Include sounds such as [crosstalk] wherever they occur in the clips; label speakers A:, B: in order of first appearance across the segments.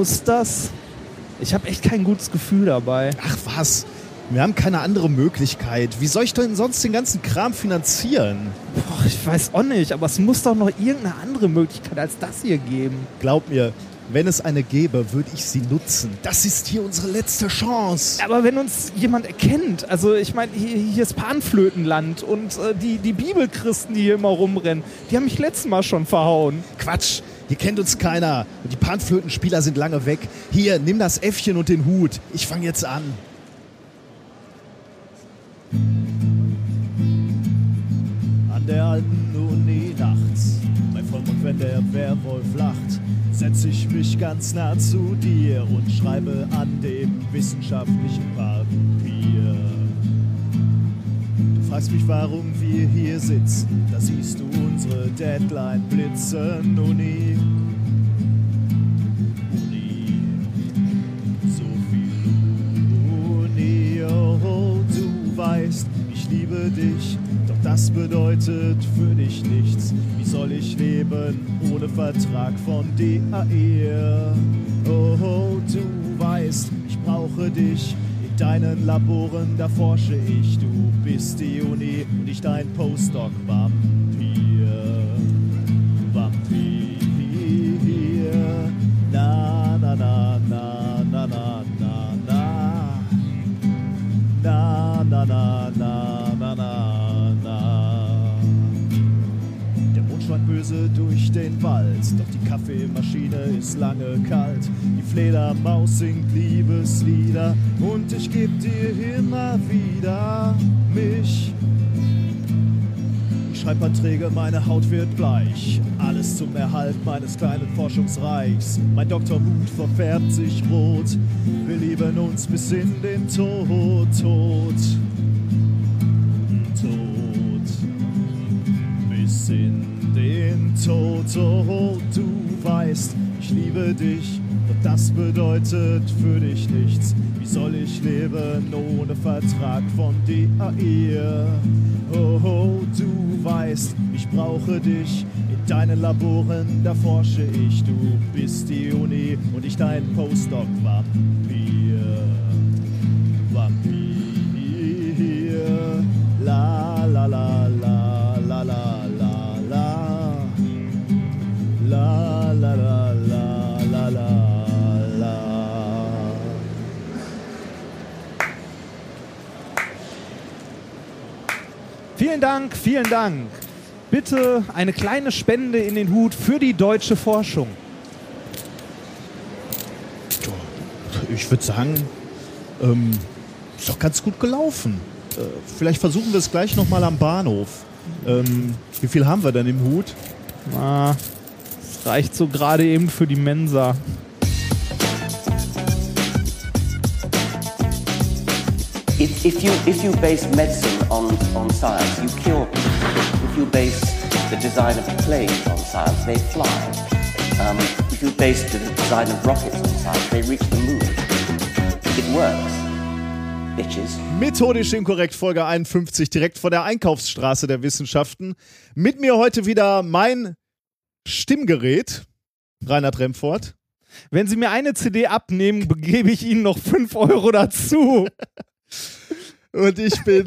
A: muss das? Ich habe echt kein gutes Gefühl dabei.
B: Ach was, wir haben keine andere Möglichkeit. Wie soll ich denn sonst den ganzen Kram finanzieren?
A: Boah, ich weiß auch nicht, aber es muss doch noch irgendeine andere Möglichkeit als das hier geben.
B: Glaub mir, wenn es eine gäbe, würde ich sie nutzen. Das ist hier unsere letzte Chance.
A: Aber wenn uns jemand erkennt, also ich meine, hier, hier ist Panflötenland und äh, die, die Bibelchristen, die hier immer rumrennen, die haben mich letztes Mal schon verhauen.
B: Quatsch, hier kennt uns keiner. Und die Panflötenspieler sind lange weg. Hier, nimm das Äffchen und den Hut. Ich fange jetzt an. An der alten Uni nachts, mein Vollmond, wenn der Werwolf lacht, setze ich mich ganz nah zu dir und schreibe an dem wissenschaftlichen Papier. Fragst mich, warum wir hier sitzen, da siehst du unsere Deadline blitzen, Uni. Uni, so viel Uni, oh, du weißt, ich liebe dich, doch das bedeutet für dich nichts. Wie soll ich leben ohne Vertrag von DAE? Oh, du weißt, ich brauche dich. In deinen Laboren, da forsche ich. Du bist die Uni und ich dein Postdoc-Vampir. Vampir. Na, na, na, na, na, na. Na, na, na, na, na, na, böse durch den Wald, doch die Kaffeemaschine ist lange kalt. Die Fledermaus singt Liebeslieder und ich geb dir immer wieder mich. Ich schreib Anträge, meine Haut wird bleich. Alles zum Erhalt meines kleinen Forschungsreichs. Mein Doktorhut verfärbt sich rot. Wir lieben uns bis in den Tod, Tod, Tod. Bis in den Tod, oh, du weißt, ich liebe dich. Doch das bedeutet für dich nichts. Wie soll ich leben ohne Vertrag von DAE? Oh, oh, du weißt, ich brauche dich. In deinen Laboren, da forsche ich. Du bist die Uni und ich dein Postdoc-Vampir. Vampir. La, la, la,
A: Vielen Dank, vielen Dank. Bitte eine kleine Spende in den Hut für die deutsche Forschung.
B: Ich würde sagen, ähm, ist doch ganz gut gelaufen. Äh, vielleicht versuchen wir es gleich nochmal am Bahnhof. Ähm, wie viel haben wir denn im Hut?
A: Ah, es reicht so gerade eben für die Mensa.
C: If, if, you, if you base medicine on, on science, you cure people. If you base the design of planes on science, they fly. Um, if you base the design of rockets on science, they reach the moon. It works. Bitches.
B: Methodisch inkorrekt, Folge 51, direkt von der Einkaufsstraße der Wissenschaften. Mit mir heute wieder mein Stimmgerät, Reinhard Remfort.
A: Wenn Sie mir eine CD abnehmen, gebe ich Ihnen noch 5 Euro dazu. [laughs]
B: Und ich bin.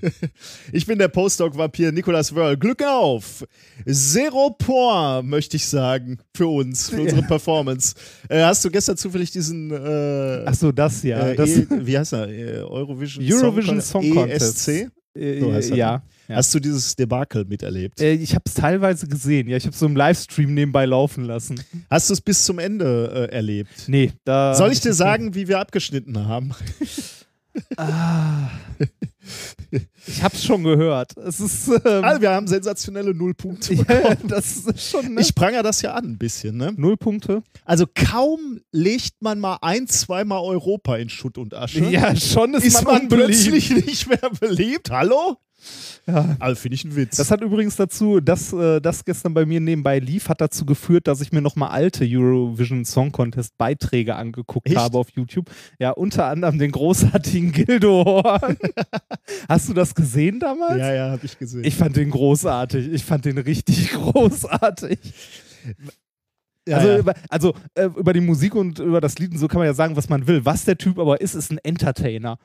B: [laughs] ich bin der Postdoc-Vampir Nicolas Wörl. Glück auf! Zero Point, möchte ich sagen, für uns, für unsere Performance. Äh, hast du gestern zufällig diesen. Äh,
A: Ach so, das ja.
B: äh,
A: das,
B: e, wie heißt er? Äh, Eurovision,
A: Eurovision
B: Song,
A: Song Contest.
B: ESC?
A: äh,
B: so heißt er,
A: ja.
B: ne?
A: ja.
B: Hast du dieses Debakel miterlebt?
A: Äh, ich habe es teilweise gesehen. Ja, ich habe so im Livestream nebenbei laufen lassen.
B: Hast du es bis zum Ende äh, erlebt?
A: Nee, da.
B: Soll ich dir sagen, wie wir abgeschnitten haben? [laughs]
A: Ah. Ich hab's schon gehört. Es ist. Ähm,
B: Also, wir haben sensationelle Nullpunkte. [laughs]
A: ja, das ist schon. Ne?
B: Ich prangere das ja an ein bisschen, ne?
A: Null Punkte.
B: Also kaum legt man mal ein, zweimal Europa in Schutt und Asche.
A: Ja, schon ist,
B: ist
A: man,
B: man plötzlich nicht mehr beliebt. Hallo?
A: Ja.
B: Also finde ich einen Witz.
A: Das hat übrigens dazu, dass äh, das gestern bei mir nebenbei lief, hat dazu geführt, dass ich mir nochmal alte Eurovision Song Contest Beiträge angeguckt
B: Echt?
A: habe auf YouTube. Ja, unter anderem den großartigen Gildo Horn. [laughs] Hast du das gesehen damals?
B: ja, ja, habe ich gesehen.
A: Ich fand den großartig. Ich fand den richtig [laughs] großartig.
B: Ja,
A: also
B: ja.
A: über, also äh, über die Musik und über das Lied und so kann man ja sagen, was man will. Was der Typ aber ist, ist ein Entertainer.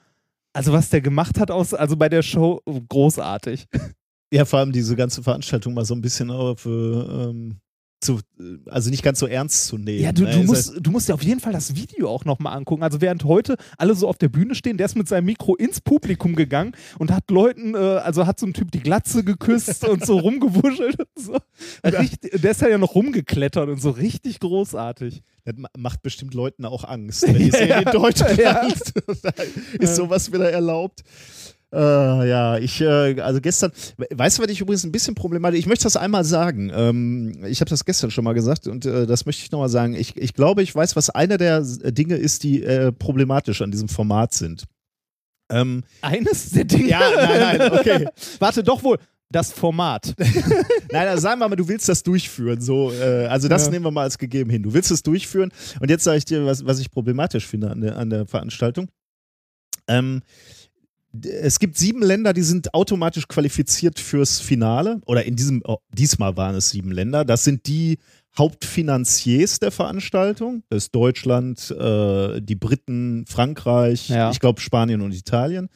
A: Also was der gemacht hat aus, also bei der Show, großartig.
B: Ja, vor allem diese ganze Veranstaltung mal so ein bisschen auf, äh, ähm, zu, also nicht ganz so ernst zu nehmen.
A: Ja, du,
B: ne?
A: du, musst, du musst dir auf jeden Fall das Video auch nochmal angucken. Also während heute alle so auf der Bühne stehen, der ist mit seinem Mikro ins Publikum gegangen und hat Leuten, äh, also hat so ein Typ die Glatze geküsst und so [laughs] rumgewuschelt und so. Richtig, der ist ja noch rumgeklettert und so richtig großartig.
B: Das ma- macht bestimmt Leuten auch Angst. Wenn die sehen, [laughs]
A: Ja.
B: in Deutschland
A: Ja. [laughs]
B: ist sowas wieder erlaubt. Äh, ja, ich, äh, also gestern, weißt du, was ich übrigens ein bisschen problematisch, ich möchte das einmal sagen, ähm, ich habe das gestern schon mal gesagt und äh, das möchte ich nochmal sagen, ich, ich glaube, ich weiß, was einer der äh, Dinge ist, die äh, problematisch an diesem Format sind. Ähm,
A: Eines der Dinge.
B: ja, nein, nein, okay. [laughs]
A: Warte, doch wohl. Das Format. [laughs]
B: Nein, also sagen wir mal, du willst das durchführen. So, äh, also das
A: Ja.
B: nehmen wir mal als gegeben hin. Du willst es durchführen. Und jetzt sage ich dir, was, was ich problematisch finde an der, an der Veranstaltung. Ähm, es gibt sieben Länder, die sind automatisch qualifiziert fürs Finale. Oder in diesem, oh, diesmal waren es sieben Länder. Das sind die Hauptfinanziers der Veranstaltung. Das ist Deutschland, äh, die Briten, Frankreich,
A: Ja.
B: ich glaube Spanien und Italien.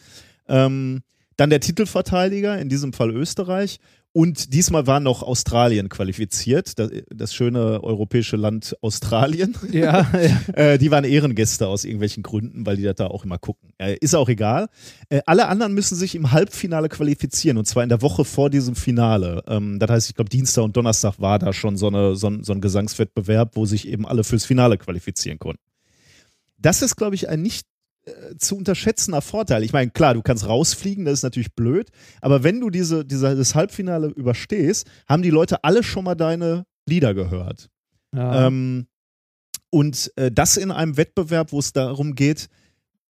B: Ähm, dann der Titelverteidiger, in diesem Fall Österreich. Und diesmal war noch Australien qualifiziert, das, das schöne europäische Land Australien.
A: ja, ja. [laughs]
B: Äh, die waren Ehrengäste aus irgendwelchen Gründen, weil die das da auch immer gucken. Äh, ist auch egal. Äh, alle anderen müssen sich im Halbfinale qualifizieren und zwar in der Woche vor diesem Finale. Ähm, das heißt, ich glaube, Dienstag und Donnerstag war da schon so, eine, so, ein, so ein Gesangswettbewerb, wo sich eben alle fürs Finale qualifizieren konnten. Das ist, glaube ich, ein nicht zu unterschätzender Vorteil. Ich meine, klar, du kannst rausfliegen, das ist natürlich blöd, aber wenn du diese, diese, das Halbfinale überstehst, haben die Leute alle schon mal deine Lieder gehört.
A: ja.
B: Ähm, und äh, das in einem Wettbewerb, wo es darum geht,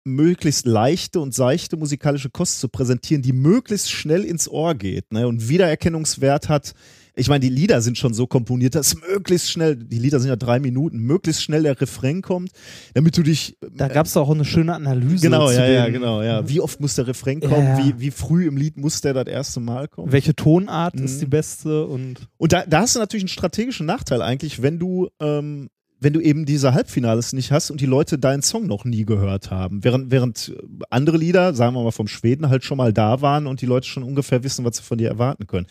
B: möglichst leichte und seichte musikalische Kost zu präsentieren, die möglichst schnell ins Ohr geht ne, und Wiedererkennungswert hat. Ich meine, die Lieder sind schon so komponiert, dass möglichst schnell, die Lieder sind ja drei Minuten, möglichst schnell der Refrain kommt, damit du dich.
A: da gab es auch eine schöne Analyse.
B: Genau,
A: zu
B: ja, ja,
A: den-
B: genau, ja. Wie oft muss der Refrain kommen?
A: Ja.
B: Wie, wie früh im Lied muss der das erste Mal kommen?
A: Welche Tonart
B: Mhm.
A: ist die beste und
B: Und da, da hast du natürlich einen strategischen Nachteil eigentlich, wenn du, ähm, wenn du eben diese Halbfinales nicht hast und die Leute deinen Song noch nie gehört haben. Während, während andere Lieder, sagen wir mal vom Schweden, halt schon mal da waren und die Leute schon ungefähr wissen, was sie von dir erwarten können.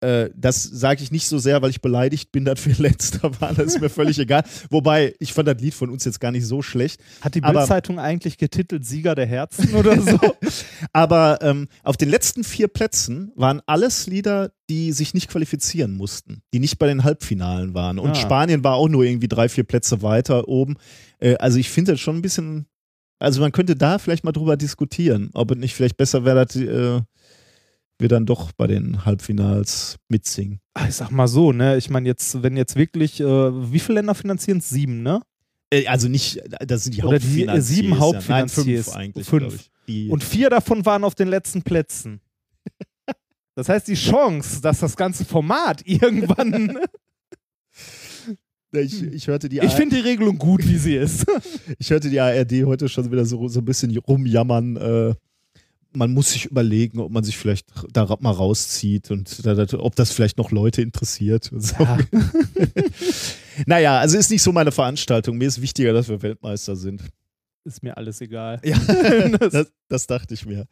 B: Äh, das sage ich nicht so sehr, weil ich beleidigt bin, dass [laughs] wir letzter waren. Das ist mir völlig [laughs] egal. Wobei, ich fand das Lied von uns jetzt gar nicht so schlecht.
A: hat die Bildzeitung eigentlich getitelt Sieger der Herzen oder so? [laughs]
B: Aber ähm, auf den letzten vier Plätzen waren alles Lieder, die sich nicht qualifizieren mussten, die nicht bei den Halbfinalen waren. Und
A: Ah.
B: Spanien war auch nur irgendwie drei, vier Plätze weiter oben. Äh, also ich finde das schon ein bisschen, also man könnte da vielleicht mal drüber diskutieren, ob es nicht vielleicht besser wäre, dass äh, wir dann doch bei den Halbfinals mitsingen.
A: Ah, Ich sag mal so, ne? Ich meine, jetzt, wenn jetzt wirklich, äh, wie viele Länder finanzieren es? Sieben, ne?
B: Äh, also nicht, das sind die
A: Oder die, äh,
B: Hauptfinanziers.
A: sieben
B: ja. Nein,
A: Hauptfinanziers.
B: fünf eigentlich,
A: Fünf.
B: Die,
A: Und vier davon waren auf den letzten Plätzen. [laughs] Das heißt, die Chance, dass das ganze Format [laughs] irgendwann.
B: ich, ich hörte die
A: ich finde die Regelung gut, wie sie ist. [laughs]
B: Ich hörte die ARD heute schon wieder so, so ein bisschen rumjammern. Äh, man muss sich überlegen, ob man sich vielleicht da mal rauszieht und da, da, ob das vielleicht noch Leute interessiert. Und so.
A: Ja. [laughs]
B: Naja, also ist nicht so meine Veranstaltung. Mir ist wichtiger, dass wir Weltmeister sind.
A: Ist mir alles egal.
B: Ja, [laughs] das, das dachte ich mir.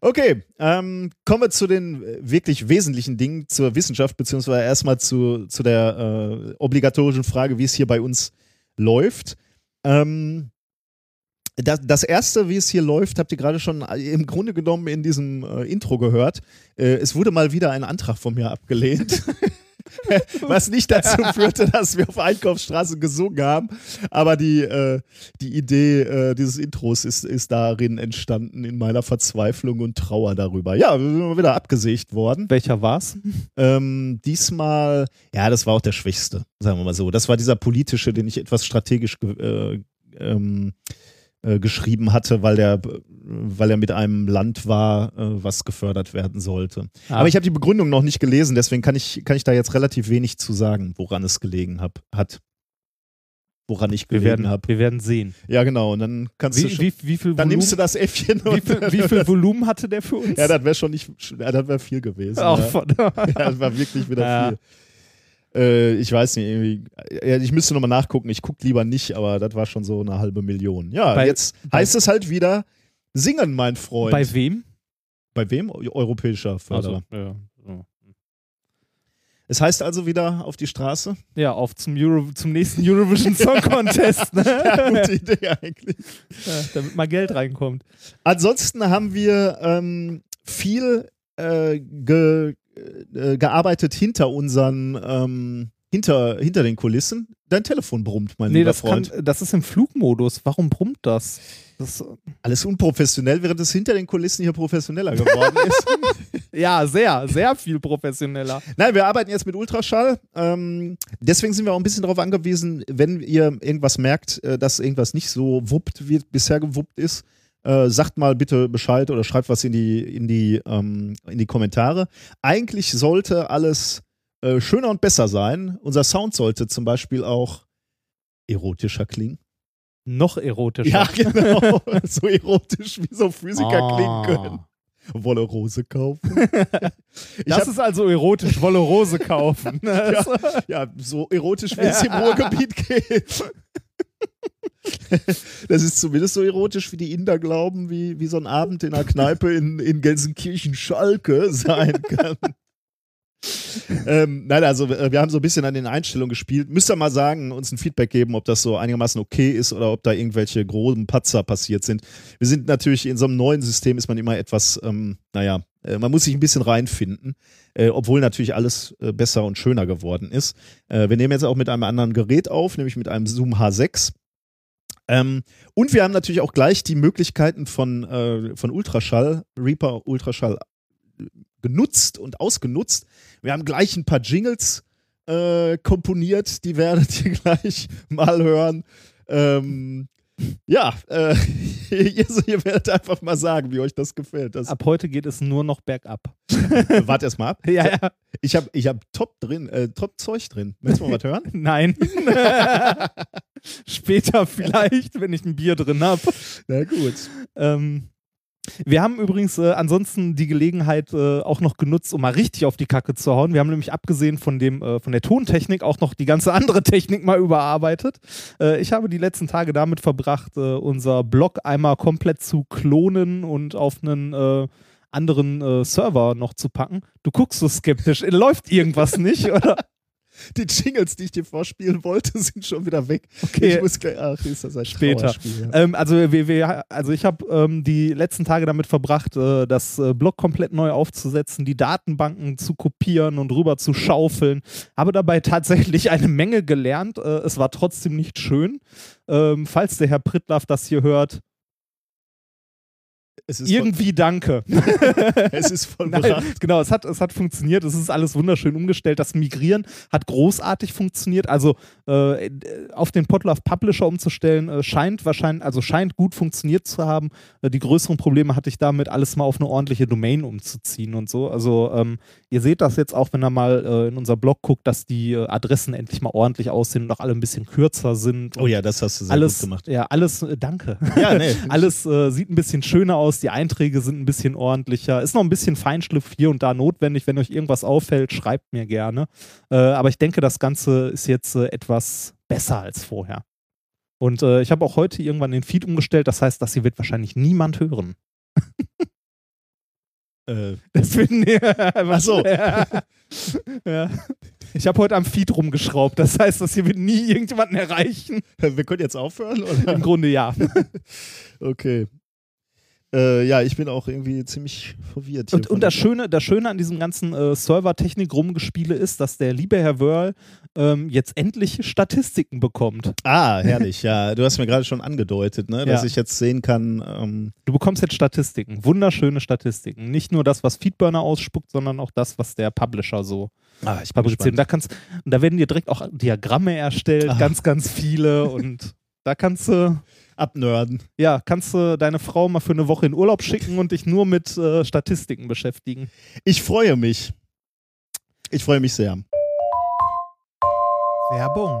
B: Okay, ähm, kommen wir zu den wirklich wesentlichen Dingen zur Wissenschaft, beziehungsweise erstmal zu, zu der äh, obligatorischen Frage, wie es hier bei uns läuft. Ähm, das, das erste, wie es hier läuft, habt ihr gerade schon im Grunde genommen in diesem äh, Intro gehört. Äh, es wurde mal wieder ein Antrag von mir abgelehnt. [laughs] Was nicht dazu führte, dass wir auf Einkaufsstraße gesungen haben. Aber die, äh, die Idee äh, dieses Intros ist, ist darin entstanden, in meiner Verzweiflung und Trauer darüber. Ja, wir sind mal wieder abgesägt worden.
A: Welcher war's?
B: Ähm, diesmal, ja, das war auch der Schwächste, sagen wir mal so. Das war dieser politische, den ich etwas strategisch äh, ähm, äh, geschrieben hatte, weil der, weil er mit einem Land war, äh, was gefördert werden sollte.
A: Ah.
B: Aber ich habe die Begründung noch nicht gelesen, deswegen kann ich, kann ich da jetzt relativ wenig zu sagen, woran es gelegen hab, hat. Woran ich gelegen habe.
A: wir werden sehen.
B: Ja, genau. Und dann kannst du
A: Wie,
B: schon,
A: wie, wie viel
B: dann
A: Volumen,
B: nimmst du das Äffchen
A: wie, viel, wie [laughs] viel Volumen hatte der für uns?
B: Ja, das wäre schon nicht, ja, das wäre viel gewesen.
A: Auch
B: ja.
A: von,
B: ja, das war wirklich wieder
A: Ja.
B: viel. Äh, ich weiß nicht, irgendwie, ja, ich müsste nochmal nachgucken. Ich gucke lieber nicht, aber das war schon so eine halbe Million. Ja,
A: Bei-
B: jetzt heißt es halt wieder singen, mein Freund.
A: Bei wem?
B: Bei wem? Europäischer Förderer.
A: Also, ja.
B: Es heißt also wieder auf die Straße.
A: Ja, auf zum, Euro, zum nächsten Eurovision Song [laughs] Contest,
B: Gute
A: ne?
B: Idee eigentlich.
A: ja, damit mal Geld reinkommt.
B: Ansonsten haben wir ähm, viel äh, ge, äh, gearbeitet hinter unseren, ähm, hinter, hinter den Kulissen. Dein Telefon brummt, mein
A: Nee,
B: lieber
A: das, kann,
B: Freund.
A: das ist im Flugmodus. Warum brummt das? das?
B: Alles unprofessionell, während es hinter den Kulissen hier professioneller geworden ist. [laughs] [laughs]
A: Ja, sehr, sehr viel professioneller.
B: Nein, wir arbeiten jetzt mit Ultraschall. Ähm, deswegen sind wir auch ein bisschen darauf angewiesen, wenn ihr irgendwas merkt, äh, dass irgendwas nicht so wuppt, wie es bisher gewuppt ist, äh, sagt mal bitte Bescheid oder schreibt was in die, in die, ähm, in die Kommentare. Eigentlich sollte alles äh, schöner und besser sein. Unser Sound sollte zum Beispiel auch erotischer klingen.
A: Noch erotischer.
B: Ja, genau. [laughs] so erotisch, wie so Physiker
A: Ah.
B: klingen können. Wolle Rose kaufen. [laughs]
A: Das
B: hab-
A: ist also erotisch, wolle Rose kaufen. [laughs]
B: Ja, ja, so erotisch, wie es im Ruhrgebiet geht. [laughs] Das ist zumindest so erotisch, wie die Inder glauben, wie, wie so ein Abend in einer Kneipe in, in Gelsenkirchen-Schalke [laughs] sein kann. ähm, nein, also äh, wir haben so ein bisschen an den Einstellungen gespielt. Müsst ihr mal sagen, uns ein Feedback geben, ob das so einigermaßen okay ist oder ob da irgendwelche groben Patzer passiert sind. Wir sind natürlich in so einem neuen System ist man immer etwas, ähm, naja, äh, man muss sich ein bisschen reinfinden, äh, obwohl natürlich alles äh, besser und schöner geworden ist. Äh, wir nehmen jetzt auch mit einem anderen Gerät auf, nämlich mit einem Zoom H6. Ähm, und wir haben natürlich auch gleich die Möglichkeiten von, äh, von Ultraschall, Reaper Ultraschall äh, genutzt und ausgenutzt. Wir haben gleich ein paar Jingles äh, komponiert, die werdet ihr [laughs] gleich mal hören. Ähm, ja, äh, [laughs] ihr, ihr werdet einfach mal sagen, wie euch das gefällt. Das,
A: Ab heute geht es nur noch bergab. [laughs]
B: wart erst mal ab. [laughs]
A: Ja, ja.
B: Ich habe ich hab top drin, äh, top Zeug drin. Willst du mal was hören?
A: Nein. Später vielleicht, wenn ich ein Bier drin habe.
B: Na gut.
A: Ähm, wir haben übrigens äh, ansonsten die Gelegenheit äh, auch noch genutzt, um mal richtig auf die Kacke zu hauen. Wir haben nämlich abgesehen von, dem, äh, von der Tontechnik auch noch die ganze [laughs] andere Technik mal überarbeitet. Äh, ich habe die letzten Tage damit verbracht, äh, unser Blog einmal komplett zu klonen und auf einen äh, anderen äh, Server noch zu packen. Du guckst so skeptisch. Läuft irgendwas nicht, [laughs] oder?
B: Die Jingles, die ich dir vorspielen wollte, [laughs] sind schon wieder weg.
A: Okay.
B: Ich muss gleich, ach, ist das ein
A: Später. Ähm, also, wir, wir, also ich habe ähm, die letzten Tage damit verbracht, äh, das äh, Blog komplett neu aufzusetzen, die Datenbanken zu kopieren und rüber zu schaufeln. Habe dabei tatsächlich eine Menge gelernt. Äh, es war trotzdem nicht schön. Ähm, falls der Herr Prittlaff das hier hört, irgendwie danke. [laughs]
B: es ist voll
A: Nein, genau, es hat, es hat funktioniert, es ist alles wunderschön umgestellt. Das Migrieren hat großartig funktioniert. Also äh, auf den Podlove Publisher umzustellen, äh, scheint wahrscheinlich, also scheint gut funktioniert zu haben. Äh, die größeren Probleme hatte ich damit, alles mal auf eine ordentliche Domain umzuziehen und so. Also ähm, ihr seht das jetzt auch, wenn ihr mal äh, in unser Blog guckt, dass die äh, Adressen endlich mal ordentlich aussehen und auch alle ein bisschen kürzer sind.
B: Oh ja, das hast du sehr
A: alles,
B: gut gemacht.
A: Ja, alles, äh, danke.
B: Ja, nee. [laughs]
A: alles äh, sieht ein bisschen schöner aus, die Einträge sind ein bisschen ordentlicher. Ist noch ein bisschen Feinschliff hier und da notwendig. Wenn euch irgendwas auffällt, schreibt mir gerne. Äh, aber ich denke, das Ganze ist jetzt äh, etwas besser als vorher. Und äh, ich habe auch heute irgendwann den Feed umgestellt. Das heißt, das hier wird wahrscheinlich niemand hören.
B: Äh, [laughs]
A: Deswegen, [laughs]
B: Ach so.
A: ja. ja. Ich habe heute am Feed rumgeschraubt. Das heißt, das hier wird nie irgendjemanden erreichen.
B: wir können jetzt aufhören, oder?
A: Im Grunde ja. [laughs]
B: Okay. Äh, ja, ich bin auch irgendwie ziemlich verwirrt.
A: Und, und das, Schöne, das Schöne an diesem ganzen äh, Server-Technik-Rumgespiele ist, dass der liebe Herr Wörl ähm, jetzt endlich Statistiken bekommt.
B: Ah, [laughs] herrlich, ja. Du hast mir gerade schon angedeutet, ne, dass
A: Ja.
B: ich jetzt sehen kann. Ähm,
A: Du bekommst jetzt Statistiken, wunderschöne Statistiken. Nicht nur das, was Feedburner ausspuckt, sondern auch das, was der Publisher so
B: ah, ich
A: fabriziert. Und Da, kannst, da werden dir direkt auch Diagramme erstellt,
B: Ah.
A: ganz, ganz viele. und [laughs] da kannst du,
B: Abnörden.
A: ja, kannst du deine Frau mal für eine Woche in Urlaub schicken und dich nur mit äh, Statistiken beschäftigen.
B: Ich freue mich. Ich freue mich sehr.
A: Werbung.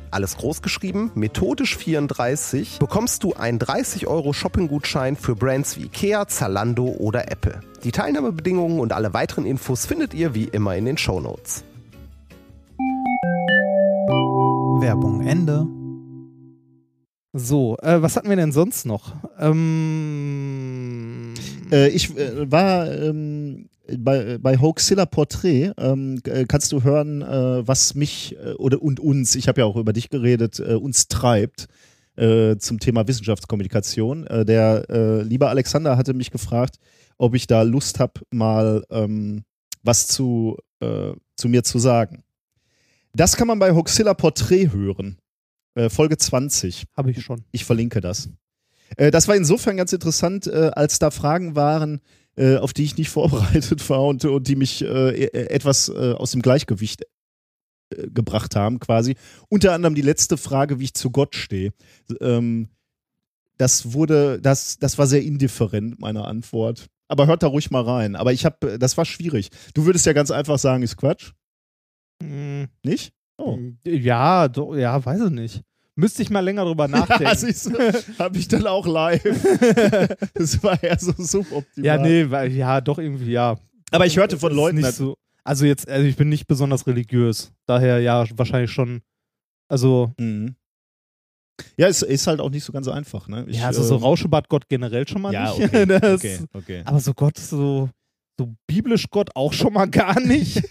D: alles groß geschrieben, methodisch 34, bekommst du einen 30 Euro Shopping-Gutschein für Brands wie Ikea, Zalando oder Apple. Die Teilnahmebedingungen und alle weiteren Infos findet ihr wie immer in den Show Notes.
A: Werbung Ende. So, äh, was hatten wir denn sonst noch? Ähm,
B: Äh, ich äh, war ähm, bei, bei Hoaxilla Portrait. Ähm, äh, kannst du hören, äh, was mich äh, oder und uns, ich habe ja auch über dich geredet, äh, uns treibt äh, zum Thema Wissenschaftskommunikation. Äh, der liebe Alexander hatte mich gefragt, ob ich da Lust habe, mal ähm, was zu, zu mir zu sagen. Das kann man bei Hoaxilla Portrait hören. Folge 20.
A: Habe ich schon.
B: Ich verlinke das. Das war insofern ganz interessant, als da Fragen waren, äh, auf die ich nicht [laughs] vorbereitet war und, und die mich äh, e- etwas äh, aus dem Gleichgewicht äh, gebracht haben, quasi. Unter anderem die letzte Frage, wie ich zu Gott stehe. Ähm, das wurde, das, das war sehr indifferent, meine Antwort. Aber hört da ruhig mal rein. Aber ich habe, das war schwierig. Du würdest ja ganz einfach sagen, ist Quatsch,
A: Mm,
B: nicht? Oh.
A: Ja, do, ja, weiß ich nicht. Müsste ich mal länger drüber [laughs] nachdenken.
B: habe ich dann auch live. [laughs] das war ja so suboptimal.
A: ja, nee, weil, ja, doch irgendwie, ja.
B: Aber ich hörte von Leuten,
A: nicht so. Also jetzt, also ich bin nicht besonders religiös. Daher ja, wahrscheinlich schon. Also,
B: Mhm. Ja, es ist halt auch nicht so ganz einfach, ne? Ich,
A: ja, also so
B: ähm,
A: Rauschebad Gott generell schon mal
B: Ja,
A: nicht.
B: okay, [laughs]
A: Das-
B: okay, okay.
A: Aber so Gott, so, so biblisch Gott auch schon mal gar nicht.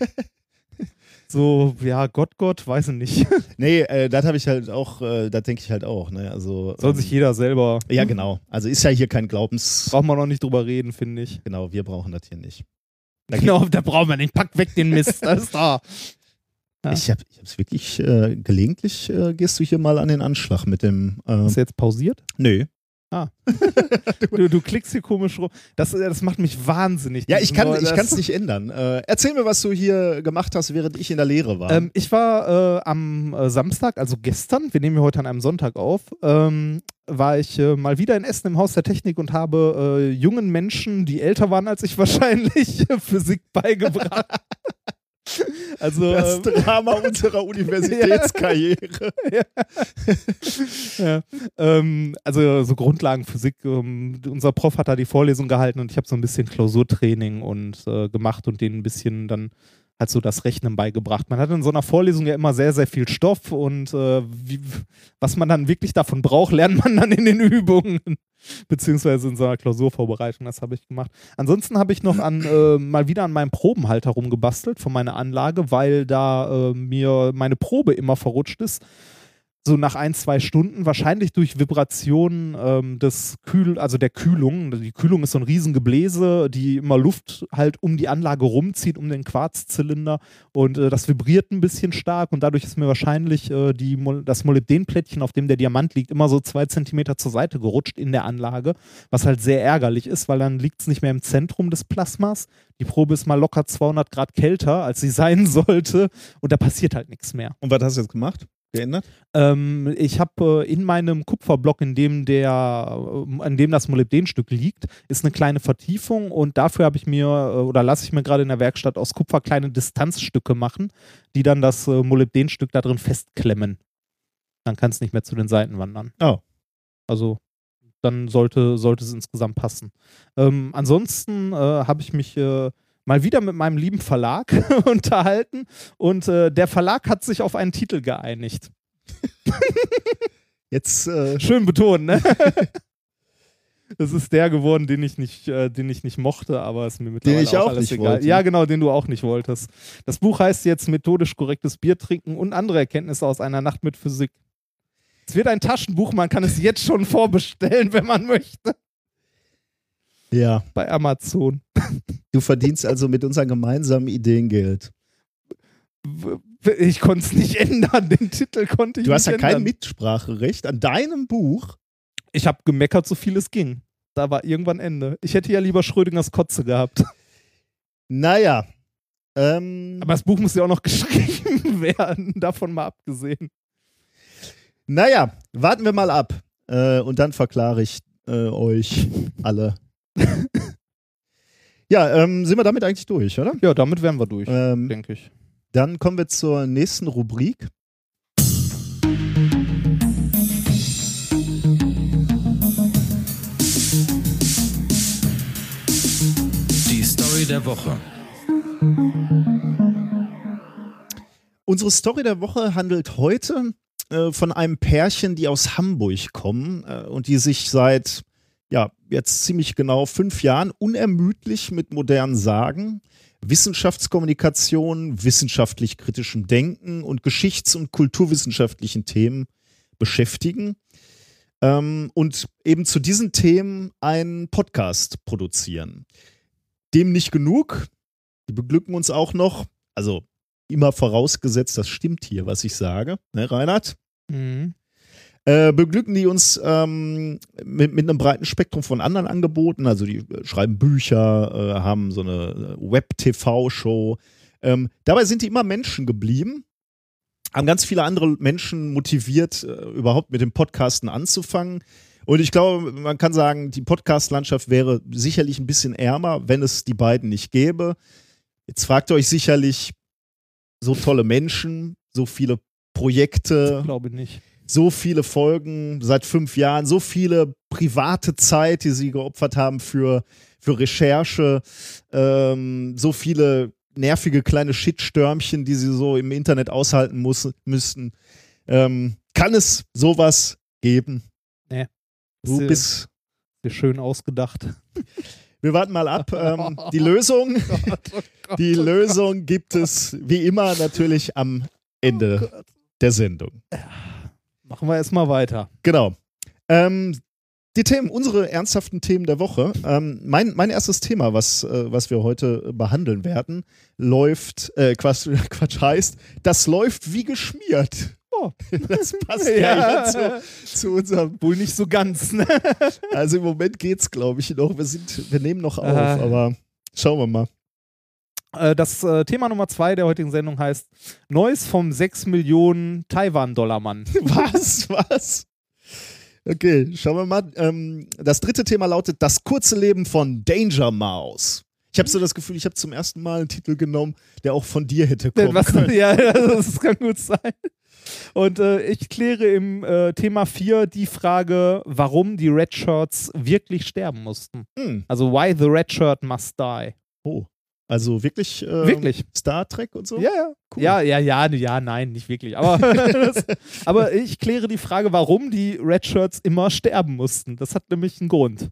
A: So, ja, Gott, Gott, weiß ich nicht. [laughs]
B: Nee, äh, das habe ich halt auch, äh, das denke ich halt auch, ne? Also.
A: Soll
B: ähm,
A: sich jeder selber.
B: Ja, genau. Also ist ja hier kein Glaubens.
A: Braucht man noch nicht drüber reden, finde ich.
B: Genau, wir brauchen das hier nicht. Da [laughs]
A: Genau, da brauchen wir nicht. Pack weg den Mist. [laughs] Das ist da. Ja.
B: Ich habe es wirklich äh, gelegentlich äh, gehst du hier mal an den Anschlag mit dem.
A: Ist jetzt pausiert?
B: nö. [laughs]
A: Du, du klickst hier komisch rum. Das, äh, das macht mich wahnsinnig.
B: Ja, ich kann es nicht ändern. Äh, erzähl mir, was du hier gemacht hast, während ich in der Lehre war.
A: Ähm, ich war äh, am äh, Samstag, also gestern, wir nehmen ja heute an einem Sonntag auf, ähm, war ich äh, mal wieder in Essen im Haus der Technik und habe äh, jungen Menschen, die älter waren als ich [laughs] wahrscheinlich, Physik beigebracht. [laughs] [laughs] also
B: das
A: ähm,
B: Drama [laughs] unserer Universitätskarriere. [laughs]
A: ja. ähm, also so Grundlagenphysik. Ähm, unser Prof hat da die Vorlesung gehalten und ich habe so ein bisschen Klausurtraining und äh, gemacht und denen ein bisschen dann halt so das Rechnen beigebracht. Man hat in so einer Vorlesung ja immer sehr, sehr viel Stoff und äh, wie, was man dann wirklich davon braucht, lernt man dann in den [laughs] Übungen. Beziehungsweise in so einer Klausurvorbereitung, das habe ich gemacht. Ansonsten habe ich noch an, äh, mal wieder an meinem Probenhalter rumgebastelt von meiner Anlage, weil da äh, mir meine Probe immer verrutscht ist so nach ein, zwei Stunden, wahrscheinlich durch Vibrationen ähm, des Kühl, also der Kühlung. Die Kühlung ist so ein Riesengebläse, die immer Luft halt um die Anlage rumzieht, um den Quarzzylinder. Und äh, das vibriert ein bisschen stark und dadurch ist mir wahrscheinlich äh, die, das Molybdenplättchen, auf dem der Diamant liegt, immer so zwei Zentimeter zur Seite gerutscht in der Anlage, was halt sehr ärgerlich ist, weil dann liegt es nicht mehr im Zentrum des Plasmas. Die Probe ist mal locker 200 Grad kälter, als sie [laughs] sein sollte und da passiert halt nichts mehr.
B: Und was hast du jetzt gemacht? Geändert?
A: Ähm, ich habe äh, in meinem Kupferblock, in dem der, äh, in dem das Molybdenstück liegt, ist eine kleine Vertiefung und dafür habe ich mir äh, oder lasse ich mir gerade in der Werkstatt aus Kupfer kleine Distanzstücke machen, die dann das äh, Molybdenstück da drin festklemmen. Dann kann es nicht mehr zu den Seiten wandern.
B: Oh.
A: Also dann sollte, sollte es insgesamt passen. Ähm, ansonsten äh, habe ich mich äh, mal wieder mit meinem lieben Verlag [laughs] unterhalten und äh, der Verlag hat sich auf einen Titel geeinigt. [laughs]
B: Jetzt, äh,
A: Schön betonen, ne? [laughs] Das ist der geworden, den ich nicht, äh, den ich nicht mochte, aber ist mir mittlerweile
B: ich auch
A: alles
B: nicht
A: egal.
B: wollte.
A: Ja, genau, den du auch nicht wolltest. Das Buch heißt jetzt Methodisch korrektes Bier trinken und andere Erkenntnisse aus einer Nacht mit Physik. Es wird ein Taschenbuch, man kann es jetzt schon vorbestellen, wenn man möchte,
B: ja.
A: bei Amazon.
B: Du verdienst also mit unseren gemeinsamen Ideen Geld.
A: Ich konnte es nicht ändern, den Titel konnte ich
B: Du hast ja
A: nicht
B: kein
A: ändern.
B: Mitspracherecht an deinem Buch.
A: Ich habe gemeckert, so viel es ging. Da war irgendwann Ende. Ich hätte ja lieber Schrödingers Kotze gehabt.
B: Naja. Ähm,
A: Aber das Buch muss ja auch noch [laughs] geschrieben werden, davon mal abgesehen.
B: naja, warten wir mal ab. Äh, und dann verklare ich äh, euch alle. [laughs] ja, ähm, sind wir damit eigentlich durch, oder?
A: Ja, damit wären wir durch,
B: Ähm,
A: denke ich.
B: dann kommen wir zur nächsten Rubrik.
E: Die Story der Woche.
B: Unsere Story der Woche handelt heute äh, von einem Pärchen, die aus Hamburg kommen äh, und die sich seit ja jetzt ziemlich genau fünf Jahren unermüdlich mit modernen Sagen, Wissenschaftskommunikation, wissenschaftlich kritischem Denken und geschichts- und kulturwissenschaftlichen Themen beschäftigen ähm, und eben zu diesen Themen einen Podcast produzieren. Dem nicht genug. Die beglücken uns auch noch, also immer vorausgesetzt, das stimmt hier, was ich sage, ne, Reinhard?
A: Mhm.
B: Äh, beglücken die uns ähm, mit, mit einem breiten Spektrum von anderen Angeboten. Also die äh, schreiben Bücher, äh, haben so eine äh, Web-TV-Show. Ähm, dabei sind die immer Menschen geblieben, haben ganz viele andere Menschen motiviert, äh, überhaupt mit dem Podcasten anzufangen. Und ich glaube, man kann sagen, die Podcast-Landschaft wäre sicherlich ein bisschen ärmer, wenn es die beiden nicht gäbe. Jetzt fragt ihr euch sicherlich, so tolle Menschen, so viele Projekte,
A: Glaube nicht.
B: So viele Folgen seit fünf Jahren, so viele private Zeit, die sie geopfert haben für, für Recherche, ähm, so viele nervige kleine Shitstörmchen, die sie so im Internet aushalten muss, müssten. Ähm, kann es sowas geben?
A: Nee.
B: Du
A: Ist,
B: bist.
A: Sehr schön ausgedacht.
B: Wir warten mal ab. Ähm, [laughs] die Lösung, die Lösung gibt es wie immer natürlich am Ende der Sendung.
A: Machen wir erstmal weiter.
B: Genau. Ähm, die Themen, unsere ernsthaften Themen der Woche. Ähm, mein, mein erstes Thema, was, äh, was wir heute behandeln werden, läuft, äh, Quatsch, [laughs] Quatsch heißt, das läuft wie geschmiert.
A: Oh.
B: Das passt ja, [laughs]
A: Ja.
B: zu, zu unserem.
A: Wohl nicht so ganz, ne?
B: Also im Moment geht's, glaube ich, noch. Wir, sind, wir nehmen noch auf,
A: Ah.
B: aber schauen wir mal.
A: Äh, Das äh, Thema Nummer zwei der heutigen Sendung heißt Neues vom 6 Millionen Taiwan-Dollar-Mann. [laughs]
B: Was? Was? Okay, schauen wir mal. Ähm, das dritte Thema lautet Das kurze Leben von Danger Mouse. Ich habe so das Gefühl, ich habe zum ersten Mal einen Titel genommen, der auch von dir hätte kommen
A: Was,
B: können.
A: ja, [laughs] das kann gut sein. Und äh, ich kläre im äh, Thema 4 die Frage, warum die Red Shirts wirklich sterben mussten.
B: Hm.
A: Also why the Red Shirt must die.
B: Oh. Also wirklich, äh,
A: Wirklich.
B: Star Trek und so?
A: Ja, ja.
B: Cool.
A: Ja, ja, ja, ja, nein, nicht wirklich. Aber, [laughs] das, aber ich kläre die Frage, warum die Red Shirts immer sterben mussten. Das hat nämlich einen Grund.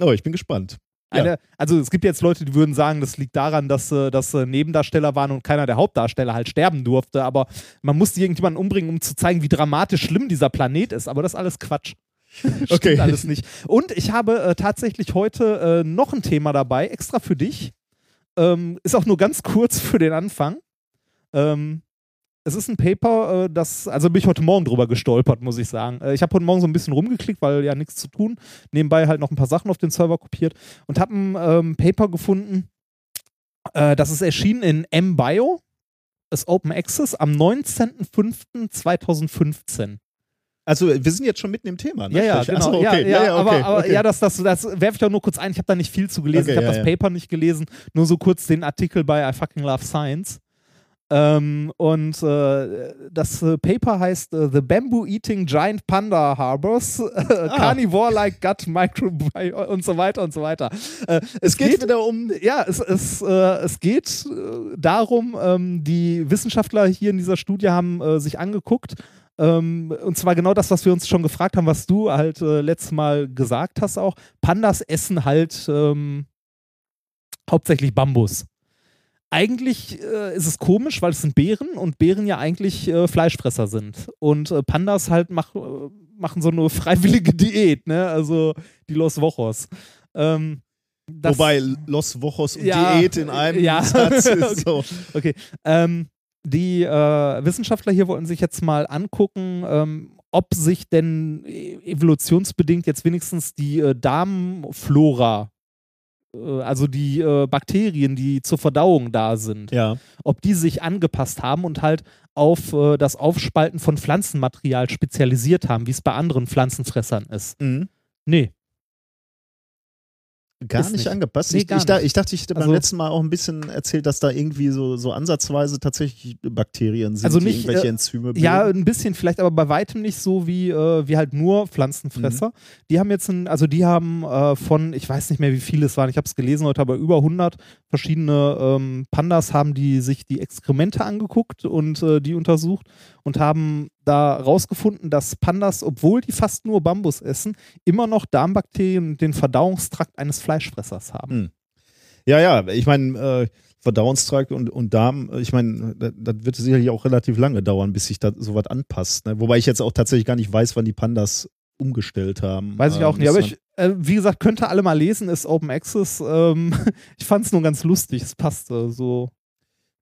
B: Oh, ich bin gespannt. Ja.
A: Eine, Also es gibt jetzt Leute, die würden sagen, das liegt daran, dass, äh, dass äh, Nebendarsteller waren und keiner der Hauptdarsteller halt sterben durfte. Aber man musste irgendjemanden umbringen, um zu zeigen, wie dramatisch schlimm dieser Planet ist. Aber das ist alles Quatsch. Stimmt
B: Okay.
A: alles nicht. Und ich habe äh, tatsächlich heute äh, noch ein Thema dabei, extra für dich. Ähm, ist auch nur ganz [laughs] kurz für den Anfang. Ähm, es ist ein Paper, äh, das, also bin ich heute Morgen drüber gestolpert, muss ich sagen. Äh, ich habe heute Morgen so ein bisschen rumgeklickt, weil ja nichts zu tun. Nebenbei halt noch ein paar Sachen auf den Server kopiert und habe ein ähm, Paper gefunden, äh, das ist erschienen in MBio. ist Open Access am 19.05.2015.
B: Also wir sind jetzt schon mitten im Thema. Ne?
A: Ja, ja,
B: Ach so,
A: genau.
B: okay.
A: ja, ja,
B: ja, okay,
A: aber, aber
B: okay.
A: ja, das, das, das werfe ich auch nur kurz ein. Ich habe da nicht viel zu gelesen. Ich habe das. Paper nicht gelesen. Nur so kurz den Artikel bei I Fucking Love Science. Ähm, und äh, das äh, Paper heißt äh, The Bamboo Eating Giant Panda Harbors, [laughs] äh,
B: Ah.
A: Carnivore-like Gut Microbiome und so weiter und so weiter. Äh,
B: es geht wieder um.
A: ja, es, es, äh, es geht darum, ähm, die Wissenschaftler hier in dieser Studie haben sich angeguckt, ähm, und zwar genau das, was wir uns schon gefragt haben, was du halt äh, letztes Mal gesagt hast auch. Pandas essen halt ähm, hauptsächlich Bambus. Eigentlich äh, ist es komisch, weil es sind Bären und Bären ja eigentlich äh, Fleischfresser sind. Und äh, Pandas halt mach, äh, machen so eine [laughs] freiwillige Diät, ne? Also die Los Vojos. Ähm,
B: Wobei Los Vojos und
A: Ja,
B: Diät in einem
A: ja.
B: Satz [laughs] ist so.
A: Okay. Ähm, die äh, Wissenschaftler hier wollten sich jetzt mal angucken, ähm, ob sich denn e- evolutionsbedingt jetzt wenigstens die äh, Darmflora, äh, also die äh, Bakterien, die zur Verdauung da sind,
B: Ja.
A: ob die sich angepasst haben und halt auf äh, das Aufspalten von Pflanzenmaterial spezialisiert haben, wie es bei anderen Pflanzenfressern ist.
B: Mhm.
A: Nee.
B: Gar nicht,
A: nicht.
B: angepasst.
A: Nee,
B: ich,
A: gar
B: ich,
A: nicht.
B: ich dachte, ich hätte beim
A: Also-
B: letzten Mal auch ein bisschen erzählt, dass da irgendwie so, so ansatzweise tatsächlich Bakterien sind,
A: Also
B: die
A: nicht,
B: irgendwelche
A: äh,
B: Enzyme
A: Ja,
B: bilden.
A: ein bisschen vielleicht, aber bei weitem nicht so wie, äh, wie halt nur Pflanzenfresser. Die haben jetzt ein, also die haben äh, von, ich weiß nicht mehr, wie viele es waren, ich habe es gelesen heute, aber über 100 verschiedene ähm, Pandas haben die sich die Exkremente angeguckt und äh, die untersucht und haben da rausgefunden, dass Pandas, obwohl die fast nur Bambus essen, immer noch Darmbakterien und den Verdauungstrakt eines Fleischfressers haben.
B: Hm. Ja, ja, ich meine, äh, Verdauungstrakt und, und Darm, äh, ich meine, das, das wird sicherlich auch relativ lange dauern, bis sich da sowas anpasst. Ne? Wobei ich jetzt auch tatsächlich gar nicht weiß, wann die Pandas umgestellt haben.
A: Weiß ich auch
B: Ähm,
A: nicht, aber ich, äh, wie gesagt, könnte alle mal lesen, ist Open Access. Ähm, [laughs] ich fand es nur ganz lustig, es passte so.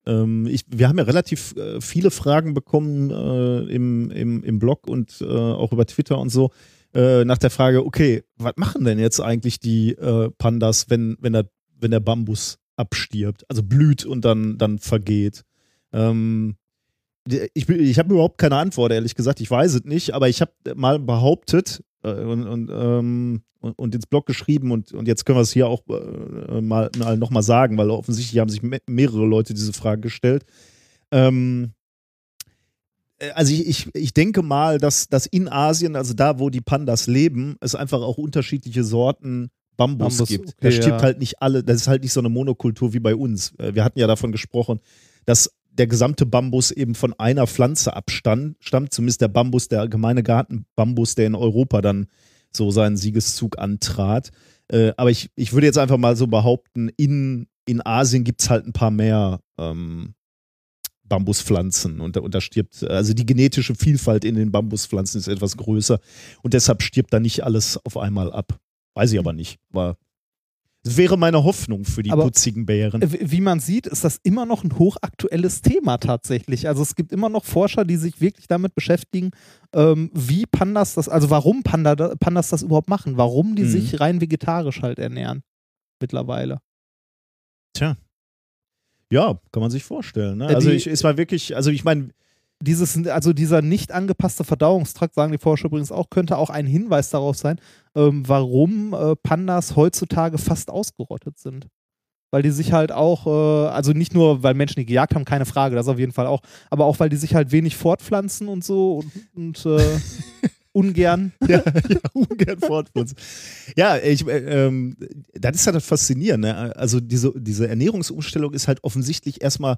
B: Ähm, ich, wir haben ja relativ äh, viele Fragen bekommen äh, im, im, im Blog und äh, auch über Twitter und so äh, nach der Frage, okay, was machen denn jetzt eigentlich die äh, Pandas, wenn, wenn, der, wenn der Bambus abstirbt, also blüht und dann, dann vergeht? Ähm, ich ich habe überhaupt keine Antwort, ehrlich gesagt. Ich weiß es nicht, aber ich habe mal behauptet und, und, ähm, und, und ins Blog geschrieben und, und jetzt können wir es hier auch äh, mal, mal nochmal sagen, weil offensichtlich haben sich me mehrere Leute diese Frage gestellt. Ähm, äh, also ich, ich, ich denke mal, dass, dass in Asien, also da, wo die Pandas leben, es einfach auch unterschiedliche Sorten Bambus,
A: Bambus,
B: gibt.
A: okay,
B: da stirbt
A: ja.
B: halt nicht alle, das ist halt nicht so eine Monokultur wie bei uns. Äh, Wir hatten ja davon gesprochen, dass der gesamte Bambus eben von einer Pflanze abstammt, stammt zumindest der Bambus, der gemeine Gartenbambus, der in Europa dann so seinen Siegeszug antrat. Äh, aber ich, ich würde jetzt einfach mal so behaupten, in, in Asien gibt es halt ein paar mehr ähm, Bambuspflanzen und, da- und da stirbt, also die genetische Vielfalt in den Bambuspflanzen ist etwas größer und deshalb stirbt da nicht alles auf einmal ab. Weiß ich aber nicht. Aber das wäre meine Hoffnung für die
A: Aber-
B: putzigen Bären.
A: Wie wie man sieht, ist das immer noch ein hochaktuelles Thema tatsächlich. Also es gibt immer noch Forscher, die sich wirklich damit beschäftigen, ähm, wie Pandas das, also warum Panda, Pandas das überhaupt machen, warum die
B: Mhm.
A: sich rein vegetarisch halt ernähren mittlerweile.
B: Tja. Ja, kann man sich vorstellen. Ne?
A: Äh,
B: Also
A: die-
B: ich, es war wirklich, also ich meine,
A: Dieses, also dieser nicht angepasste Verdauungstrakt, sagen die Forscher übrigens auch, könnte auch ein Hinweis darauf sein, ähm, warum äh, Pandas heutzutage fast ausgerottet sind. Weil die sich halt auch, äh, also nicht nur, weil Menschen die gejagt haben, keine Frage, das auf jeden Fall auch, aber auch, weil die sich halt wenig fortpflanzen und so und, und äh, [laughs] ungern.
B: ja, ja, ungern fortpflanzen. Ja, ich, äh, ähm, das ist halt das Faszinierende. Also diese, diese Ernährungsumstellung ist halt offensichtlich erstmal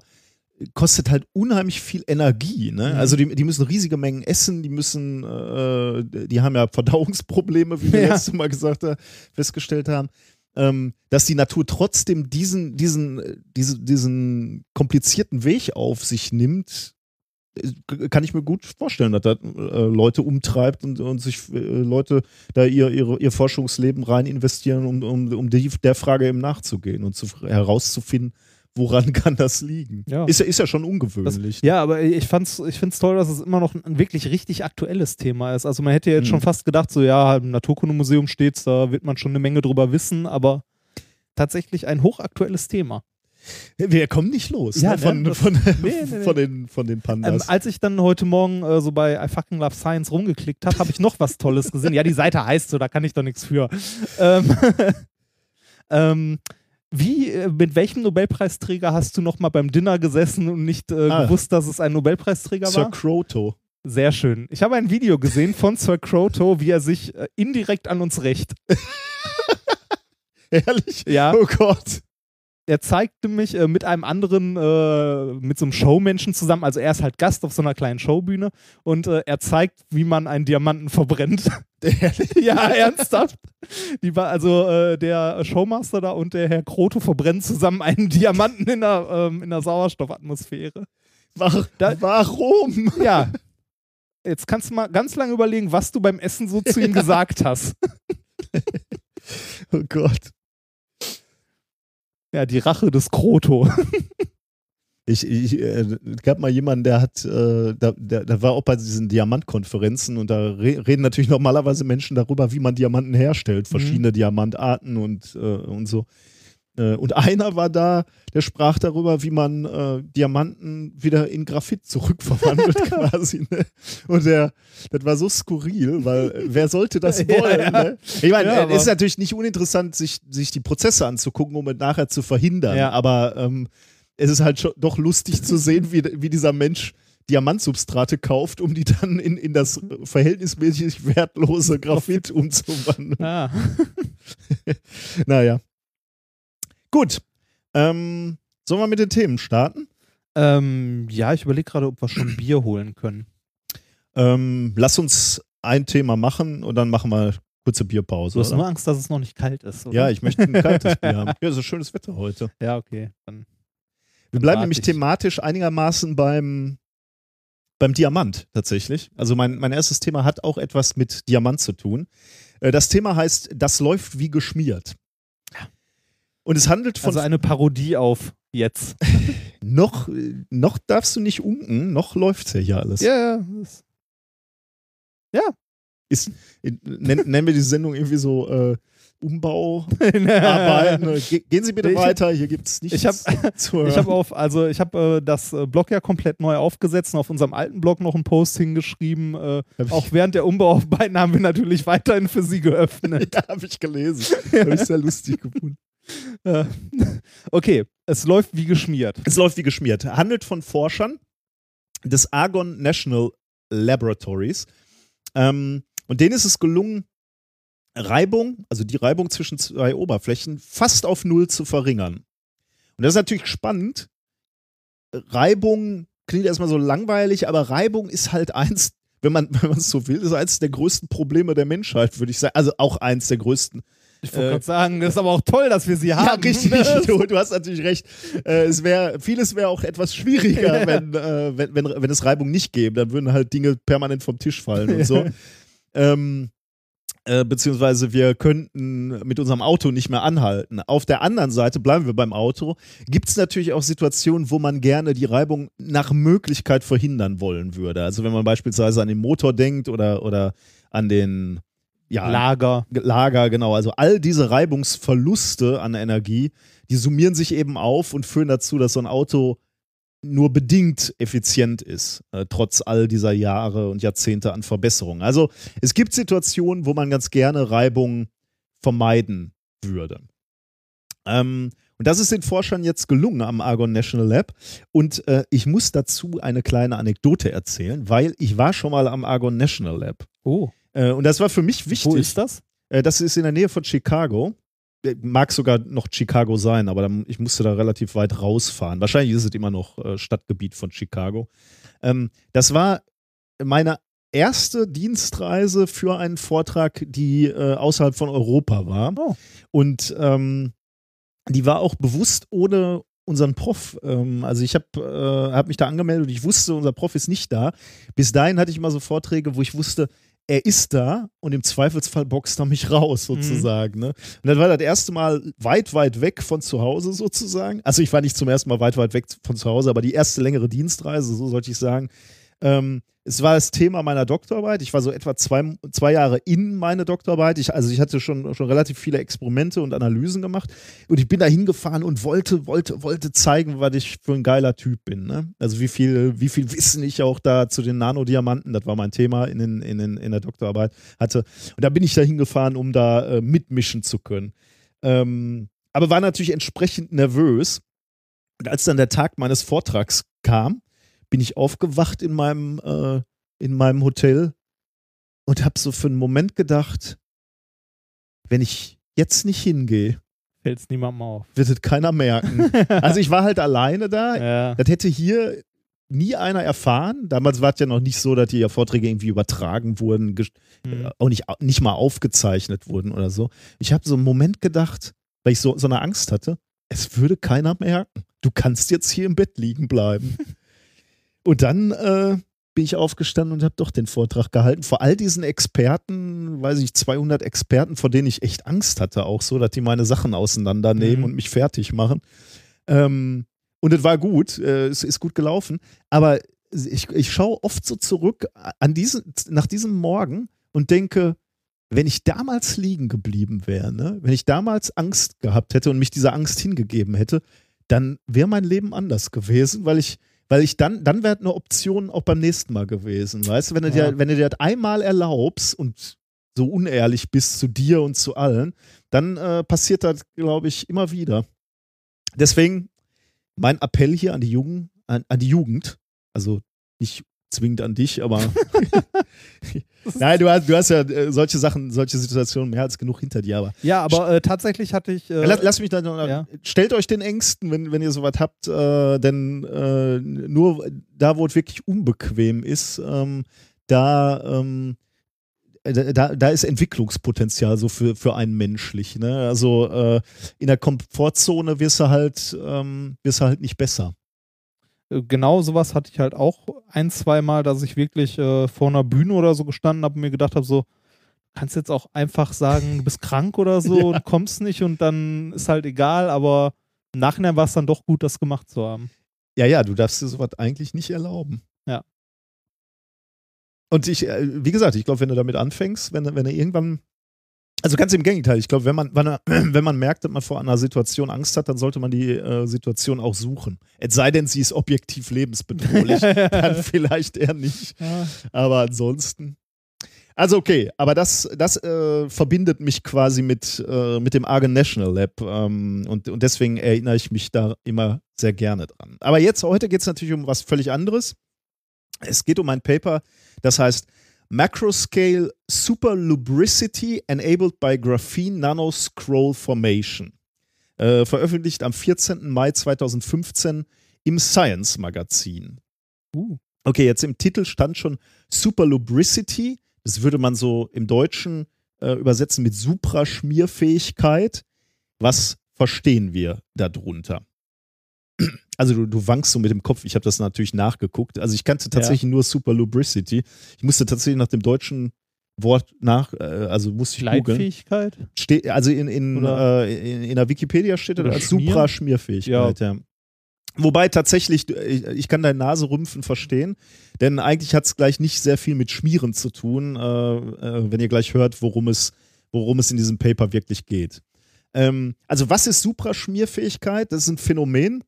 B: kostet halt unheimlich viel Energie. Ne?
A: Mhm.
B: Also die, die müssen riesige Mengen essen, die müssen, äh, die haben ja Verdauungsprobleme, wie wir
A: Ja.
B: letztes Mal gesagt haben, festgestellt haben. Ähm, dass die Natur trotzdem diesen, diesen, äh, diese, diesen komplizierten Weg auf sich nimmt, äh, kann ich mir gut vorstellen, dass das äh, Leute umtreibt und, und sich äh, Leute da ihr, ihre, ihr Forschungsleben rein investieren, um, um, um die, der Frage eben nachzugehen und zu, herauszufinden, woran kann das liegen.
A: Ja.
B: Ist, ja- ist ja schon
A: Das,
B: ungewöhnlich.
A: ja, aber ich fand's, ich finde es toll, dass es immer noch ein wirklich richtig aktuelles Thema ist. Also man hätte jetzt
B: Mhm.
A: schon fast gedacht, so ja, im Naturkundemuseum steht's, da wird man schon eine Menge drüber wissen, aber tatsächlich ein hochaktuelles Thema.
B: Wir kommen nicht los
A: Ja,
B: ne? von?
A: Das-
B: von,
A: Nee, [laughs] nee, nee.
B: von, den, von den
A: Ähm,
B: Pandas.
A: als ich dann heute Morgen äh, so bei I fucking love science rumgeklickt habe, habe ich noch was Tolles gesehen. Ja, die Seite heißt so, da kann ich doch nichts für. Ähm, [laughs] ähm, wie, äh, mit welchem Nobelpreisträger hast du noch mal beim Dinner gesessen und nicht äh,
B: Ah.
A: gewusst, dass es ein Nobelpreisträger
B: Sir
A: war?
B: Croto.
A: Sehr schön. Ich habe ein Video gesehen von Sir Croto, wie er sich äh, indirekt an uns rächt. [laughs]
B: Ehrlich?
A: Ja.
B: Oh Gott.
A: Er zeigte mich äh, mit einem anderen, äh, mit so einem Showmenschen zusammen. Also er ist halt Gast auf so einer kleinen Showbühne und äh, er zeigt, wie man einen Diamanten verbrennt. [laughs] Ja, ernsthaft. Die war also äh, der Showmaster da und der Herr Kroto verbrennen zusammen einen Diamanten in der, ähm, in der Sauerstoffatmosphäre.
B: War,
A: Da-
B: warum?
A: Ja. Jetzt kannst du mal ganz lange überlegen, was du beim Essen so zu ihm [laughs] gesagt hast. [laughs]
B: Oh Gott.
A: Ja, die Rache des Kroto. [laughs]
B: Ich, ich äh, es gab mal jemanden, der hat, äh, da, der, der war auch bei diesen Diamantkonferenzen und da re reden natürlich normalerweise Menschen darüber, wie man Diamanten herstellt, verschiedene Diamantarten und, äh, und so. Äh, und einer war da, der sprach darüber, wie man äh, Diamanten wieder in Graphit zurückverwandelt [laughs] quasi. Ne? Und der, das war so skurril, weil äh, wer sollte das [laughs]
A: Ja,
B: wollen?
A: ja.
B: Ne? Ich meine,
A: Ja,
B: es ist natürlich nicht uninteressant, sich, sich die Prozesse anzugucken, um es nachher zu verhindern.
A: Ja.
B: Aber ähm, es ist halt schon doch lustig zu sehen, wie, wie dieser Mensch Diamantsubstrate kauft, um die dann in, in das verhältnismäßig wertlose Graphit umzuwandeln.
A: Ah. [laughs]
B: Naja. Gut. Ähm, sollen wir mit den Themen starten?
A: Ähm, ja, ich überlege gerade, ob wir schon Bier holen können.
B: Ähm, lass uns ein Thema machen und dann machen wir kurze Bierpause.
A: Du hast
B: oder?
A: nur Angst, dass es noch nicht kalt ist, oder?
B: Ja, ich möchte ein kaltes [laughs] Bier haben. Ja, so schönes Wetter heute.
A: Ja, okay. Dann,
B: Wir bleiben nämlich
A: ich.
B: thematisch einigermaßen beim, beim Diamant tatsächlich. Also mein, mein erstes Thema hat auch etwas mit Diamant zu tun. Äh, Das Thema heißt, das läuft wie geschmiert. Und es handelt von
A: Also eine Parodie auf jetzt. [laughs]
B: noch, noch darfst du nicht unken, noch läuft's ja hier alles.
A: Ja, ja. das-
B: Ist, äh, nenn, nennen wir die Sendung irgendwie so äh, Umbauarbeiten. [laughs] Ge gehen Sie bitte
A: Ich-
B: weiter, hier gibt's nichts
A: ich hab- [laughs]
B: zu hören.
A: Ich habe auf, also ich habe äh, das äh, Blog ja komplett neu aufgesetzt und auf unserem alten Blog noch einen Post hingeschrieben. Äh, auch während der Umbauarbeiten haben wir natürlich weiterhin für sie geöffnet.
B: ja, habe ich gelesen. Habe ich sehr lustig gefunden.
A: Äh, [laughs] okay, es läuft wie geschmiert.
B: Es läuft wie geschmiert. Handelt von Forschern des Argonne National Laboratories. Ähm, und denen ist es gelungen, Reibung, also die Reibung zwischen zwei Oberflächen, fast auf Null zu verringern. Und das ist natürlich spannend. Reibung klingt erstmal so langweilig, aber Reibung ist halt eins, wenn man [laughs] es so will, ist eins der größten Probleme der Menschheit, würde ich sagen. Also auch eins der größten
A: Ich wollte
B: Äh,
A: gerade sagen, das ist aber auch toll, dass wir sie haben.
B: ja, richtig. Du, du hast natürlich recht. Äh, es wäre, vieles wäre auch etwas schwieriger, wenn, äh, wenn, wenn, wenn es Reibung nicht gäbe. Dann würden halt Dinge permanent vom Tisch fallen und so. ähm, äh, beziehungsweise wir könnten mit unserem Auto nicht mehr anhalten. Auf der anderen Seite, bleiben wir beim Auto, gibt es natürlich auch Situationen, wo man gerne die Reibung nach Möglichkeit verhindern wollen würde. Also wenn man beispielsweise an den Motor denkt oder, oder an den ja,
A: Lager.
B: Lager, genau. Also all diese Reibungsverluste an Energie, die summieren sich eben auf und führen dazu, dass so ein Auto nur bedingt effizient ist, äh, trotz all dieser Jahre und Jahrzehnte an Verbesserungen. Also es gibt Situationen, wo man ganz gerne Reibung vermeiden würde. Ähm, und das ist den Forschern jetzt gelungen am Argonne National Lab. Und äh, ich muss dazu eine kleine Anekdote erzählen, weil ich war schon mal am Argonne National Lab.
A: Oh,
B: und das war für mich wichtig.
A: wo ist das?
B: Äh, das ist in der Nähe von Chicago. Äh, Mag sogar noch Chicago sein, aber dann, ich musste da relativ weit rausfahren. Wahrscheinlich ist es immer noch äh, Stadtgebiet von Chicago. Ähm, das war meine erste Dienstreise für einen Vortrag, die äh, außerhalb von Europa war.
A: Oh.
B: Und ähm, die war auch bewusst ohne unseren Prof. Ähm, also ich habe äh, hab mich da angemeldet und ich wusste, unser Prof ist nicht da. Bis dahin hatte ich immer so Vorträge, wo ich wusste, er ist da und im Zweifelsfall boxt er mich raus, sozusagen. Ne? Und das war das erste Mal weit, weit weg von zu Hause, sozusagen. Also ich war nicht zum ersten Mal weit, weit weg von zu Hause, aber die erste längere Dienstreise, so sollte ich sagen. Ähm, es war das Thema meiner Doktorarbeit. Ich war so etwa zwei, zwei Jahre in meine Doktorarbeit. Ich, also ich hatte schon, schon relativ viele Experimente und Analysen gemacht. Und ich bin da hingefahren und wollte, wollte, wollte zeigen, was ich für ein geiler Typ bin. Ne? Also wie viel, wie viel Wissen ich auch da zu den Nanodiamanten, das war mein Thema in, den, in, den, in der Doktorarbeit, hatte. Und da bin ich da hingefahren, um da äh, mitmischen zu können. Ähm, aber war natürlich entsprechend nervös. Und als dann der Tag meines Vortrags kam, bin ich aufgewacht in meinem, äh, in meinem Hotel und habe so für einen Moment gedacht, wenn ich jetzt nicht hingehe,
A: Fällt es niemandem auf.
B: wird es keiner merken. [laughs] also ich war halt alleine da.
A: Ja.
B: Das hätte hier nie einer erfahren. Damals war es ja noch nicht so, dass die ja Vorträge irgendwie übertragen wurden,
A: Mhm.
B: auch nicht, nicht mal aufgezeichnet wurden oder so. Ich habe so einen Moment gedacht, weil ich so, so eine Angst hatte, es würde keiner merken. Du kannst jetzt hier im Bett liegen bleiben. [laughs] und dann äh, bin ich aufgestanden und habe doch den Vortrag gehalten. Vor all diesen Experten, weiß ich, 200 Experten, vor denen ich echt Angst hatte, auch so, dass die meine Sachen auseinandernehmen
A: Mhm.
B: und mich fertig machen. Ähm, und es war gut, äh, es ist gut gelaufen. Aber ich, ich schaue oft so zurück an diesen, nach diesem Morgen und denke, wenn ich damals liegen geblieben wäre, ne? wenn ich damals Angst gehabt hätte und mich dieser Angst hingegeben hätte, dann wäre mein Leben anders gewesen, weil ich, weil ich dann, dann wäre eine Option auch beim nächsten Mal gewesen. Weißt du, wenn du
A: Ja.
B: dir, wenn du dir das einmal erlaubst und so unehrlich bist zu dir und zu allen, dann äh, passiert das, glaube ich, immer wieder. Deswegen mein Appell hier an die Jugend, an, an die Jugend, also nicht zwingend an dich, aber [laughs] [laughs] nein, du hast, du hast ja äh, solche Sachen, solche Situationen mehr als genug hinter dir, aber
A: Ja, aber äh, tatsächlich hatte ich. Äh,
B: lass, lass mich da noch,
A: ja.
B: stellt euch den Ängsten, wenn, wenn ihr sowas habt, äh, denn äh, nur da, wo es wirklich unbequem ist, ähm, da, ähm, da- da ist Entwicklungspotenzial so für, für einen menschlich. Ne? Also äh, in der Komfortzone wirst du halt, ähm, wirst du halt nicht besser.
A: Äh, genau sowas hatte ich halt auch ein, zwei Mal, dass ich wirklich äh, vor einer Bühne oder so gestanden habe und mir gedacht habe, so, kannst jetzt auch einfach sagen, du bist krank oder so [laughs] und kommst nicht und dann ist halt egal, aber im Nachhinein war es dann doch gut, das gemacht zu haben.
B: Ja, ja, du darfst dir sowas eigentlich nicht erlauben.
A: Ja.
B: Und ich, äh, wie gesagt, ich glaube, wenn du damit anfängst, wenn, wenn du irgendwann, also ganz im Gegenteil, ich glaube, wenn man, wenn, [clears throat] wenn man merkt, dass man vor einer Situation Angst hat, dann sollte man die äh, Situation auch suchen. Es sei denn, sie ist objektiv lebensbedrohlich, [laughs] dann vielleicht eher nicht.
A: Ja.
B: Aber ansonsten. Also okay, aber das, das äh, verbindet mich quasi mit, äh, mit dem Argon National Lab ähm, und, und deswegen erinnere ich mich da immer sehr gerne dran. Aber jetzt, heute geht es natürlich um was völlig anderes. Es geht um ein Paper, das heißt Macroscale Super Lubricity Enabled by Graphene Nano Scroll Formation. Äh, veröffentlicht am 14. Mai 2015 im Science Magazin.
A: Uh.
B: Okay, jetzt im Titel stand schon Super Lubricity. Das würde man so im Deutschen äh, übersetzen mit Supraschmierfähigkeit. Was verstehen wir darunter? Also du, du wankst so mit dem Kopf. Ich habe das natürlich nachgeguckt. Also ich kannte tatsächlich nur Super Lubricity. Ich musste tatsächlich nach dem deutschen Wort nach, äh, also musste ich googeln.
A: Leitfähigkeit?
B: Steht, also in, in, äh, in, in der Wikipedia steht das als
A: Schmier?
B: Supraschmierfähigkeit, ja. Wobei tatsächlich, ich, ich kann dein Naserümpfen verstehen, denn eigentlich hat es gleich nicht sehr viel mit Schmieren zu tun, äh, äh, wenn ihr gleich hört, worum es, worum es in diesem Paper wirklich geht. Ähm, also was ist Supraschmierfähigkeit? Das ist ein Phänomen,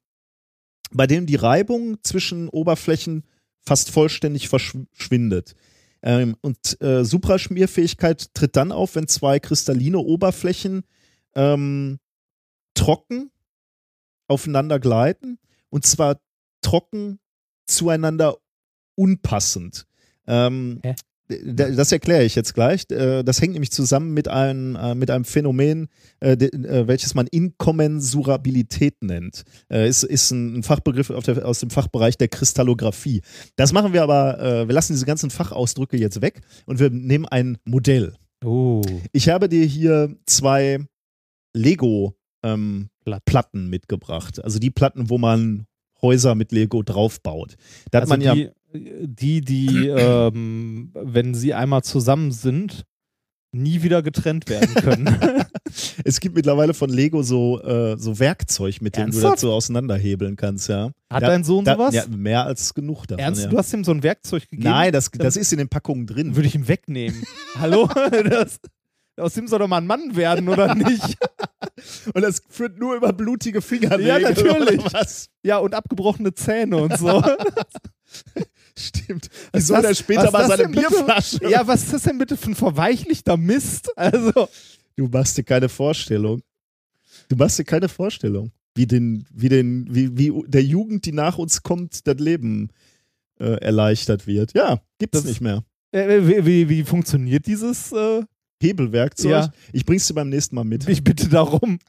B: bei dem die Reibung zwischen Oberflächen fast vollständig verschwindet. Ähm, und äh, Supraschmierfähigkeit tritt dann auf, wenn zwei kristalline Oberflächen ähm, trocken aufeinander gleiten und zwar trocken zueinander unpassend. Ähm? Das erkläre ich jetzt gleich. Äh, Das hängt nämlich zusammen mit einem, äh, mit einem Phänomen, äh, welches man Inkommensurabilität nennt. Ist, ist ein Fachbegriff der, aus dem Fachbereich der Kristallographie. Das machen wir aber, wir lassen diese ganzen Fachausdrücke jetzt weg und wir nehmen ein Modell.
A: Oh.
B: Ich habe dir hier zwei Lego ähm.
A: Platten
B: mitgebracht. Also die Platten, wo man Häuser mit Lego draufbaut. Da hat
A: Also
B: man ja.
A: die, die, die ähm, wenn sie einmal zusammen sind, nie wieder getrennt werden können. [laughs] [laughs]
B: Es gibt mittlerweile von Lego so, äh, so Werkzeug, mit dem du
A: Ernsthaft?
B: das so auseinanderhebeln kannst, ja.
A: Hat
B: Da-
A: dein Sohn
B: da,
A: sowas?
B: Ja, mehr als genug davon.
A: Ernst,
B: ja.
A: du hast ihm so ein Werkzeug gegeben?
B: Nein, das, das ist in den Packungen drin.
A: Würde ich ihm wegnehmen. Hallo? [laughs] Das, aus dem soll doch mal ein Mann werden, oder [laughs] nicht?
B: Und das führt nur über blutige Fingernägel.
A: Ja, natürlich. Ja, und abgebrochene Zähne und so. [laughs]
B: Stimmt. Wieso
A: das-
B: der später mal seine
A: denn bitte-
B: Bierflasche?
A: ja, was ist das denn bitte für ein verweichlichter Mist? Also,
B: Du machst dir keine Vorstellung. Du machst dir keine Vorstellung, wie den, wie den, wie, wie der Jugend, die nach uns kommt, das Leben äh, erleichtert wird. Ja, gibt's
A: Das-
B: nicht mehr.
A: äh, wie, wie, wie funktioniert dieses? Äh,
B: Hebelwerkzeug.
A: Ja.
B: Ich bring's dir beim nächsten Mal mit.
A: ich bitte darum.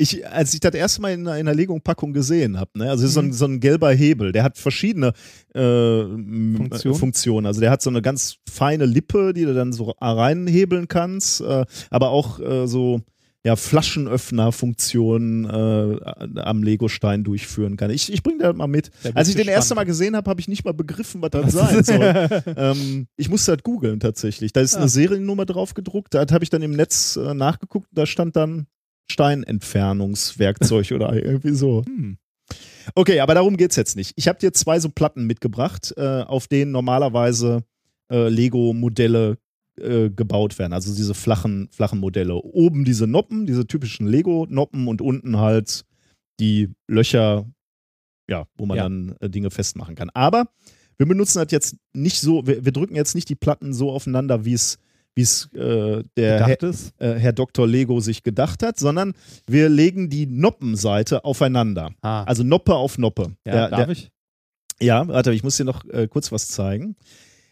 B: Ich, als ich das erste Mal in, einer- in einer Lego-Packung gesehen habe, ne, also ist so,
A: Mhm.
B: ein, so ein gelber Hebel, der hat verschiedene äh, äh, Funktionen. Also der hat so eine ganz feine Lippe, die du dann so reinhebeln kannst, äh, aber auch äh, so ja, Flaschenöffner-Funktionen äh, am Legostein durchführen kann. Ich, ich bringe das mal mit.
A: Da
B: Als ich den
A: gespannt.
B: erste Mal gesehen habe, habe ich nicht mal begriffen, was das sein soll. [laughs] ähm, ich musste das googeln tatsächlich. Da ist
A: Ah.
B: eine Seriennummer drauf gedruckt. Da habe ich dann im Netz äh, nachgeguckt. Da stand dann Steinentfernungswerkzeug [laughs] oder irgendwie so.
A: Hm.
B: Okay, aber darum geht's jetzt nicht. Ich habe dir zwei so Platten mitgebracht, äh, auf denen normalerweise äh, Lego-Modelle äh, gebaut werden. Also diese flachen, flachen Modelle. Oben diese Noppen, diese typischen Lego-Noppen und unten halt die Löcher, ja, wo man
A: Ja.
B: dann äh, Dinge festmachen kann. Aber wir benutzen das jetzt nicht so, wir, wir drücken jetzt nicht die Platten so aufeinander, wie es wie es äh, der Herr, äh, Herr Dr. Lego sich gedacht hat, sondern wir legen die Noppenseite aufeinander.
A: Ah,
B: Also Noppe auf Noppe.
A: ja,
B: Der-
A: darf
B: der,
A: ich?
B: ja, warte, ich muss dir noch äh, kurz was zeigen.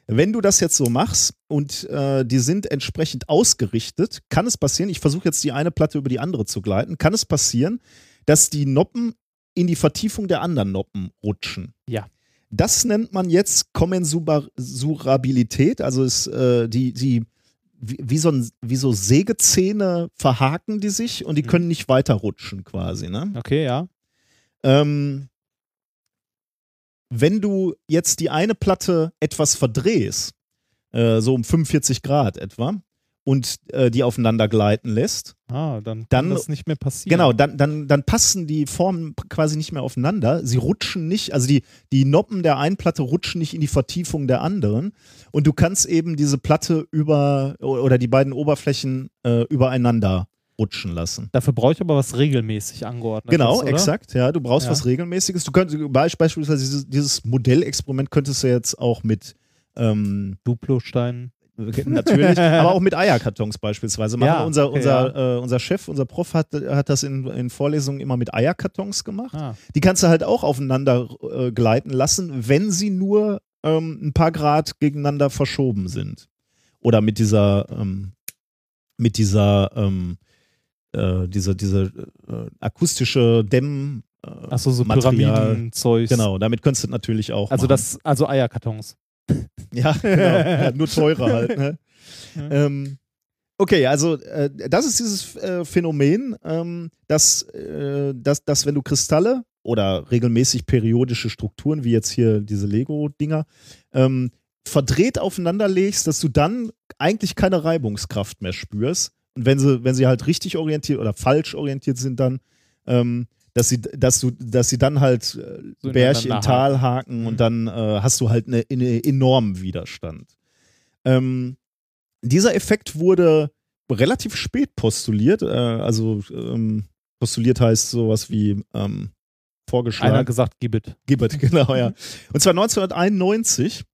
B: Wenn du das jetzt so machst und äh, die sind entsprechend ausgerichtet, kann es passieren, ich versuche jetzt die eine Platte über die andere zu gleiten, kann es passieren, dass die Noppen in die Vertiefung der anderen Noppen rutschen.
A: Ja.
B: Das nennt man jetzt Kommensurabilität, also ist äh, die, die wie, wie, so ein, wie so Sägezähne verhaken die sich und die
A: Mhm.
B: können nicht weiter rutschen quasi. Ne?
A: Okay, ja.
B: Ähm, wenn du jetzt die eine Platte etwas verdrehst, äh, so um 45 Grad etwa, und äh, die aufeinander gleiten lässt,
A: Ah, dann kann
B: Dann-
A: das nicht mehr passieren.
B: genau, dann, dann, dann passen die Formen quasi nicht mehr aufeinander. Sie rutschen nicht, also die, die Noppen der einen Platte rutschen nicht in die Vertiefung der anderen. Und du kannst eben diese Platte über oder die beiden Oberflächen äh, übereinander rutschen lassen.
A: Dafür brauche ich aber was regelmäßig angeordnet.
B: Genau,
A: ist,
B: exakt. Ja, du brauchst
A: Ja.
B: was Regelmäßiges. Du könntest beisp- beispielsweise dieses, dieses Modellexperiment könntest du jetzt auch mit ähm,
A: Duplostein.
B: natürlich, [laughs] aber auch mit Eierkartons beispielsweise machen.
A: Ja,
B: unser,
A: okay,
B: unser, äh, unser Chef, unser Prof hat, hat das in, in Vorlesungen immer mit Eierkartons gemacht.
A: Ah,
B: Die kannst du halt auch aufeinander äh, gleiten lassen, wenn sie nur ähm, ein paar Grad gegeneinander verschoben sind. Oder mit dieser, ähm, mit dieser, ähm, äh, diese, diese äh, akustische Dämm. Äh,
A: Achso, so
B: Material.
A: Pyramidenzeug.
B: Genau, damit könntest du natürlich auch.
A: Also
B: machen.
A: das, also Eierkartons. [laughs]
B: Ja, genau. ja, nur teurer halt. Ne? [laughs]
A: Ja.
B: ähm, okay, also äh, das ist dieses äh, Phänomen, ähm, dass, äh, dass, dass wenn du Kristalle oder regelmäßig periodische Strukturen, wie jetzt hier diese Lego-Dinger, ähm, verdreht aufeinander legst, dass du dann eigentlich keine Reibungskraft mehr spürst. Und wenn sie, wenn sie halt richtig orientiert oder falsch orientiert sind, dann, ähm, dass sie, dass du, dass sie dann halt äh,
A: So
B: Berg in Tal haken
A: Mhm.
B: und dann äh, hast du halt eine, eine enormen Widerstand. Ähm, dieser Effekt wurde relativ spät postuliert, äh, also ähm, postuliert heißt sowas wie ähm,
A: Einer
B: vorgeschlagen.
A: gesagt, gib it.
B: Gibbet, [laughs] genau, ja. Und zwar 1991.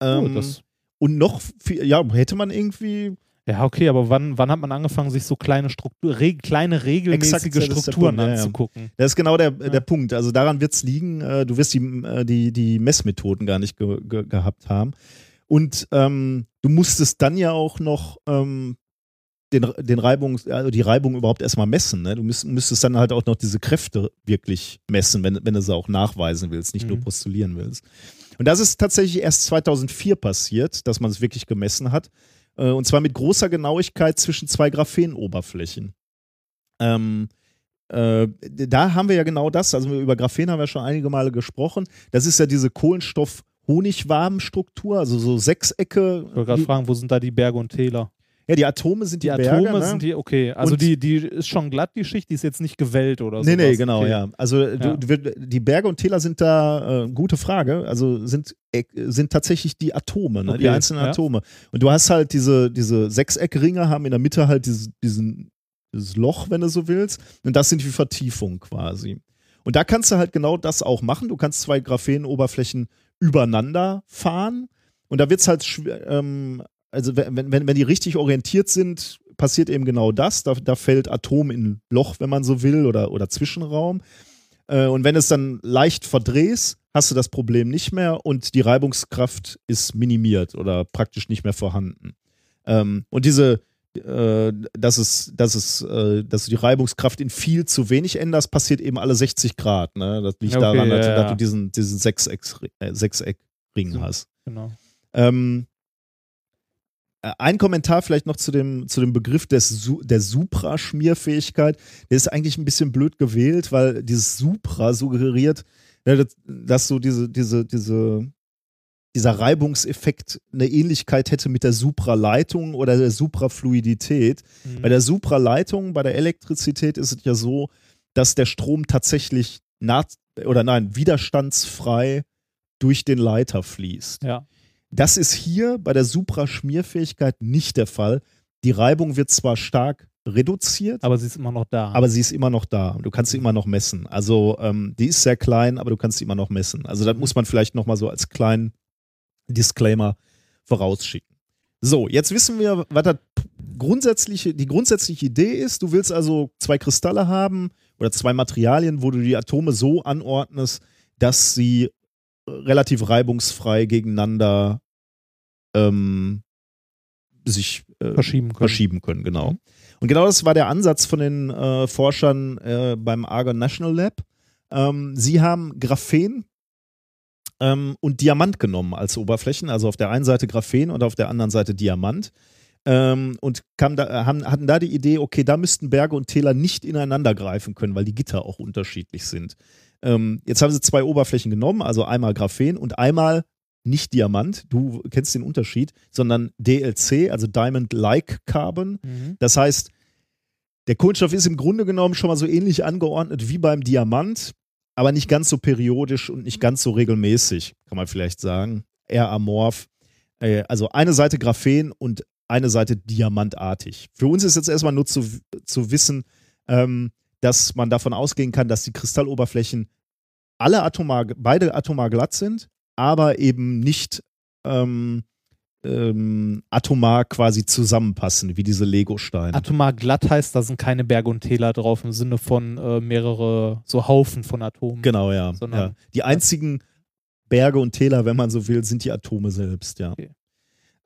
A: Oh,
B: Ähm,
A: das,
B: und noch viel, ja, hätte man irgendwie
A: ja, okay, aber wann, wann hat man angefangen, sich so kleine, Struktur, reg, kleine regelmäßige
B: Exakt,
A: Strukturen
B: Punkt, ja, ja.
A: anzugucken?
B: Das ist genau der,
A: Ja.
B: der Punkt. Also daran wird es liegen, äh, du wirst die, äh, die, die Messmethoden gar nicht ge ge gehabt haben. Und ähm, du musstest dann ja auch noch ähm, den, den Reibung, also die Reibung überhaupt erstmal messen. Ne? Du müsst, müsstest dann halt auch noch diese Kräfte wirklich messen, wenn, wenn du sie auch nachweisen willst, nicht nur
A: Mhm.
B: postulieren willst. Und das ist tatsächlich erst 2004 passiert, dass man es wirklich gemessen hat. Äh, und zwar mit großer Genauigkeit zwischen zwei Graphenoberflächen. Ähm, äh, da haben wir ja genau das, also über Graphen haben wir schon einige Male gesprochen. Das ist ja diese Kohlenstoff-Honigwabenstruktur, also so Sechsecke.
A: Ich wollte gerade fragen, wo sind da die Berge und Täler?
B: Ja, die Atome sind die,
A: Die
B: Berge.
A: Atome
B: ne?
A: sind die, okay. Also
B: Und-
A: die, die ist schon glatt, die Schicht, die ist jetzt nicht gewellt oder so.
B: Nee, nee, genau,
A: okay.
B: ja. Also
A: Ja.
B: Du, die Berge und Täler sind da, äh, gute Frage, also sind, äh, sind tatsächlich die Atome, ne? die
A: Okay,
B: einzelnen
A: ja.
B: Atome. Und du hast halt diese, diese Sechseckringe, haben in der Mitte halt dieses, diesen, dieses Loch, wenn du so willst. Und das sind die Vertiefungen quasi. Und da kannst du halt genau das auch machen. Du kannst zwei Graphenoberflächen übereinander fahren. Und da wird es halt, ähm, also wenn, wenn, wenn die richtig orientiert sind, passiert eben genau das. Da, da fällt Atom in Loch, wenn man so will, oder, oder Zwischenraum. Äh, und wenn es dann leicht verdrehst, hast du das Problem nicht mehr und die Reibungskraft ist minimiert oder praktisch nicht mehr vorhanden. Ähm, und diese, äh, dass es, dass es, äh, dass du die Reibungskraft in viel zu wenig änderst, passiert eben alle 60 Grad. Ne? Das liegt
A: Okay,
B: daran, dass,
A: ja,
B: dass
A: ja.
B: du diesen, diesen Sechseck, Sechseckring
A: So.
B: hast.
A: Genau.
B: Ähm, äh, ein Kommentar vielleicht noch zu dem, zu dem Begriff des, der Supra-Schmierfähigkeit. Der ist eigentlich ein bisschen blöd gewählt, weil dieses Supra suggeriert, dass so diese, diese, diese, dieser Reibungseffekt eine Ähnlichkeit hätte mit der Supraleitung oder der Suprafluidität.
A: Mhm.
B: Bei der Supraleitung, bei der Elektrizität ist es ja so, dass der Strom tatsächlich naht, oder nein, widerstandsfrei durch den Leiter fließt.
A: Ja.
B: Das ist hier bei der Supra-Schmierfähigkeit nicht der Fall. Die Reibung wird zwar stark reduziert,
A: Aber sie ist immer noch da.
B: aber sie ist immer noch da. Du kannst sie immer noch messen. Also ähm, die ist sehr klein, aber du kannst sie immer noch messen. Also das muss man vielleicht noch mal so als kleinen Disclaimer vorausschicken. So, jetzt wissen wir, was das grundsätzliche, die grundsätzliche Idee ist. Du willst also zwei Kristalle haben oder zwei Materialien, wo du die Atome so anordnest, dass sie relativ reibungsfrei gegeneinander ähm, sich äh,
A: verschieben können.
B: verschieben können, genau. Und genau das war der Ansatz von den äh, Forschern äh, beim Argonne National Lab. Ähm, sie haben Graphen ähm, und Diamant genommen als Oberflächen, also auf der einen Seite Graphen und auf der anderen Seite Diamant. Ähm, und da, haben, hatten da die Idee, okay, da müssten Berge und Täler nicht ineinander greifen können, weil die Gitter auch unterschiedlich sind. Ähm, jetzt haben sie zwei Oberflächen genommen, also einmal Graphen und einmal nicht Diamant, du kennst den Unterschied, sondern DLC, also Diamond-like Carbon.
A: Mhm.
B: Das heißt, der Kohlenstoff ist im Grunde genommen schon mal so ähnlich angeordnet wie beim Diamant, aber nicht ganz so periodisch und nicht ganz so regelmäßig, kann man vielleicht sagen. Eher amorph. Äh, also eine Seite Graphen und eine Seite diamantartig. Für uns ist jetzt erstmal nur zu, zu wissen, ähm, dass man davon ausgehen kann, dass die Kristalloberflächen alle atomar, beide atomar glatt sind, aber eben nicht ähm, ähm, atomar quasi zusammenpassen, wie diese Lego-Steine.
A: Atomar glatt heißt, da sind keine Berge und Täler drauf im Sinne von äh, mehrere, so Haufen von Atomen.
B: Genau, ja. Ja. Die einzigen Berge und Täler, wenn man so will, sind die Atome selbst, ja.
A: Okay.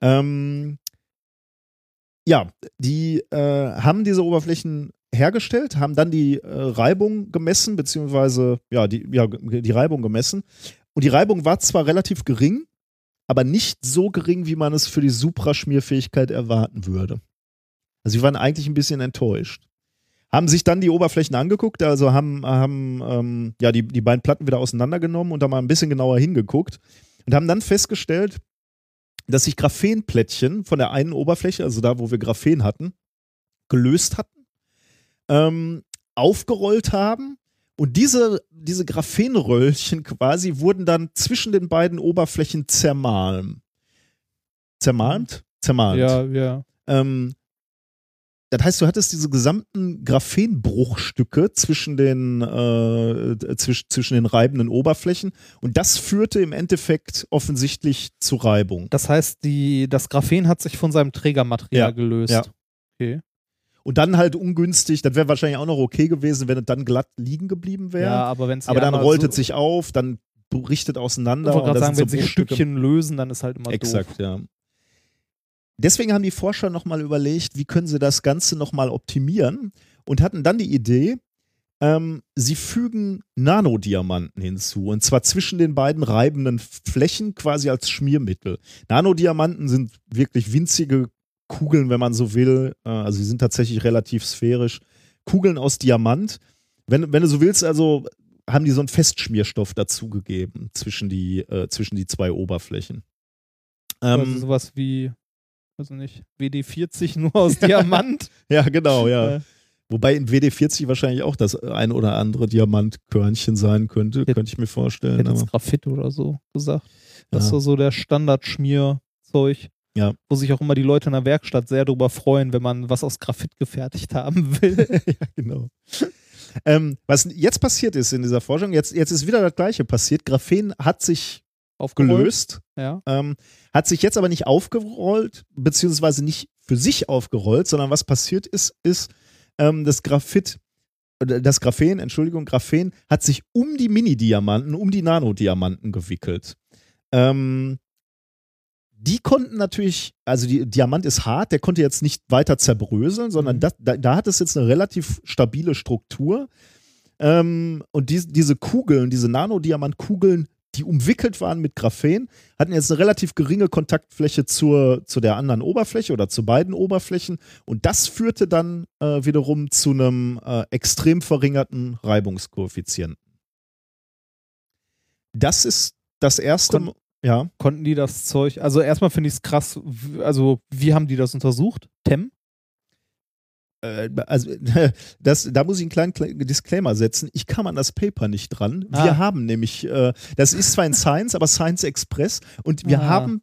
B: Ähm, ja, die äh, haben diese Oberflächen hergestellt, haben dann die äh, Reibung gemessen, beziehungsweise ja die, ja, die Reibung gemessen. Und die Reibung war zwar relativ gering, aber nicht so gering, wie man es für die Supraschmierfähigkeit erwarten würde. Also sie waren eigentlich ein bisschen enttäuscht. Haben sich dann die Oberflächen angeguckt, also haben, haben ähm, ja, die, die beiden Platten wieder auseinandergenommen und da mal ein bisschen genauer hingeguckt und haben dann festgestellt, dass sich Graphenplättchen von der einen Oberfläche, also da, wo wir Graphen hatten, gelöst hatten, ähm, aufgerollt haben und diese, diese Graphenröllchen quasi wurden dann zwischen den beiden Oberflächen zermalmt. Zermalmt? Zermalmt.
A: Ja, ja.
B: Ähm, das heißt, du hattest diese gesamten Graphenbruchstücke zwischen den, äh, zwisch, zwischen den reibenden Oberflächen und das führte im Endeffekt offensichtlich zu Reibung.
A: Das heißt, die, das Graphen hat sich von seinem Trägermaterial
B: Ja,
A: gelöst.
B: ja.
A: Okay.
B: Und dann halt ungünstig, das wäre wahrscheinlich auch noch okay gewesen, wenn es dann glatt liegen geblieben wäre.
A: Ja, aber wenn es
B: aber dann rollt es sich auf, dann richtet
A: Ich
B: auseinander.
A: wollte
B: und
A: gerade sagen, wenn
B: so
A: sich. Stückchen lösen, dann ist halt immer
B: Exakt,
A: doof.
B: ja. Deswegen haben die Forscher nochmal überlegt, wie können sie das Ganze nochmal optimieren und hatten dann die Idee, ähm, sie fügen Nanodiamanten hinzu und zwar zwischen den beiden reibenden Flächen quasi als Schmiermittel. Nanodiamanten sind wirklich winzige Kugeln, wenn man so will. Äh, also sie sind tatsächlich relativ sphärisch. Kugeln aus Diamant. Wenn, wenn du so willst, also haben die so einen Festschmierstoff dazugegeben zwischen die, äh, zwischen die zwei Oberflächen.
A: Also
B: Ähm,
A: sowas wie weiß nicht, WD40 nur aus [laughs] Diamant.
B: Ja, genau, ja.
A: Äh.
B: Wobei in WD40 wahrscheinlich auch das ein oder andere Diamantkörnchen sein könnte,
A: Hätt-
B: könnte ich mir vorstellen.
A: hätte
B: Aber,
A: Graphit oder so gesagt. Das ist
B: Ja.
A: so- so der Standardschmierzeug.
B: Ja.
A: Wo sich auch immer die Leute in der Werkstatt sehr drüber freuen, wenn man was aus Graphit gefertigt haben will. [laughs]
B: ja, genau. Ähm, was jetzt passiert ist in dieser Forschung, jetzt, jetzt ist wieder das Gleiche passiert. Graphen hat sich
A: Aufgerollt.
B: gelöst,
A: Ja.
B: ähm, hat sich jetzt aber nicht aufgerollt, beziehungsweise nicht für sich aufgerollt, sondern was passiert ist, ist, ähm, das Graphit, das Graphen, Entschuldigung, Graphen hat sich um die Mini-Diamanten, um die Nanodiamanten gewickelt. Ähm, die konnten natürlich, also die Diamant ist hart, der konnte jetzt nicht weiter zerbröseln, sondern
A: Mhm.
B: das, da, da hat es jetzt eine relativ stabile Struktur. Ähm, und die, diese Kugeln, diese Nanodiamantkugeln, die umwickelt waren mit Graphen, hatten jetzt eine relativ geringe Kontaktfläche zur, zu der anderen Oberfläche oder zu beiden Oberflächen. Und das führte dann äh, wiederum zu einem äh, extrem verringerten Reibungskoeffizienten. Das ist das erste.
A: Kon-
B: ja.
A: Konnten die das Zeug, also erstmal finde ich es krass, also wie haben die das untersucht? Tem?
B: Äh, also [laughs] das, da muss ich einen kleinen Kle- Disclaimer setzen. Ich kam an das Paper nicht dran. Wir
A: Ah.
B: haben nämlich, äh, das ist zwar in Science, aber Science Express und wir
A: Ah.
B: haben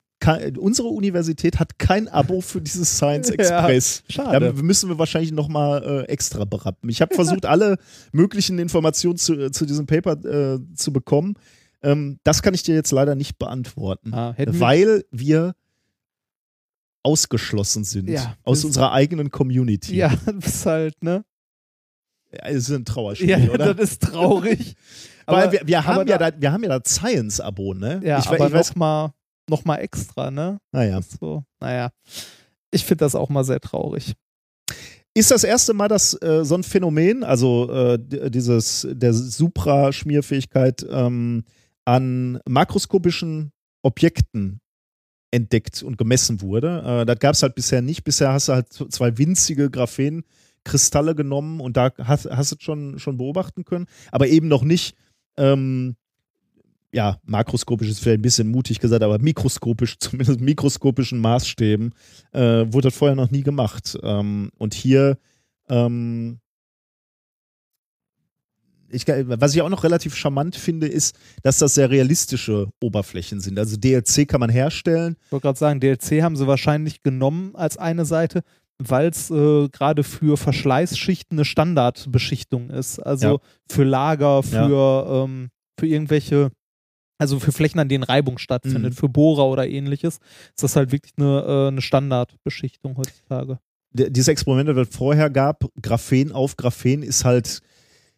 B: Unsere Universität hat kein Abo für dieses Science [laughs]
A: Ja,
B: Express. Da
A: Schade.
B: müssen wir wahrscheinlich nochmal äh, extra berappen. Ich habe versucht, alle möglichen Informationen zu, zu diesem Paper äh, zu bekommen. Ähm, das kann ich dir jetzt leider nicht beantworten,
A: Ah,
B: weil wir ausgeschlossen sind
A: Ja,
B: aus
A: das-
B: unserer eigenen Community.
A: Ja, [laughs] das ist halt, ne?
B: Ja, Es ist ein Trauerspiel,
A: Ja, [laughs]
B: oder?
A: das ist traurig. [laughs]
B: Weil wir, wir,
A: aber
B: haben ja
A: da-
B: da, wir haben ja das Science-Abo, ne?
A: Ja,
B: ich,
A: aber
B: ich weiß,
A: nochmal noch mal extra, ne?
B: naja.
A: So, naja. Ich finde das auch mal sehr traurig.
B: Ist das erste Mal, dass äh, so ein Phänomen, also äh, dieses, der Supra-Schmierfähigkeit ähm, an makroskopischen Objekten entdeckt und gemessen wurde. Äh, das gab es halt bisher nicht. Bisher hast du halt zwei winzige Graphenkristalle genommen und da hast, hast du es schon, schon beobachten können, aber eben noch nicht, ähm, ja, makroskopisch ist vielleicht ein bisschen mutig gesagt, aber mikroskopisch, [laughs] zumindest mikroskopischen Maßstäben, äh, wurde das vorher noch nie gemacht. Ähm, und hier, ähm, ich, was ich auch noch relativ charmant finde, ist, dass das sehr realistische Oberflächen sind. Also DLC kann man herstellen.
A: Ich wollte gerade sagen, DLC haben sie wahrscheinlich genommen als eine Seite, weil es äh, gerade für Verschleißschichten eine Standardbeschichtung ist. Also
B: Ja.
A: für Lager, für, ähm, für irgendwelche, also für Flächen, an denen Reibung stattfindet,
B: Mhm.
A: für Bohrer oder ähnliches, ist das halt wirklich eine, äh, eine Standardbeschichtung heutzutage.
B: D- Dieses Experiment, das es vorher gab, Graphen auf Graphen, ist halt,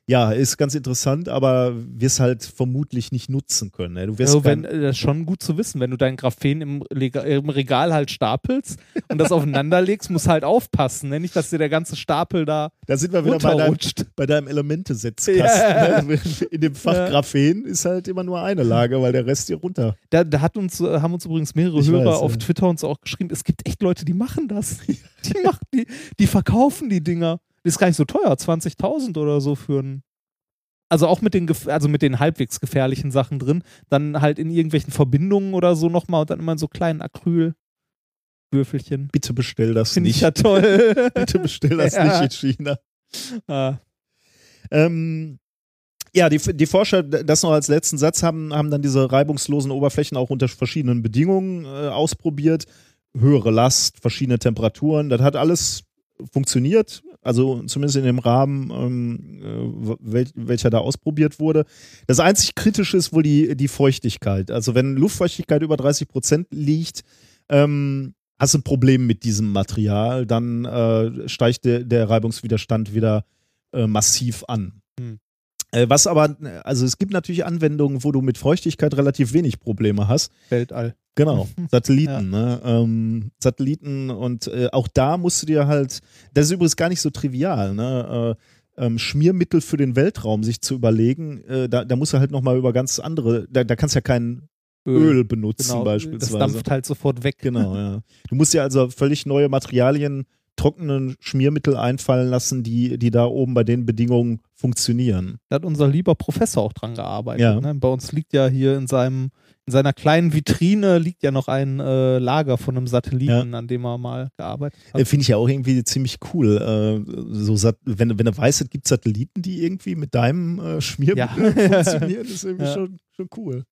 B: ja, ist ganz interessant, aber wirst halt vermutlich nicht nutzen können. Ne? Du wirst
A: Also wenn, äh, das ist schon gut zu wissen, wenn du dein Graphen im, Lega- im Regal halt stapelst und das aufeinander legst, musst halt aufpassen, ne? nicht, dass dir der ganze Stapel da
B: da sind wir wieder bei deinem, bei deinem Elementesetzkasten.
A: Ja.
B: Ne? In dem Fach
A: Ja.
B: Graphen ist halt immer nur eine Lage, weil der Rest hier runter.
A: Da, da hat uns, äh, haben uns übrigens mehrere
B: Ich
A: Hörer
B: weiß,
A: auf
B: ja.
A: Twitter uns auch geschrieben, es gibt echt Leute, die machen das. [laughs] Die, machen, die, die verkaufen die Dinger. Das ist gar nicht so teuer, 20.000 oder so für ein. Also auch mit den, also mit den halbwegs gefährlichen Sachen drin, dann halt in irgendwelchen Verbindungen oder so nochmal und dann immer in so kleinen Acrylwürfelchen.
B: Bitte bestell das
A: Finde ich
B: nicht.
A: ja toll. [laughs]
B: Bitte bestell das [laughs]
A: Ja.
B: nicht in China.
A: ah,
B: Ähm, ja, die, die Forscher, das noch als letzten Satz, haben, haben dann diese reibungslosen Oberflächen auch unter verschiedenen Bedingungen äh, ausprobiert. Höhere Last, verschiedene Temperaturen, das hat alles funktioniert. Also zumindest in dem Rahmen, ähm, äh, wel, welcher da ausprobiert wurde. Das einzig Kritische ist wohl die, die Feuchtigkeit. Also wenn Luftfeuchtigkeit über 30 Prozent liegt, ähm, hast du ein Problem mit diesem Material, dann äh, steigt der, der Reibungswiderstand wieder äh, massiv an.
A: Hm.
B: Äh, was aber, also es gibt natürlich Anwendungen, wo du mit Feuchtigkeit relativ wenig Probleme hast.
A: Weltall.
B: Genau, [laughs] Satelliten, ne? ähm, Satelliten und äh, auch da musst du dir halt, das ist übrigens gar nicht so trivial, ne? Äh, ähm, Schmiermittel für den Weltraum sich zu überlegen, äh, da, da musst du halt nochmal über ganz andere, da, da kannst du ja kein Öl, benutzen
A: Genau,
B: beispielsweise.
A: Das dampft halt sofort weg.
B: Genau, ja. [laughs] Du musst dir also völlig neue Materialien, trockenen Schmiermittel einfallen lassen, die, die da oben bei den Bedingungen funktionieren.
A: Da hat unser lieber Professor auch dran gearbeitet.
B: Ja.
A: Ne? Bei uns liegt ja hier in seinem, In seiner kleinen Vitrine liegt ja noch ein äh, Lager von einem Satelliten, an dem er mal gearbeitet
B: Äh,
A: hat.
B: Finde ich ja auch irgendwie ziemlich cool. Äh, so Sat wenn, wenn du weißt, es gibt Satelliten, die irgendwie mit deinem äh, Schmiermittel
A: Ja. [laughs]
B: funktionieren, [laughs] ist irgendwie
A: Ja.
B: schon, schon cool.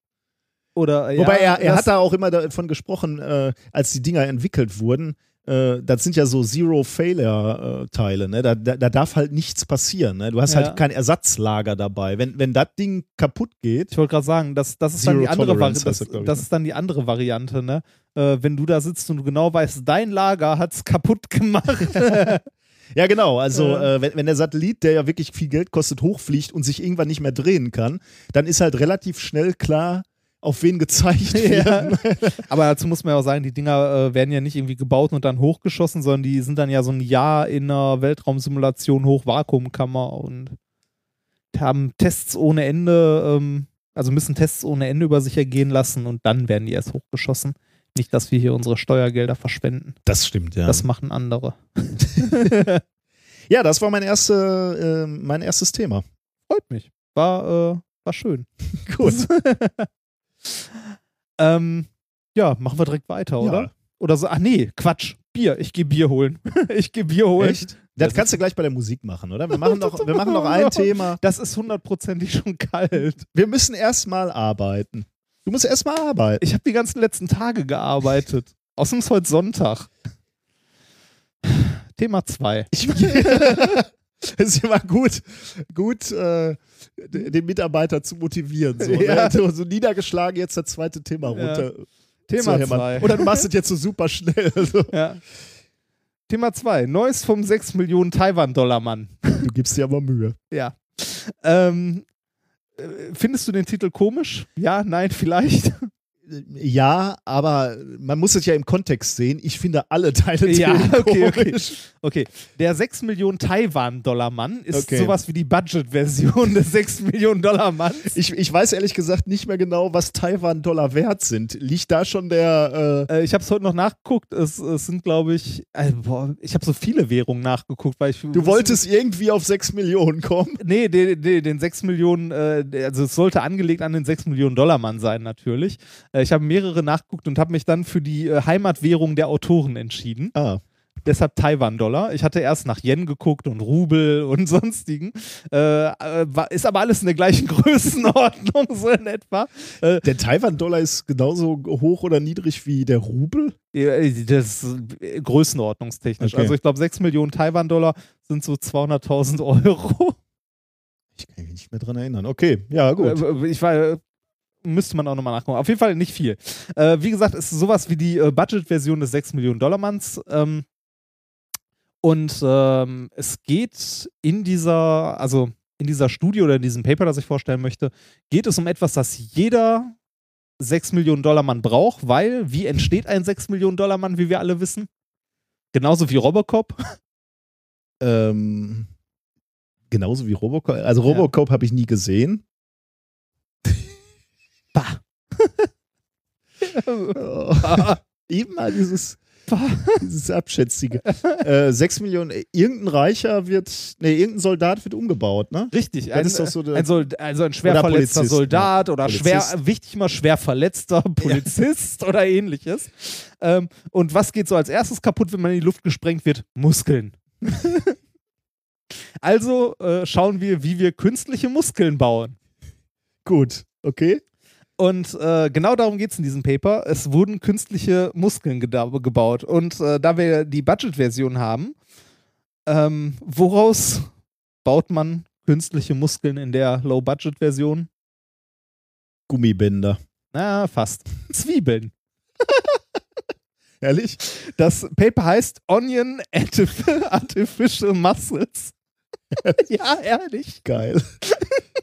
A: Oder, ja,
B: Wobei er, er hat da auch immer davon gesprochen, äh, als die Dinger entwickelt wurden, äh, das sind ja so Zero-Failure-Teile, ne? Da, da, da darf halt nichts passieren. Ne? Du hast
A: Ja.
B: halt kein Ersatzlager dabei. Wenn, wenn das Ding kaputt geht,
A: Ich wollte gerade sagen, das, das ist dann die andere
B: heißt
A: Das,
B: das, ich,
A: das
B: ne?
A: ist dann die andere Variante, ne? Äh, wenn du da sitzt und du genau weißt, dein Lager hat's kaputt gemacht. [laughs] [laughs]
B: Ja, genau. Also,
A: Ja.
B: äh, wenn, wenn der Satellit, der ja wirklich viel Geld kostet, hochfliegt und sich irgendwann nicht mehr drehen kann, dann ist halt relativ schnell klar, auf wen gezeigt wird. [laughs]
A: Ja. [laughs] Aber dazu muss man ja auch sagen, die Dinger äh, werden ja nicht irgendwie gebaut und dann hochgeschossen, sondern die sind dann ja so ein Jahr in einer Weltraumsimulation Hochvakuumkammer und haben Tests ohne Ende, ähm, also müssen Tests ohne Ende über sich ergehen lassen und dann werden die erst hochgeschossen. Nicht, dass wir hier unsere Steuergelder verschwenden.
B: Das stimmt, ja.
A: Das machen andere. [laughs]
B: ja, das war mein, erste, äh, mein erstes Thema.
A: Freut mich. War, äh, war schön.
B: Gut.
A: Ähm, ja, machen wir direkt weiter, oder?
B: Ja.
A: Oder so, ach nee, Quatsch. Bier. Ich gehe Bier holen. [laughs] ich gehe Bier holen.
B: Echt? Das kannst du gleich bei der Musik machen, oder? Wir machen [laughs] noch, wir machen noch ein Thema.
A: Das ist hundertprozentig schon kalt.
B: Wir müssen erstmal arbeiten. Du musst erstmal arbeiten.
A: Ich habe die ganzen letzten Tage gearbeitet. Außerdem ist heute Sonntag. Thema 2. [laughs]
B: Es [laughs] ist immer gut, gut äh, den Mitarbeiter zu motivieren. So, [laughs]
A: Ja. [laughs]
B: ne? so, niedergeschlagen jetzt das zweite Thema
A: Ja.
B: runter.
A: Thema
B: zu hämmern.
A: 2.
B: Oder du machst es jetzt so super schnell. So.
A: Ja. Thema 2. Neues vom 6 Millionen Taiwan-Dollar-Mann.
B: Du gibst dir aber Mühe.
A: Ja. Ähm, äh, findest du den Titel komisch? Ja, nein, vielleicht.
B: Ja, aber man muss es ja im Kontext sehen. Ich finde alle Teile
A: Ja, okay, okay. Okay, der 6 Millionen Taiwan-Dollar-Mann ist
B: Okay.
A: sowas wie die Budget-Version des 6 Millionen Dollar-Manns.
B: Ich, ich weiß ehrlich gesagt nicht mehr genau, was Taiwan-Dollar wert sind. Liegt da schon der. Äh,
A: Äh, ich habe es heute noch nachgeguckt. Es, es sind, glaube ich, äh, boah, ich habe so viele Währungen nachgeguckt, weil ich.
B: du wolltest irgendwie auf 6 Millionen kommen?
A: Nee, den, den, den 6 Millionen, äh, also es sollte angelegt an den 6 Millionen Dollar Mann sein, natürlich. Äh, ich habe mehrere nachgeguckt und habe mich dann für die äh, Heimatwährung der Autoren entschieden.
B: Ah.
A: Deshalb Taiwan-Dollar. Ich hatte erst nach Yen geguckt und Rubel [laughs] und sonstigen. Äh, äh, ist aber alles in der gleichen [laughs] Größenordnung, so in etwa. Äh,
B: Der Taiwan-Dollar ist genauso hoch oder niedrig wie der Rubel?
A: das ist größenordnungstechnisch.
B: Okay.
A: Also ich glaube, 6 Millionen Taiwan-Dollar sind so 200.000 Euro.
B: Ich kann mich nicht mehr dran erinnern. Okay, ja, gut.
A: Ich war, müsste man auch nochmal nachgucken. Auf jeden Fall nicht viel. Äh, wie gesagt, es ist sowas wie die äh, Budget-Version des 6 Millionen Dollar Manns. Ähm, und ähm, es geht in dieser, also in dieser Studie oder in diesem Paper, das ich vorstellen möchte, geht es um etwas, das jeder 6 Millionen Dollar Mann braucht, weil wie entsteht ein 6 Millionen Dollar Mann, wie wir alle wissen? Genauso wie Robocop.
B: Ähm, genauso wie Robocop. Also Robocop habe ich nie gesehen.
A: Bah. [laughs]
B: Eben mal dieses, dieses Abschätzige. äh, 6 Millionen, irgendein Reicher wird, nee, irgendein Soldat wird umgebaut, ne?
A: Richtig, ein,
B: so
A: ein, Sold also ein schwer verletzter
B: Polizist,
A: Soldat
B: ja.
A: oder
B: Polizist.
A: schwer, wichtig immer schwer verletzter Polizist oder ähnliches. Ähm, und was geht so als erstes kaputt, wenn man in die Luft gesprengt wird? Muskeln. [laughs] also äh, schauen wir, wie wir künstliche Muskeln bauen.
B: Gut, okay.
A: Und äh, genau darum geht es in diesem Paper. Es wurden künstliche Muskeln gebaut. Und äh, da wir die Budget-Version haben, ähm, woraus baut man künstliche Muskeln in der Low-Budget-Version?
B: Gummibänder.
A: Na, fast. [laughs] Zwiebeln. [laughs]
B: Ehrlich?
A: Das Paper heißt Onion Artif- [laughs] Artificial Muscles. ja, ehrlich.
B: Geil.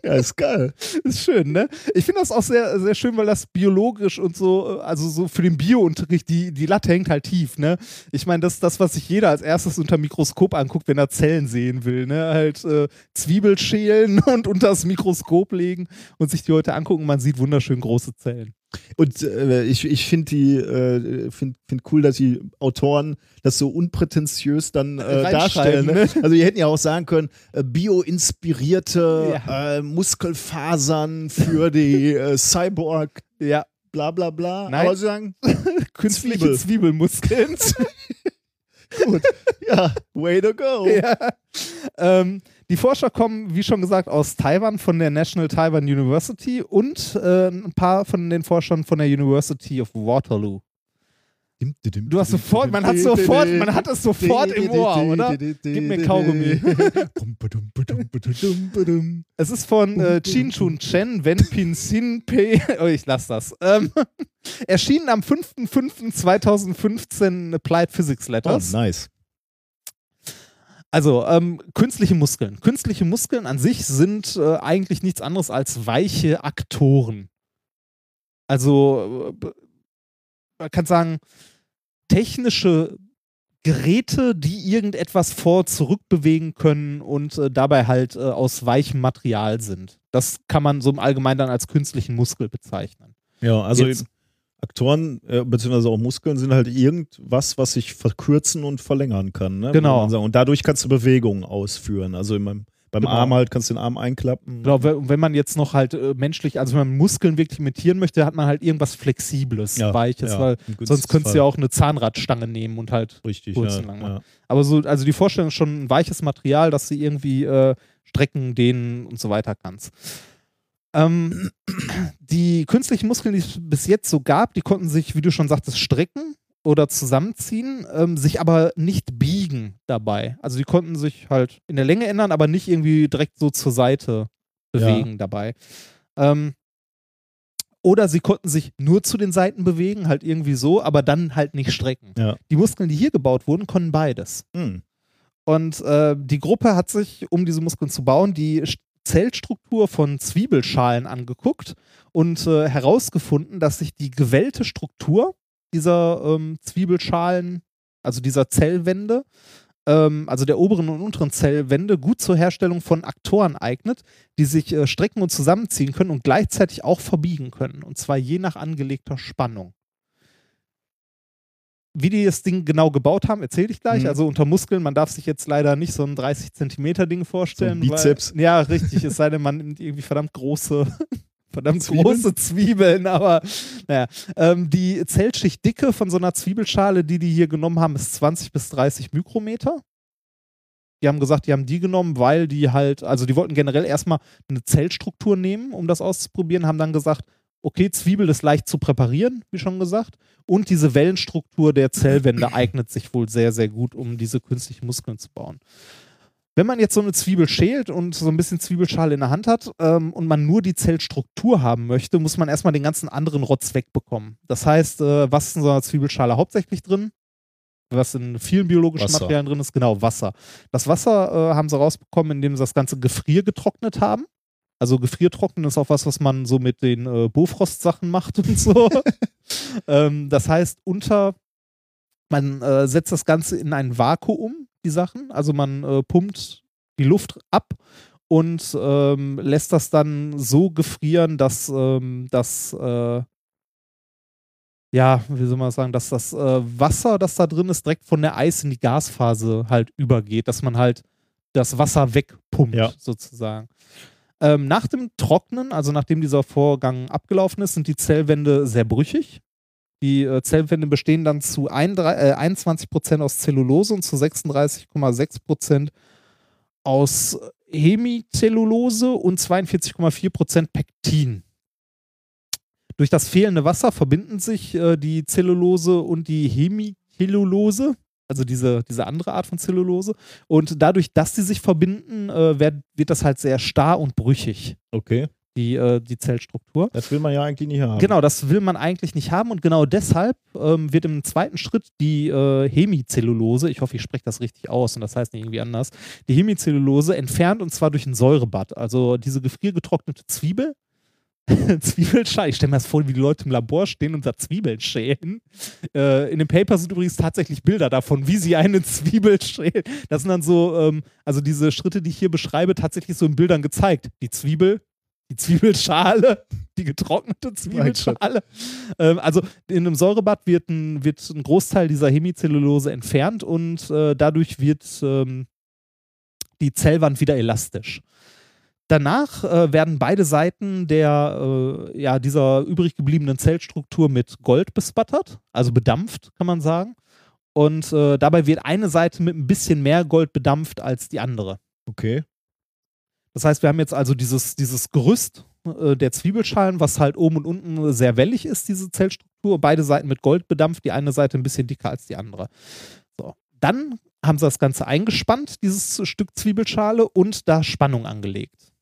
B: Ja, ist geil.
A: Ist schön, ne? Ich finde das auch sehr, sehr schön, weil das biologisch und so, äh, also so für den Biounterricht, die, die Latte hängt halt tief, ne? Ich meine, das ist das, was sich jeder als erstes unter Mikroskop anguckt, wenn er Zellen sehen will, ne? Halt äh, Zwiebel schälen [laughs] und unter das Mikroskop legen und sich die heute angucken. Man sieht wunderschön große Zellen.
B: Und äh, ich, ich finde die äh, find, find cool, dass die Autoren das so unprätentiös dann äh, darstellen. Ne?
A: ne?
B: Also die hätten ja auch sagen können, äh, bioinspirierte
A: Ja.
B: Muskelfasern für die [laughs] äh, Cyborg.
A: Ja.
B: bla bla bla.
A: Nein.
B: Aber sie sagen, [laughs]
A: Künstliche
B: Zwiebel.
A: Zwiebelmuskeln. [laughs]
B: gut, ja, way to go.
A: ja. ähm, die Forscher kommen, wie schon gesagt, aus Taiwan von der National Taiwan University und äh, ein paar von den Forschern von der University of Waterloo. Du hast sofort, man hat sofort, man hat es sofort im Ohr, oder? Gib mir Kaugummi. [laughs] Es ist von äh, Chin Chun Chen, Wen Pin Sin Pe. [laughs] Oh, ich lass das. Ähm, [laughs] erschienen am 5.5.2015 in Applied Physics
B: Oh,
A: Letters.
B: nice.
A: Also, ähm, künstliche Muskeln. Künstliche Muskeln an sich sind äh, eigentlich nichts anderes als weiche Aktoren. Also, äh, man kann sagen, technische Geräte, die irgendetwas vor- zurückbewegen können und äh, dabei halt äh, aus weichem Material sind. Das kann man so im Allgemeinen dann als künstlichen Muskel bezeichnen.
B: Ja, also
A: Jetzt-
B: Aktoren äh, beziehungsweise auch Muskeln sind halt irgendwas, was sich verkürzen und verlängern kann. Ne?
A: Genau.
B: Und dadurch kannst du Bewegungen ausführen. Also in meinem, beim
A: Genau.
B: Arm halt kannst du den Arm einklappen.
A: Genau, we- wenn man jetzt noch halt äh, menschlich, also wenn man Muskeln wirklich imitieren möchte, hat man halt irgendwas Flexibles,
B: Ja,
A: Weiches,
B: ja,
A: weil sonst könntest du ja auch eine Zahnradstange nehmen und halt
B: Richtig,
A: kurz
B: ja,
A: und lang
B: ja.
A: Aber so, also die Vorstellung ist schon ein weiches Material, dass du irgendwie äh, strecken, dehnen und so weiter kannst. Ähm, die künstlichen Muskeln, die es bis jetzt so gab, die konnten sich, wie du schon sagtest, strecken oder zusammenziehen, ähm, sich aber nicht biegen dabei. Also die konnten sich halt in der Länge ändern, aber nicht irgendwie direkt so zur Seite bewegen dabei. Ähm, oder sie konnten sich nur zu den Seiten bewegen, halt irgendwie so, aber dann halt nicht strecken.
B: Ja.
A: Die Muskeln, die hier gebaut wurden, konnten beides.
B: Hm.
A: Und äh, die Gruppe hat sich, um diese Muskeln zu bauen, die St- Zellstruktur von Zwiebelschalen angeguckt und äh, herausgefunden, dass sich die gewellte Struktur dieser ähm, Zwiebelschalen, also dieser Zellwände, ähm, also der oberen und unteren Zellwände, gut zur Herstellung von Aktoren eignet, die sich äh, strecken und zusammenziehen können und gleichzeitig auch verbiegen können. Und zwar je nach angelegter Spannung. Wie die das Ding genau gebaut haben, erzähle ich gleich.
B: Mhm.
A: Also unter Muskeln, man darf sich jetzt leider nicht so ein 30 Zentimeter Ding vorstellen.
B: So Bizeps.
A: Weil, ja, richtig. es sei denn, man nimmt irgendwie verdammt große, verdammt
B: Zwiebeln?
A: große Zwiebeln. Aber naja, ähm, die Zellschichtdicke von so einer Zwiebelschale, die die hier genommen haben, ist 20 bis 30 Mikrometer. Die haben gesagt, die haben die genommen, weil die halt, also die wollten generell erstmal eine Zellstruktur nehmen, um das auszuprobieren, haben dann gesagt, okay, Zwiebel ist leicht zu präparieren, wie schon gesagt. Und diese Wellenstruktur der Zellwände [clears throat] eignet sich wohl sehr, sehr gut, um diese künstlichen Muskeln zu bauen. Wenn man jetzt so eine Zwiebel schält und so ein bisschen Zwiebelschale in der Hand hat ähm, und man nur die Zellstruktur haben möchte, muss man erstmal den ganzen anderen Rotz wegbekommen. Das heißt, äh, was ist in so einer Zwiebelschale hauptsächlich drin? Was in vielen biologischen
B: Wasser.
A: Materialien drin ist, genau, Wasser. Das Wasser äh, haben sie rausbekommen, indem sie das ganze Gefrier getrocknet haben. Also Gefriertrocknen ist auch was, was man so mit den äh, Bofrost-Sachen macht [laughs] und so. [laughs] ähm, das heißt, unter, man äh, setzt das Ganze in ein Vakuum, die Sachen. Also man äh, pumpt die Luft ab und ähm, lässt das dann so gefrieren, dass ähm, das, äh, ja, wie soll man sagen, dass das äh, Wasser, das da drin ist, direkt von der Eis in die Gasphase halt übergeht, dass man halt das Wasser wegpumpt,
B: Ja.
A: sozusagen. Ähm, nach dem Trocknen, also nachdem dieser Vorgang abgelaufen ist, sind die Zellwände sehr brüchig. Die äh, Zellwände bestehen dann zu ein, äh, 21% aus Zellulose und zu 36,6% aus Hemicellulose und 42,4% Pektin. Durch das fehlende Wasser verbinden sich äh, die Zellulose und die Hemicellulose, also diese, diese andere Art von Zellulose. Und dadurch, dass sie sich verbinden, äh, wird, wird das halt sehr starr und brüchig,
B: Okay.
A: Die, äh, die Zellstruktur.
B: Das will man ja eigentlich nicht haben.
A: Genau, das will man eigentlich nicht haben und genau deshalb ähm, wird im zweiten Schritt die äh, Hemicellulose, ich hoffe, ich spreche das richtig aus und das heißt nicht irgendwie anders, die Hemicellulose entfernt und zwar durch ein Säurebad. Also diese gefriergetrocknete Zwiebel, [laughs] Zwiebelschalen, ich stelle mir das vor, wie die Leute im Labor stehen und da Zwiebeln schälen. Äh, in dem Paper sind übrigens tatsächlich Bilder davon, wie sie eine Zwiebel schälen. Das sind dann so, ähm, also diese Schritte, die ich hier beschreibe, tatsächlich so in Bildern gezeigt. Die Zwiebel, die Zwiebelschale, die getrocknete Zwiebelschale. Ähm, also in einem Säurebad wird ein, wird ein Großteil dieser Hemicellulose entfernt und äh, dadurch wird ähm, die Zellwand wieder elastisch. danach äh, werden beide Seiten der, äh, ja, dieser übrig gebliebenen Zellstruktur mit Gold bespattert, also bedampft, kann man sagen. Und äh, dabei wird eine Seite mit ein bisschen mehr Gold bedampft als die andere.
B: Okay.
A: Das heißt, wir haben jetzt also dieses, dieses Gerüst äh, der Zwiebelschalen, was halt oben und unten sehr wellig ist, diese Zellstruktur. Beide Seiten mit Gold bedampft, die eine Seite ein bisschen dicker als die andere. So. Dann haben sie das Ganze eingespannt, dieses Stück Zwiebelschale, und da Spannung angelegt.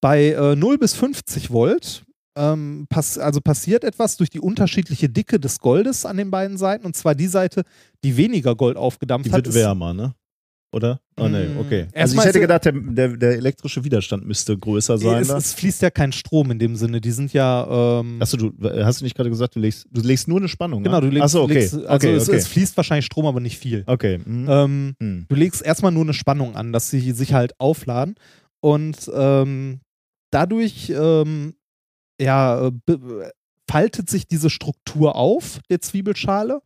A: Bei äh, 0 bis 50 Volt ähm, pass also passiert etwas durch die unterschiedliche Dicke des Goldes an den beiden Seiten. Und zwar die Seite, die weniger Gold aufgedampft
B: Die
A: hat.
B: wird
A: ist-
B: wärmer, ne? Oder? Oh nee,
A: Mm,
B: okay. Also
A: erstmal
B: ich hätte gedacht, der, der, der elektrische Widerstand müsste größer sein.
A: es,
B: da.
A: es fließt ja kein Strom in dem Sinne. Die sind ja. Ähm,
B: Achso, du hast du nicht gerade gesagt, du legst, du legst nur eine Spannung
A: genau,
B: an?
A: du legst.
B: Achso, okay.
A: legst also
B: okay,
A: es,
B: okay.
A: es fließt wahrscheinlich Strom, aber nicht viel.
B: okay. mhm.
A: Ähm,
B: Hm.
A: du legst erstmal nur eine Spannung an, dass sie sich halt aufladen. Und ähm, dadurch ähm, ja, äh, faltet sich diese Struktur auf der Zwiebelschale.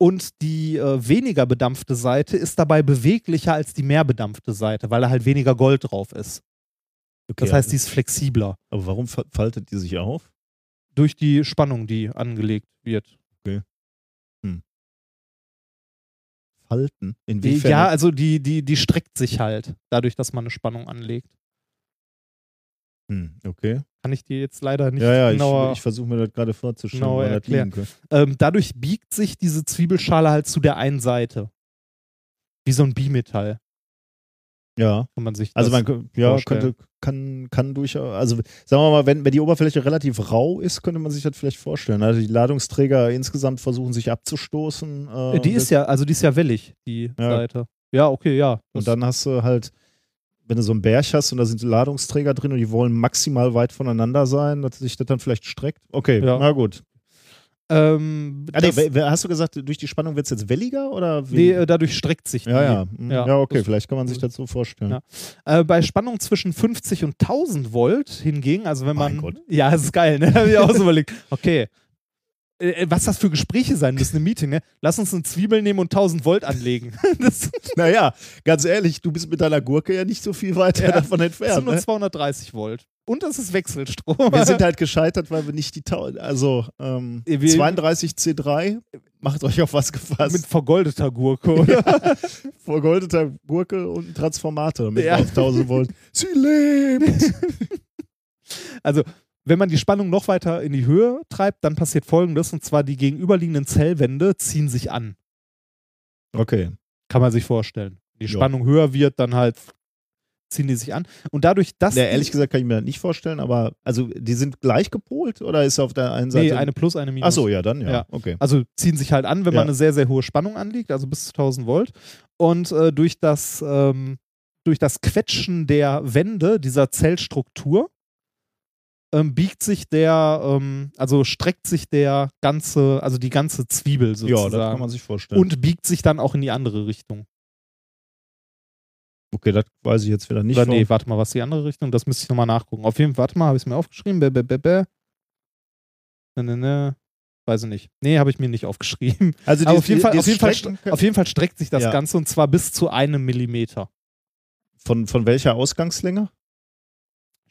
A: Und die äh, weniger bedampfte Seite ist dabei beweglicher als die mehr bedampfte Seite, weil da halt weniger Gold drauf ist.
B: okay,
A: Das heißt, die ist flexibler
B: aber warum fa- faltet die sich auf?
A: durch die Spannung, die angelegt wird.
B: Falten? Inwiefern?
A: Ja, also die, die, die streckt sich halt, dadurch, dass man eine Spannung anlegt.
B: Hm, okay.
A: Kann ich dir jetzt leider nicht
B: Ja, ja,
A: genauer.
B: ich, ich versuche mir das gerade vorzustellen,
A: genauer erklären. ähm, dadurch biegt sich diese Zwiebelschale halt zu der einen Seite. Wie so ein Bimetall,
B: Ja.
A: wenn man sich
B: Also man ja,
A: vorstellen.
B: könnte, kann, kann durchaus, also sagen wir mal, wenn, wenn die Oberfläche relativ rau ist, könnte man sich das vielleicht vorstellen. Also die Ladungsträger insgesamt versuchen sich abzustoßen. Äh,
A: die ist ja, also die ist ja wellig, die
B: Ja.
A: Seite. Ja, okay, ja.
B: Und dann hast du halt, wenn du so einen Berg hast und da sind Ladungsträger drin und die wollen maximal weit voneinander sein, dass sich das dann vielleicht streckt. Okay,
A: Ja.
B: na gut.
A: ähm,
B: Ah, nee, hast du gesagt, durch die Spannung wird es jetzt welliger oder wie?
A: nee, äh, dadurch streckt sich die.
B: ja, ja. Hm,
A: Ja,
B: Ja, okay, vielleicht kann man sich das so vorstellen.
A: Ja. Äh, bei Spannung zwischen 50 und 1000 Volt hingegen, also wenn man.
B: Mein Gott.
A: Ja, das ist geil, ne? Hab ich auch so überlegt. Okay. Äh, Was das für Gespräche sein müssen im Meeting, ne? Lass uns eine Zwiebel nehmen und 1000 Volt anlegen. [laughs] Das
B: Naja, ganz ehrlich, du bist mit deiner Gurke ja nicht so viel weiter
A: Ja,
B: davon
A: sind
B: entfernt.
A: nur
B: Ne?
A: 230 Volt. Und das ist Wechselstrom.
B: Wir sind [laughs] halt gescheitert, weil wir nicht die Tau also ähm,
A: Wir-
B: 32C3, macht euch auf was gefasst.
A: mit vergoldeter Gurke, [laughs] oder?
B: vergoldeter Gurke und ein Transformator mit
A: Ja.
B: auf 1000 Volt. Sie lebt!
A: Also, wenn man die Spannung noch weiter in die Höhe treibt, dann passiert folgendes: und zwar die gegenüberliegenden Zellwände ziehen sich an.
B: Okay.
A: Kann man sich vorstellen. Die. Spannung höher wird, dann halt ziehen die sich an. Und dadurch, dass.
B: Ja, ehrlich gesagt kann ich mir das nicht vorstellen, aber also die sind gleich gepolt oder ist auf der einen Seite.
A: Nee, eine Plus, eine Minus.
B: Achso, ja, dann ja.
A: Ja.
B: Okay.
A: Also ziehen sich halt an, wenn
B: Ja.
A: man eine sehr, sehr hohe Spannung anlegt, also bis zu 1000 Volt. Und äh, durch, das, ähm, durch das Quetschen der Wände dieser Zellstruktur ähm, biegt sich der, ähm, also streckt sich der ganze, also die ganze Zwiebel
B: Ja,
A: sozusagen.
B: das kann man sich vorstellen.
A: und biegt sich dann auch in die andere Richtung.
B: okay, das weiß ich jetzt wieder nicht.
A: Oder nee,
B: warum-
A: warte mal, was ist die andere Richtung? Das müsste ich nochmal nachgucken. Auf jeden Fall, warte mal, habe ich es mir aufgeschrieben? Bäh, bäh, bäh, bäh. Ne, ne, ne. Weiß ich nicht. Nee, habe ich mir nicht aufgeschrieben. [laughs]
B: Also die-
A: auf jeden, Fall,
B: die
A: auf, jeden Fall, auf jeden Fall streckt sich das
B: Ja.
A: Ganze und zwar bis zu einem Millimeter.
B: von, von welcher Ausgangslänge?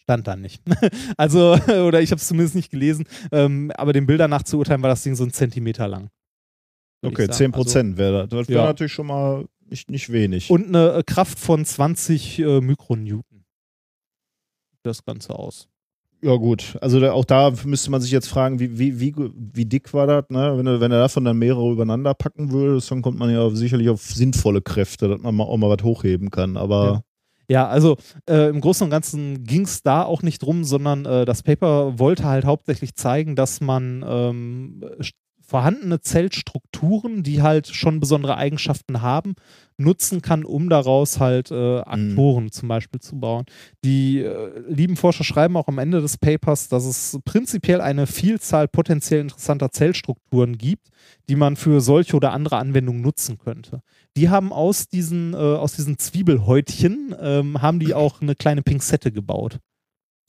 A: Stand da nicht. [laughs] also, [laughs] oder ich habe es zumindest nicht gelesen, ähm, aber den Bildern nach zu urteilen war das Ding so ein Zentimeter lang.
B: Okay,
A: ich sagen.
B: 10 Prozent wäre das. Das wäre
A: Ja.
B: natürlich schon mal nicht, nicht wenig.
A: Also, und eine äh, Kraft von 20 äh, Mikronewton. Das Ganze aus.
B: Ja, gut. Also da, auch da müsste man sich jetzt fragen, wie, wie, wie, wie dick war das, ne? Wenn du, wenn du davon dann mehrere übereinander packen würdest, dann kommt man ja sicherlich auf sinnvolle Kräfte, dass man mal, auch mal was hochheben kann. Aber
A: Ja, also äh, im Großen und Ganzen ging es da auch nicht drum, sondern äh, das Paper wollte halt hauptsächlich zeigen, dass man ähm, vorhandene Zellstrukturen, die halt schon besondere Eigenschaften haben, nutzen kann, um daraus halt äh, Aktoren zum Beispiel zu bauen. Die äh, lieben Forscher schreiben auch am Ende des Papers, dass es prinzipiell eine Vielzahl potenziell interessanter Zellstrukturen gibt, die man für solche oder andere Anwendungen nutzen könnte. Die haben aus diesen, äh, aus diesen Zwiebelhäutchen, ähm, haben die auch eine kleine Pinzette gebaut.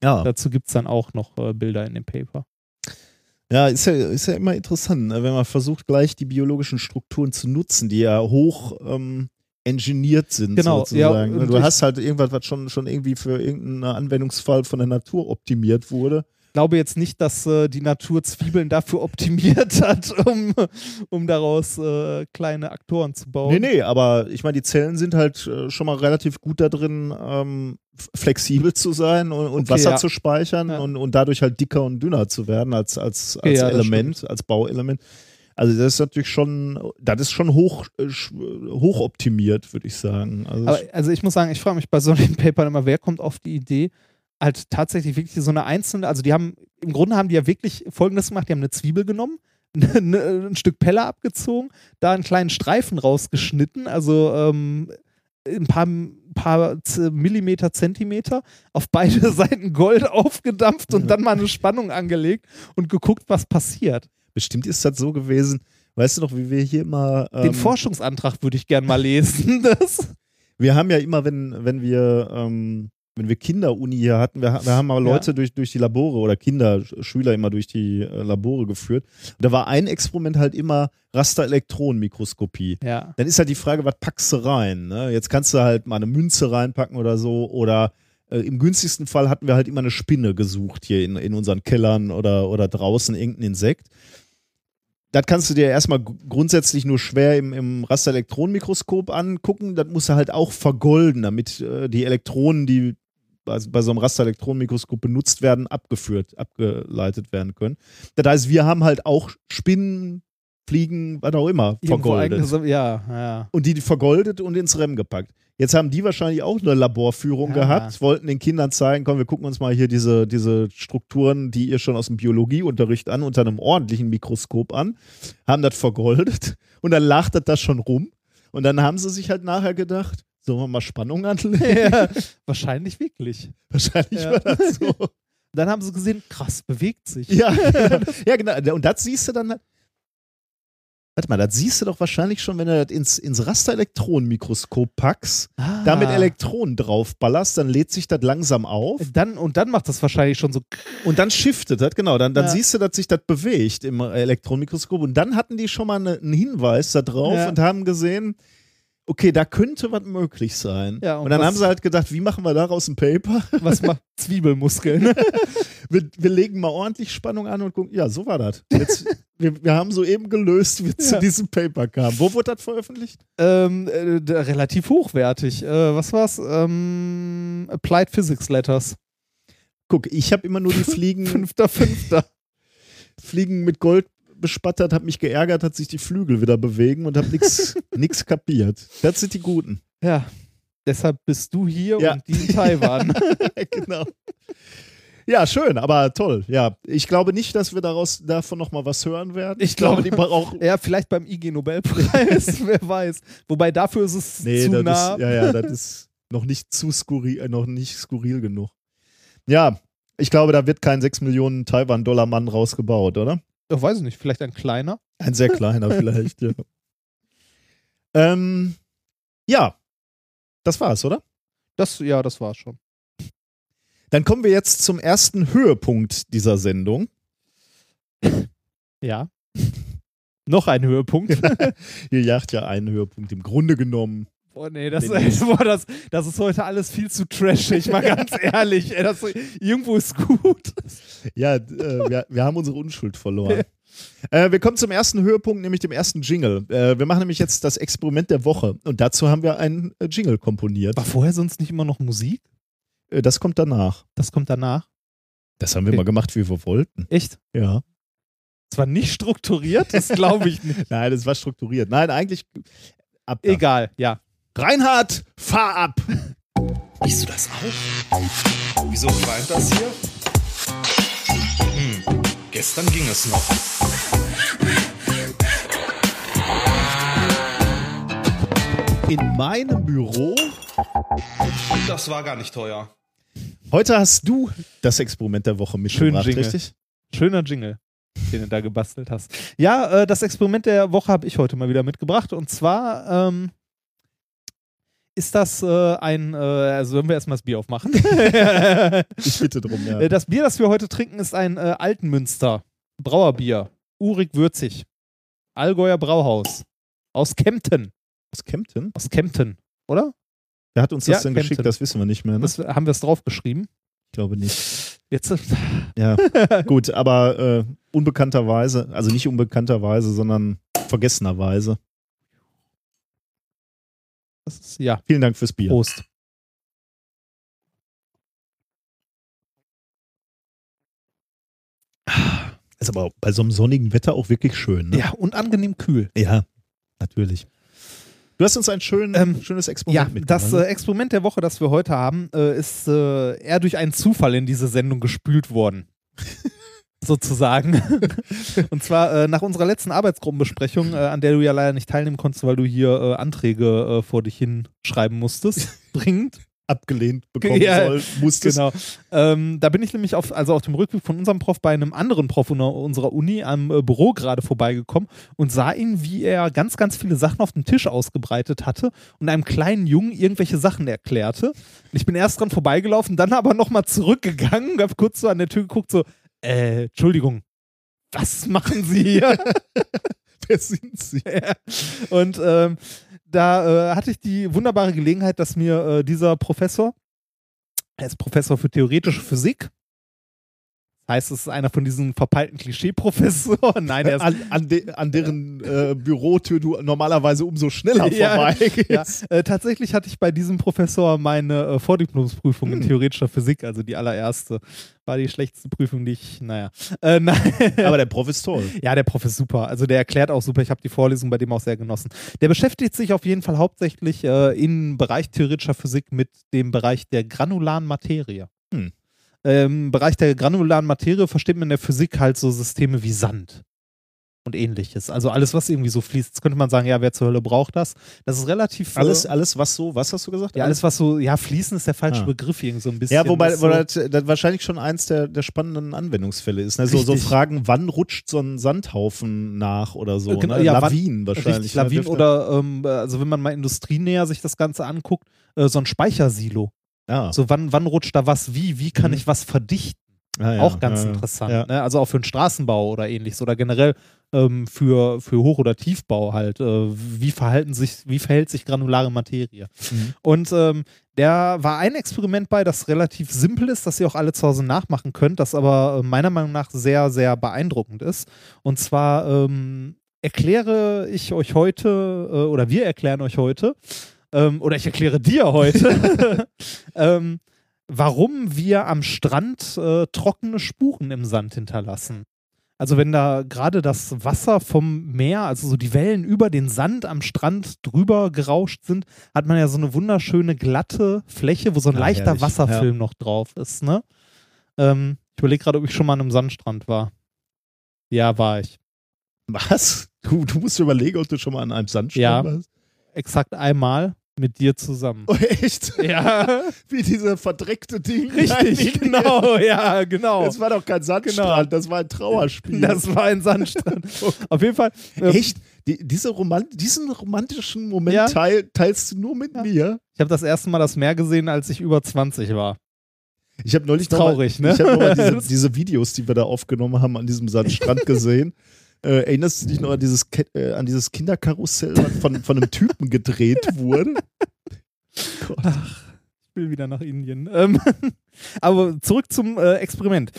B: ja.
A: Dazu gibt es dann auch noch äh, Bilder in dem Paper.
B: Ja, ist ja, ist ja immer interessant, ne? wenn man versucht, gleich die biologischen Strukturen zu nutzen, die ja hoch ähm, engineert sind,
A: Genau, ja,
B: sozusagen.
A: und
B: du
A: ich-
B: hast halt irgendwas, was schon, schon irgendwie für irgendeinen Anwendungsfall von der Natur optimiert wurde.
A: Ich glaube jetzt nicht, dass äh, die Natur Zwiebeln dafür optimiert [laughs] hat, um, um daraus äh, kleine Aktoren zu bauen.
B: Nee, nee, aber ich meine, die Zellen sind halt äh, schon mal relativ gut da drin, ähm, flexibel zu sein und, und
A: Okay,
B: Wasser
A: ja.
B: zu speichern
A: Ja.
B: und, und dadurch halt dicker und dünner zu werden als, als,
A: Okay,
B: als
A: ja, das
B: Element, als Bauelement. Also das ist natürlich schon, das ist schon hoch, äh, sch- hoch optimiert, würde ich sagen. Also
A: Aber, also ich muss sagen, ich frage mich bei solchen [laughs] Papern immer, wer kommt auf die Idee, halt tatsächlich wirklich so eine einzelne, also die haben, im Grunde haben die ja wirklich Folgendes gemacht, die haben eine Zwiebel genommen, [laughs] ne- ein Stück Pelle abgezogen, da einen kleinen Streifen rausgeschnitten, also ähm, ein paar, paar Millimeter, Zentimeter, auf beide [laughs] Seiten Gold aufgedampft und dann mal eine Spannung angelegt und geguckt, was passiert.
B: bestimmt ist das so gewesen. Weißt du noch, wie wir hier immer.
A: Den
B: ähm,
A: Forschungsantrag würde ich gern mal lesen. [laughs] Das.
B: Wir haben ja immer, wenn, wenn wir, ähm, wenn wir Kinderuni hier hatten, wir, wir haben mal Leute durch, durch die Labore oder Kinder, Sch- Schüler immer durch die äh, Labore geführt. Und da war ein Experiment halt immer Rasterelektronenmikroskopie.
A: Ja.
B: Dann ist halt die Frage, was packst du rein? Ne? Jetzt kannst du halt mal eine Münze reinpacken oder so oder äh, im günstigsten Fall hatten wir halt immer eine Spinne gesucht hier in, in unseren Kellern oder, oder draußen irgendein Insekt. Das kannst du dir erstmal gr- grundsätzlich nur schwer im, im Rasterelektronenmikroskop angucken. Das musst du halt auch vergolden, damit äh, die Elektronen, die bei, bei so einem Rasterelektronenmikroskop benutzt werden, abgeführt, abgeleitet werden können. Das heißt, wir haben halt auch Spinnen, Fliegen, was auch immer, vergoldet.
A: Ja, ja.
B: Und die vergoldet und ins Rem gepackt. Jetzt haben die wahrscheinlich auch eine Laborführung
A: Ja.
B: gehabt, wollten den Kindern zeigen, komm, wir gucken uns mal hier diese, diese Strukturen, die ihr schon aus dem Biologieunterricht an, unter einem ordentlichen Mikroskop an, haben das vergoldet und dann lacht das da schon rum. Und dann haben sie sich halt nachher gedacht, sollen wir mal Spannung anlegen? [laughs]
A: ja. [laughs] Wahrscheinlich wirklich.
B: Wahrscheinlich
A: Ja.
B: war das so. [laughs]
A: Dann haben sie gesehen, krass, bewegt sich.
B: Ja, ja, genau. Und das siehst du dann. Warte mal, das siehst du doch wahrscheinlich schon, wenn du das ins, ins Rasterelektronenmikroskop packst,
A: Ah.
B: damit Elektronen draufballerst, dann lädt sich das langsam auf
A: Dann, und dann macht das wahrscheinlich schon so.
B: und dann shiftet das, genau. Dann, dann
A: Ja.
B: siehst du, dass sich das bewegt im Elektronenmikroskop. Und dann hatten die schon mal eine, einen Hinweis da drauf
A: Ja.
B: und haben gesehen, okay, da könnte was möglich sein.
A: Ja,
B: und,
A: und
B: dann haben sie halt gedacht, wie machen wir daraus ein Paper? [laughs]
A: Was macht Zwiebelmuskeln? [laughs]
B: wir, wir legen mal ordentlich Spannung an und gucken, ja, so war das. Jetzt, wir, wir haben soeben gelöst, wie es
A: Ja.
B: zu diesem Paper kam. Wo wurde das veröffentlicht?
A: ähm, äh, relativ hochwertig. Äh, was war's? Ähm, Applied Physics Letters.
B: Guck, ich habe immer nur die Fliegen, [laughs]
A: Fünfter, fünfter.
B: Fliegen mit Gold bespattert, habe mich geärgert, hat sich die Flügel wieder bewegen und habe nichts [laughs] nix kapiert. Das sind die Guten.
A: Ja. Deshalb bist du hier
B: Ja.
A: und die in Taiwan. [laughs]
B: genau. Ja, schön, aber toll. Ja, ich glaube nicht, dass wir daraus davon noch mal was hören werden.
A: Ich glaube-
B: die brauchen.
A: ja, vielleicht beim IG Nobelpreis, [laughs] wer weiß. Wobei dafür ist es
B: Nee,
A: zu nah.
B: ist, ja, ja, das ist noch nicht zu skurril, äh, noch nicht skurril genug. Ja, ich glaube, da wird kein 6 Millionen Taiwan-Dollar-Mann rausgebaut, oder?
A: Ich weiß ich nicht, vielleicht ein kleiner.
B: Ein sehr kleiner vielleicht, ja. [laughs] Ähm, ja, das war's, oder?
A: Das, ja, das war's schon.
B: Dann kommen wir jetzt zum ersten Höhepunkt dieser Sendung.
A: Ja. Noch ein Höhepunkt. [laughs]
B: Ihr jagt ja einen Höhepunkt im Grunde genommen.
A: Boah, nee, das,
B: Nee, nee. [laughs]
A: boah, das, das ist heute alles viel zu trashig, mal ganz [laughs] ehrlich. Ey, das, irgendwo ist gut.
B: Ja, äh, wir, wir haben unsere Unschuld verloren. Äh, wir kommen zum ersten Höhepunkt, nämlich dem ersten Jingle. Äh, wir machen nämlich jetzt das Experiment der Woche und dazu haben wir einen äh, Jingle komponiert.
A: War vorher sonst nicht immer noch Musik?
B: Äh, das kommt danach.
A: Das kommt danach.
B: Das haben wir
A: Okay.
B: mal gemacht, wie wir wollten.
A: Echt?
B: Ja.
A: Zwar nicht strukturiert, das glaube ich nicht. [laughs]
B: Nein, das war strukturiert. Nein, eigentlich.
A: Egal, ja.
B: Reinhard, fahr ab!
E: Liest du das auch? Wieso weint das hier? Hm, gestern ging es noch.
B: In meinem Büro.
E: Das war gar nicht teuer.
B: Heute hast du das Experiment der Woche mitgebracht,
A: Jingle.
B: richtig?
A: Schöner Jingle, den du da gebastelt hast. Ja, äh, das Experiment der Woche habe ich heute mal wieder mitgebracht. Und zwar ähm, ist das äh, ein, äh, also sollen wir erstmal das Bier aufmachen. [laughs]
B: Ich bitte drum, ja.
A: Äh, Das Bier, das wir heute trinken, ist ein äh, Altenmünster Brauerbier. Urig würzig. Allgäuer Brauhaus. Aus Kempten.
B: Aus Kempten?
A: aus Kempten, oder?
B: Wer hat uns das
A: Ja,
B: denn
A: Kempten.
B: geschickt? Das wissen wir nicht mehr. Ne?
A: Das, haben wir es draufgeschrieben?
B: Ich glaube nicht.
A: Jetzt, äh,
B: Ja, [laughs] gut, aber äh, unbekannterweise, also nicht unbekannterweise, sondern vergessenerweise.
A: Ist, ja,
B: Vielen Dank fürs Bier.
A: Prost.
B: Ist aber bei so einem sonnigen Wetter auch wirklich schön. Ne?
A: Ja, und angenehm kühl.
B: ja natürlich. Du hast uns ein schön,
A: Ähm,
B: schönes
A: Ja,
B: Experiment mitgebracht.
A: das äh, Experiment der Woche, das wir heute haben, äh, ist äh, eher durch einen Zufall in diese Sendung gespült worden. [laughs] Sozusagen. [laughs] Und zwar äh, nach unserer letzten Arbeitsgruppenbesprechung, äh, an der du ja leider nicht teilnehmen konntest, weil du hier äh, Anträge äh, vor dich hinschreiben musstest. [laughs] Dringend.
B: abgelehnt bekommen
A: Ja,
B: soll, musstest.
A: Genau. Ähm, da bin ich nämlich auf, also auf dem Rückweg von unserem Prof bei einem anderen Prof unserer Uni am äh, Büro gerade vorbeigekommen und sah ihn, wie er ganz, ganz viele Sachen auf dem Tisch ausgebreitet hatte und einem kleinen Jungen irgendwelche Sachen erklärte. Und ich bin erst dran vorbeigelaufen, dann aber nochmal zurückgegangen, hab kurz so an der Tür geguckt, so, äh, Entschuldigung, was machen Sie hier? [laughs]
B: Wer sind sie?
A: Ja. Und ähm, da äh, hatte ich die wunderbare Gelegenheit, dass mir äh, dieser Professor, er ist Professor für theoretische Physik, heißt, es ist einer von diesen verpeilten Klischee-Professoren. Nein, er ist
B: An, an, de, an deren äh, Bürotür du normalerweise umso schneller [laughs]
A: Ja,
B: vorbeigehst.
A: ja, äh, tatsächlich hatte ich bei diesem Professor meine äh, Vordiplomsprüfung in theoretischer Physik, also die allererste. War die schlechteste Prüfung, die ich, naja. Äh, nein.
B: Aber der Prof ist toll.
A: Ja, der Prof ist super. Also der erklärt auch super. Ich habe die Vorlesung bei dem auch sehr genossen. Der beschäftigt sich auf jeden Fall hauptsächlich äh, im Bereich theoretischer Physik mit dem Bereich der granularen Materie.
B: Hm.
A: Ähm, Im Bereich der granularen Materie versteht man in der Physik halt so Systeme wie Sand und ähnliches. Also alles, was irgendwie so fließt. Jetzt könnte man sagen, ja, wer zur Hölle braucht das? Das ist relativ. äh,
B: Alles, alles, was so, was hast du gesagt?
A: ja, alles, was so, ja, fließen ist der falsche
B: Ah.
A: Begriff irgendwie so ein bisschen.
B: Ja, wobei, wobei
A: so,
B: das, das wahrscheinlich schon eins der, der spannenden Anwendungsfälle ist. Ne? So, so. Fragen, wann rutscht so ein Sandhaufen nach oder so.
A: Äh, genau,
B: ne?
A: ja,
B: Lawinen wahrscheinlich.
A: Richtig,
B: ne?
A: Lawinen oder, ähm, also wenn man mal industrienäher sich das Ganze anguckt, äh, so ein Speichersilo.
B: Ja.
A: So, wann, wann rutscht da was wie? Wie kann
B: Mhm.
A: ich was verdichten?
B: Ah, ja,
A: Auch ganz
B: ja, ja.
A: interessant.
B: Ja.
A: Ne? Also auch für den Straßenbau oder ähnliches oder generell ähm, für, für Hoch- oder Tiefbau halt. Äh, wie, verhalten sich, wie verhält sich granulare Materie?
B: Mhm.
A: Und ähm, der war ein Experiment bei, das relativ simpel ist, das ihr auch alle zu Hause nachmachen könnt, das aber äh, meiner Meinung nach sehr, sehr beeindruckend ist. Und zwar ähm, erkläre ich euch heute, äh, oder wir erklären euch heute, ähm, oder ich erkläre dir heute, [laughs] ähm, warum wir am Strand äh, trockene Spuren im Sand hinterlassen. Also wenn da gerade das Wasser vom Meer, also so die Wellen über den Sand am Strand drüber gerauscht sind, hat man ja so eine wunderschöne glatte Fläche, wo so ein
B: Ah,
A: leichter
B: herrlich,
A: Wasserfilm noch drauf ist. Ne? Ähm, ich überlege gerade, ob ich schon mal an einem Sandstrand war. Ja, war ich.
B: Was? Du, du musst überlegen, ob du schon mal an einem Sandstrand
A: Ja.
B: warst.
A: Exakt einmal mit dir zusammen.
B: Oh, echt? [laughs]
A: Ja, [laughs]
B: Wie diese verdreckte Ding.
A: richtig, genau, [laughs] ja, genau.
B: Das war doch kein Sandstrand, das war ein Trauerspiel.
A: Das war ein Sandstrand. Auf jeden Fall. ähm,
B: Echt? Die, diese Roman diesen romantischen Moment
A: Ja.
B: teil, teilst du nur mit
A: Ja.
B: mir?
A: Ich habe das erste Mal das Meer gesehen, als ich über 20 war.
B: Ich habe neulich
A: Traurig,
B: mal,
A: ne?
B: Ich habe diese, diese Videos, die wir da aufgenommen haben, an diesem Sandstrand gesehen. Äh, erinnerst du dich noch an dieses, äh, an dieses Kinderkarussell, was von, von einem Typen gedreht wurde? [laughs] Gott.
A: Ich will wieder nach Indien. Ähm, [laughs] aber zurück zum äh, Experiment.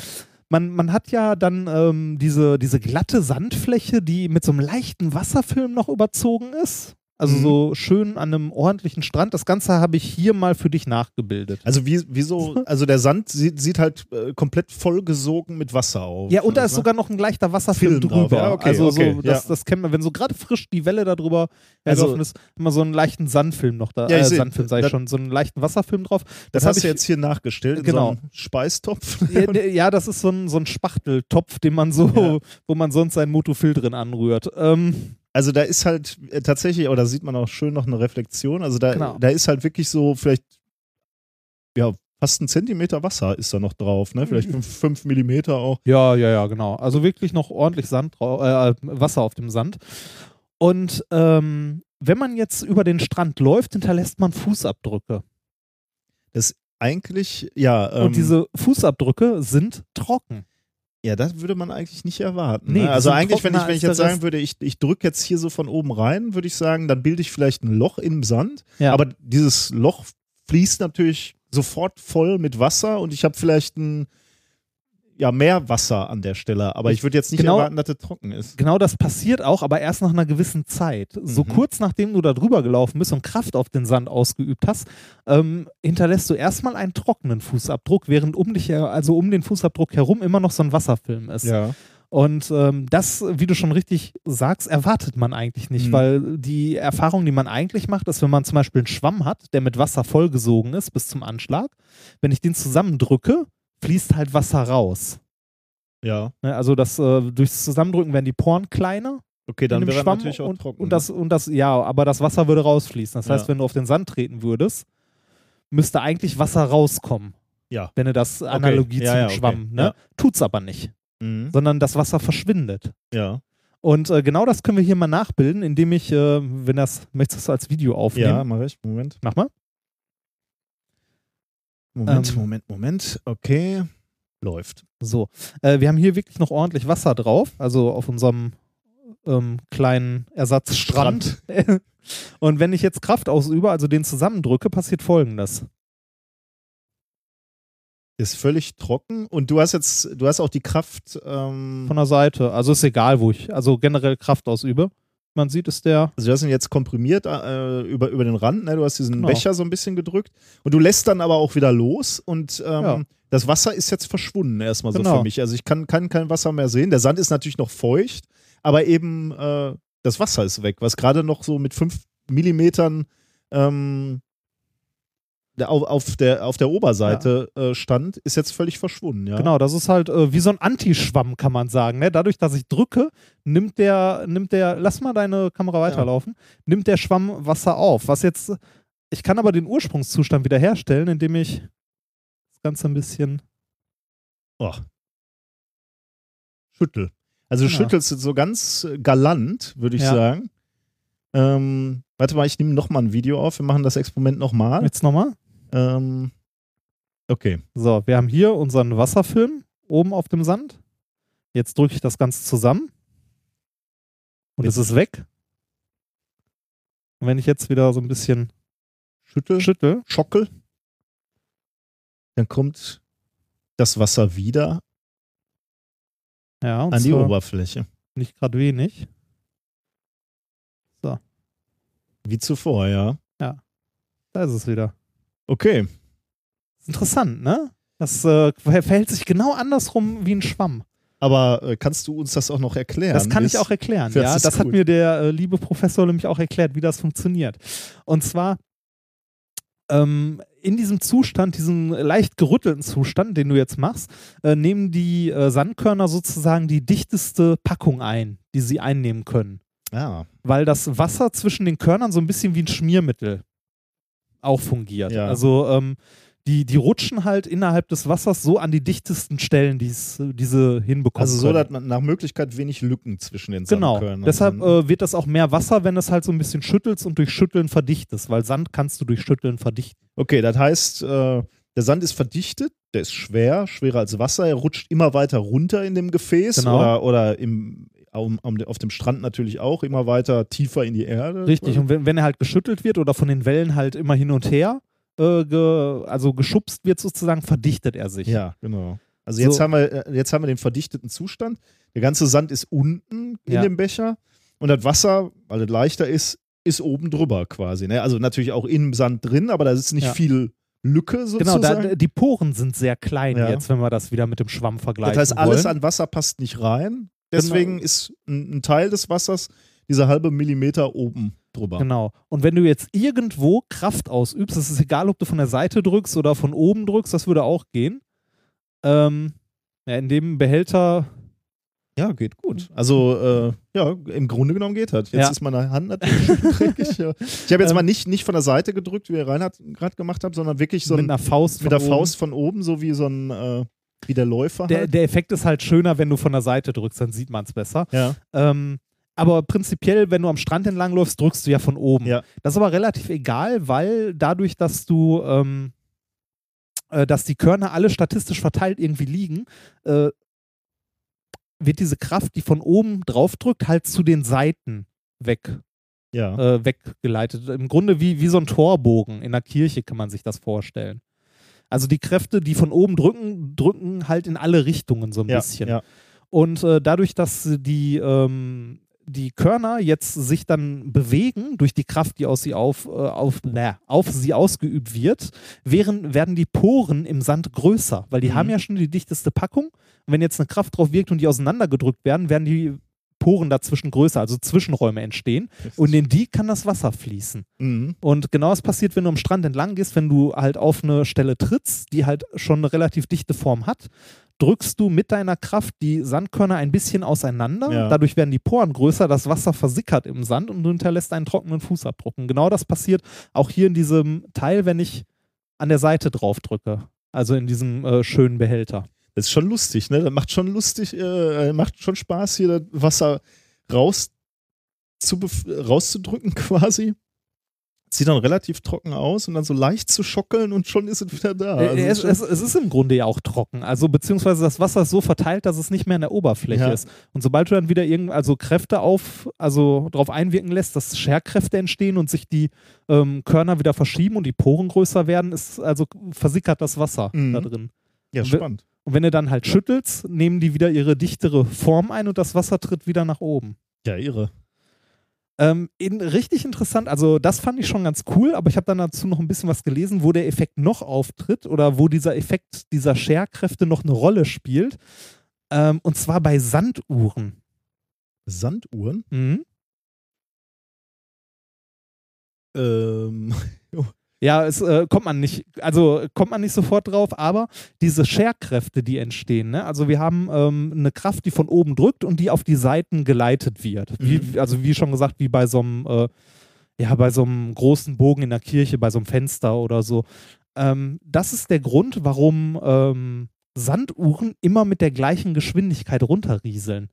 A: Man, man hat ja dann ähm, diese, diese glatte Sandfläche, die mit so einem leichten Wasserfilm noch überzogen ist. Also
B: Mhm.
A: so schön an einem ordentlichen Strand. Das Ganze habe ich hier mal für dich nachgebildet.
B: Also wie, wieso, [laughs] also der Sand sieht, sieht halt äh, kommt vollgesogen mit Wasser aus.
A: Ja, und da ist
B: ne?
A: sogar noch ein leichter Wasserfilm
B: Film drauf.
A: drüber.
B: Ja, okay,
A: also
B: okay,
A: so, das,
B: ja.
A: das kennt man, wenn so gerade frisch die Welle da drüber
B: Also-
A: herlaufen ist, immer so einen leichten Sandfilm noch da.
B: Ja, ich
A: äh,
B: seh,
A: Sandfilm sag ich
B: das-
A: schon, so einen leichten Wasserfilm drauf.
B: Das,
A: hab
B: hast du
A: ich-
B: jetzt hier nachgestellt,
A: Genau.
B: so Speistopf. [laughs]
A: Ja, ja, das ist so ein, so ein Spachteltopf, den man so, wo man sonst seinen Motofill drin anrührt. Ähm,
B: Also da ist halt äh, tatsächlich, aber da sieht man auch schön noch eine Reflexion. Also da,
A: Genau.
B: da ist halt wirklich so vielleicht, ja, fast ein Zentimeter Wasser ist da noch drauf, ne? Vielleicht fünf, fünf Millimeter auch.
A: ja, ja, ja, genau. Also wirklich noch ordentlich Sand drau- äh, Wasser auf dem Sand. Und ähm, wenn man jetzt über den Strand läuft, hinterlässt man Fußabdrücke.
B: Das eigentlich, ja. Ähm,
A: Und diese Fußabdrücke sind trocken.
B: Ja, das würde man eigentlich nicht erwarten.
A: Nee,
B: ne? Also eigentlich, wenn ich, wenn ich jetzt sagen würde, ich, ich drücke jetzt hier so von oben rein, würde ich sagen, dann bilde ich vielleicht ein Loch im Sand.
A: Ja.
B: Aber dieses Loch fließt natürlich sofort voll mit Wasser und ich habe vielleicht ein, ja, mehr Wasser an der Stelle. Aber ich würde jetzt nicht
A: Genau.
B: erwarten, dass es trocken ist.
A: Genau das passiert auch, aber erst nach einer gewissen Zeit. So
B: Mhm.
A: kurz nachdem du da drüber gelaufen bist und Kraft auf den Sand ausgeübt hast, ähm, hinterlässt du erstmal einen trockenen Fußabdruck, während um dich, also um den Fußabdruck herum immer noch so ein Wasserfilm ist.
B: Ja.
A: Und ähm, das, wie du schon richtig sagst, erwartet man eigentlich nicht,
B: Mhm.
A: weil die Erfahrung, die man eigentlich macht, ist, wenn man zum Beispiel einen Schwamm hat, der mit Wasser vollgesogen ist bis zum Anschlag, wenn ich den zusammendrücke, fließt halt Wasser raus.
B: Ja.
A: Ne? Also das äh, durchs Zusammendrücken werden die Poren kleiner
B: Okay, dann wäre
A: Schwamm
B: natürlich auch
A: und,
B: trocken.
A: und das und das ja, aber das Wasser würde rausfließen. Das heißt,
B: Ja.
A: wenn du auf den Sand treten würdest, müsste eigentlich Wasser rauskommen.
B: Ja.
A: Wenn du das Analogie
B: Ja,
A: zum
B: ja, okay.
A: Schwamm, ne?
B: Ja.
A: Tut's aber nicht,
B: Mhm.
A: sondern das Wasser verschwindet.
B: Ja.
A: Und äh, genau das können wir hier mal nachbilden, indem ich, äh, wenn das, möchtest du als Video aufnehmen?
B: Ja, mach ich. Moment.
A: Mach mal.
B: Moment,
A: Ähm.
B: Moment, Moment. Okay. Läuft.
A: So. Äh, wir haben hier wirklich noch ordentlich Wasser drauf, also auf unserem ähm, kleinen Ersatzstrand. [laughs] Und wenn ich jetzt Kraft ausübe, also den zusammendrücke, passiert folgendes.
B: Ist völlig trocken und du hast jetzt, du hast auch die Kraft. Ähm,
A: Von der Seite. Also ist egal, wo ich, also generell Kraft ausübe. Man sieht, ist der.
B: also du hast ihn jetzt komprimiert äh, über, über den Rand, ne? du hast diesen
A: Genau.
B: Becher so ein bisschen gedrückt und du lässt dann aber auch wieder los und ähm,
A: Ja.
B: das Wasser ist jetzt verschwunden erstmal so
A: Genau.
B: für mich. Also ich kann, kann kein Wasser mehr sehen. Der Sand ist natürlich noch feucht, aber eben äh, das Wasser ist weg, was gerade noch so mit fünf Millimetern ähm, auf, auf, der, auf der Oberseite äh, stand, ist jetzt völlig verschwunden. Ja?
A: Genau, das ist halt äh, wie so ein Antischwamm, kann man sagen. Ne? Dadurch, dass ich drücke, nimmt der, nimmt der, lass mal deine Kamera weiterlaufen, nimmt der Schwamm Wasser auf. Was jetzt, ich kann aber den Ursprungszustand wiederherstellen, indem ich das Ganze ein bisschen.
B: Oh. Schüttel. Also du
A: Genau.
B: schüttelst jetzt so ganz galant, würde ich
A: Ja.
B: sagen. Ähm, warte mal, ich nehme nochmal ein Video auf. Wir machen das Experiment nochmal.
A: Jetzt nochmal.
B: Ähm, okay.
A: So, wir haben hier unseren Wasserfilm oben auf dem Sand. Jetzt drücke ich das Ganze zusammen. Und es ist weg. Und wenn ich jetzt wieder so ein bisschen
B: Schüttel,
A: schüttel,
B: schockel. Dann kommt das Wasser wieder
A: ja,
B: an die Oberfläche.
A: nicht gerade wenig.
B: Wie zuvor, ja.
A: Da ist es wieder.
B: Okay.
A: Interessant, ne? Das äh, verhält sich genau andersrum wie ein Schwamm.
B: Aber äh, kannst du uns das auch noch erklären?
A: Das kann ich auch erklären.
B: das
A: Ja, das hat
B: gut.
A: mir der äh, liebe Professor nämlich auch erklärt, wie das funktioniert. Und zwar ähm, in diesem Zustand, diesem leicht gerüttelten Zustand, den du jetzt machst, äh, nehmen die äh, Sandkörner sozusagen die dichteste Packung ein, die sie einnehmen können.
B: Ja.
A: Weil das Wasser zwischen den Körnern so ein bisschen wie ein Schmiermittel auch fungiert.
B: Ja.
A: Also ähm, die, die rutschen halt innerhalb des Wassers so an die dichtesten Stellen, die's, die sie hinbekommen
B: Also so,
A: können.
B: dass man nach Möglichkeit wenig Lücken zwischen den
A: Genau.
B: Sandkörnern
A: Deshalb
B: sind.
A: äh, wird das auch mehr Wasser, wenn es halt so ein bisschen schüttelst und durch Schütteln verdichtest, weil Sand kannst du durch Schütteln verdichten.
B: Okay, das heißt, äh, der Sand ist verdichtet, der ist schwer, schwerer als Wasser, er rutscht immer weiter runter in dem Gefäß
A: Genau.
B: oder, oder im, um, um, auf dem Strand natürlich auch immer weiter tiefer in die Erde.
A: Richtig. Und wenn, wenn er halt geschüttelt wird oder von den Wellen halt immer hin und her, äh, ge, also geschubst wird sozusagen, verdichtet er sich.
B: Ja, genau. Also jetzt,
A: So.
B: haben wir, äh, jetzt haben wir den verdichteten Zustand. Der ganze Sand ist unten in
A: Ja.
B: dem Becher und das Wasser, weil es leichter ist, ist oben drüber quasi. Ne? Also natürlich auch im Sand drin, aber da ist nicht
A: Ja.
B: viel Lücke
A: Genau,
B: sozusagen.
A: da, die Poren sind sehr klein
B: Ja.
A: jetzt, wenn wir das wieder mit dem Schwamm vergleichen
B: das heißt, alles
A: wollen.
B: an Wasser passt nicht rein. Deswegen ist ein, ein Teil des Wassers dieser halbe Millimeter oben drüber.
A: Genau. Und wenn du jetzt irgendwo Kraft ausübst, es ist egal, ob du von der Seite drückst oder von oben drückst, das würde auch gehen. Ähm, ja, in dem Behälter,
B: Ja, geht gut. Also, äh, ja, im Grunde genommen geht das. Jetzt
A: Ja.
B: ist meine Hand natürlich [laughs] dreckig. Ja. Ich habe jetzt
A: Ähm.
B: mal nicht, nicht von der Seite gedrückt, wie Reinhard gerade gemacht hat, sondern wirklich so
A: mit
B: ein,
A: einer Faust
B: mit
A: von
B: der
A: oben.
B: Faust von oben, so wie so ein, äh, wie der Läufer
A: Der,
B: halt.
A: der Effekt ist halt schöner, wenn du von der Seite drückst, dann sieht man es besser.
B: ja.
A: Ähm, aber prinzipiell, wenn du am Strand entlang läufst, drückst du ja von oben.
B: Ja.
A: Das ist aber relativ egal, weil dadurch, dass du, ähm, äh, dass die Körner alle statistisch verteilt irgendwie liegen, äh, wird diese Kraft, die von oben drauf drückt, halt zu den Seiten weg,
B: Ja.
A: äh, weggeleitet. Im Grunde wie, wie so ein Torbogen in der Kirche kann man sich das vorstellen. Also die Kräfte, die von oben drücken, drücken halt in alle Richtungen so ein
B: ja,
A: bisschen.
B: ja.
A: Und äh, dadurch, dass die, ähm, die Körner jetzt sich dann bewegen durch die Kraft, die aus sie auf, äh, auf, bäh, auf sie ausgeübt wird, wären, werden die Poren im Sand größer, weil die
B: Mhm.
A: haben ja schon die dichteste Packung. Und wenn jetzt eine Kraft drauf wirkt und die auseinandergedrückt werden, werden die Poren dazwischen größer, also Zwischenräume entstehen. Und in die kann das Wasser fließen.
B: Mhm.
A: Und genau das passiert, wenn du am Strand entlang gehst, wenn du halt auf eine Stelle trittst, die halt schon eine relativ dichte Form hat, drückst du mit deiner Kraft die Sandkörner ein bisschen auseinander.
B: Ja.
A: Dadurch werden die Poren größer, das Wasser versickert im Sand und du hinterlässt einen trockenen Fußabdruck. Und genau das passiert auch hier in diesem Teil, wenn ich an der Seite drauf drücke. Also in diesem äh, schönen Behälter.
B: Das ist schon lustig, ne? Das macht schon lustig, äh, macht schon Spaß, hier das Wasser raus zu rauszudrücken [laughs] quasi. Sieht dann relativ trocken aus und dann so leicht zu schockeln und schon ist es wieder da. Also
A: Äh, es, es, es ist im Grunde ja auch trocken. Also beziehungsweise das Wasser ist so verteilt, dass es nicht mehr an der Oberfläche
B: Ja.
A: ist. Und sobald du dann wieder irgend, also Kräfte auf, also drauf einwirken lässt, dass Scherkräfte entstehen und sich die ähm, Körner wieder verschieben und die Poren größer werden, ist also versickert das Wasser
B: Mhm.
A: da drin.
B: ja, spannend.
A: Und wenn du dann halt schüttelst, nehmen die wieder ihre dichtere Form ein und das Wasser tritt wieder nach oben.
B: Ja, irre.
A: Ähm, in, richtig interessant, also das fand ich schon ganz cool, aber ich habe dann dazu noch ein bisschen was gelesen, wo der Effekt noch auftritt oder wo dieser Effekt dieser Scherkräfte noch eine Rolle spielt. Ähm, und zwar bei Sanduhren.
B: Sanduhren?
A: Mhm.
B: Ähm,
A: Ja, es äh, kommt man nicht, also kommt man nicht sofort drauf, aber diese Scherkräfte, die entstehen, ne? also wir haben ähm, eine Kraft, die von oben drückt und die auf die Seiten geleitet wird. Wie, also wie schon gesagt, wie bei so einem, äh, ja, bei so einem großen Bogen in der Kirche, bei so einem Fenster oder so. Ähm, das ist der Grund, warum ähm, Sanduhren immer mit der gleichen Geschwindigkeit runterrieseln.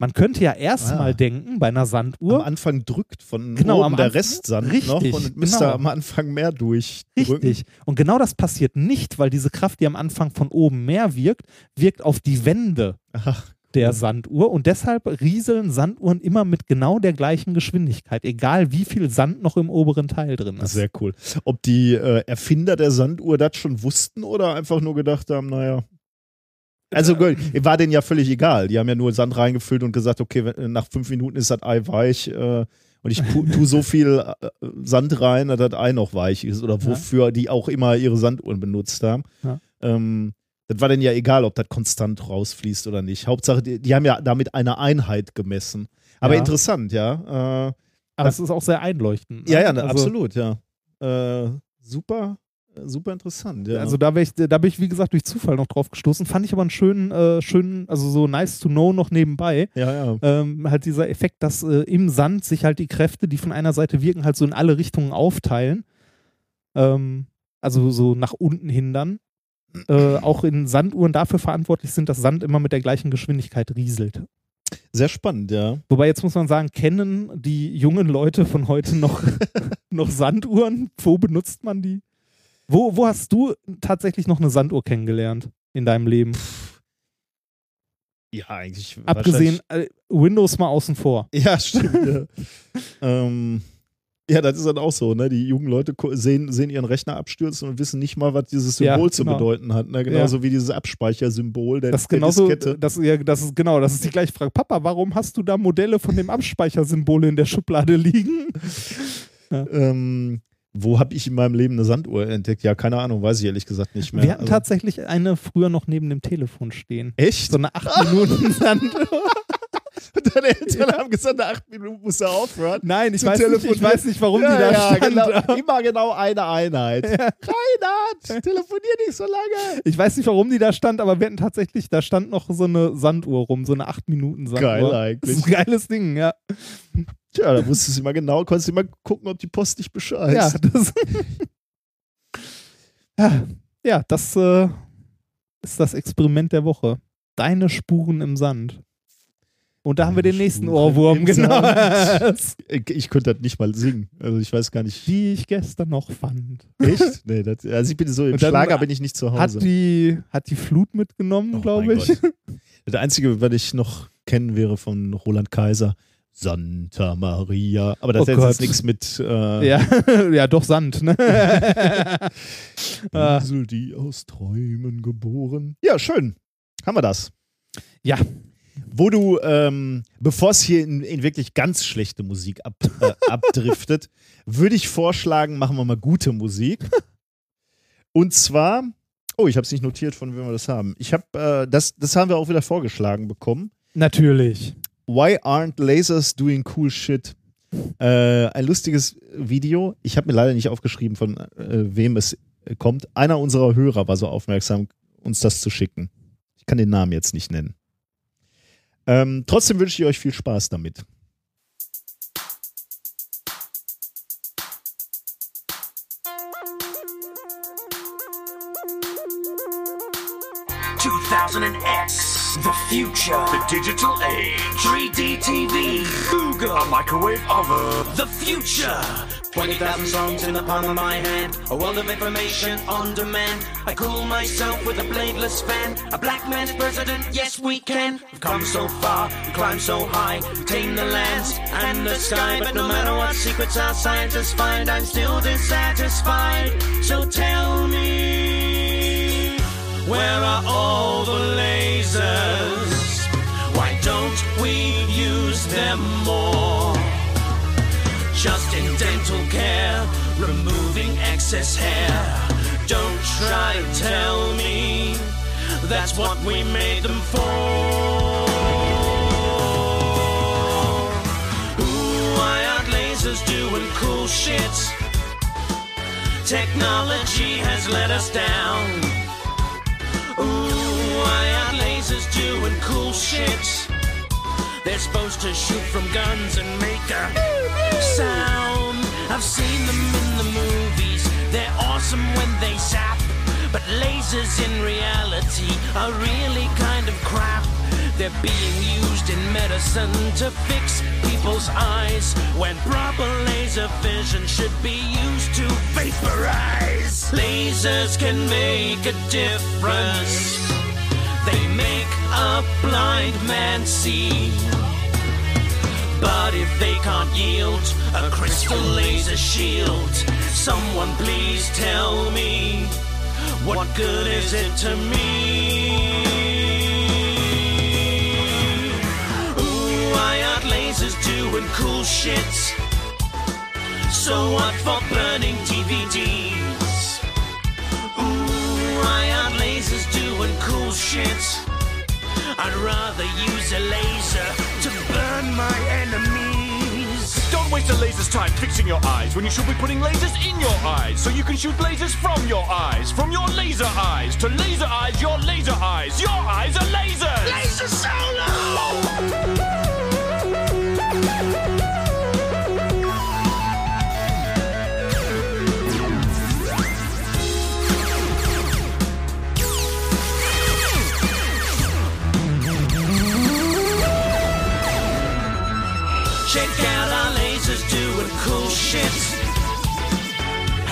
A: Man könnte ja erstmal
B: Ah.
A: denken, bei einer
B: am
A: Sanduhr,
B: Anfang drückt von
A: Genau,
B: oben
A: am
B: der
A: Anfang-
B: Restsand
A: Richtig,
B: noch und müsste
A: genau.
B: am Anfang mehr durchdrücken.
A: Richtig. Und genau das passiert nicht, weil diese Kraft, die am Anfang von oben mehr wirkt, wirkt auf die Wände
B: Ach,
A: der Sanduhr und deshalb rieseln Sanduhren immer mit genau der gleichen Geschwindigkeit, egal wie viel Sand noch im oberen Teil drin ist.
B: sehr cool. Ob die äh, Erfinder der Sanduhr das schon wussten oder einfach nur gedacht haben, naja. Also gut, war denen ja völlig egal. Die haben ja nur Sand reingefüllt und gesagt, okay, nach fünf Minuten ist das Ei weich äh, und ich pu- tu so viel äh, Sand rein, dass das Ei noch weich ist oder wofür die auch immer ihre Sanduhren benutzt haben.
A: Ja.
B: Ähm, das war denen ja egal, ob das konstant rausfließt oder nicht. Hauptsache, die, die haben ja damit eine Einheit gemessen. Aber
A: Ja.
B: interessant, ja. Äh,
A: Aber es ist auch sehr einleuchtend. ne?
B: ja, ja, ne,
A: also,
B: absolut, ja. Äh, super, super interessant, ja.
A: Also da, ich, da bin ich, wie gesagt, durch Zufall noch drauf gestoßen. Fand ich aber einen schönen, äh, schönen, also so nice to know noch nebenbei.
B: ja, ja.
A: ähm, halt dieser Effekt, dass äh, im Sand sich halt die Kräfte, die von einer Seite wirken, halt so in alle Richtungen aufteilen. Ähm, also so nach unten hindern. Äh, auch in Sanduhren dafür verantwortlich sind, dass Sand immer mit der gleichen Geschwindigkeit rieselt.
B: Sehr spannend, ja.
A: Wobei jetzt muss man sagen, kennen die jungen Leute von heute noch, [laughs] noch Sanduhren? Wo benutzt man die? Wo, wo hast du tatsächlich noch eine Sanduhr kennengelernt in deinem Leben?
B: Ja, eigentlich.
A: Abgesehen, äh, Windows mal außen vor. [laughs]
B: Ja, stimmt. ja. [laughs] ähm, ja, das ist dann auch so, ne? Die jungen Leute sehen, sehen ihren Rechner abstürzen und wissen nicht mal, was dieses
A: Ja,
B: Symbol zu
A: genau.
B: bedeuten hat. Ne? Genauso wie dieses Abspeichersymbol der,
A: Das ist
B: der
A: genauso,
B: Diskette.
A: das, ja, das ist genau, das ist die gleiche Frage. Papa, warum hast du da Modelle von dem Abspeichersymbol in der Schublade liegen? [laughs]
B: Ähm, wo habe ich in meinem Leben eine Sanduhr entdeckt? Ja, keine Ahnung, weiß ich ehrlich gesagt nicht mehr.
A: Wir hatten
B: Also-
A: tatsächlich eine früher noch neben dem Telefon stehen.
B: Echt?
A: So eine 8 Minuten [laughs] Sanduhr.
B: Und deine Eltern haben gesagt, nach acht Minuten muss er aufhören.
A: Nein, ich weiß, nicht, ich weiß nicht, warum
B: ja,
A: die da
B: ja,
A: stand.
B: Genau, immer genau eine Einheit. Reinhard, telefonier nicht so lange.
A: Ich weiß nicht, warum die da stand, aber wir hatten tatsächlich, da stand noch so eine Sanduhr rum, so eine 8 Minuten Sanduhr.
B: Geil
A: Das
B: eigentlich.
A: ist ein geiles Ding, ja.
B: Tja, da wusstest du immer genau, konntest du immer gucken, ob die Post dich Bescheid.
A: Ja, das, [laughs] ja, ja, das äh, ist das Experiment der Woche. Deine Spuren im Sand. Und da haben wir den
B: Deine
A: nächsten
B: Spuren
A: Ohrwurm, genau. [laughs]
B: Ich, ich könnte das nicht mal singen. Also ich weiß gar nicht.
A: Die ich gestern noch fand.
B: Echt? Nee, das, also ich bin so im Schlager bin ich nicht zu Hause.
A: Hat die, hat die Flut mitgenommen,
B: Oh
A: glaube ich.
B: Gott. [laughs] Das Einzige, was ich noch kennen wäre von Roland Kaiser. Santa Maria. Aber das
A: Oh
B: hat jetzt nichts mit äh,
A: Ja, [laughs] ja, doch Sand, ne? [laughs] Ah.
B: Insel, die aus Träumen geboren. Ja, schön. Haben wir das.
A: Ja.
B: Wo du, ähm, bevor es hier in, in wirklich ganz schlechte Musik ab, äh, [laughs] abdriftet, würde ich vorschlagen, machen wir mal gute Musik. Und zwar, oh, ich habe es nicht notiert, von wem wir das haben. Ich habe, äh, das, das haben wir auch wieder vorgeschlagen bekommen.
A: Natürlich.
B: Why aren't lasers doing cool shit? Äh, ein lustiges Video. Ich habe mir leider nicht aufgeschrieben, von äh, wem es äh, kommt. Einer unserer Hörer war so aufmerksam, uns das zu schicken. Ich kann den Namen jetzt nicht nennen. Ähm, trotzdem wünsche ich euch viel Spaß damit.
F: 2000X, the future, the digital age, 3D TV, Google, a microwave oven, the future.
G: 20,000 songs in the palm of my hand. A world of information on demand. I cool myself with a bladeless fan. A black man's president, yes we can. We've come so far, we climbed so high. We tame the lands and the sky. But no matter what secrets our scientists find, I'm still dissatisfied. So tell me, where are all the lasers? Why don't we use them more? just in dental care, removing excess hair. Don't try to tell me that's what we made them for. Doing cool shit? Technology has let us down. Ooh, why aren't lasers doing cool shit? They're supposed to shoot from guns and make a sound. I've seen them in the movies. They're awesome when they zap. But lasers in reality are really kind of crap. They're being used in medicine to fix people's eyes when proper laser vision should be used to vaporize. Lasers can make a difference. They make a blind man see. But if they can't yield a crystal laser shield, someone please tell me what good is it to me? Ooh, why aren't lasers doing cool shit? So what for burning DVDs? Ooh, why aren't lasers doing cool shit? I'd rather use a laser to burn my enemies.
F: Waste laser's time fixing your eyes when you should be putting lasers in your eyes so you can shoot lasers from your eyes, from your laser eyes to laser eyes, your laser eyes. Your eyes are lasers.
G: Laser solo!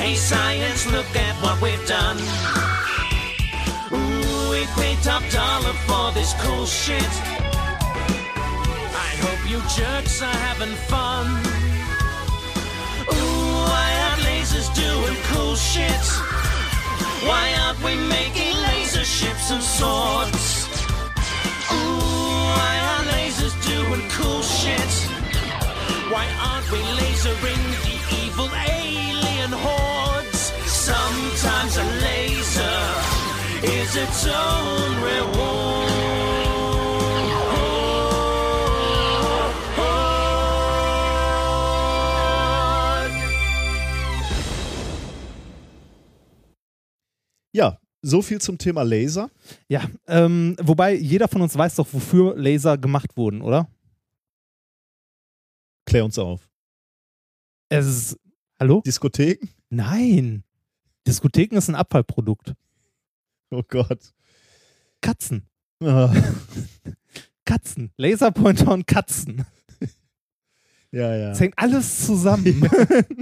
G: Hey science, look at what we've done. Ooh, we paid top dollar for this cool shit. I hope you jerks are having fun. Ooh, why aren't lasers doing cool shit? Why aren't we making laser ships and swords? Ooh, why aren't lasers doing cool shit? Why aren't we lasering the evil alien hordes? Sometimes a laser is its own reward.
B: Ja, so viel zum Thema Laser.
A: Ja, ähm, wobei jeder von uns weiß doch, wofür Laser gemacht wurden, oder?
B: Klär uns auf.
A: Es ist. Hallo?
B: Diskotheken?
A: Nein. Diskotheken ist ein Abfallprodukt.
B: Oh Gott.
A: Katzen.
B: Ah. [laughs]
A: Katzen. Laserpointer und Katzen.
B: Ja, ja.
A: Es hängt alles zusammen.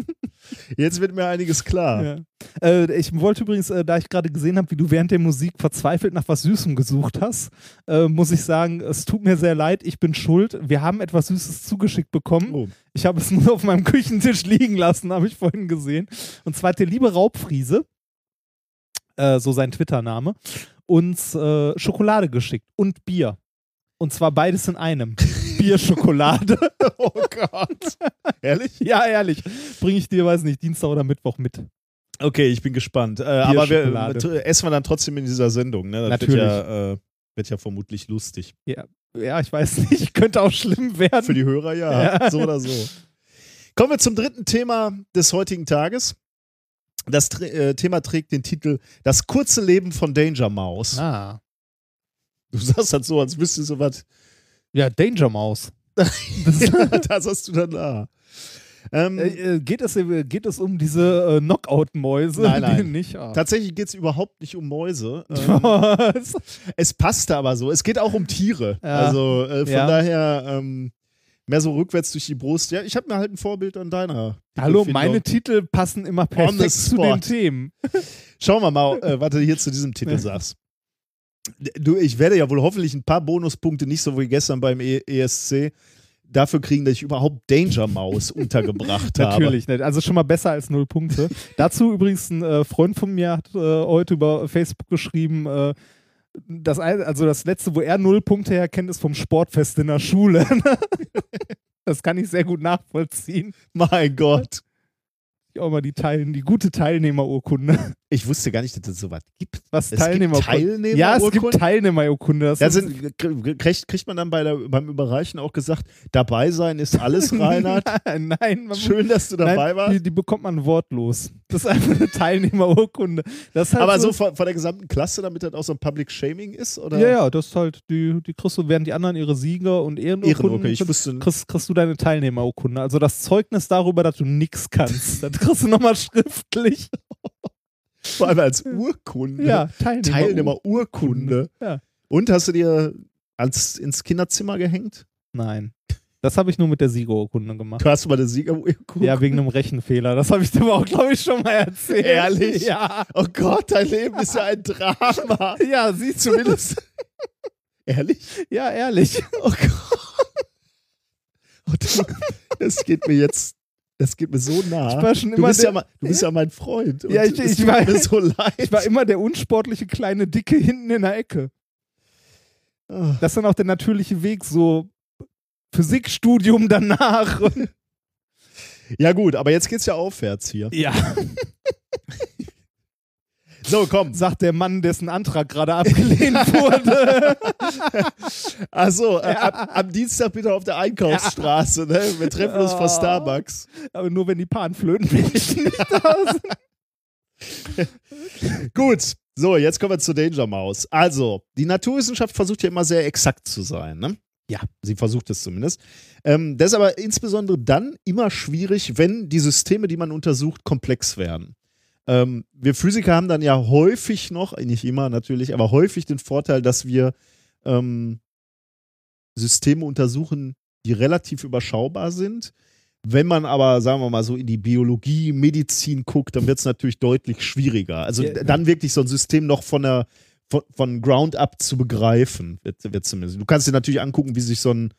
A: [laughs]
B: Jetzt wird mir einiges klar.
A: Ja. Äh, ich wollte übrigens, äh, da ich gerade gesehen habe, wie du während der Musik verzweifelt nach was Süßem gesucht hast, äh, muss ich sagen, es tut mir sehr leid, ich bin schuld. Wir haben etwas Süßes zugeschickt bekommen.
B: Oh.
A: Ich habe es [laughs] nur auf meinem Küchentisch liegen lassen, habe ich vorhin gesehen. Und zwar hat der liebe Raubfriese, äh, so sein Twitter-Name, uns äh, Schokolade geschickt und Bier. Und zwar beides in einem. Bier-Schokolade. [laughs]
B: Oh Gott. Ehrlich?
A: ja, ehrlich. Bringe ich dir, weiß nicht, Dienstag oder Mittwoch mit.
B: Okay, ich bin gespannt. Äh, aber wir, essen wir dann trotzdem in dieser Sendung. Ne? Das
A: Natürlich.
B: Wird ja, äh, wird ja vermutlich lustig.
A: Ja, ja, ich weiß nicht. [laughs] Könnte auch schlimm werden.
B: Für die Hörer ja,
A: Ja.
B: so oder so. Kommen wir zum dritten Thema des heutigen Tages. Das äh, Thema trägt den Titel Das kurze Leben von Danger Mouse.
A: ah.
B: Du [laughs] sagst das so, als wüsstest du was.
A: Ja, Danger Mouse. [laughs] [laughs]
B: das hast du dann da. Ähm,
A: Äh, äh, geht, es, äh, geht es um diese äh, Knockout-Mäuse?
B: Nein, nein.
A: Die [laughs] Nicht? Ah.
B: Tatsächlich geht es überhaupt nicht um Mäuse. Ähm, es passte aber so. Es geht auch um Tiere.
A: Ja.
B: Also äh, von
A: Ja.
B: daher ähm, mehr so rückwärts durch die Brust. Ja, ich habe mir halt ein Vorbild an deiner.
A: Hallo, meine Titel passen immer perfekt zu den. Themen.
B: Schauen wir mal, äh, was du hier zu diesem Titel sagst. Du, ich werde ja wohl hoffentlich ein paar Bonuspunkte, nicht so wie gestern beim e ESC, dafür kriegen, dass ich überhaupt Danger Mouse [laughs] untergebracht habe.
A: Natürlich nicht. Also schon mal besser als null Punkte. Dazu übrigens ein äh, Freund von mir hat äh, heute über Facebook geschrieben, äh, das, also das letzte, wo er null Punkte herkennt, ist vom Sportfest in der Schule. [laughs] das kann ich sehr gut nachvollziehen.
B: Mein Gott.
A: Ich auch mal die Teilen, die gute Teilnehmerurkunde.
B: Ich wusste gar nicht, dass es sowas gibt.
A: Was
B: Es gibt
A: Teilnehmerurkunde?
B: Teilnehmerurkunden?
A: Ja, es gibt Teilnehmerurkunde. Ist-
B: sind, kriegt, kriegt man dann bei der, beim Überreichen auch gesagt, dabei sein ist alles, [laughs] Reinhard.
A: Nein, man
B: Schön, dass du dabei
A: Nein,
B: warst.
A: Die, die bekommt man wortlos. Das ist einfach eine Teilnehmerurkunde. Halt
B: Aber so von, von der gesamten Klasse, damit das auch so ein Public Shaming ist? Oder?
A: Ja, ja, das ist halt, die, die kriegst du, während die anderen ihre Sieger und Ehrenurkunden
B: Ehrenurkunde, ich wusste-
A: kriegst, kriegst du deine Teilnehmerurkunde. Also das Zeugnis darüber, dass du nichts kannst. Das kriegst du nochmal schriftlich.
B: Vor allem als Urkunde.
A: Ja, Teilnehmer.
B: Teilnehmerurkunde.
A: Ja.
B: Und hast du dir als, ins Kinderzimmer gehängt?
A: Nein. Das habe ich nur mit der Siegerurkunde gemacht.
B: Du hast mal eine Siegerurkunde.
A: Ja, wegen einem Rechenfehler. Das habe ich dir aber auch, glaube ich, schon mal erzählt.
B: Ehrlich?
A: Ja.
B: Oh Gott, dein Leben ist ja ein Drama. [laughs]
A: Ja, siehst du.
B: Zumindest. Ehrlich?
A: Ja, ehrlich.
B: Oh Gott. Oh, das geht mir jetzt. Das geht mir so nah.
A: Ich war schon
B: du,
A: immer
B: bist ja,
A: der-
B: mein- du bist ja mein Freund. Und
A: Ja, ich- [laughs] ich war-
B: so.
A: Ich war immer der unsportliche kleine Dicke hinten in der Ecke.
B: Ah.
A: Das ist dann auch der natürliche Weg, so Physikstudium danach. [laughs]
B: Ja, gut, aber jetzt geht's ja aufwärts hier.
A: ja, [laughs]
B: So, komm.
A: sagt der Mann, dessen Antrag gerade abgelehnt [laughs] wurde.
B: Achso, äh, ab, am Dienstag bitte auf der Einkaufsstraße. Ne? Wir treffen uns vor
A: Oh.
B: Starbucks.
A: Aber nur wenn die Panflötenmännchen nicht da sind. [laughs]
B: Gut, so, jetzt kommen wir zu Danger Mouse. Also, die Naturwissenschaft versucht ja immer sehr exakt zu sein. Ne? Ja, sie versucht es zumindest. Ähm, das ist aber insbesondere dann immer schwierig, wenn die Systeme, die man untersucht, komplex werden. Ähm, wir Physiker haben dann ja häufig noch, nicht immer natürlich, aber häufig den Vorteil, dass wir ähm, Systeme untersuchen, die relativ überschaubar sind. Wenn man aber, sagen wir mal so, in die Biologie, Medizin guckt, dann wird es natürlich deutlich schwieriger. Also
A: Ja.
B: dann wirklich so ein System noch von der von, von Ground up zu begreifen, wird, wird zumindest. Du kannst dir natürlich angucken, wie sich so, ein,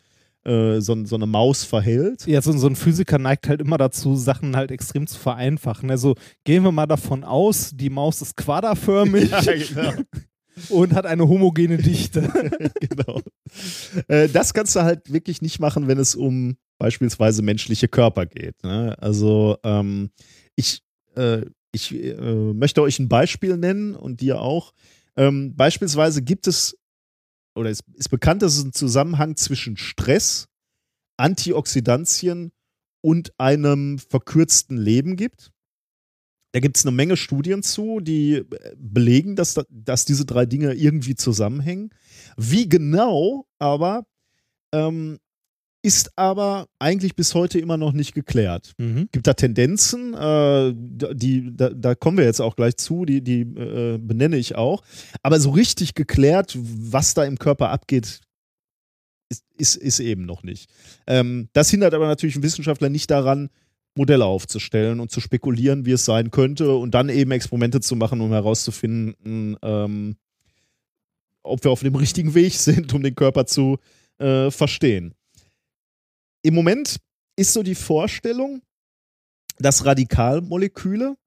B: äh, so, so eine Maus verhält.
A: Ja, so, so ein Physiker neigt halt immer dazu, Sachen halt extrem zu vereinfachen. Also gehen wir mal davon aus, die Maus ist quaderförmig [laughs]
B: genau. [laughs]
A: und hat eine homogene Dichte. [laughs]
B: genau. Äh, das kannst du halt wirklich nicht machen, wenn es um beispielsweise menschliche Körper geht. Ne? Also ähm, ich, äh, ich äh, möchte euch ein Beispiel nennen und dir auch. Ähm, beispielsweise gibt es oder es ist bekannt, dass es einen Zusammenhang zwischen Stress, Antioxidantien und einem verkürzten Leben gibt. Da gibt es eine Menge Studien zu, die äh, belegen, dass, da, dass diese drei Dinge irgendwie zusammenhängen. Wie genau aber ähm, ist aber eigentlich bis heute immer noch nicht geklärt.
A: Mhm.
B: Gibt da Tendenzen, äh, die, da, da kommen wir jetzt auch gleich zu, die, die äh, benenne ich auch. Aber so richtig geklärt, was da im Körper abgeht, ist, ist, ist eben noch nicht. Ähm, das hindert aber natürlich einen Wissenschaftler nicht daran, Modelle aufzustellen und zu spekulieren, wie es sein könnte und dann eben Experimente zu machen, um herauszufinden, ähm, ob wir auf dem richtigen Weg [laughs] sind, um den Körper zu äh, verstehen. Im Moment ist so die Vorstellung, dass Radikalmoleküle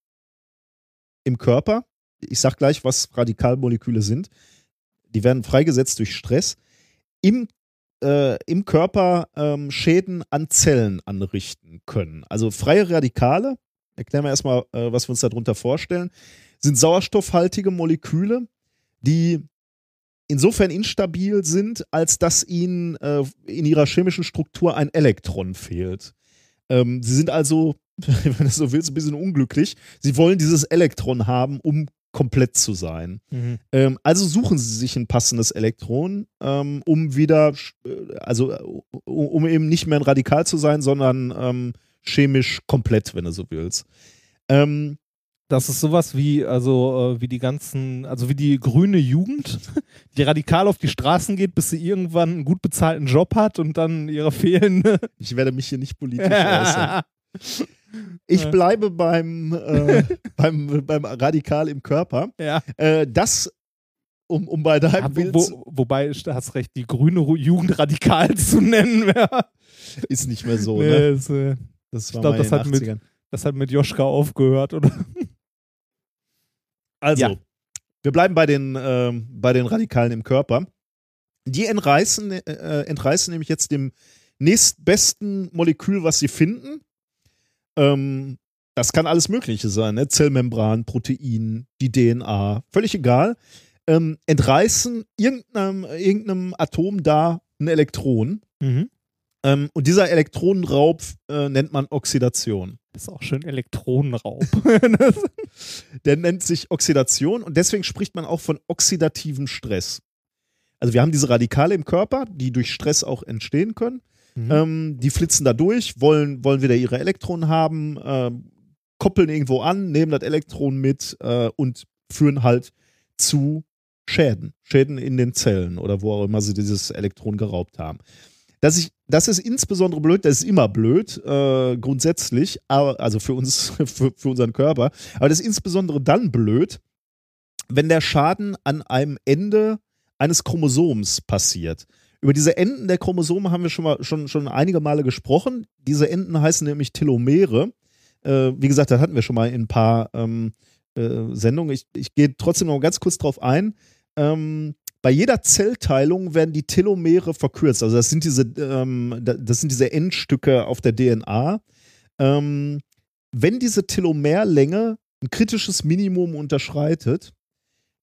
B: im Körper, ich sag gleich, was Radikalmoleküle sind, die werden freigesetzt durch Stress, im, äh, im Körper ähm, Schäden an Zellen anrichten können. Also freie Radikale, erklären wir erstmal, äh, was wir uns darunter vorstellen, sind sauerstoffhaltige Moleküle, die insofern instabil sind, als dass ihnen äh, in ihrer chemischen Struktur ein Elektron fehlt. Ähm, sie sind also, [laughs] wenn du so willst, ein bisschen unglücklich. Sie wollen dieses Elektron haben, um komplett zu sein.
A: Mhm.
B: Ähm, also suchen sie sich ein passendes Elektron, ähm, um wieder, äh, also äh, um eben nicht mehr ein Radikal zu sein, sondern ähm, chemisch komplett, wenn du so willst. Ähm,
A: Das ist sowas wie, also äh, wie die ganzen, also wie die grüne Jugend, [laughs] die radikal auf die Straßen geht, bis sie irgendwann einen gut bezahlten Job hat und dann ihre fehlende. [laughs]
B: ich werde mich hier nicht politisch äußern. [laughs] Ich bleibe beim, äh, beim, beim Radikal im Körper.
A: ja.
B: Äh, das, um, um bei deinem
A: Ja, wo, wo, wobei, du hast recht, die grüne Jugend radikal zu nennen wäre.
B: ist nicht mehr so,
A: Nee,
B: ne?
A: ist, äh,
B: Das war
A: glaub,
B: mal
A: das
B: in den
A: hat mit-
B: 80ern.
A: das hat mit Joschka aufgehört, oder?
B: Also,
A: Ja.
B: wir bleiben bei den, ähm, bei den Radikalen im Körper. Die entreißen, äh, entreißen nämlich jetzt dem nächstbesten Molekül, was sie finden. Ähm, das kann alles Mögliche sein, ne? Zellmembran, Protein, die DNA, völlig egal. Ähm, entreißen irgendeinem, irgendeinem Atom da ein Elektron.
A: Mhm.
B: Ähm, und dieser Elektronenraub äh, nennt man Oxidation.
A: Das ist auch schön Elektronenraub. [laughs]
B: Der nennt sich Oxidation und deswegen spricht man auch von oxidativem Stress. Also wir haben diese Radikale im Körper, die durch Stress auch entstehen können.
A: Mhm.
B: Ähm, die flitzen da durch, wollen, wollen wieder ihre Elektronen haben, ähm, koppeln irgendwo an, nehmen das Elektron mit äh, und führen halt zu Schäden. Schäden in den Zellen oder wo auch immer sie dieses Elektron geraubt haben. Das, ich, das ist insbesondere blöd, das ist immer blöd, äh, grundsätzlich, aber, also für uns, [laughs] für, für unseren Körper. Aber das ist insbesondere dann blöd, wenn der Schaden an einem Ende eines Chromosoms passiert. Über diese Enden der Chromosome haben wir schon, mal, schon, schon einige Male gesprochen. Diese Enden heißen nämlich Telomere. Äh, wie gesagt, da hatten wir schon mal in ein paar ähm, äh, Sendungen. Ich, ich gehe trotzdem noch ganz kurz drauf ein. Ähm, bei jeder Zellteilung werden die Telomere verkürzt. Also das sind diese, ähm, da- das sind diese Endstücke auf der DNA. Ähm, wenn diese Telomerlänge ein kritisches Minimum unterschreitet,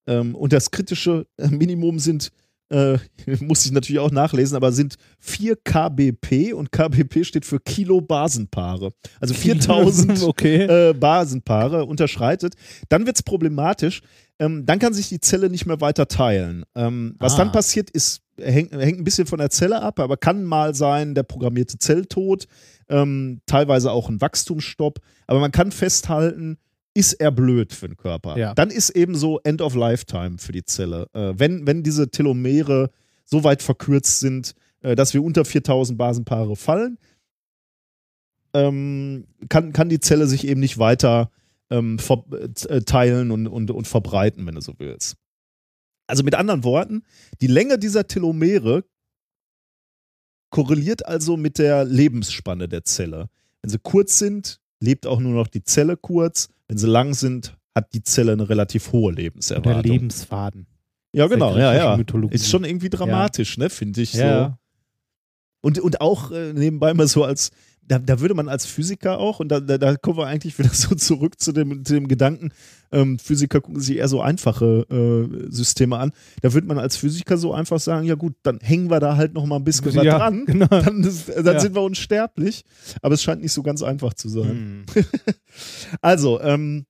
B: ähm, und das kritische äh, Minimum sind, äh, [laughs] muss ich natürlich auch nachlesen, aber sind 4 kbp und kbp steht für Kilo-Basenpaare. Also 4000 [laughs]
A: okay.
B: äh, Basenpaare unterschreitet, dann wird es problematisch. Ähm, dann kann sich die Zelle nicht mehr weiter teilen. Ähm, was
A: Ah.
B: dann passiert, ist, hängt, hängt ein bisschen von der Zelle ab, aber kann mal sein, der programmierte Zelltod, ähm, teilweise auch ein Wachstumsstopp. Aber man kann festhalten, ist er blöd für den Körper.
A: Ja.
B: Dann ist eben so End of Lifetime für die Zelle. Äh, wenn, wenn diese Telomere so weit verkürzt sind, äh, dass wir unter 4000 Basenpaare fallen, ähm, kann, kann die Zelle sich eben nicht weiter ähm, ver äh, teilen und, und, und verbreiten, wenn du so willst. Also mit anderen Worten, die Länge dieser Telomere korreliert also mit der Lebensspanne der Zelle. Wenn sie kurz sind, lebt auch nur noch die Zelle kurz. Wenn sie lang sind, hat die Zelle eine relativ hohe
A: Der
B: Lebenserwartung.
A: Lebensfaden.
B: ja, genau,
A: der
B: ja, ja.
A: Mythologie.
B: Ist schon irgendwie dramatisch, ne, finde ich. So.
A: Ja.
B: Und, und auch äh, nebenbei mal so als, da, da würde man als Physiker auch, und da, da, da kommen wir eigentlich wieder [laughs] so zurück zu dem, zu dem Gedanken, ähm, Physiker gucken sich eher so einfache äh, Systeme an. Da würde man als Physiker so einfach sagen, ja gut, dann hängen wir da halt noch mal ein bisschen was
A: Ja,
B: dran.
A: genau. [laughs]
B: Dann, ist, dann
A: Ja.
B: sind wir unsterblich. Aber es scheint nicht so ganz einfach zu sein.
A: Hm. [laughs]
B: Also, ähm,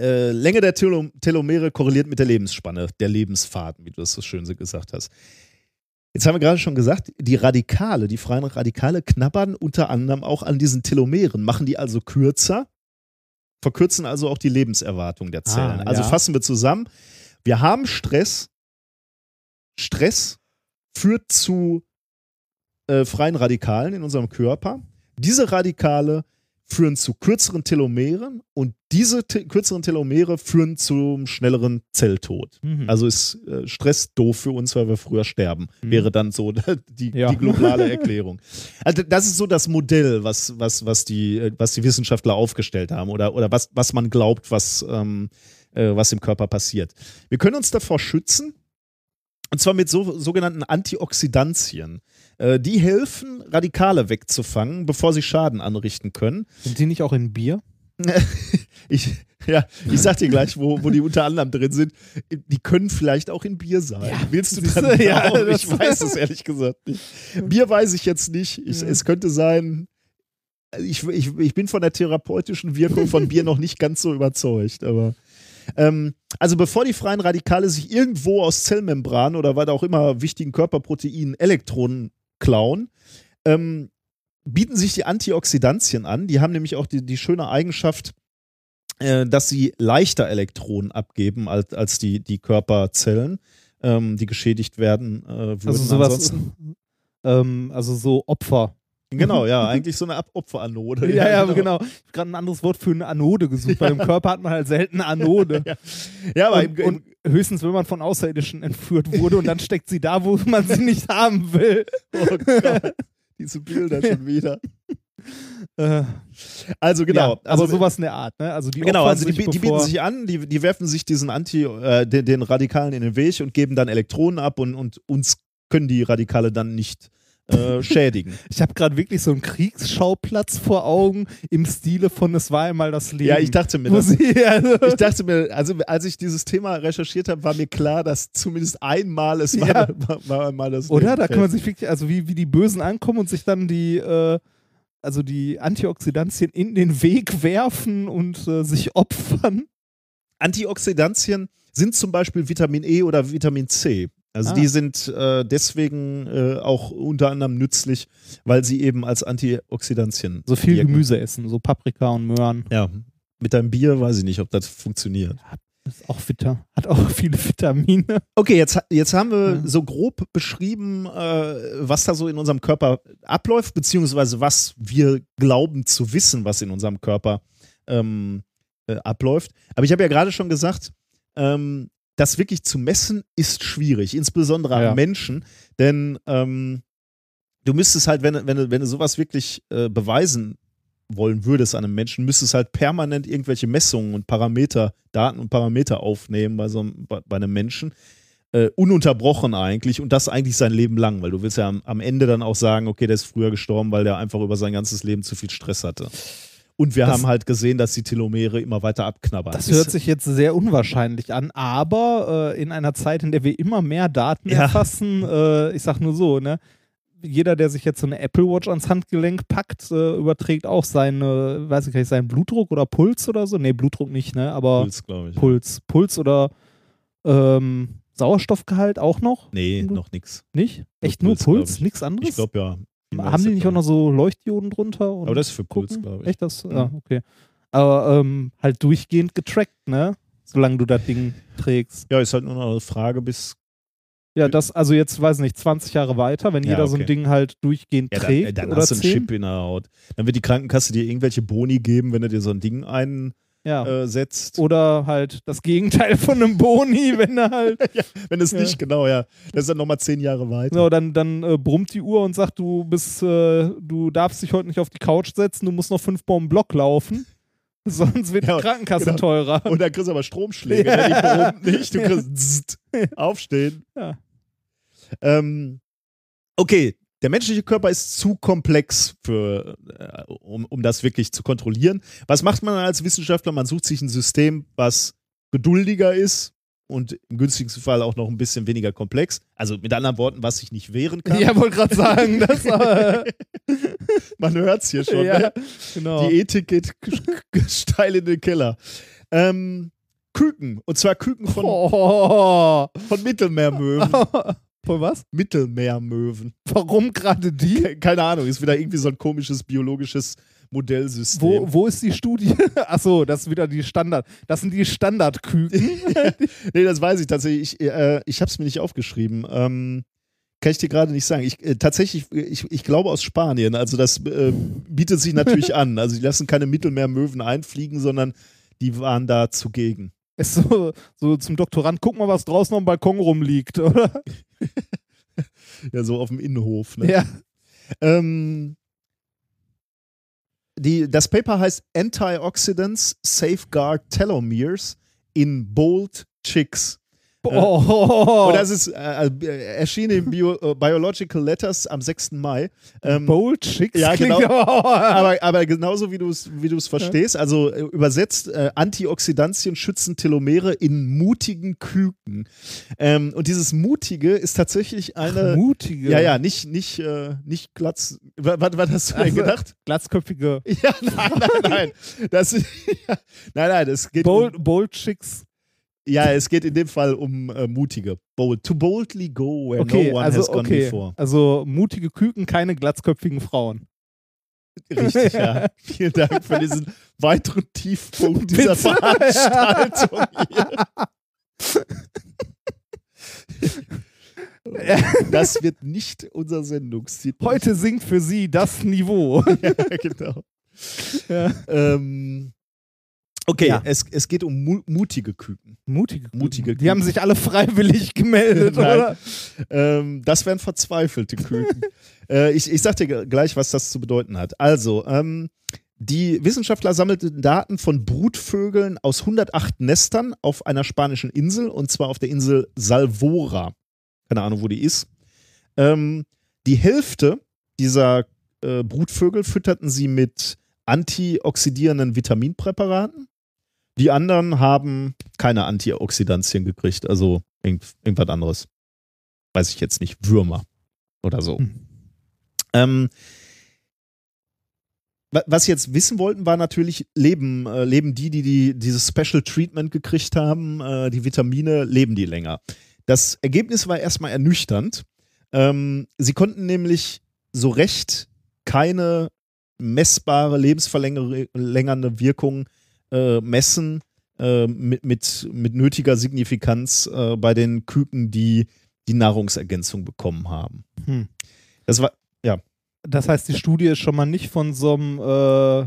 B: äh, Länge der Telo Telomere korreliert mit der Lebensspanne, der Lebensfaden, wie du das so schön so gesagt hast. Jetzt haben wir gerade schon gesagt, die Radikale, die freien Radikale knabbern unter anderem auch an diesen Telomeren, machen die also kürzer, verkürzen also auch die Lebenserwartung der Zellen.
A: Ah,
B: also
A: ja.
B: fassen wir zusammen, wir haben Stress. Stress führt zu äh, freien Radikalen in unserem Körper. Diese Radikale führen zu kürzeren Telomeren und diese te kürzeren Telomere führen zum schnelleren Zelltod.
A: Mhm.
B: Also ist äh, Stress doof für uns, weil wir früher sterben.
A: Mhm.
B: Wäre dann so [laughs] die,
A: Ja.
B: die globale [laughs] Erklärung. Also das ist so das Modell, was, was, was, die, äh, was die Wissenschaftler aufgestellt haben oder, oder was, was man glaubt, was, ähm, äh, was im Körper passiert. Wir können uns davor schützen, und zwar mit so, sogenannten Antioxidantien. Äh, die helfen, Radikale wegzufangen, bevor sie Schaden anrichten können.
A: Sind die nicht auch in Bier? [laughs]
B: Ich, ja, ich sag dir gleich, wo, wo die unter anderem drin sind. Die können vielleicht auch in Bier sein. Willst du
A: siehst
B: dran
A: du? Ja, das-
B: Ich weiß es ehrlich gesagt nicht. Bier weiß ich jetzt nicht. Ich, Es könnte sein. Ich, ich, ich bin von der therapeutischen Wirkung von Bier noch nicht ganz so überzeugt, aber. Ähm, also bevor die freien Radikale sich irgendwo aus Zellmembranen oder was auch immer wichtigen Körperproteinen Elektronen klauen, ähm, bieten sich die Antioxidantien an. Die haben nämlich auch die, die schöne Eigenschaft, äh, dass sie leichter Elektronen abgeben als, als die, die Körperzellen, ähm, die geschädigt werden äh, würden.
A: Also sowas.
B: ansonsten.
A: Ähm, also so Opfer.
B: Genau, ja, [laughs] eigentlich so eine Ab Opferanode. [laughs]
A: Ja, ja, genau. Ich habe gerade ein anderes Wort für eine Anode gesucht, weil im [laughs] Körper hat man halt selten eine Anode.
B: Ja, aber
A: und,
B: im, im,
A: und höchstens, wenn man von Außerirdischen entführt wurde und dann steckt sie da, wo man sie nicht haben will.
B: oh Gott, diese Bilder schon wieder.
A: Äh,
B: Also genau,
A: ja,
B: also
A: aber sowas in der Art, ne? Also die
B: Genau, also die, die bieten sich an, die, die werfen sich diesen Anti, äh, den, den Radikalen in den Weg und geben dann Elektronen ab und, und uns können die Radikale dann nicht äh, schädigen. [laughs]
A: Ich habe gerade wirklich so einen Kriegsschauplatz vor Augen im Stile von Es war einmal das Leben.
B: Ja, ich dachte mir das. [laughs] Ich dachte mir, also als ich dieses Thema recherchiert habe, war mir klar, dass zumindest einmal es war,
A: Ja.
B: war, war mal das
A: Oder?
B: Leben
A: Da kann man sich wirklich, also wie, wie die Bösen ankommen und sich dann die, äh, also die Antioxidantien in den Weg werfen und äh, sich opfern.
B: Antioxidantien sind zum Beispiel Vitamin E oder Vitamin C. Also
A: Ah.
B: die sind äh, deswegen äh, auch unter anderem nützlich, weil sie eben als Antioxidantien
A: So viel
B: wirken.
A: Gemüse essen, so Paprika und Möhren.
B: Ja, mit deinem Bier weiß ich nicht, ob das funktioniert.
A: Ist auch Vita, hat auch [laughs] viele Vitamine.
B: Okay, jetzt, jetzt haben wir
A: Ja.
B: so grob beschrieben, äh, was da so in unserem Körper abläuft, beziehungsweise was wir glauben zu wissen, was in unserem Körper ähm, äh, abläuft. Aber ich habe ja gerade schon gesagt, ähm, das wirklich zu messen ist schwierig, insbesondere
A: Ja.
B: am Menschen, denn ähm, du müsstest halt, wenn, du- wenn, wenn du sowas wirklich äh, beweisen wollen würdest an einem Menschen, müsstest halt permanent irgendwelche Messungen und Parameter, Daten und Parameter aufnehmen bei so einem, bei, bei einem Menschen. Äh, ununterbrochen eigentlich und das eigentlich sein Leben lang, weil du willst ja am, am Ende dann auch sagen, okay, der ist früher gestorben, weil der einfach über sein ganzes Leben zu viel Stress hatte. Und wir
A: Das-
B: haben halt gesehen, dass die Telomere immer weiter abknabbern.
A: Das hört sich jetzt sehr unwahrscheinlich an, aber äh, in einer Zeit, in der wir immer mehr Daten
B: Ja.
A: erfassen, äh, ich sag nur so, ne? Jeder, der sich jetzt so eine Apple Watch ans Handgelenk packt, äh, überträgt auch seine, weiß ich gar nicht, seinen Blutdruck oder Puls oder so. Nee, Blutdruck nicht, ne? Aber Puls,
B: Puls, glaube ich.
A: Puls, Puls oder ähm, Sauerstoffgehalt auch noch?
B: Nee, noch nix.
A: Nicht? Echt
B: Nur Puls,
A: Puls? Nichts anderes?
B: Ich glaube ja.
A: Haben die nicht auch noch so Leuchtdioden drunter?
B: Aber das ist für Puls, glaube ich.
A: Echt das?
B: Mhm.
A: Ja, okay. Aber ähm, halt durchgehend getrackt, ne? Solange du das Ding trägst.
B: Ja, ist halt nur noch eine Frage, bis.
A: Ja, das, also jetzt, weiß nicht, 20 Jahre weiter, wenn
B: Ja,
A: jeder so ein
B: okay.
A: Ding halt durchgehend
B: Ja, dann,
A: trägt
B: dann
A: oder
B: hast du einen
A: 10.
B: Chip in der Haut. Dann wird die Krankenkasse dir irgendwelche Boni geben, wenn du dir so ein Ding
A: Ja.
B: einsetzt.
A: Oder halt das Gegenteil von einem Boni, [laughs] wenn er halt.
B: wenn es
A: Ja.
B: nicht, genau, ja. Das ist dann nochmal zehn Jahre weiter.
A: So, dann, dann äh, brummt die Uhr und sagt, du bist, äh, du darfst dich heute nicht auf die Couch setzen, du musst noch fünf Mal den Block laufen. [laughs] Sonst wird
B: Ja,
A: die Krankenkasse
B: genau.
A: teurer.
B: Und dann kriegst du aber Stromschläge,
A: Ja.
B: ne? die [laughs] brummt nicht. Du kriegst zzt, aufstehen.
A: Ja.
B: Ähm, okay, der menschliche Körper ist zu komplex, für, äh, um, um das wirklich zu kontrollieren. Was macht man als Wissenschaftler? Man sucht sich ein System, was geduldiger ist und im günstigsten Fall auch noch ein bisschen weniger komplex. Also mit anderen Worten, was sich nicht wehren kann.
A: Ja, wollte gerade sagen, das [laughs] äh,
B: Man hört es hier schon.
A: ja,
B: ne?
A: genau.
B: Die Ethik geht [laughs] steil in den Keller. Ähm, Küken. Und zwar Küken von,
A: oh.
B: von Mittelmeermöwen. [laughs]
A: Von was?
B: Mittelmeermöwen.
A: Warum gerade die?
B: Ke- Keine Ahnung, ist wieder irgendwie so ein komisches biologisches Modellsystem.
A: Wo, wo ist die Studie? [laughs] Achso, das ist wieder die Standard. Das sind die Standardküken. [laughs]
B: nee, das weiß ich tatsächlich. Ich, äh, ich habe es mir nicht aufgeschrieben. Ähm, kann ich dir gerade nicht sagen. Ich, äh, tatsächlich, ich, ich glaube aus Spanien. Also das äh, bietet sich natürlich [laughs] an. Also die lassen keine Mittelmeermöwen einfliegen, sondern die waren da zugegen.
A: Ist so, so zum Doktorand, guck mal, was draußen am Balkon rumliegt, oder? [laughs]
B: Ja, so auf dem Innenhof. Ne?
A: Ja.
B: Ähm, die, das Paper heißt Antioxidants Safeguard Telomeres in Bold Chicks.
A: Oh.
B: Und das ist äh, äh, erschienen in Bio, äh, Biological Letters am 6. Mai. Ähm,
A: Bold Chicks
B: ja, genau. [laughs]
A: aber-
B: aber, genauso wie du es wie du's verstehst, also äh, übersetzt, äh, Antioxidantien schützen Telomere in mutigen Küken. Ähm, und dieses Mutige ist tatsächlich eine.
A: mutige.
B: Ja, ja, nicht, nicht, äh, nicht glatz. Was, was hast du denn
A: Also,
B: gedacht?
A: Glatzköpfige. [laughs]
B: Ja, nein, nein, nein. Das, [laughs] ja, nein, nein, es geht
A: Bold,
B: um,
A: Bold Chicks.
B: Ja, es geht in dem Fall um äh, mutige. Bold. To boldly go where
A: Okay,
B: no one
A: also
B: has gone
A: okay.
B: before.
A: Also mutige Küken, keine glatzköpfigen Frauen.
B: Richtig, ja. [laughs] Vielen Dank für diesen weiteren Tiefpunkt [laughs] dieser
A: Bitte.
B: Veranstaltung [laughs] hier. Das wird nicht unser Sendungstitel.
A: Heute singt für sie das Niveau.
B: ja, genau.
A: Ja.
B: Ähm, okay,
A: Ja.
B: es, es geht um mu mutige Küken.
A: Mutige Küken.
B: Mutige
A: Die haben sich alle freiwillig [laughs] gemeldet, oder?
B: Ähm, das wären verzweifelte Küken. [laughs] äh, ich, ich sag dir gleich, was das zu bedeuten hat. Also, ähm, die Wissenschaftler sammelten Daten von Brutvögeln aus 108 Nestern auf einer spanischen Insel, und zwar auf der Insel Salvora. Keine Ahnung, wo die ist. Ähm, die Hälfte dieser äh, Brutvögel fütterten sie mit antioxidierenden Vitaminpräparaten. Die anderen haben keine Antioxidantien gekriegt, also irgend, irgendwas anderes. Weiß ich jetzt nicht, Würmer oder so.
A: Hm.
B: Ähm, wa- was sie jetzt wissen wollten, war natürlich, leben, äh, leben die, die, die dieses Special Treatment gekriegt haben, äh, die Vitamine, leben die länger. Das Ergebnis war erstmal ernüchternd. Ähm, sie konnten nämlich so recht keine messbare, lebensverlängernde Wirkung äh, messen äh, mit, mit, mit nötiger Signifikanz äh, bei den Küken, die die Nahrungsergänzung bekommen haben.
A: Hm.
B: Das war,
A: Das heißt, die Studie ist schon mal nicht von so einem, äh,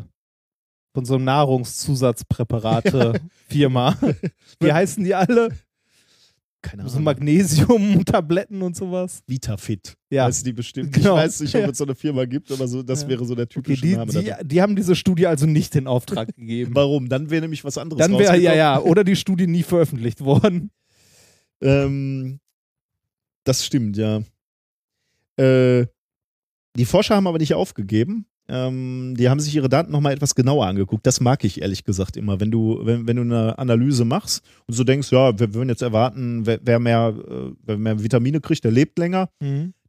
A: von so einem Nahrungszusatzpräparate-Firma. [laughs] Wie heißen die alle?
B: Keine
A: So
B: Ahnung,
A: Magnesium-Tabletten und sowas.
B: Vitafit.
A: Ja.
B: Heißt die bestimmt.
A: Genau.
B: Ich weiß nicht, ob es so eine Firma gibt, aber so, das
A: Ja.
B: wäre so der
A: Okay,
B: typische
A: die,
B: Name.
A: die, die haben diese Studie also nicht in Auftrag gegeben. [laughs]
B: Warum? Dann wäre nämlich was anderes
A: Dann wäre, ja, ja, oder die Studie nie veröffentlicht worden. [laughs]
B: Ähm, das stimmt, ja. Äh, die Forscher haben aber nicht aufgegeben. Ähm, die haben sich ihre Daten nochmal etwas genauer angeguckt. Das mag ich ehrlich gesagt immer. Wenn du, wenn, wenn du eine Analyse machst und so denkst, ja, wir würden jetzt erwarten, wer, wer mehr, äh, wer mehr Vitamine kriegt, der lebt länger,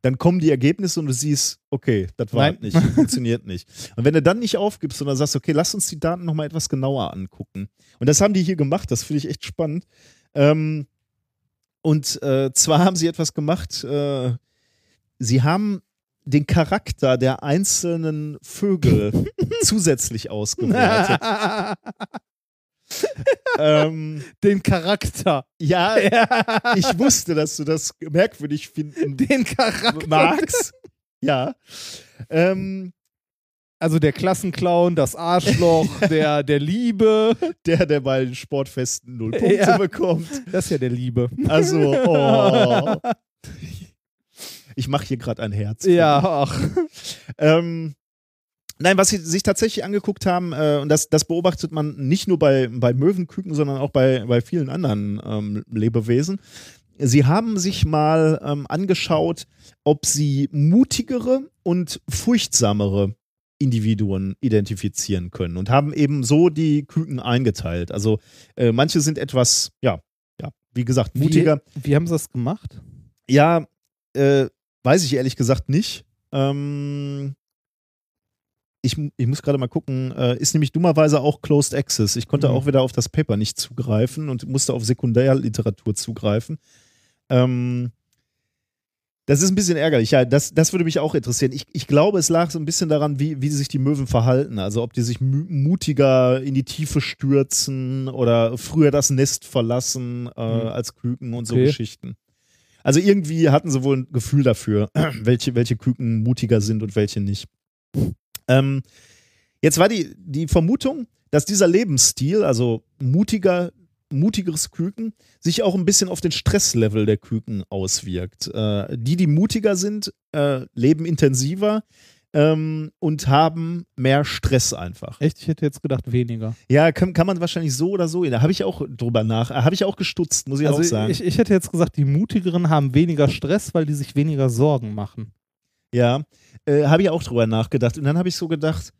B: dann kommen die Ergebnisse und du siehst, okay, das war
A: Nein.
B: nicht, funktioniert nicht. Und wenn du dann nicht aufgibst, sondern sagst, okay, lass uns die Daten nochmal etwas genauer angucken. Und das haben die hier gemacht, das finde ich echt spannend. Ähm, und äh, zwar haben sie etwas gemacht, äh, sie haben den Charakter der einzelnen Vögel [laughs] zusätzlich ausgewertet. [laughs] ähm,
A: Den Charakter. [laughs]
B: ja, ich wusste, dass du das merkwürdig finden
A: Den Charakter.
B: magst. Ja. Ähm,
A: Also der Klassenclown, das Arschloch, der, der Liebe.
B: der, der bei den Sportfesten null Punkte
A: Ja.
B: bekommt.
A: Das ist ja der Liebe.
B: Also, oh. Ich mache hier gerade ein Herz.
A: Ja, ach. [laughs]
B: Ähm, nein, was sie sich tatsächlich angeguckt haben, äh, und das, das beobachtet man nicht nur bei, bei Möwenküken, sondern auch bei, bei vielen anderen ähm, Lebewesen. Sie haben sich mal ähm, angeschaut, ob sie mutigere und furchtsamere Individuen identifizieren können und haben eben so die Küken eingeteilt. Also äh, manche sind etwas, ja, ja, wie gesagt, mutiger.
A: Wie, wie haben sie das gemacht?
B: Ja, äh, weiß ich ehrlich gesagt nicht. Ähm, ich, ich muss gerade mal gucken, äh, ist nämlich dummerweise auch Closed Access. Ich konnte
A: Mhm.
B: auch wieder auf das Paper nicht zugreifen und musste auf Sekundärliteratur zugreifen. Ähm, das ist ein bisschen ärgerlich. Ja, das, das würde mich auch interessieren. Ich, ich glaube, es lag so ein bisschen daran, wie, wie sich die Möwen verhalten. Also ob die sich mutiger in die Tiefe stürzen oder früher das Nest verlassen äh,
A: Mhm.
B: als Küken und so
A: Okay.
B: Geschichten. Also irgendwie hatten sie wohl ein Gefühl dafür, [clears throat] welche, welche Küken mutiger sind und welche nicht. Ähm, jetzt war die, die Vermutung, dass dieser Lebensstil, also mutiger, mutigeres Küken, sich auch ein bisschen auf den Stresslevel der Küken auswirkt. Äh, die, die mutiger sind, äh, leben intensiver ähm, und haben mehr Stress einfach.
A: Echt? Ich hätte jetzt gedacht weniger.
B: Ja, kann, kann man wahrscheinlich so oder so. Da habe ich auch drüber nach, habe ich auch gestutzt, muss ich auch
A: Also
B: sagen.
A: ich, ich hätte jetzt gesagt, die mutigeren haben weniger Stress, weil die sich weniger Sorgen machen.
B: Ja, äh, habe ich auch drüber nachgedacht. Und dann habe ich so gedacht,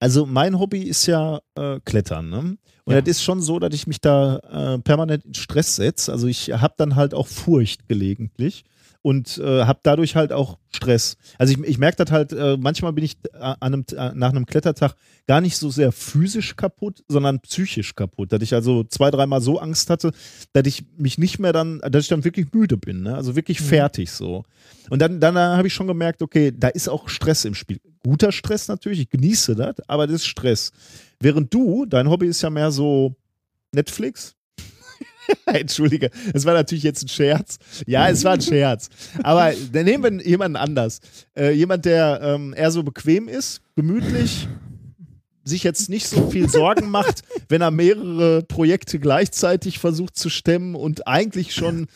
B: also mein Hobby ist ja äh, Klettern. Ne? Und
A: Ja.
B: das ist schon so, dass ich mich da äh, permanent in Stress setze. Also ich habe dann halt auch Furcht gelegentlich und äh, habe dadurch halt auch Stress. Also ich, ich merke das halt, äh, manchmal bin ich äh, an einem, äh, nach einem Klettertag gar nicht so sehr physisch kaputt, sondern psychisch kaputt. Dass ich also zwei, dreimal so Angst hatte, dass ich mich nicht mehr dann, dass ich dann wirklich müde bin. Ne? Also wirklich fertig so. Und dann, dann habe ich schon gemerkt, okay, da ist auch Stress im Spiel. Guter Stress natürlich, ich genieße das, aber das ist Stress. Während du, dein Hobby ist ja mehr so Netflix. [laughs] Entschuldige, das war natürlich jetzt ein Scherz. Ja, es war ein Scherz. Aber dann nehmen wir jemanden anders. Äh, jemand, der ähm, eher so bequem ist, gemütlich, sich jetzt nicht so viel Sorgen macht, wenn er mehrere Projekte gleichzeitig versucht zu stemmen und eigentlich schon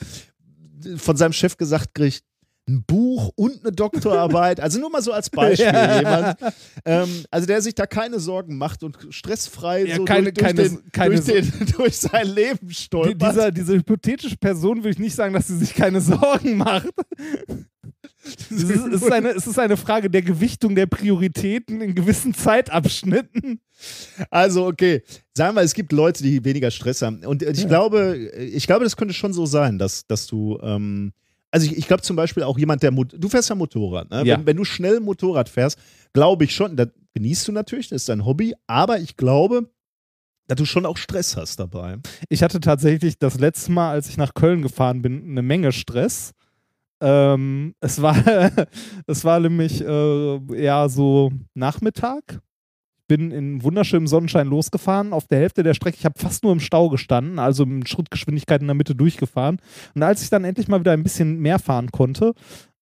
B: von seinem Chef gesagt kriegt, ein Buch und eine Doktorarbeit, also nur mal so als Beispiel [laughs]
A: Ja.
B: jemand, ähm, also der sich da keine Sorgen macht und stressfrei
A: Ja,
B: so
A: keine-
B: durch,
A: keine-
B: den,
A: keine
B: durch, den, [laughs] durch sein Leben
A: Die,
B: stolpert.
A: dieser, diese hypothetische Person würde ich nicht sagen, dass sie sich keine Sorgen macht. [laughs] Es ist, es, ist eine, es ist eine Frage der Gewichtung der Prioritäten in gewissen Zeitabschnitten.
B: Also, okay. Sagen wir, es gibt Leute, die weniger Stress haben. Und ich glaube, ich glaube, das könnte schon so sein, dass, dass du, ähm, also ich, ich glaube zum Beispiel auch jemand, der, Mot- du fährst ja Motorrad, ne?
A: Ja.
B: Wenn, wenn du schnell Motorrad fährst, glaube ich schon, das genießt du natürlich, das ist dein Hobby, aber ich glaube, dass du schon auch Stress hast dabei.
A: Ich hatte tatsächlich das letzte Mal, als ich nach Köln gefahren bin, eine Menge Stress. Ähm, es war, [laughs] es war nämlich äh, ja so Nachmittag. Bin in wunderschönem Sonnenschein losgefahren. Auf der Hälfte der Strecke, ich habe fast nur im Stau gestanden, also in Schrittgeschwindigkeit in der Mitte durchgefahren. Und als ich dann endlich mal wieder ein bisschen mehr fahren konnte,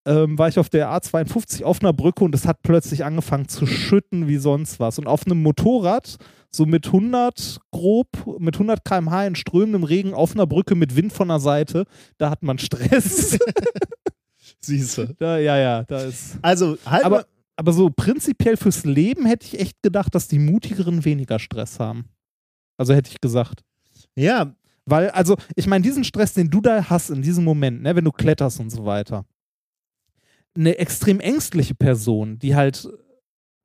A: ähm, war ich auf der A52 auf einer Brücke und es hat plötzlich angefangen zu schütten wie sonst was. Und auf einem Motorrad, so mit 100 grob, mit 100 km/h in strömendem Regen auf einer Brücke mit Wind von der Seite, da hat man Stress. [laughs]
B: Siehst du.
A: da, ja, ja, da ist.
B: Also, halt
A: Aber, aber so prinzipiell fürs Leben hätte ich echt gedacht, dass die Mutigeren weniger Stress haben. Also hätte ich gesagt.
B: ja,
A: Weil, also, ich meine, diesen Stress, den du da hast in diesem Moment, ne, wenn du kletterst und so weiter. Eine extrem ängstliche Person, die halt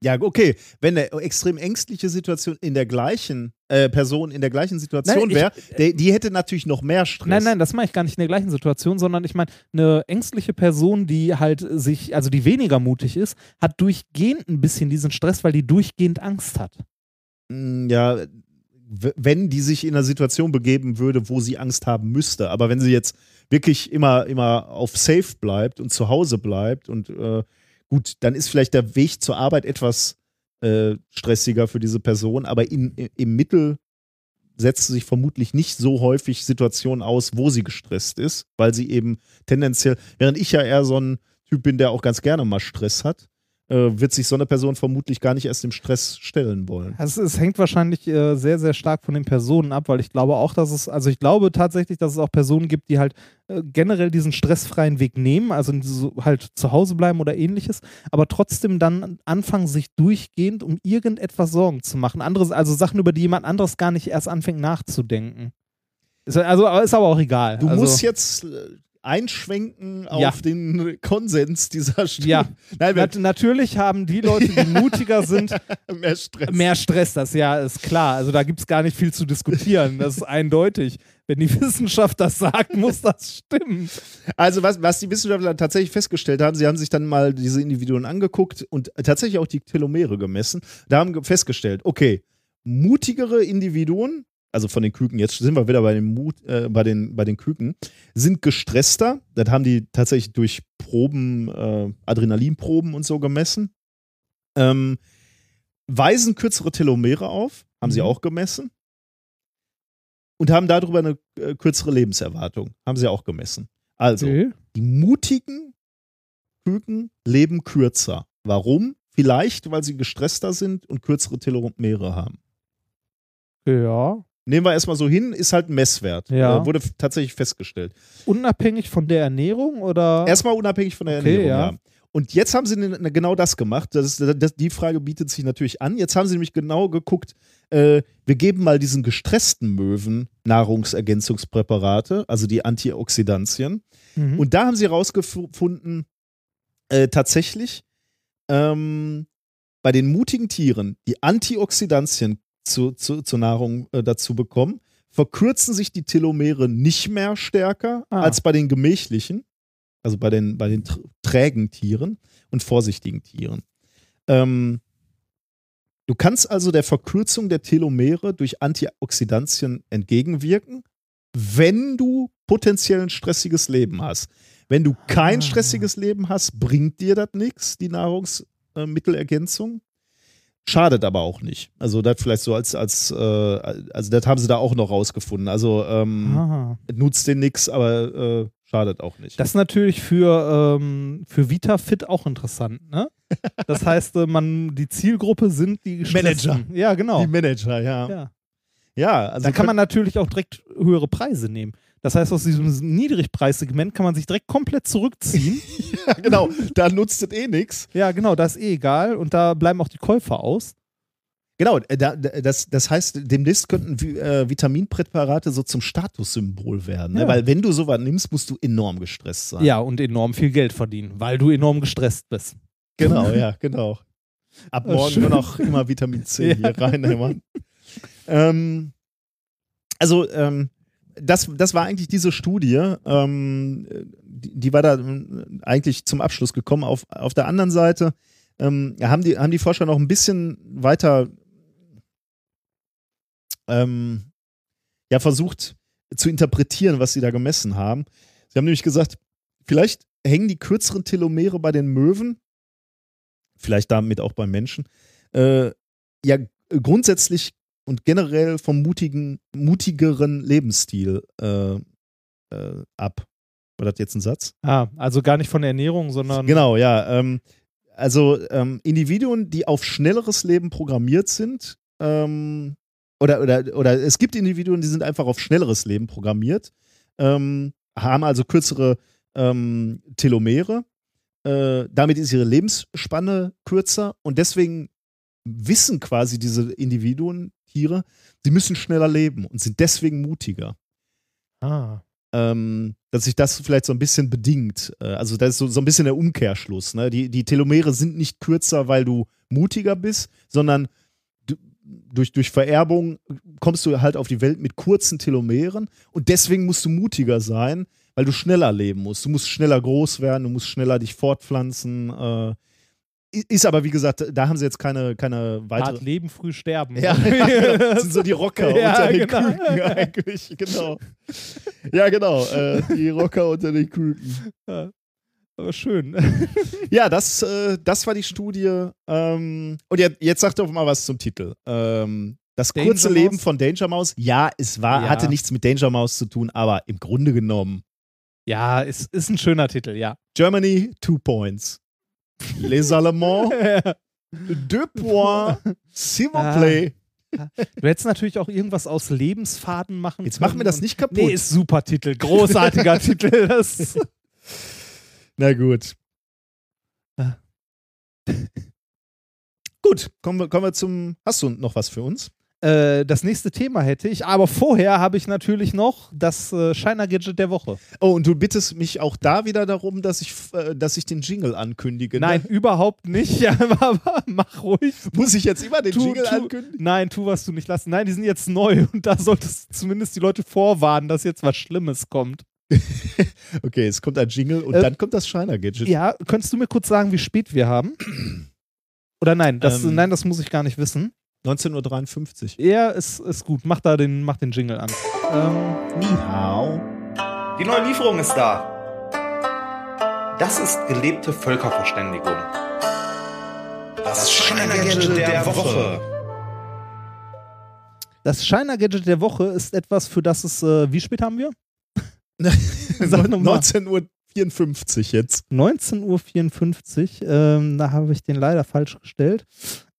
B: Ja, okay. Wenn eine extrem ängstliche Situation in der gleichen äh, Person in der gleichen Situation wäre, der- die hätte natürlich noch mehr Stress.
A: Nein, nein, das mache ich gar nicht in der gleichen Situation, sondern ich meine, eine ängstliche Person, die halt sich, also die weniger mutig ist, hat durchgehend ein bisschen diesen Stress, weil die durchgehend Angst hat.
B: Mm, Ja, wenn die sich in einer Situation begeben würde, wo sie Angst haben müsste. Aber wenn sie jetzt wirklich immer, immer auf Safe bleibt und zu Hause bleibt und äh, gut, dann ist vielleicht der Weg zur Arbeit etwas äh, stressiger für diese Person, aber in, im Mittel setzt sich vermutlich nicht so häufig Situationen aus, wo sie gestresst ist, weil sie eben tendenziell, während ich ja eher so ein Typ bin, der auch ganz gerne mal Stress hat, wird sich so eine Person vermutlich gar nicht erst dem Stress stellen wollen.
A: Also es hängt wahrscheinlich äh, sehr, sehr stark von den Personen ab, weil ich glaube auch, dass es, also ich glaube tatsächlich, dass es auch Personen gibt, die halt äh, generell diesen stressfreien Weg nehmen, also so halt zu Hause bleiben oder ähnliches, aber trotzdem dann anfangen, sich durchgehend um irgendetwas Sorgen zu machen. Anderes, also Sachen, über die jemand anderes gar nicht erst anfängt nachzudenken. Ist, also, aber ist aber auch egal.
B: Du
A: also,
B: musst jetzt äh, einschwenken auf
A: Ja.
B: den Konsens dieser Studie.
A: Ja. [laughs]
B: Nein,
A: Nat natürlich haben die Leute, die mutiger sind, [laughs]
B: mehr Stress.
A: mehr Stress, das ja ist klar. Also da gibt es gar nicht viel zu diskutieren. Das ist eindeutig. Wenn die [laughs] Wissenschaft das sagt, muss das stimmen.
B: Also was, was die Wissenschaftler tatsächlich festgestellt haben, sie haben sich dann mal diese Individuen angeguckt und tatsächlich auch die Telomere gemessen. Da haben ge- festgestellt, okay, mutigere Individuen, also von den Küken, jetzt sind wir wieder bei den, Mut, äh, bei den, bei den Küken, sind gestresster. Das haben die tatsächlich durch Proben, äh, Adrenalinproben und so gemessen. Ähm, weisen kürzere Telomere auf, haben sie
A: Mhm.
B: auch gemessen. Und haben darüber eine äh, kürzere Lebenserwartung, haben sie auch gemessen. Also,
A: Okay.
B: die mutigen Küken leben kürzer. Warum? Vielleicht, weil sie gestresster sind und kürzere Telomere haben.
A: Ja.
B: Nehmen wir erstmal so hin, ist halt ein Messwert.
A: Ja.
B: Äh, wurde tatsächlich festgestellt.
A: Unabhängig von der Ernährung oder?
B: Erstmal unabhängig von der
A: Okay,
B: Ernährung,
A: ja.
B: ja. Und jetzt haben sie genau das gemacht. Das ist, das, die Frage bietet sich natürlich an. Jetzt haben sie nämlich genau geguckt, äh, wir geben mal diesen gestressten Möwen Nahrungsergänzungspräparate, also die Antioxidantien.
A: Mhm.
B: Und da haben sie herausgefunden, äh, tatsächlich, ähm, bei den mutigen Tieren, die Antioxidantien zu, zu, zur Nahrung äh, dazu bekommen, verkürzen sich die Telomere nicht mehr stärker
A: Ah.
B: als bei den gemächlichen, also bei den, bei den tr- trägen Tieren und vorsichtigen Tieren. Ähm, du kannst also der Verkürzung der Telomere durch Antioxidantien entgegenwirken, wenn du potenziell ein stressiges Leben hast. Wenn du kein
A: Ah.
B: stressiges Leben hast, bringt dir das nichts, die Nahrungsmittelergänzung. Schadet aber auch nicht. Also das vielleicht so als, als äh, also das haben sie da auch noch rausgefunden. Also ähm,
A: Aha.
B: nutzt den nix, aber äh, schadet auch nicht.
A: Das ist natürlich für, ähm, für VitaFit auch interessant, ne? Das heißt, äh, man, die Zielgruppe sind die Gestressten.
B: Manager.
A: Ja, genau.
B: Die Manager, ja. Ja,
A: Ja.
B: also
A: Da kann man natürlich auch direkt höhere Preise nehmen. Das heißt, aus diesem Niedrigpreissegment kann man sich direkt komplett zurückziehen. [laughs]
B: ja, genau, da nutzt es eh nix.
A: ja, genau, das ist eh egal. Und da bleiben auch die Käufer aus.
B: Genau, äh, da, da- das, das heißt, demnächst könnten äh, Vitaminpräparate so zum Statussymbol werden. Ne?
A: Ja.
B: Weil wenn du sowas nimmst, musst du enorm gestresst sein.
A: Ja, und enorm viel Geld verdienen, weil du enorm gestresst bist.
B: Genau, [laughs] ja, genau. Ab
A: Ah,
B: morgen
A: schön.
B: nur noch immer Vitamin C [laughs]
A: Ja.
B: hier reinhämmern. ähm, also, ähm, das, das war eigentlich diese Studie, ähm, die, die war da ähm, eigentlich zum Abschluss gekommen. Auf, auf der anderen Seite ähm, haben, die, haben die Forscher noch ein bisschen weiter ähm, ja, versucht zu interpretieren, was sie da gemessen haben. Sie haben nämlich gesagt, vielleicht hängen die kürzeren Telomere bei den Möwen vielleicht damit auch beim Menschen, äh, ja grundsätzlich und generell vom mutigen, mutigeren Lebensstil äh, äh, ab. War das jetzt ein Satz?
A: Ah, also gar nicht von der Ernährung, sondern.
B: Genau, ja. Ähm, also ähm, Individuen, die auf schnelleres Leben programmiert sind, ähm, oder, oder, oder es gibt Individuen, die sind einfach auf schnelleres Leben programmiert, ähm, haben also kürzere ähm, Telomere. Äh, damit ist ihre Lebensspanne kürzer und deswegen wissen quasi diese Individuen, Tiere, sie müssen schneller leben und sind deswegen mutiger
A: Ah.
B: ähm, dass sich das vielleicht so ein bisschen bedingt. Äh, also das ist so, so ein bisschen der Umkehrschluss. Ne? Die, die Telomere sind nicht kürzer, weil du mutiger bist, sondern du, durch, durch Vererbung kommst du halt auf die Welt mit kurzen Telomeren und deswegen musst du mutiger sein, weil du schneller leben musst. Du musst schneller groß werden, du musst schneller dich fortpflanzen. Äh, ist aber, wie gesagt, da haben sie jetzt keine, keine weitere.
A: Hart leben, früh sterben.
B: Ja, [laughs] das sind so die Rocker
A: Ja,
B: unter den
A: genau.
B: Küken eigentlich, genau. Ja, genau, äh, die Rocker unter den Küken.
A: Aber schön.
B: Ja, das, äh, das war die Studie. Ähm, und jetzt, jetzt sag doch mal was zum Titel. Ähm, das
A: Danger
B: kurze
A: Mouse?
B: Leben von Danger Mouse. Ja, es war,
A: Ja.
B: hatte nichts mit Danger Mouse zu tun, aber im Grunde genommen.
A: Ja, ist, ist ein schöner Titel, ja.
B: Germany, two points. Les Allemands, [laughs] deux points. S'il vous plaît.
A: Du hättest natürlich auch irgendwas aus Lebensfaden machen
B: Jetzt
A: können.
B: machen wir das nicht kaputt.
A: Nee, ist super Titel. Großartiger [laughs] Titel. Das,
B: Na gut.
A: Ah.
B: Gut, kommen wir, kommen wir zum. Hast du noch was für uns?
A: Äh, das nächste Thema hätte ich, aber vorher habe ich natürlich noch das äh, Shiner Gadget der Woche.
B: Oh, und du bittest mich auch da wieder darum, dass ich, äh, dass ich den Jingle ankündige.
A: Nein,
B: Ne?
A: überhaupt nicht. [laughs] Aber mach ruhig.
B: Muss ich jetzt immer den
A: Tu-
B: Jingle
A: tu-
B: ankündigen?
A: Nein, tu, was du nicht lassen. Nein, die sind jetzt neu und da solltest du zumindest die Leute vorwarnen, dass jetzt was Schlimmes kommt. [laughs]
B: Okay, es kommt ein Jingle und
A: Äh,
B: dann kommt das Shiner Gadget.
A: Ja, könntest du mir kurz sagen, wie spät wir haben? [clears throat] Oder nein, das,
B: Ähm.
A: nein, das muss ich gar nicht wissen.
B: 19.53 Uhr.
A: Ja, ist, ist gut. Mach da den, mach den Jingle an. Ähm,
B: Ni hao.
E: Die neue Lieferung ist da. Das ist gelebte Völkerverständigung. Das Shiner-Gadget der Woche.
A: das Shiner Gadget der Woche ist etwas, für das es, äh, wie spät haben wir? [laughs] Sag noch mal.
B: 19.54 Uhr jetzt.
A: 19.54 Uhr, ähm, da habe ich den leider falsch gestellt,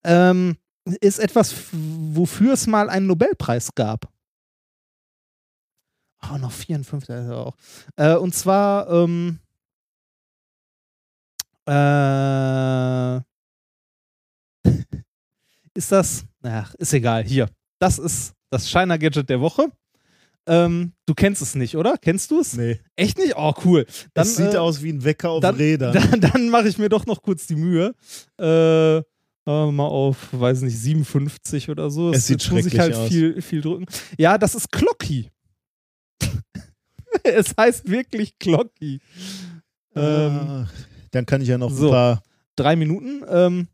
A: ähm, ist etwas, wofür es mal einen Nobelpreis gab. Oh, noch 54, also auch. Äh, und zwar, ähm, äh, [laughs] ist das, ach, ist egal, hier. Das ist das Shiner Gadget der Woche. Ähm, du kennst es nicht, oder? Kennst du es?
B: Nee.
A: Echt nicht? Oh, cool. Dann,
B: das sieht
A: äh,
B: aus wie ein Wecker auf
A: dann,
B: Rädern. [laughs]
A: Dann, dann mache ich mir doch noch kurz die Mühe. Äh, äh, mal auf, weiß nicht, 57 oder so.
B: Es sieht
A: jetzt muss ich
B: schrecklich
A: halt
B: aus.
A: viel, viel drücken. Ja, das ist Clocky. [laughs] es heißt wirklich Clocky. Ähm,
B: Ah, dann kann ich ja noch
A: so.
B: ein paar.
A: drei Minuten. Ähm,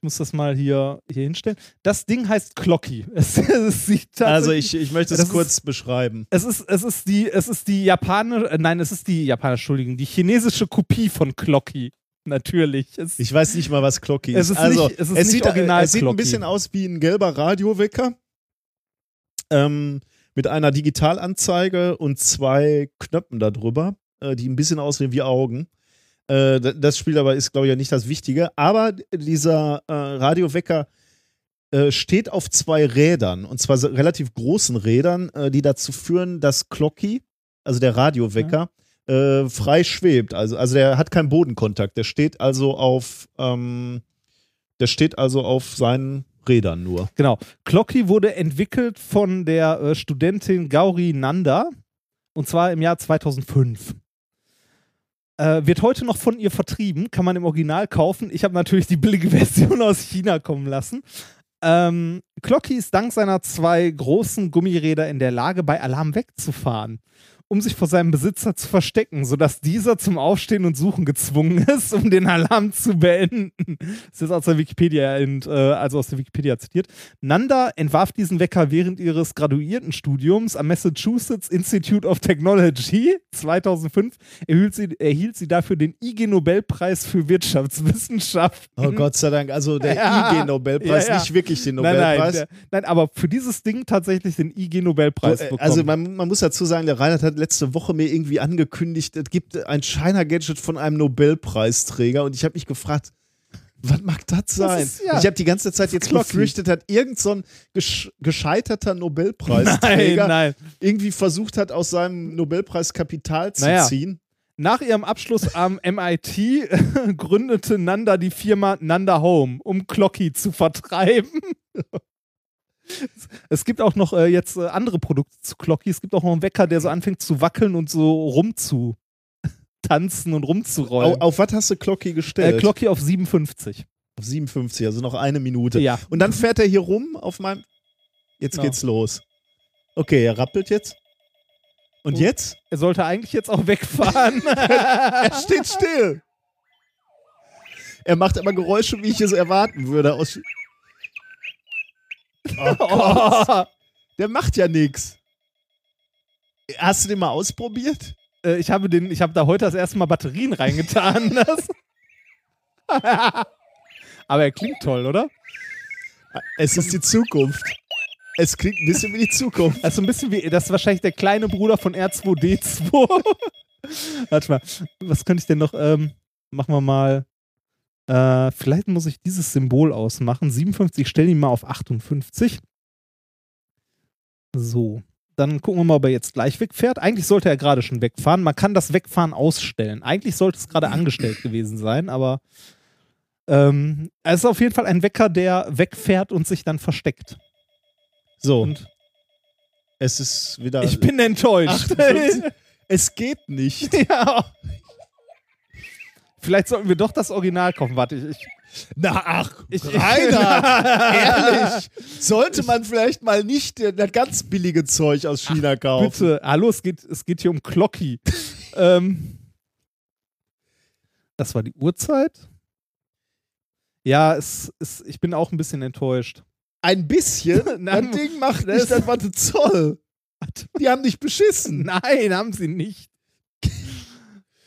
A: ich muss das mal hier, hier hinstellen. Das Ding heißt Clocky. [laughs] Es, es
B: Also ich, ich möchte es
A: ist-
B: kurz beschreiben.
A: Es ist, es ist die, es ist die japanische, äh, nein, es ist die japanische, Entschuldigung, die chinesische Kopie von Clocky. Natürlich. Es,
B: Ich weiß nicht mal, was Clocky
A: Es
B: ist.
A: ist
B: also,
A: nicht- es ist
B: es sieht,
A: original
B: es sieht ein bisschen aus wie ein gelber Radiowecker. Ähm, mit einer Digitalanzeige und zwei Knöpfen darüber, äh, die ein bisschen aussehen wie Augen. Äh, das Spiel aber ist, glaube ich, ja nicht das Wichtige. Aber dieser äh, Radiowecker äh, steht auf zwei Rädern, und zwar so relativ großen Rädern, äh, die dazu führen, dass Clocky, also der Radiowecker, äh, frei schwebt. Also, also der hat keinen Bodenkontakt. Der steht also auf, ähm, der steht also auf seinen Rädern nur.
A: Genau. Clocky wurde entwickelt von der äh, Studentin Gauri Nanda und zwar im Jahr 2005. Äh, wird heute noch von ihr vertrieben, kann man im Original kaufen. Ich habe natürlich die billige [laughs] Version aus China kommen lassen. Ähm, Clocky ist dank seiner zwei großen Gummiräder in der Lage, bei Alarm wegzufahren, um sich vor seinem Besitzer zu verstecken, sodass dieser zum Aufstehen und Suchen gezwungen [laughs] ist, um den Alarm zu beenden. Das [laughs] ist aus der Wikipedia, äh, also aus der Wikipedia zitiert. Nanda entwarf diesen Wecker während ihres Graduiertenstudiums am Massachusetts Institute of Technology [laughs] 2005. Erhielt sie, erhielt sie dafür den IG Nobelpreis für Wirtschaftswissenschaften.
B: Oh Gott sei Dank, also der
A: Ja.
B: IG-Nobelpreis,
A: Ja, ja.
B: nicht wirklich den
A: Nein,
B: Nobelpreis.
A: nein, der, nein, aber für dieses Ding tatsächlich den IG Nobelpreis
B: So, äh,
A: bekommen.
B: also man, man muss dazu sagen, der Reinhard hat letzte Woche mir irgendwie angekündigt, es gibt ein China-Gadget von einem Nobelpreisträger und ich habe mich gefragt, was mag das sein?
A: ist- ja.
B: Ich habe die ganze Zeit jetzt
A: Clocky.
B: befürchtet, hat irgend so ein gesch gescheiterter Nobelpreisträger [laughs]
A: nein, nein.
B: irgendwie versucht hat, aus seinem Nobelpreis Kapital zu
A: Naja.
B: ziehen.
A: Nach ihrem Abschluss am [laughs] MIT [laughs] gründete Nanda die Firma Nanda Home, um Clocky zu vertreiben. Es gibt auch noch äh, jetzt äh, andere Produkte zu Clocky. Es gibt auch noch einen Wecker, der so anfängt zu wackeln und so rumzu tanzen und rumzurollen.
B: Auf, auf was hast du Clocky
A: äh,
B: gestellt?
A: Clocky auf 57.
B: auf 57, also noch eine Minute.
A: Ja.
B: Und dann fährt er hier rum auf meinem. Jetzt
A: Genau.
B: geht's los. Okay, er rappelt jetzt. Und
A: Oh.
B: jetzt?
A: Er sollte eigentlich jetzt auch wegfahren. [laughs] [laughs]
B: Er steht still. Er macht aber Geräusche, wie ich es erwarten würde. Aus oh
A: oh.
B: Der macht ja nichts. Hast du den mal ausprobiert?
A: Äh, ich habe den, ich habe da heute das erste Mal Batterien reingetan. [laughs] Das Aber er klingt toll, oder?
B: Es ist die Zukunft. Es klingt ein bisschen wie die Zukunft.
A: Also ein bisschen wie, das ist wahrscheinlich der kleine Bruder von R2D2. [laughs] Warte mal, was könnte ich denn noch, ähm, machen wir mal, äh, vielleicht muss ich dieses Symbol ausmachen. 57, ich stelle ihn mal auf 58. So, dann gucken wir mal, ob er jetzt gleich wegfährt. Eigentlich sollte er gerade schon wegfahren. Man kann das Wegfahren ausstellen. Eigentlich sollte es gerade angestellt gewesen sein, aber ähm, es ist auf jeden Fall ein Wecker, der wegfährt und sich dann versteckt.
B: So,
A: Und
B: es ist wieder.
A: ich bin enttäuscht.
B: 58. [laughs] es geht nicht.
A: Ja. Vielleicht sollten wir doch das Original kaufen. Warte, ich.
B: Na, ach,
A: Ich-
B: Reinhard, [laughs] ehrlich. Sollte man vielleicht mal nicht das ganz billige Zeug aus China kaufen?
A: bitte, hallo, es geht, es geht hier um Clocky. [laughs] ähm, das war die Uhrzeit. Ja, es, es, ich bin auch ein bisschen enttäuscht.
B: Ein bisschen? [laughs]
A: Nein,
B: das Ding macht
A: das-
B: nicht das, was es soll. Die haben dich beschissen.
A: Nein, haben sie nicht.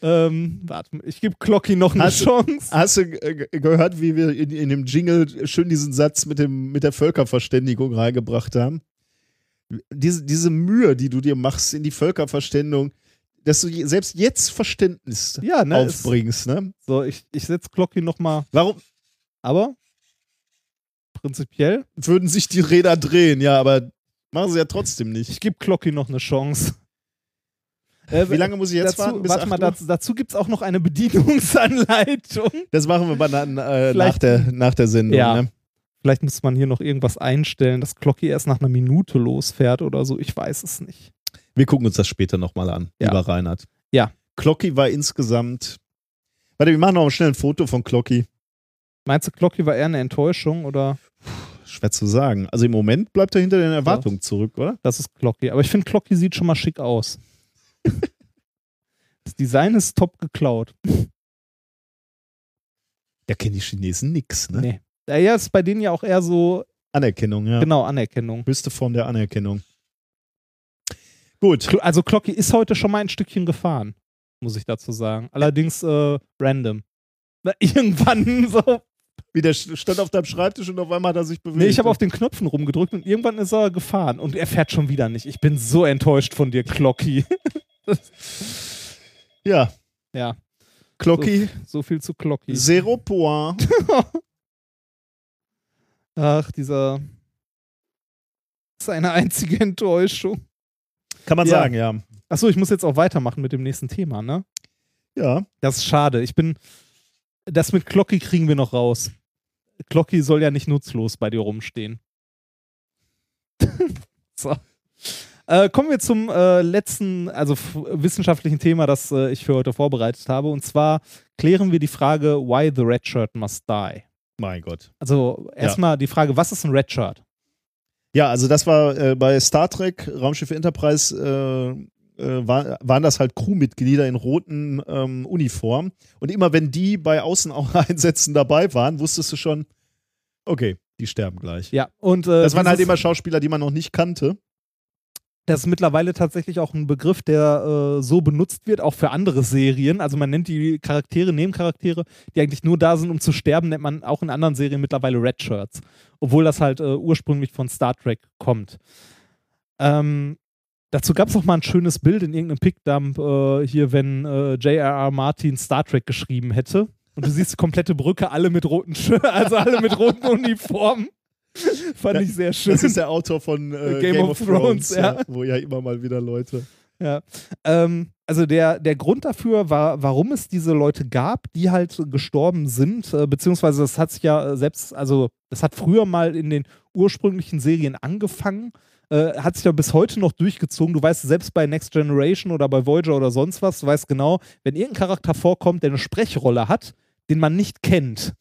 A: Ähm, warte, mal, ich gebe Clocky noch eine
B: Hast
A: Chance.
B: Hast du gehört, wie wir in, in dem Jingle schön diesen Satz mit, dem, mit der Völkerverständigung reingebracht haben? Diese, diese Mühe, die du dir machst in die Völkerverständigung, dass du selbst jetzt Verständnis
A: Ja, ne? ist-
B: aufbringst, ne?
A: So, ich, ich setze Glocki nochmal.
B: Warum
A: Aber prinzipiell,
B: würden sich die Räder drehen? Ja, aber machen sie ja trotzdem nicht.
A: ich gebe Glocki noch eine Chance. Äh,
B: Wie lange muss ich jetzt
A: dazu,
B: warten? Bis
A: Warte
B: 8
A: mal, dazu, dazu gibt es auch noch eine Bedienungsanleitung. [laughs]
B: Das machen wir mal na, äh, nach, der, nach der Sendung.
A: Ja.
B: Ne?
A: Vielleicht muss man hier noch irgendwas einstellen, dass Glocki erst nach einer Minute losfährt oder so. Ich weiß es nicht.
B: Wir gucken uns das später nochmal an,
A: Ja.
B: lieber Reinhard.
A: Ja.
B: Glocki war insgesamt. Warte, wir machen noch mal schnell ein Foto von Glocki.
A: Meinst du, Glocki war eher eine Enttäuschung oder
B: Schwer zu sagen. Also im Moment bleibt er hinter den Erwartungen zurück, oder?
A: das ist Glocki? Aber ich finde, Glocki sieht schon mal schick aus. [laughs] das Design ist top geklaut.
B: Da kennen die Chinesen nix, ne?
A: Nee. Ja, ist bei denen ja auch eher so,
B: Anerkennung, ja.
A: genau, Anerkennung.
B: Höchste Form der Anerkennung. Gut.
A: Also Glocki ist heute schon mal ein Stückchen gefahren, muss ich dazu sagen. Allerdings äh, random. [laughs] Irgendwann so.
B: Wie der stand auf deinem Schreibtisch und auf einmal hat er sich bewegt.
A: Nee, ich habe auf den Knöpfen rumgedrückt und irgendwann ist er gefahren. Und er fährt schon wieder nicht. Ich bin so enttäuscht von dir, Glocki. [laughs] [laughs]
B: Ja.
A: Ja.
B: Glocki,
A: So viel zu Glocki.
B: zero point. [laughs]
A: Ach, dieser. Das ist eine einzige Enttäuschung.
B: Kann man
A: Ja.
B: sagen, ja.
A: Achso, ich muss jetzt auch weitermachen mit dem nächsten Thema, ne?
B: Ja.
A: Das ist schade. Ich bin. Das mit Glocki kriegen wir noch raus. Glocki soll ja nicht nutzlos bei dir rumstehen. [laughs] so. Äh, kommen wir zum äh, letzten, also wissenschaftlichen Thema, das äh, ich für heute vorbereitet habe. Und zwar klären wir die Frage, why the red shirt must die.
B: Mein Gott.
A: Also erstmal die Frage, was ist ein Red Shirt?
B: Ja, also das war äh, bei Star Trek, Raumschiff Enterprise, äh, äh, war, waren das halt Crewmitglieder in roten ähm, Uniformen. Und immer wenn die bei Außeneinsätzen [laughs] dabei waren, wusstest du schon, okay, die sterben gleich.
A: Ja, und äh,
B: Das waren halt immer Schauspieler, die man noch nicht kannte.
A: Das ist mittlerweile tatsächlich auch ein Begriff, der äh, so benutzt wird, auch für andere Serien. Also man nennt die Charaktere, Nebencharaktere, die eigentlich nur da sind, um zu sterben, nennt man auch in anderen Serien mittlerweile Red Shirts. Obwohl das halt äh, ursprünglich von Star Trek kommt. Ähm, dazu gab es auch mal ein schönes Bild in irgendeinem Pickdump äh, hier, wenn äh, J.R.R. Martin Star Trek geschrieben hätte. Und du siehst die komplette Brücke, alle mit roten Shirts, also alle mit roten Uniformen. [laughs] Fand ich sehr schön.
B: Das ist der Autor von äh,
A: Game of Thrones, ja.
B: Wo ja immer mal wieder Leute.
A: Ja. Ähm, also der, der Grund dafür war, warum es diese Leute gab, die halt gestorben sind, äh, beziehungsweise das hat sich ja äh, selbst, also das hat früher mal in den ursprünglichen Serien angefangen, äh, hat sich ja bis heute noch durchgezogen. Du weißt, selbst bei Next Generation oder bei Voyager oder sonst was, du weißt genau, wenn irgendein Charakter vorkommt, der eine Sprechrolle hat, den man nicht kennt,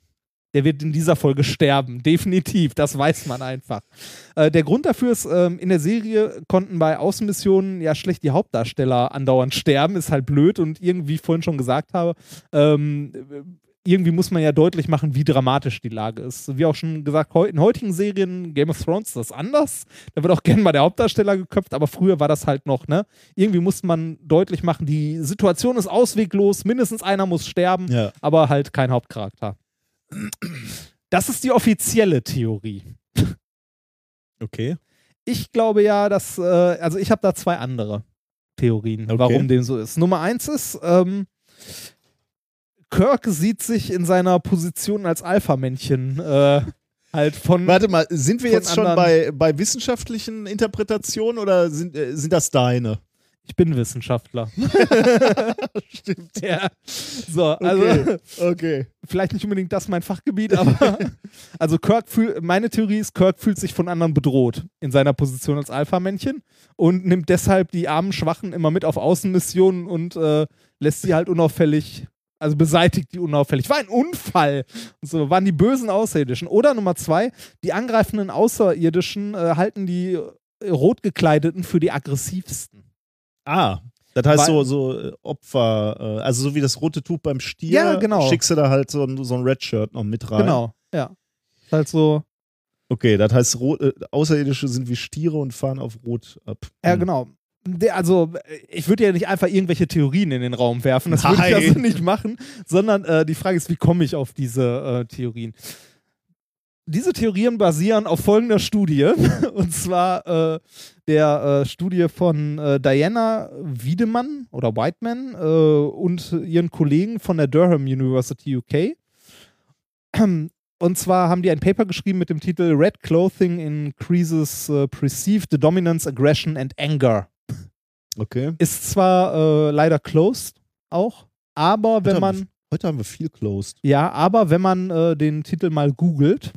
A: der wird in dieser Folge sterben. Definitiv, das weiß man einfach. Äh, der Grund dafür ist, ähm, in der Serie konnten bei Außenmissionen ja schlecht die Hauptdarsteller andauernd sterben, ist halt blöd und irgendwie, wie ich vorhin schon gesagt habe, ähm, irgendwie muss man ja deutlich machen, wie dramatisch die Lage ist. Wie auch schon gesagt, in heutigen Serien, Game of Thrones, ist das anders. Da wird auch [laughs] gerne mal der Hauptdarsteller geköpft, aber früher war das halt noch, ne? Irgendwie muss man deutlich machen, die Situation ist ausweglos, mindestens einer muss sterben,
B: Ja.
A: aber halt kein Hauptcharakter. Das ist die offizielle Theorie.
B: Okay.
A: Ich glaube ja, dass, äh, also ich habe da zwei andere Theorien,
B: Okay.
A: warum dem so ist. Nummer eins ist, ähm, Kirk sieht sich in seiner Position als Alpha-Männchen äh, halt von.
B: Warte mal, sind wir jetzt schon bei, bei wissenschaftlichen Interpretationen oder sind, äh, sind das deine?
A: Ich bin Wissenschaftler. [laughs]
B: Stimmt.
A: ja. So, also
B: Okay. okay.
A: vielleicht nicht unbedingt das mein Fachgebiet, aber [laughs] also Kirk fühl, meine Theorie ist, Kirk fühlt sich von anderen bedroht in seiner Position als Alpha-Männchen und nimmt deshalb die armen Schwachen immer mit auf Außenmissionen und äh, lässt sie halt unauffällig, also beseitigt die unauffällig. War ein Unfall. Und so waren die bösen Außerirdischen. Oder Nummer zwei, die angreifenden Außerirdischen äh, halten die äh, rotgekleideten für die aggressivsten.
B: Ah. Das heißt
A: Weil-
B: so, so äh, Opfer, äh, also so wie das rote Tuch beim Stier,
A: Ja, genau.
B: schickst du da halt so ein, so ein Red-Shirt noch mit rein.
A: Genau, ja. Halt so,
B: Okay, das heißt, Rot, äh, Außerirdische sind wie Stiere und fahren auf Rot ab.
A: Ja,
B: Hm.
A: genau. Der, also, äh, ich würde ja nicht einfach irgendwelche Theorien in den Raum werfen, das würde ich also nicht machen, sondern äh, die Frage ist, wie komme ich auf diese äh, Theorien? Diese Theorien basieren auf folgender Studie. [laughs] Und zwar äh, der äh, Studie von äh, Diana Wiedemann oder Whiteman äh, und ihren Kollegen von der Durham University UK. Und zwar haben die ein Paper geschrieben mit dem Titel Red Clothing Increases äh, Perceived Dominance, Aggression and Anger.
B: Okay.
A: Ist zwar äh, leider closed auch, aber wenn man
B: Heute haben wir viel closed.
A: ja, aber wenn man äh, den Titel mal googelt,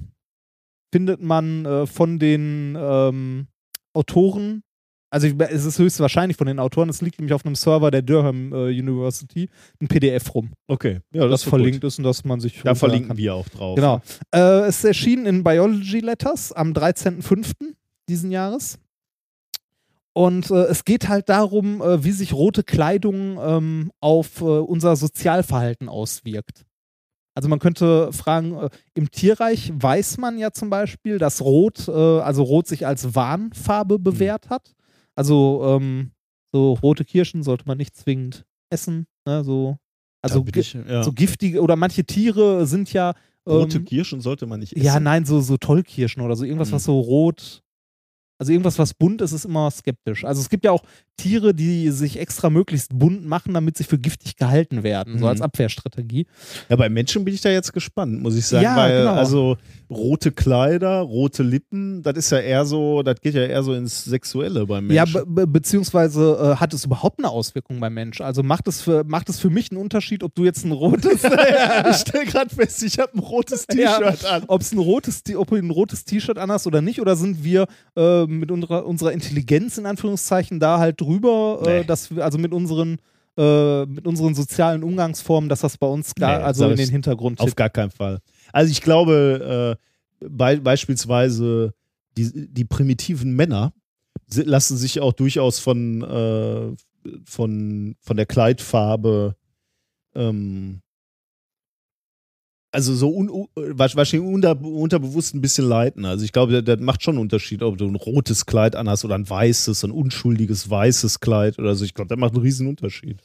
A: findet man äh, von den ähm, Autoren, also ich- es ist höchstwahrscheinlich von den Autoren, es liegt nämlich auf einem Server der Durham äh, University, ein PDF rum,
B: Okay. Ja,
A: das,
B: doch
A: verlinkt
B: gut.
A: ist und dass man sich
B: Da verlinken
A: kann.
B: wir auch drauf.
A: Genau. Äh, es erschien in Biology Letters am 13.05. diesen Jahres. Und äh, es geht halt darum, äh, wie sich rote Kleidung ähm, auf äh, unser Sozialverhalten auswirkt. Also man könnte fragen, äh, im Tierreich weiß man ja zum Beispiel, dass Rot, äh, also Rot sich als Warnfarbe bewährt hat. Also ähm, so rote Kirschen sollte man nicht zwingend essen. Ne? So, also
B: ich, ja.
A: so giftige oder manche Tiere sind ja
B: Rote
A: ähm,
B: Kirschen sollte man nicht essen.
A: ja nein so so Tollkirschen oder so irgendwas
B: Mhm.
A: was so rot also irgendwas was bunt ist ist immer skeptisch also es gibt ja auch Tiere die sich extra möglichst bunt machen damit sie für giftig gehalten werden so
B: Mhm.
A: als Abwehrstrategie
B: Ja, bei Menschen bin ich da jetzt gespannt, muss ich sagen,
A: Ja,
B: weil
A: genau.
B: also rote Kleider, rote Lippen, das ist ja eher so, das geht ja eher so ins Sexuelle beim
A: ja
B: Menschen.
A: be be beziehungsweise äh, hat es überhaupt eine Auswirkung beim Mensch also macht es für macht es für mich einen Unterschied ob du jetzt ein rotes [laughs] [laughs]
B: ich stelle gerade fest, ich habe ein rotes
A: Ja.
B: T-Shirt an.
A: ob es ein rotes, ob du ein rotes T-Shirt anhast oder nicht, oder sind wir äh, mit unserer, unserer Intelligenz in Anführungszeichen da halt drüber, äh,
B: Nee.
A: dass wir, also mit unseren, äh, mit unseren sozialen Umgangsformen, dass das bei uns gar,
B: Nee,
A: also in den Hintergrund
B: Auf
A: tippt.
B: gar keinen Fall. Also ich glaube, äh, bei, beispielsweise die, die primitiven Männer lassen sich auch durchaus von, äh, von, von der Kleidfarbe ähm, also so un, wahrscheinlich unter, unterbewusst ein bisschen leiten. Also ich glaube, das, das macht schon einen Unterschied, ob du ein rotes Kleid anhast oder ein weißes, ein unschuldiges weißes Kleid oder so. Ich glaube, das macht einen riesen Unterschied.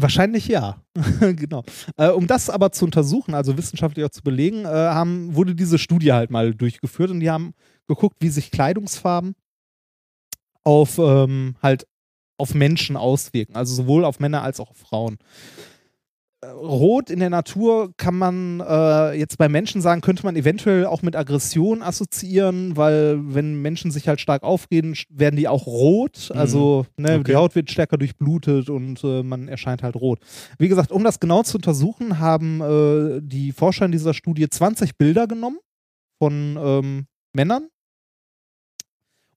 A: Wahrscheinlich ja. [laughs] genau. Äh, um das aber zu untersuchen, also wissenschaftlich auch zu belegen, äh, haben, wurde diese Studie halt mal durchgeführt und die haben geguckt, wie sich Kleidungsfarben auf ähm, halt auf Menschen auswirken, also sowohl auf Männer als auch auf Frauen. Rot in der Natur kann man äh, jetzt bei Menschen sagen, könnte man eventuell auch mit Aggression assoziieren, weil wenn Menschen sich halt stark aufregen, sch- werden die auch rot. Also ne,
B: Okay.
A: die Haut wird stärker durchblutet und äh, man erscheint halt rot. Wie gesagt, um das genau zu untersuchen, haben äh, die Forscher in dieser Studie 20 Bilder genommen von ähm, Männern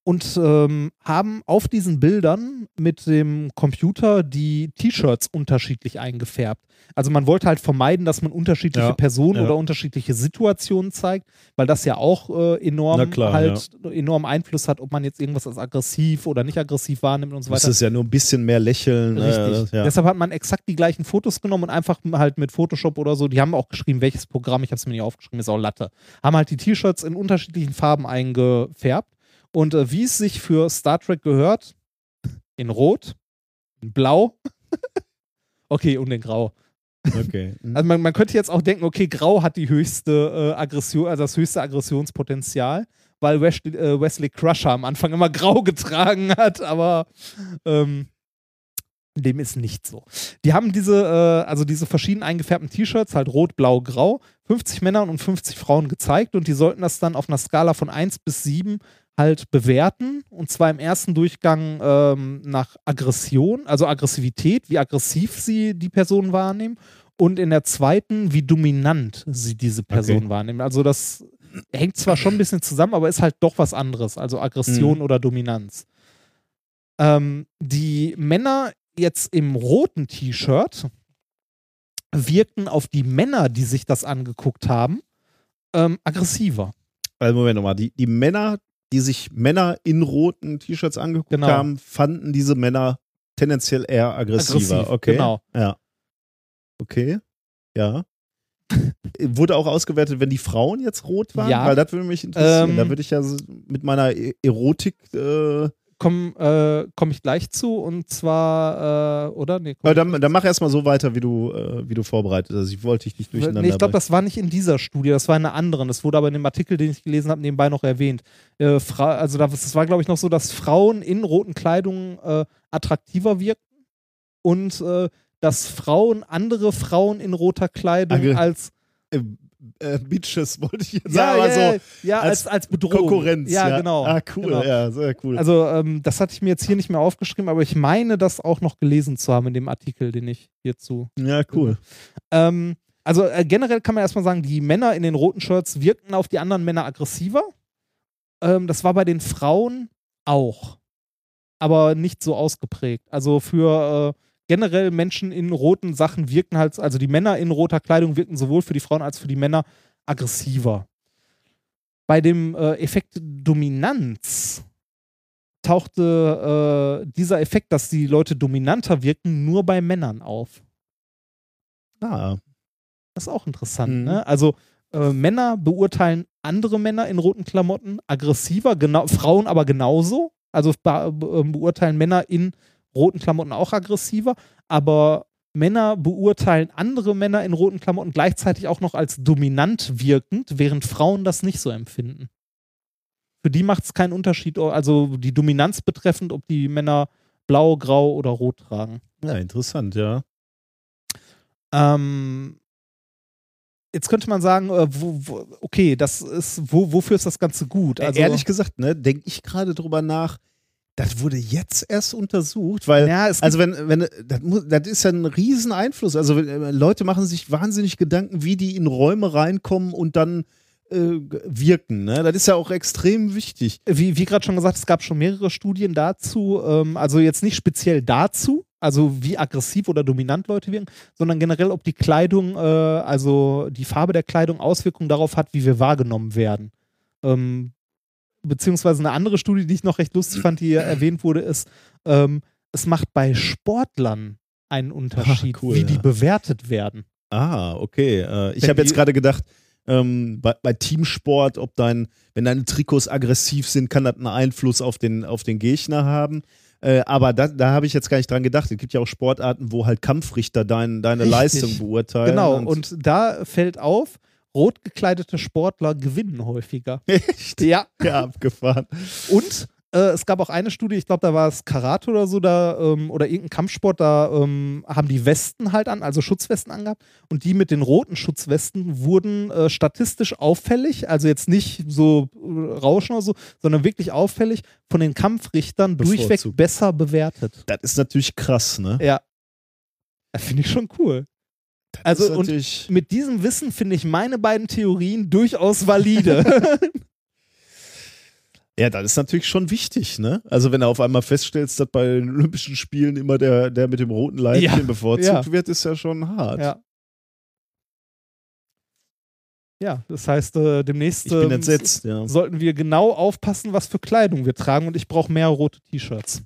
A: und ähm, haben auf diesen Bildern mit dem Computer die T-Shirts unterschiedlich eingefärbt. Also man wollte halt vermeiden, dass man unterschiedliche
B: Ja,
A: Personen
B: ja.
A: oder unterschiedliche Situationen zeigt, weil das ja auch äh, enorm
B: klar,
A: halt enorm Einfluss hat, ob man jetzt irgendwas als aggressiv oder nicht aggressiv wahrnimmt und so
B: Das
A: weiter.
B: ist ja nur ein bisschen mehr lächeln.
A: Richtig.
B: Äh, das- ja.
A: Deshalb hat man exakt die gleichen Fotos genommen und einfach halt mit Photoshop oder so, die haben auch geschrieben, welches Programm, ich habe es mir nicht aufgeschrieben, ist auch Latte, haben halt die T-Shirts in unterschiedlichen Farben eingefärbt. Und äh, wie es sich für Star Trek gehört, in Rot, in Blau, [laughs] okay, und in Grau.
B: Okay. [laughs] Mhm.
A: Also man, man könnte jetzt auch denken, okay, Grau hat die höchste äh, Aggression, also das höchste Aggressionspotenzial, weil Wesley, äh, Wesley Crusher am Anfang immer [laughs] Grau getragen hat, aber ähm, dem ist nicht so. Die haben diese, äh, also diese verschieden eingefärbten T-Shirts, halt rot, blau, grau, 50 Männern und 50 Frauen gezeigt und die sollten das dann auf einer Skala von 1 bis 7 halt bewerten und zwar im ersten Durchgang ähm, nach Aggression, also Aggressivität, wie aggressiv sie die Person wahrnehmen und in der zweiten, wie dominant sie diese Person
B: Okay.
A: wahrnehmen. Also das hängt zwar schon ein bisschen zusammen, aber ist halt doch was anderes, also Aggression
B: Mhm.
A: oder Dominanz. Ähm, die Männer jetzt im roten T-Shirt wirkten auf die Männer, die sich das angeguckt haben, ähm, aggressiver.
B: Also Moment nochmal, die, die Männer, die sich Männer in roten T-Shirts angeguckt
A: Genau.
B: haben, fanden diese Männer tendenziell eher aggressiver.
A: Aggressiv,
B: okay.
A: genau.
B: Ja. Okay. Ja. [laughs] Wurde auch ausgewertet, wenn die Frauen jetzt rot waren?
A: Ja.
B: Weil das würde mich interessieren.
A: Ähm,
B: da würde ich ja mit meiner E- Erotik äh,
A: komme äh, komm ich gleich zu und zwar, äh, oder? Nee, komm
B: Aber dann, dann mach erstmal so weiter, wie du, äh, wie du vorbereitet hast. Ich wollte dich nicht durcheinander
A: Nee, ich glaube, das war nicht in dieser Studie, das war in einer anderen. Das wurde aber in dem Artikel, den ich gelesen habe, nebenbei noch erwähnt. Äh, also da- das war, glaube ich, noch so, dass Frauen in roten Kleidungen äh, attraktiver wirken und äh, dass Frauen andere Frauen in roter Kleidung
B: Agge-
A: als
B: äh, Bitches [laughs] wollte ich jetzt
A: ja,
B: sagen,
A: ja,
B: aber
A: ja,
B: so
A: ja, als, als Bedrohung.
B: Konkurrenz.
A: Ja, genau.
B: Ah, cool,
A: Genau.
B: ja, sehr cool.
A: Also ähm, das hatte ich mir jetzt hier nicht mehr aufgeschrieben, aber ich meine, das auch noch gelesen zu haben in dem Artikel, den ich hierzu
B: ja, cool.
A: Ähm, also äh, generell kann man erstmal sagen, die Männer in den roten Shirts wirkten auf die anderen Männer aggressiver. Ähm, das war bei den Frauen auch. Aber nicht so ausgeprägt. Also für äh, generell Menschen in roten Sachen wirken halt, also die Männer in roter Kleidung wirken sowohl für die Frauen als für die Männer aggressiver. Bei dem äh, Effekt Dominanz tauchte äh, dieser Effekt, dass die Leute dominanter wirken, nur bei Männern auf.
B: Ah,
A: Das ist auch interessant,
B: Mhm.
A: ne? Also äh, Männer beurteilen andere Männer in roten Klamotten aggressiver, genau, Frauen aber genauso. Also be be beurteilen Männer in roten Klamotten auch aggressiver, aber Männer beurteilen andere Männer in roten Klamotten gleichzeitig auch noch als dominant wirkend, während Frauen das nicht so empfinden. Für die macht es keinen Unterschied, also die Dominanz betreffend, ob die Männer blau, grau oder rot tragen.
B: ja, interessant, ja.
A: Ähm, jetzt könnte man sagen, äh, wo, wo, okay, das ist, wo, wofür ist das Ganze gut? Also,
B: Ehrlich gesagt, ne, denke ich gerade drüber nach, das wurde jetzt erst untersucht, weil
A: ja,
B: Also wenn, wenn das, muss, das ist ja ein riesen Einfluss. Also äh, Leute machen sich wahnsinnig Gedanken, wie die in Räume reinkommen und dann äh, wirken. Ne? Das ist ja auch extrem wichtig.
A: wie, wie gerade schon gesagt, es gab schon mehrere Studien dazu, ähm, also jetzt nicht speziell dazu, also wie aggressiv oder dominant Leute wirken, sondern generell, ob die Kleidung, äh, also die Farbe der Kleidung Auswirkungen darauf hat, wie wir wahrgenommen werden. Ähm, beziehungsweise eine andere Studie, die ich noch recht lustig fand, die hier erwähnt wurde, ist, ähm, es macht bei Sportlern einen Unterschied,
B: cool,
A: wie die
B: ja.
A: bewertet werden.
B: Ah, okay. Äh, ich habe jetzt
A: die-
B: gerade gedacht, ähm, bei, bei Teamsport, ob dein, wenn deine Trikots aggressiv sind, kann das einen Einfluss auf den, auf den Gegner haben. Äh, aber da, da habe ich jetzt gar nicht dran gedacht. Es gibt ja auch Sportarten, wo halt Kampfrichter dein, deine
A: Richtig.
B: Leistung beurteilen.
A: Genau, und da fällt auf, rot gekleidete Sportler gewinnen häufiger. [laughs]
B: echt
A: Ja,
B: ja, abgefahren.
A: Und äh, es gab auch eine Studie, ich glaube, da war es Karate oder so, da, ähm, oder irgendein Kampfsport, da ähm, haben die Westen halt an, also Schutzwesten angehabt. Und die mit den roten Schutzwesten wurden äh, statistisch auffällig, also jetzt nicht so äh, Rauschen oder so, sondern wirklich auffällig von den Kampfrichtern durchweg
B: Bevorzugt.
A: besser bewertet.
B: Das ist natürlich krass, ne?
A: Ja. Das finde ich schon cool.
B: Das
A: Also, und mit diesem Wissen finde ich meine beiden Theorien durchaus valide. [laughs] [laughs]
B: Ja, das ist natürlich schon wichtig, ne? Also wenn du auf einmal feststellst, dass bei den Olympischen Spielen immer der, der mit dem roten Leibchen
A: Ja,
B: bevorzugt
A: ja.
B: wird, ist ja schon hart.
A: Ja. Ja, das heißt, äh, demnächst
B: Ich
A: ähm,
B: entsetzt, ja.
A: sollten wir genau aufpassen, was für Kleidung wir tragen und ich brauche mehr rote T-Shirts.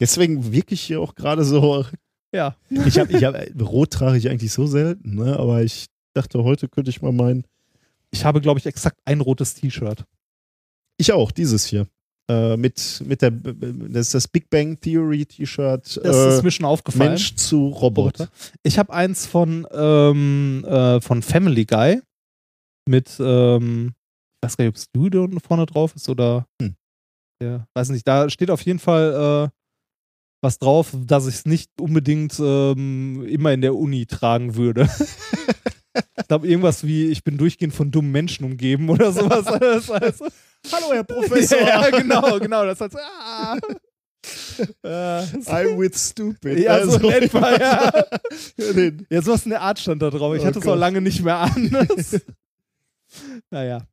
B: Deswegen wirklich hier auch gerade so.
A: Ja.
B: Ich habe, ich hab, Rot trage ich eigentlich so selten, ne? Aber ich dachte, heute könnte ich mal meinen.
A: Ich habe, glaube ich, exakt ein rotes T-Shirt.
B: Ich auch, dieses hier. Äh, mit, mit der, das ist das Big Bang Theory T-Shirt.
A: Das
B: äh,
A: ist mir schon aufgefallen.
B: Mensch zu Roboter.
A: Ich habe eins von, ähm, äh, von Family Guy mit, ähm, ich weiß gar nicht, ob da unten vorne drauf ist oder.
B: Hm.
A: Ja, weiß nicht. Da steht auf jeden Fall äh, was drauf, dass ich es nicht unbedingt ähm, immer in der Uni tragen würde. ich glaube, irgendwas wie, ich bin durchgehend von dummen Menschen umgeben oder [laughs] sowas. Das heißt,
B: Hallo, Herr Professor.
A: ja, genau, genau. Das heißt, ah. [laughs] Äh,
B: I'm with stupid.
A: ja, so
B: Also-
A: in etwa, ja. [laughs] Ja, sowas in der Art stand da drauf. Ich
B: Oh
A: hatte es auch lange nicht mehr an. Das- naja.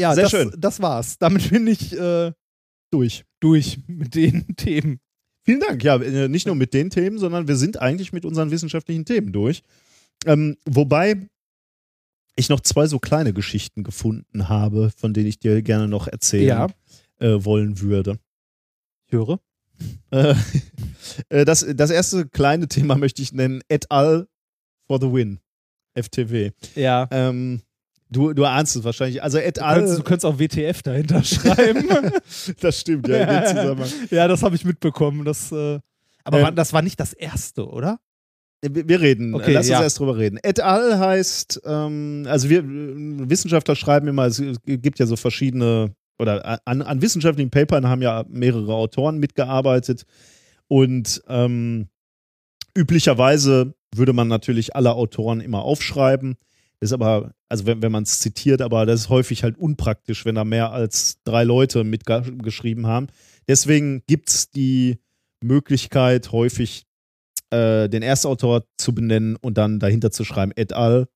A: Ja,
B: Sehr
A: das,
B: schön.
A: das war's. Damit bin ich äh,
B: durch.
A: durch mit den [laughs] Themen.
B: Vielen Dank. Ja, äh, nicht nur mit den Themen, sondern wir sind eigentlich mit unseren wissenschaftlichen Themen durch. Ähm, wobei ich noch zwei so kleine Geschichten gefunden habe, von denen ich dir gerne noch erzählen
A: Ja.
B: äh, wollen würde.
A: Ich höre.
B: Äh, [laughs] äh, das, das erste kleine Thema möchte ich nennen: Et al. for the win. FTW.
A: Ja.
B: Ähm, Du, du ahnst es wahrscheinlich. Also et
A: Du könntest,
B: al.
A: du könntest auch WTF dahinter [laughs] schreiben. [laughs]
B: Das stimmt, ja, in dem [laughs] Zusammenhang.
A: ja, das habe ich mitbekommen. Das, äh, aber
B: Ähm,
A: war, das war nicht das erste, oder?
B: Wir wir reden,
A: Okay,
B: lass
A: ja.
B: uns erst drüber reden. Et al. heißt, ähm, also wir äh, Wissenschaftler schreiben immer, es gibt ja so verschiedene, oder an, an wissenschaftlichen Papern haben ja mehrere Autoren mitgearbeitet und ähm, üblicherweise würde man natürlich alle Autoren immer aufschreiben. Das ist aber, also wenn, wenn man es zitiert, aber das ist häufig halt unpraktisch, wenn da mehr als drei Leute mitgeschrieben haben. Deswegen gibt es die Möglichkeit, häufig äh, den Erstautor zu benennen und dann dahinter zu schreiben et al.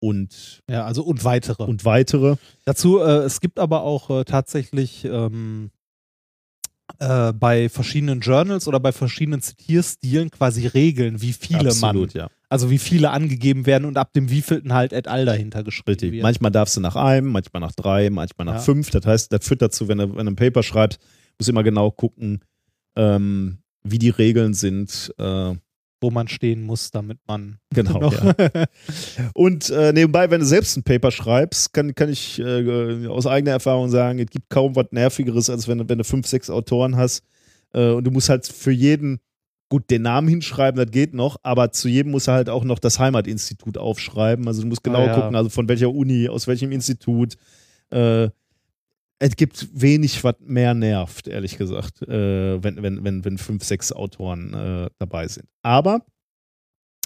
B: und,
A: Ja, also und weitere.
B: und weitere.
A: Dazu, äh, es gibt aber auch äh, tatsächlich ähm, äh, bei verschiedenen Journals oder bei verschiedenen Zitierstilen quasi Regeln, wie viele
B: Absolut,
A: man,
B: ja.
A: also wie viele angegeben werden und ab dem wievielten halt et al. dahinter geschrieben
B: Richtig.
A: wird.
B: Manchmal darfst du nach einem, manchmal nach drei, manchmal nach
A: Ja.
B: fünf. Das heißt, das führt dazu, wenn du, wenn du ein Paper schreibst, musst du immer genau gucken, ähm, wie die Regeln sind. Äh,
A: wo man stehen muss, damit man [laughs]
B: Genau, ja. [laughs] Und äh, nebenbei, wenn du selbst ein Paper schreibst, kann, kann ich äh, aus eigener Erfahrung sagen, es gibt kaum was Nervigeres, als wenn, du- wenn du fünf, sechs Autoren hast äh, und du musst halt für jeden, gut, den Namen hinschreiben, das geht noch, aber zu jedem musst du halt auch noch das Heimatinstitut aufschreiben. Also du musst genau
A: Ah, ja.
B: gucken, also von welcher Uni, aus welchem Institut. Äh, es gibt wenig, was mehr nervt, ehrlich gesagt, äh, wenn, wenn, wenn, wenn fünf, sechs Autoren äh, dabei sind. Aber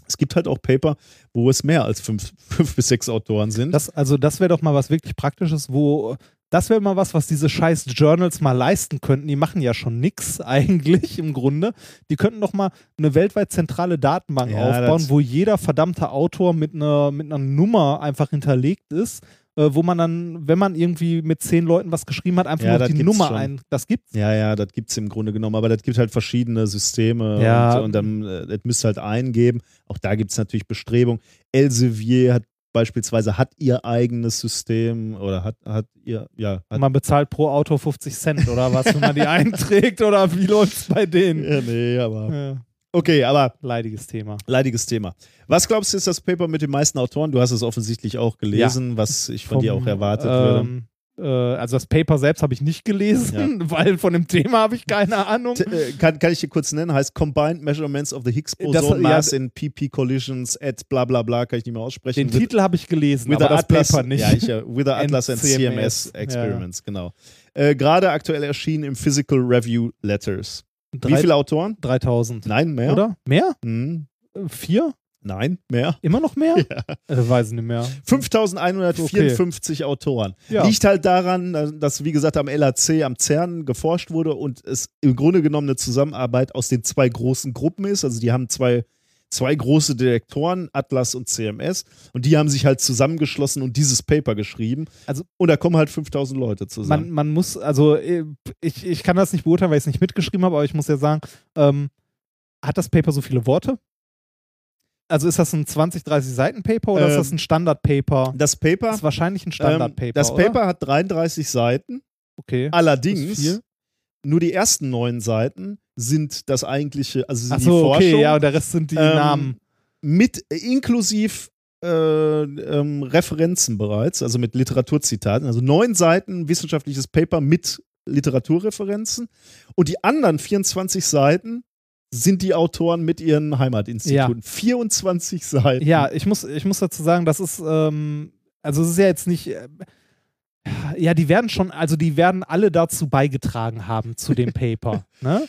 B: es gibt halt auch Paper, wo es mehr als fünf, [laughs] fünf bis sechs Autoren sind.
A: Das, also das wäre doch mal was wirklich Praktisches, wo das wäre mal was, was diese scheiß Journals mal leisten könnten. Die machen ja schon nix [laughs] eigentlich im Grunde. Die könnten doch mal eine weltweit zentrale Datenbank
B: Ja,
A: aufbauen, wo jeder verdammte Autor mit einer, mit einer Nummer einfach hinterlegt ist, äh, wo man dann, wenn man irgendwie mit zehn Leuten was geschrieben hat, einfach
B: Ja,
A: nur die
B: gibt's
A: Nummer
B: schon.
A: ein. Das gibt's.
B: ja, ja, das gibt es im Grunde genommen, aber das gibt halt verschiedene Systeme
A: Ja.
B: und, und dann äh, das müsst ihr halt eingeben. Auch da gibt es natürlich Bestrebungen. Elsevier hat beispielsweise hat ihr eigenes System oder hat, hat ihr, ja, hat,
A: Man bezahlt pro Autor 50 Cent oder was, wenn man die [laughs] einträgt oder wie läuft's bei denen?
B: ja, nee, aber
A: Ja,
B: okay, aber
A: leidiges Thema.
B: leidiges Thema. Was glaubst du, ist das Paper mit den meisten Autoren? Du hast es offensichtlich auch gelesen, was ich von dir auch erwartet würde.
A: ähm, äh, also das Paper selbst habe ich nicht gelesen, [laughs] weil von dem Thema habe ich keine Ahnung.
B: T äh, kann, kann ich dir kurz nennen, heißt Combined Measurements of the Higgs Boson
A: ja,
B: Mass in PP Collisions at bla bla bla, kann ich nicht mehr aussprechen.
A: Den Titel habe ich gelesen,
B: with
A: aber das
B: Atlas,
A: Paper nicht.
B: Ja, ich, äh, with the [laughs] Atlas and
A: CMS,
B: CMS Experiments, genau. Äh, Gerade aktuell erschienen im Physical Review Letters. Wie
A: Drei-
B: viele Autoren?
A: 3000.
B: Nein, mehr.
A: Oder? Mehr?
B: Hm,
A: Äh, Vier?
B: nein, mehr.
A: Immer noch mehr? [laughs] Äh, weiß ich nicht mehr.
B: 5154 Autoren.
A: Ja.
B: Liegt halt daran, dass, wie gesagt, am LAC, am CERN geforscht wurde und es im Grunde genommen eine Zusammenarbeit aus den zwei großen Gruppen ist. Also die haben zwei, zwei große Detektoren, Atlas und CMS, und die haben sich halt zusammengeschlossen und dieses Paper geschrieben.
A: Also-
B: und da kommen halt 5000 Leute zusammen.
A: Man, man muss, also äh, ich, ich kann das nicht beurteilen, weil ich es nicht mitgeschrieben habe, aber ich muss ja sagen, ähm, hat das Paper so viele Worte? Also ist das ein 20, 30 Seiten Paper oder ist
B: Ähm,
A: das ein Standard-Paper?
B: das Paper,
A: Das ist wahrscheinlich ein
B: ähm,
A: Standard-Paper.
B: das
A: oder?
B: Paper hat 33 Seiten.
A: Okay. Das ist
B: Allerdings. Nur die ersten neun Seiten sind das eigentliche, also sind
A: Ach
B: die
A: so,
B: Forschung.
A: okay, ja, und der Rest sind die
B: Ähm,
A: Namen.
B: mit inklusiv äh, ähm, Referenzen bereits, also mit Literaturzitaten. Also neun Seiten wissenschaftliches Paper mit Literaturreferenzen. Und die anderen 24 Seiten sind die Autoren mit ihren Heimatinstituten. 24 Seiten.
A: Ja, ich muss, ich muss dazu sagen, das ist, ähm, also es ist ja jetzt nicht, äh, ja, die werden schon, also die werden alle dazu beigetragen haben zu dem [laughs] Paper, ne?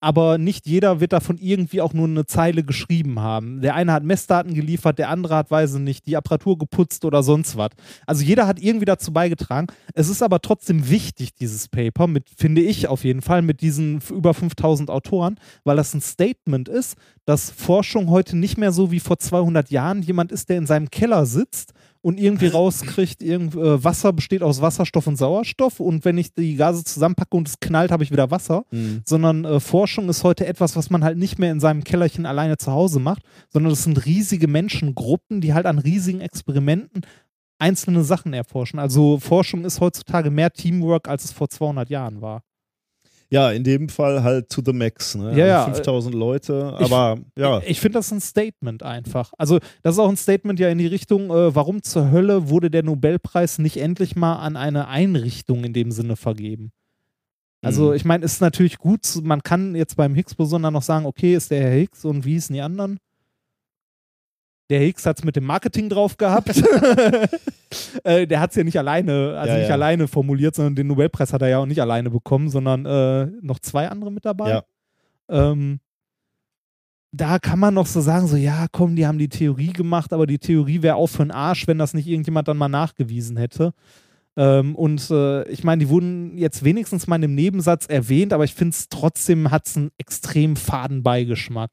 A: Aber nicht jeder wird davon irgendwie auch nur eine Zeile geschrieben haben. Der eine hat Messdaten geliefert, der andere hat, weiß ich nicht, die Apparatur geputzt oder sonst was. Also jeder hat irgendwie dazu beigetragen. Es ist aber trotzdem wichtig, dieses Paper, mit, finde ich auf jeden Fall, mit diesen über 5000 Autoren, weil das ein Statement ist, dass Forschung heute nicht mehr so wie vor 200 Jahren jemand ist, der in seinem Keller sitzt und irgendwie [laughs] rauskriegt, irgend, äh, Wasser besteht aus Wasserstoff und Sauerstoff und wenn ich die Gase zusammenpacke und es knallt, habe ich wieder Wasser.
B: Mhm.
A: Sondern äh, Forschung ist heute etwas, was man halt nicht mehr in seinem Kellerchen alleine zu Hause macht, sondern das sind riesige Menschengruppen, die halt an riesigen Experimenten einzelne Sachen erforschen. Also Forschung ist heutzutage mehr Teamwork, als es vor 200 Jahren war.
B: Ja, in dem Fall halt to the max. Ne?
A: Ja, ja.
B: Also 5000 Leute, aber ja.
A: Ich, ich finde das ein Statement einfach. Also, das ist auch ein Statement ja in die Richtung, äh, warum zur Hölle wurde der Nobelpreis nicht endlich mal an eine Einrichtung in dem Sinne vergeben? Also,
B: Mhm.
A: ich meine, es ist natürlich gut, man kann jetzt beim Higgs-Boson noch sagen, okay, ist der Herr Higgs und wie hießen die anderen? Der Higgs hat es mit dem Marketing drauf gehabt. [laughs] äh, der hat es ja nicht alleine, also
B: Ja,
A: nicht
B: ja.
A: alleine formuliert, sondern den Nobelpreis hat er ja auch nicht alleine bekommen, sondern äh, noch zwei andere mit dabei.
B: Ja.
A: Ähm, da kann man noch so sagen, so ja, komm, die haben die Theorie gemacht, aber die Theorie wäre auch für den Arsch, wenn das nicht irgendjemand dann mal nachgewiesen hätte. Ähm, und äh, ich meine, die wurden jetzt wenigstens mal in einem Nebensatz erwähnt, aber ich finde es trotzdem hat es einen extrem faden Beigeschmack.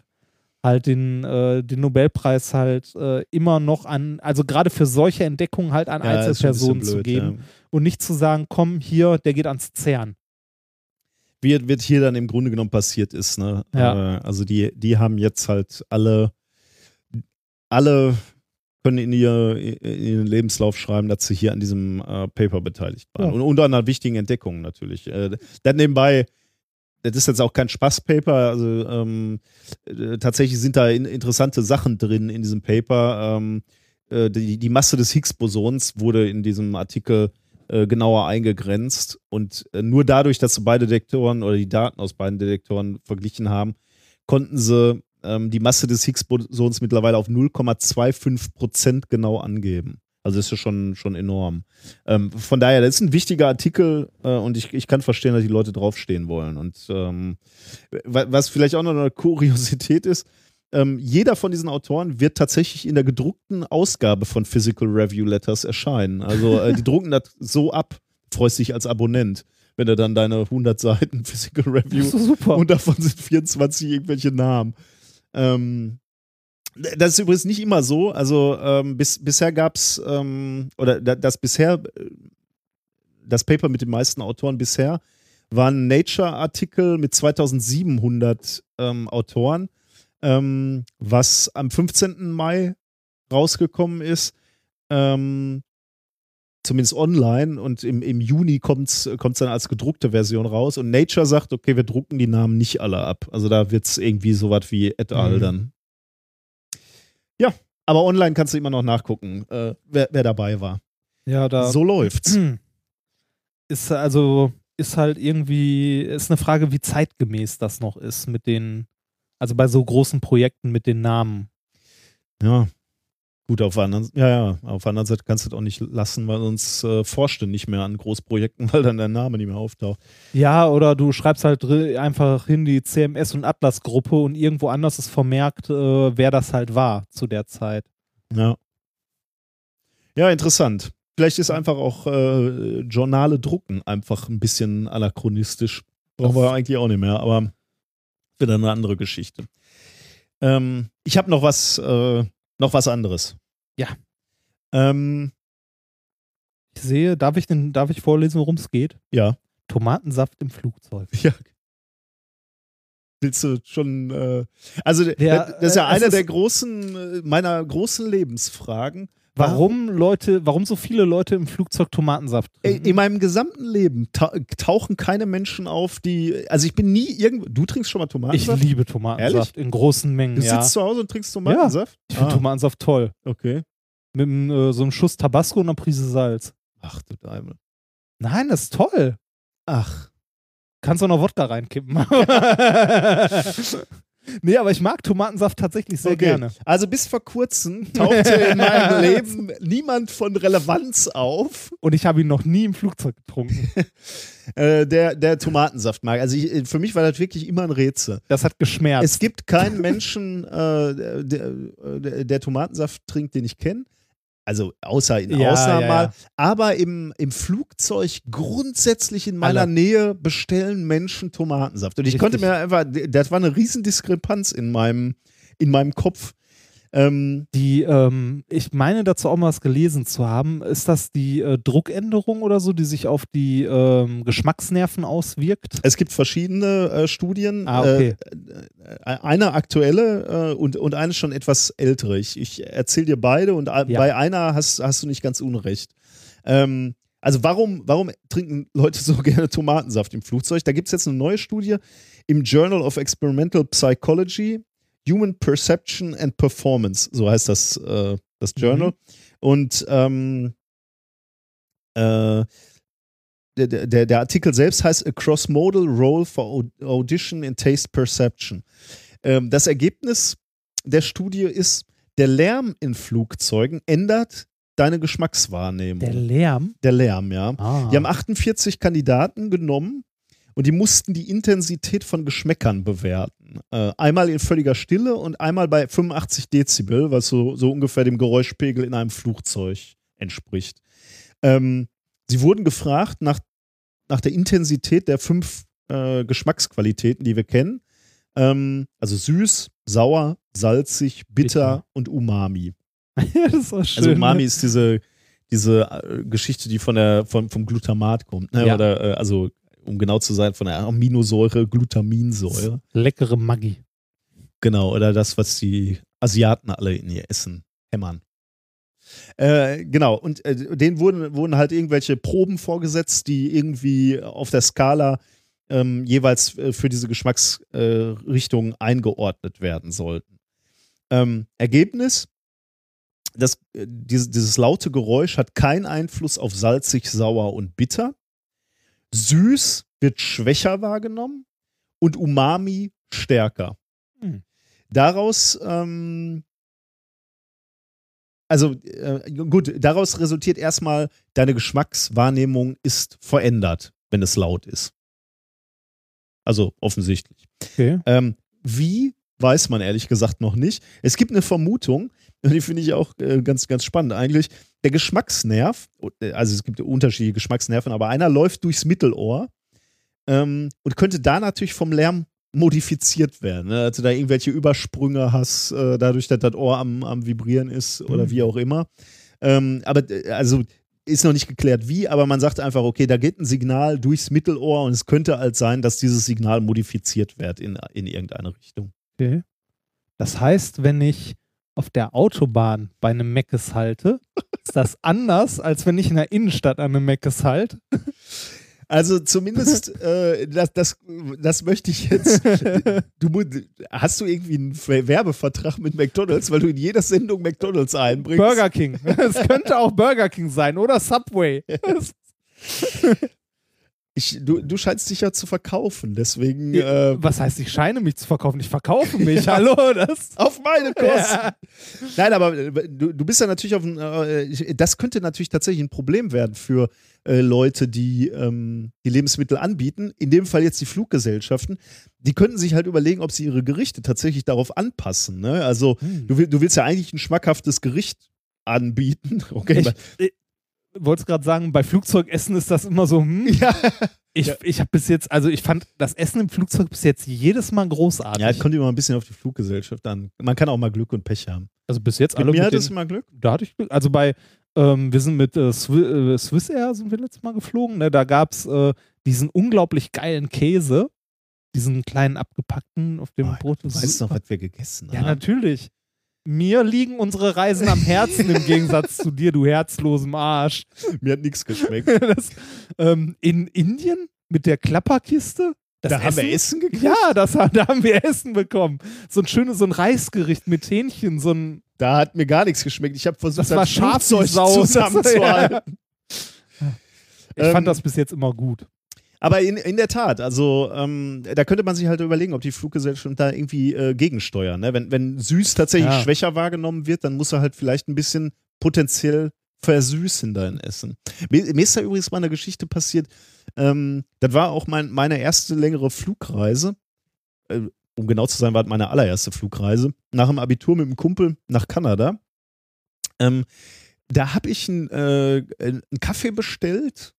A: Halt den, äh, den Nobelpreis halt äh, immer noch an, also gerade für solche Entdeckungen halt an
B: Ja, ein
A: Einzelpersonen zu geben
B: ja.
A: und nicht zu sagen, komm, hier, der geht ans CERN.
B: Wie wird hier dann im Grunde genommen passiert ist. Ne?
A: Ja.
B: Äh, also die, die haben jetzt halt alle, alle können in, ihr, in ihren Lebenslauf schreiben, dass sie hier an diesem äh, Paper beteiligt waren. Und unter einer wichtigen Entdeckung natürlich. Äh, dann nebenbei, das ist jetzt auch kein Spaß-Paper, also ähm, äh, tatsächlich sind da in, interessante Sachen drin in diesem Paper. Ähm, äh, die, die Masse des Higgs-Bosons wurde in diesem Artikel äh, genauer eingegrenzt und äh, nur dadurch, dass sie beide Detektoren oder die Daten aus beiden Detektoren verglichen haben, konnten sie ähm, die Masse des Higgs-Bosons mittlerweile auf 0,25 Prozent genau angeben. Also das ist ja schon, schon enorm. Ähm, von daher, das ist ein wichtiger Artikel äh, und ich, ich kann verstehen, dass die Leute draufstehen wollen. Und ähm, wa- was vielleicht auch noch eine Kuriosität ist, ähm, jeder von diesen Autoren wird tatsächlich in der gedruckten Ausgabe von Physical Review Letters erscheinen. Also äh, die [laughs] drucken das so ab, freust dich als Abonnent, wenn du dann deine 100 Seiten Physical Review
A: super.
B: und davon sind 24 irgendwelche Namen. Ähm, das ist übrigens nicht immer so. Also ähm, bis, bisher gab es, ähm, oder da, das bisher, äh, das Paper mit den meisten Autoren bisher war ein Nature-Artikel mit 2700 ähm, Autoren, ähm, was am 15. Mai rausgekommen ist. Ähm, zumindest online und im, im Juni kommt es dann als gedruckte Version raus und Nature sagt, okay, wir drucken die Namen nicht alle ab. Also da wird es irgendwie so was wie et al.
A: Mhm.
B: dann. Ja, aber online kannst du immer noch nachgucken, äh, wer, wer dabei war.
A: Ja, da
B: So läuft's. [clears throat]
A: ist also ist halt irgendwie ist eine Frage, wie zeitgemäß das noch ist mit den also bei so großen Projekten mit den Namen.
B: Ja. Gut, auf der anderen, ja, ja, auf der anderen Seite kannst du das auch nicht lassen, weil sonst äh, forscht du nicht mehr an Großprojekten, [laughs] weil dann der Name nicht mehr auftaucht.
A: Ja, oder du schreibst halt einfach hin die CMS und Atlas Gruppe und irgendwo anders ist vermerkt, äh, wer das halt war zu der Zeit.
B: Ja. Ja, interessant. Vielleicht ist einfach auch äh, Journale drucken einfach ein bisschen anachronistisch. Brauchen wir eigentlich auch nicht mehr, aber wieder eine andere Geschichte. Ähm, ich habe noch was, äh, noch was anderes.
A: Ja.
B: Ähm,
A: Ich sehe, darf ich denn darf ich vorlesen, worum es geht?
B: ja.
A: Tomatensaft im Flugzeug. [laughs]
B: Ja. Willst du schon, äh, also
A: Der,
B: das ist ja
A: äh,
B: einer der großen, äh, meiner großen Lebensfragen.
A: Warum Leute, warum so viele Leute im Flugzeug Tomatensaft trinken?
B: in meinem gesamten Leben ta tauchen keine Menschen auf, die. Also ich bin nie irgendwo. Du trinkst schon mal
A: ich
B: Tomatensaft?
A: liebe Tomatensaft in großen Mengen,
B: du
A: ja.
B: sitzt zu Hause und trinkst Tomatensaft?
A: Ich finde
B: Ah,
A: Tomatensaft toll.
B: Okay.
A: Mit äh, so einem Schuss Tabasco und einer Prise Salz.
B: Ach du Deimel.
A: Nein, das ist toll.
B: Ach.
A: Kannst auch noch Wodka reinkippen. [laughs] [laughs] nee, aber ich mag Tomatensaft tatsächlich sehr
B: Okay.
A: gerne.
B: Also bis vor kurzem [laughs] tauchte in meinem [laughs] Leben niemand von Relevanz auf,
A: Und ich habe ihn noch nie im Flugzeug getrunken. [laughs]
B: äh, der, der Tomatensaft mag. Also ich, für mich war das wirklich immer ein Rätsel.
A: Das hat geschmerzt.
B: Es gibt keinen Menschen, äh, der, der, der Tomatensaft trinkt, den ich kenne. Also außer in
A: Ja,
B: Ausnahmen
A: ja,
B: mal.
A: ja.
B: Aber im, im Flugzeug grundsätzlich in meiner
A: Alle.
B: Nähe bestellen Menschen Tomatensaft. Und ich
A: Richtig.
B: konnte mir einfach, das war eine riesen Diskrepanz in meinem, in meinem Kopf. Ähm,
A: Die, ähm, ich meine dazu auch mal was gelesen zu haben. Ist das die äh, Druckänderung oder so, die sich auf die ähm, Geschmacksnerven auswirkt?
B: es gibt verschiedene äh, Studien.
A: Ah, okay.
B: Äh, eine aktuelle äh, und, und eine schon etwas ältere. Ich, ich erzähle dir beide und a-
A: Ja.
B: bei einer hast, hast du nicht ganz unrecht. Ähm, Also warum, warum trinken Leute so [laughs] gerne Tomatensaft im Flugzeug? Da gibt es jetzt eine neue Studie im Journal of Experimental Psychology, Human Perception and Performance, so heißt das, äh, das Journal. Und ähm, äh, der, der, der Artikel selbst heißt A Cross-Modal Role for Au- Audition in Taste Perception. Ähm, das Ergebnis der Studie ist, der Lärm in Flugzeugen ändert deine Geschmackswahrnehmung.
A: Der Lärm.
B: Der Lärm, ja.
A: Ah.
B: Die haben 48 Kandidaten genommen und die mussten die Intensität von Geschmäckern bewerten. Äh, einmal in völliger Stille und einmal bei 85 Dezibel, was so, so ungefähr dem Geräuschpegel in einem Flugzeug entspricht. Ähm, sie wurden gefragt nach, nach der Intensität der fünf äh, Geschmacksqualitäten, die wir kennen. Ähm, also süß, sauer, salzig, bitter,
A: Bitter.
B: und Umami. [laughs]
A: ja, das ist auch schön.
B: Also Umami
A: ne?
B: ist diese, diese äh, Geschichte, die von der, von, vom Glutamat kommt. Ne?
A: Ja.
B: Oder äh, also, um genau zu sein, von der Aminosäure, Glutaminsäure.
A: Leckere Maggi.
B: Genau, oder das, was die Asiaten alle in ihr Essen hämmern. Äh, genau, und äh, denen wurden, wurden halt irgendwelche Proben vorgesetzt, die irgendwie auf der Skala ähm, jeweils äh, für diese Geschmacksrichtung äh, eingeordnet werden sollten. Ähm, Ergebnis: das, äh, diese, dieses laute Geräusch hat keinen Einfluss auf salzig, sauer und bitter. Süß wird schwächer wahrgenommen und Umami stärker.
A: Hm.
B: Daraus, ähm, also äh, gut, daraus resultiert erstmal, deine Geschmackswahrnehmung ist verändert, wenn es laut ist. Also offensichtlich.
A: Okay.
B: Ähm, wie, weiß man ehrlich gesagt noch nicht. Es gibt eine Vermutung, die finde ich auch äh, ganz, ganz spannend eigentlich. Der Geschmacksnerv, äh, also es gibt unterschiedliche Geschmacksnerven, aber einer läuft durchs Mittelohr ähm, und könnte da natürlich vom Lärm modifiziert werden. Ne? Also da irgendwelche Übersprünge hast, äh, dadurch, dass das Ohr am, am Vibrieren ist oder
A: Mhm.
B: wie auch immer. Ähm, aber also ist noch nicht geklärt wie, aber man sagt einfach, okay, da geht ein Signal durchs Mittelohr und es könnte halt sein, dass dieses Signal modifiziert wird in, in irgendeine Richtung.
A: okay. Das heißt, wenn ich auf der Autobahn bei einem Meckes halte, ist das anders, als wenn ich in der Innenstadt an einem Meckes halte.
B: Also zumindest, [laughs] äh, das, das, das möchte ich jetzt. Du, hast du irgendwie einen Ver- Werbevertrag mit McDonalds, weil du in jeder Sendung McDonalds einbringst?
A: Burger King. [laughs] Es könnte auch Burger King sein oder Subway. [laughs]
B: Ich, du, du scheinst dich ja zu verkaufen, deswegen äh,
A: Was heißt, ich scheine mich zu verkaufen? Ich verkaufe [laughs] mich. Hallo, das.
B: auf meine Kosten.
A: Ja.
B: Nein, aber äh, du, du bist ja natürlich auf ein, äh, das könnte natürlich tatsächlich ein Problem werden für äh, Leute, die ähm, die Lebensmittel anbieten. In dem Fall jetzt die Fluggesellschaften. Die könnten sich halt überlegen, ob sie ihre Gerichte tatsächlich darauf anpassen. Ne? Also
A: Hm.
B: du, du willst ja eigentlich ein schmackhaftes Gericht anbieten. [laughs] Okay,
A: Ich, wollte gerade sagen, bei Flugzeugessen ist das immer so, hm, [laughs]
B: ja,
A: ich,
B: Ja.
A: ich habe bis jetzt, also ich fand das Essen im Flugzeug bis jetzt jedes Mal großartig.
B: ja, es kommt immer ein bisschen auf die Fluggesellschaft an. Man kann auch mal Glück und Pech haben.
A: also bis jetzt alle
B: mir du
A: den,
B: mal Glück.
A: da hatte ich Glück. Also bei, ähm, wir sind mit äh, äh, Swiss Air sind wir letztes Mal geflogen, ne? da gab es äh, diesen unglaublich geilen Käse, diesen kleinen abgepackten auf dem
B: Oh,
A: Brot.
B: Du weißt noch, was wir gegessen
A: Ja,
B: haben.
A: natürlich. Mir liegen unsere Reisen am Herzen im [laughs] Gegensatz zu dir, du herzlosem Arsch.
B: Mir hat nichts geschmeckt. [laughs]
A: Das, ähm, in Indien mit der Klapperkiste. Das
B: da haben wir Essen gekriegt.
A: Ja, das, da haben wir Essen bekommen. So ein schönes, so ein Reisgericht mit Hähnchen, so ein.
B: Da hat mir gar nichts geschmeckt. Ich habe versucht,
A: Das war wie
B: Flugzeug
A: Sau.
B: zusammenzuhalten.
A: Ich
B: Ähm,
A: fand das bis jetzt immer gut.
B: Aber in, in der Tat, also ähm, da könnte man sich halt überlegen, ob die Fluggesellschaft da irgendwie äh, gegensteuern. Ne? Wenn, wenn süß tatsächlich
A: Ja.
B: schwächer wahrgenommen wird, dann muss er halt vielleicht ein bisschen potenziell versüßen dein Essen. Mir, mir ist da übrigens mal eine Geschichte passiert. Ähm, das war auch mein, meine erste längere Flugreise. Äh, um genau zu sein, war das meine allererste Flugreise. Nach dem Abitur mit einem Kumpel nach Kanada. Ähm, da habe ich einen äh, einen Kaffee bestellt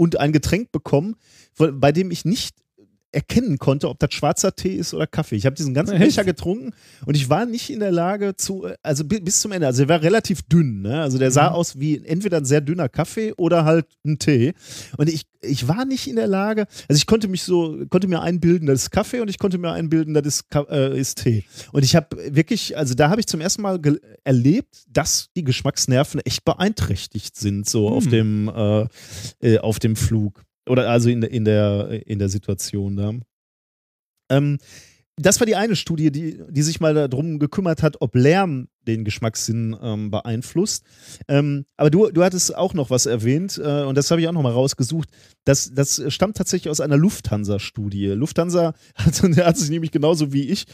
B: und ein Getränk bekommen, bei dem ich nicht erkennen konnte, ob das schwarzer Tee ist oder Kaffee. Ich habe diesen ganzen? Becher getrunken und ich war nicht in der Lage zu, also bi- bis zum Ende, also er war relativ dünn, ne? Also der
A: Mhm.
B: sah aus wie entweder ein sehr dünner Kaffee oder halt ein Tee. Und ich, ich war nicht in der Lage, also ich konnte mich so, konnte mir einbilden, das ist Kaffee und ich konnte mir einbilden, das ist, äh, ist Tee. Und ich habe wirklich, also da habe ich zum ersten Mal erlebt, dass die Geschmacksnerven echt beeinträchtigt sind, so auf
A: Hm.
B: dem, äh, äh, auf dem Flug. Oder also in, der- in, der, in der Situation da. Ähm, das war die eine Studie, die, die sich mal darum gekümmert hat, ob Lärm den Geschmackssinn ähm, beeinflusst. Ähm, aber du, du hattest auch noch was erwähnt, äh, und das habe ich auch noch mal rausgesucht. Das, das stammt tatsächlich aus einer Lufthansa-Studie. Lufthansa [laughs] hat, hat sich nämlich genauso wie ich,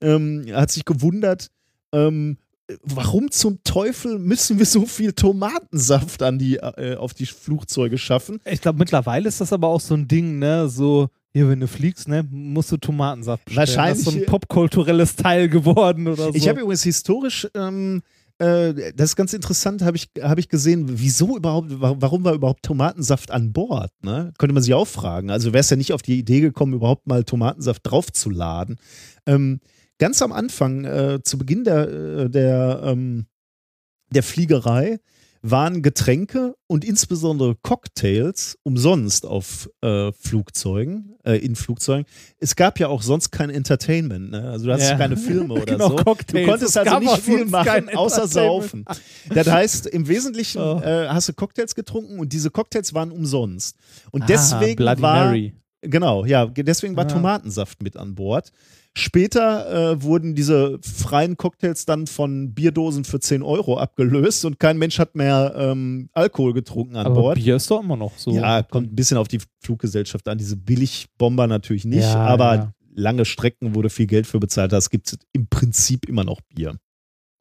B: ähm, hat sich gewundert, ähm, warum zum Teufel müssen wir so viel Tomatensaft an die, äh, auf die Flugzeuge schaffen?
A: Ich glaube, mittlerweile ist das aber auch so ein Ding, ne? So, hier, wenn du fliegst, ne, musst du Tomatensaft bestellen.
B: Wahrscheinlich-
A: Das ist so ein popkulturelles Teil geworden oder so.
B: Ich habe übrigens historisch, ähm, äh, das ist ganz interessant, habe ich, hab ich gesehen, wieso überhaupt, wa- warum war überhaupt Tomatensaft an Bord? Ne? Könnte man sich auch fragen. Also wäre es ja nicht auf die Idee gekommen, überhaupt mal Tomatensaft draufzuladen. Ähm, ganz am Anfang, äh, zu Beginn der, äh, der, ähm, der Fliegerei, waren Getränke und insbesondere Cocktails umsonst auf äh, Flugzeugen, äh, in Flugzeugen. Es gab ja auch sonst kein Entertainment, ne? Also du hast
A: Ja.
B: keine Filme oder [laughs]
A: Genau,
B: so.
A: Cocktails.
B: Du konntest
A: Es
B: also nicht viel machen, außer saufen. Das heißt, im Wesentlichen
A: Oh.
B: äh, hast du Cocktails getrunken und diese Cocktails waren umsonst. Und
A: Ah,
B: deswegen
A: Bloody
B: war
A: Mary.
B: Genau, ja, deswegen war
A: Ah.
B: Tomatensaft mit an Bord. Später äh, wurden diese freien Cocktails dann von Bierdosen für 10 Euro abgelöst und kein Mensch hat mehr ähm, Alkohol getrunken an
A: Aber
B: Bord.
A: Bier ist doch immer noch so.
B: Ja, kommt ein bisschen auf die Fluggesellschaft an. Diese Billigbomber natürlich nicht,
A: Ja,
B: aber
A: ja.
B: lange Strecken wurde viel Geld für bezahlt. Das gibt es im Prinzip immer noch Bier.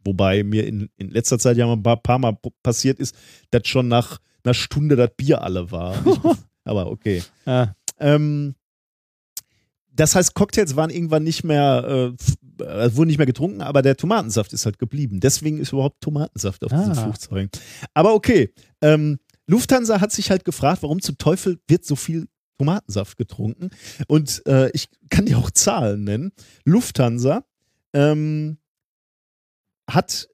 B: Wobei mir in, in letzter Zeit ja mal ein paar, paar Mal passiert ist, dass schon nach einer Stunde das Bier alle war. [laughs] aber okay.
A: Ja.
B: Ähm, das heißt, Cocktails waren irgendwann nicht mehr, äh, äh, wurden nicht mehr getrunken, aber der Tomatensaft ist halt geblieben. Deswegen ist überhaupt Tomatensaft auf diesen
A: Ah.
B: Flugzeugen. Aber okay, ähm, Lufthansa hat sich halt gefragt, warum zum Teufel wird so viel Tomatensaft getrunken? Und äh, ich kann dir auch Zahlen nennen. Lufthansa ähm, hat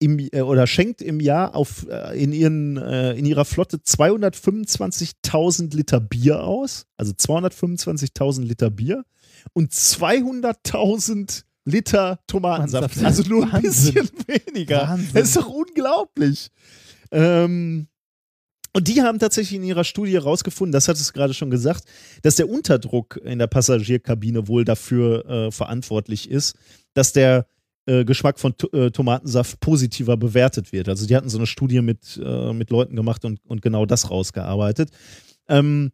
B: im, äh, oder schenkt im Jahr auf, äh, in, ihren, äh, in ihrer Flotte 225.000 Liter Bier aus, also 225.000 Liter Bier und 200.000 Liter Tomatensaft. Also nur ein bisschen [laughs] weniger.
A: Wahnsinn.
B: Das ist doch unglaublich. Ähm, und die haben tatsächlich in ihrer Studie herausgefunden, das hat es gerade schon gesagt, dass der Unterdruck in der Passagierkabine wohl dafür äh, verantwortlich ist, dass der äh, Geschmack von To- äh, Tomatensaft positiver bewertet wird. Also die hatten so eine Studie mit, äh, mit Leuten gemacht und, und genau das rausgearbeitet. Ähm,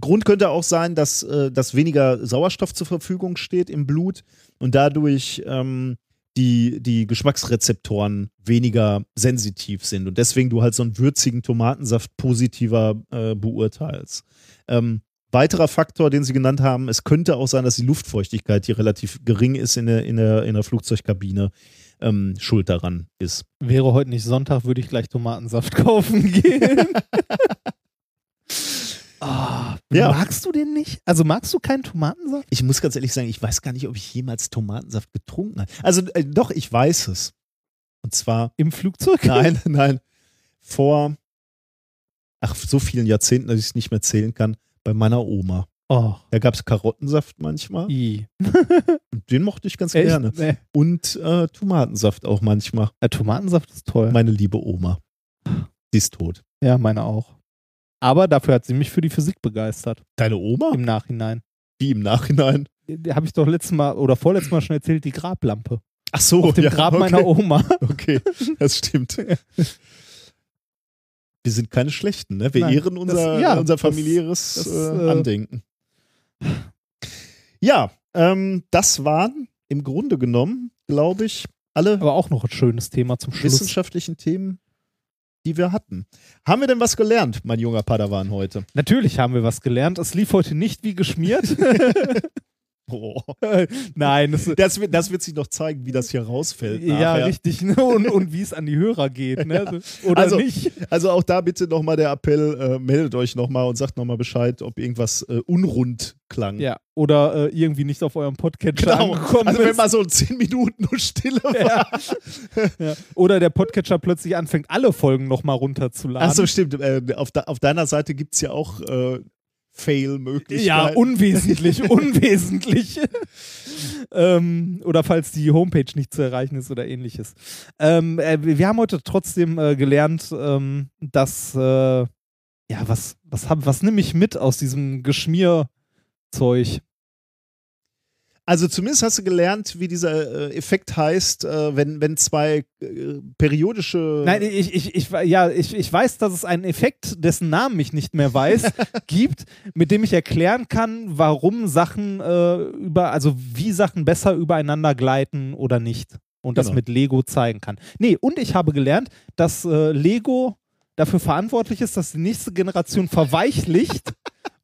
B: Grund könnte auch sein, dass, äh, dass weniger Sauerstoff zur Verfügung steht im Blut und dadurch ähm, die, die Geschmacksrezeptoren weniger sensitiv sind und deswegen du halt so einen würzigen Tomatensaft positiver äh, beurteilst. Ähm, weiterer Faktor, den sie genannt haben, es könnte auch sein, dass die Luftfeuchtigkeit hier relativ gering ist in der, in der, in der Flugzeugkabine, ähm, schuld daran ist.
A: Wäre heute nicht Sonntag, würde ich gleich Tomatensaft [laughs] kaufen gehen. [laughs] Ah,
B: Ja.
A: Magst du den nicht? Also magst du keinen Tomatensaft?
B: Ich muss ganz ehrlich sagen, ich weiß gar nicht, ob ich jemals Tomatensaft getrunken habe. Also äh, doch, ich weiß es. Und zwar
A: Im Flugzeug?
B: Nein, [laughs] nein. Vor, ach, so vielen Jahrzehnten, dass ich es nicht mehr zählen kann, bei meiner Oma.
A: Oh,
B: Da gab es Karottensaft manchmal. [laughs] Den mochte ich ganz
A: Echt?
B: gerne.
A: Nee.
B: Und äh, Tomatensaft auch manchmal.
A: Ja, Tomatensaft ist toll.
B: Meine liebe Oma. Die ist tot.
A: ja, meine auch. Aber dafür hat sie mich für die Physik begeistert.
B: Deine Oma?
A: Im Nachhinein.
B: Die im Nachhinein.
A: Habe ich doch letztes Mal oder vorletztes Mal schon erzählt, die Grablampe.
B: Ach so,
A: Auf dem
B: ja,
A: Grab
B: okay.
A: meiner Oma. [laughs]
B: Okay, das stimmt. [laughs] Wir sind keine Schlechten, ne? Wir
A: Nein,
B: ehren
A: das-
B: unser,
A: ja,
B: unser
A: das-
B: familiäres
A: das,
B: äh,
A: äh,
B: Andenken. Ja, ähm, das waren im Grunde genommen, glaube ich, alle
A: Aber auch noch ein schönes Thema zum Schluss.
B: wissenschaftlichen Themen, die wir hatten. Haben wir denn was gelernt, mein junger Padawan, heute?
A: Natürlich haben wir was gelernt. Es lief heute nicht wie geschmiert. [laughs]
B: Oh. [laughs]
A: Nein, das,
B: Das, wird, das wird sich noch zeigen, wie das hier rausfällt.
A: ja,
B: nachher.
A: richtig. Ne? Und, und wie es an die Hörer geht. Ne? [laughs] Oder
B: Also-
A: nicht.
B: Also auch da bitte nochmal der Appell, äh, meldet euch nochmal und sagt nochmal Bescheid, ob irgendwas äh, unrund klang.
A: Ja. Oder äh, irgendwie nicht auf eurem Podcatcher
B: Genau.
A: angekommen
B: Also wenn mal so zehn Minuten nur Stille [laughs] war.
A: ja. Oder der Podcatcher plötzlich anfängt, alle Folgen nochmal runterzuladen.
B: Achso, stimmt. Äh, auf, de auf deiner Seite gibt es ja auch äh, Fail-Möglichkeiten.
A: Ja, unwesentlich, [laughs] unwesentlich. ähm, oder falls die Homepage nicht zu erreichen ist oder ähnliches. Ähm, äh, wir haben heute trotzdem äh, gelernt, ähm, dass, äh, ja, was, was, hab, was nehme ich mit aus diesem Geschmierzeug?
B: Also zumindest hast du gelernt, wie dieser äh, Effekt heißt, äh, wenn, wenn zwei äh, periodische.
A: Nein, ich, ich, ich, ja, ich, ich weiß, dass es einen Effekt, dessen Namen ich nicht mehr weiß, [laughs] gibt, mit dem ich erklären kann, warum Sachen äh, über, also wie Sachen besser übereinander gleiten oder nicht. Und das
B: Genau.
A: mit Lego zeigen kann. Nee, und ich habe gelernt, dass äh, Lego dafür verantwortlich ist, dass die nächste Generation verweichlicht,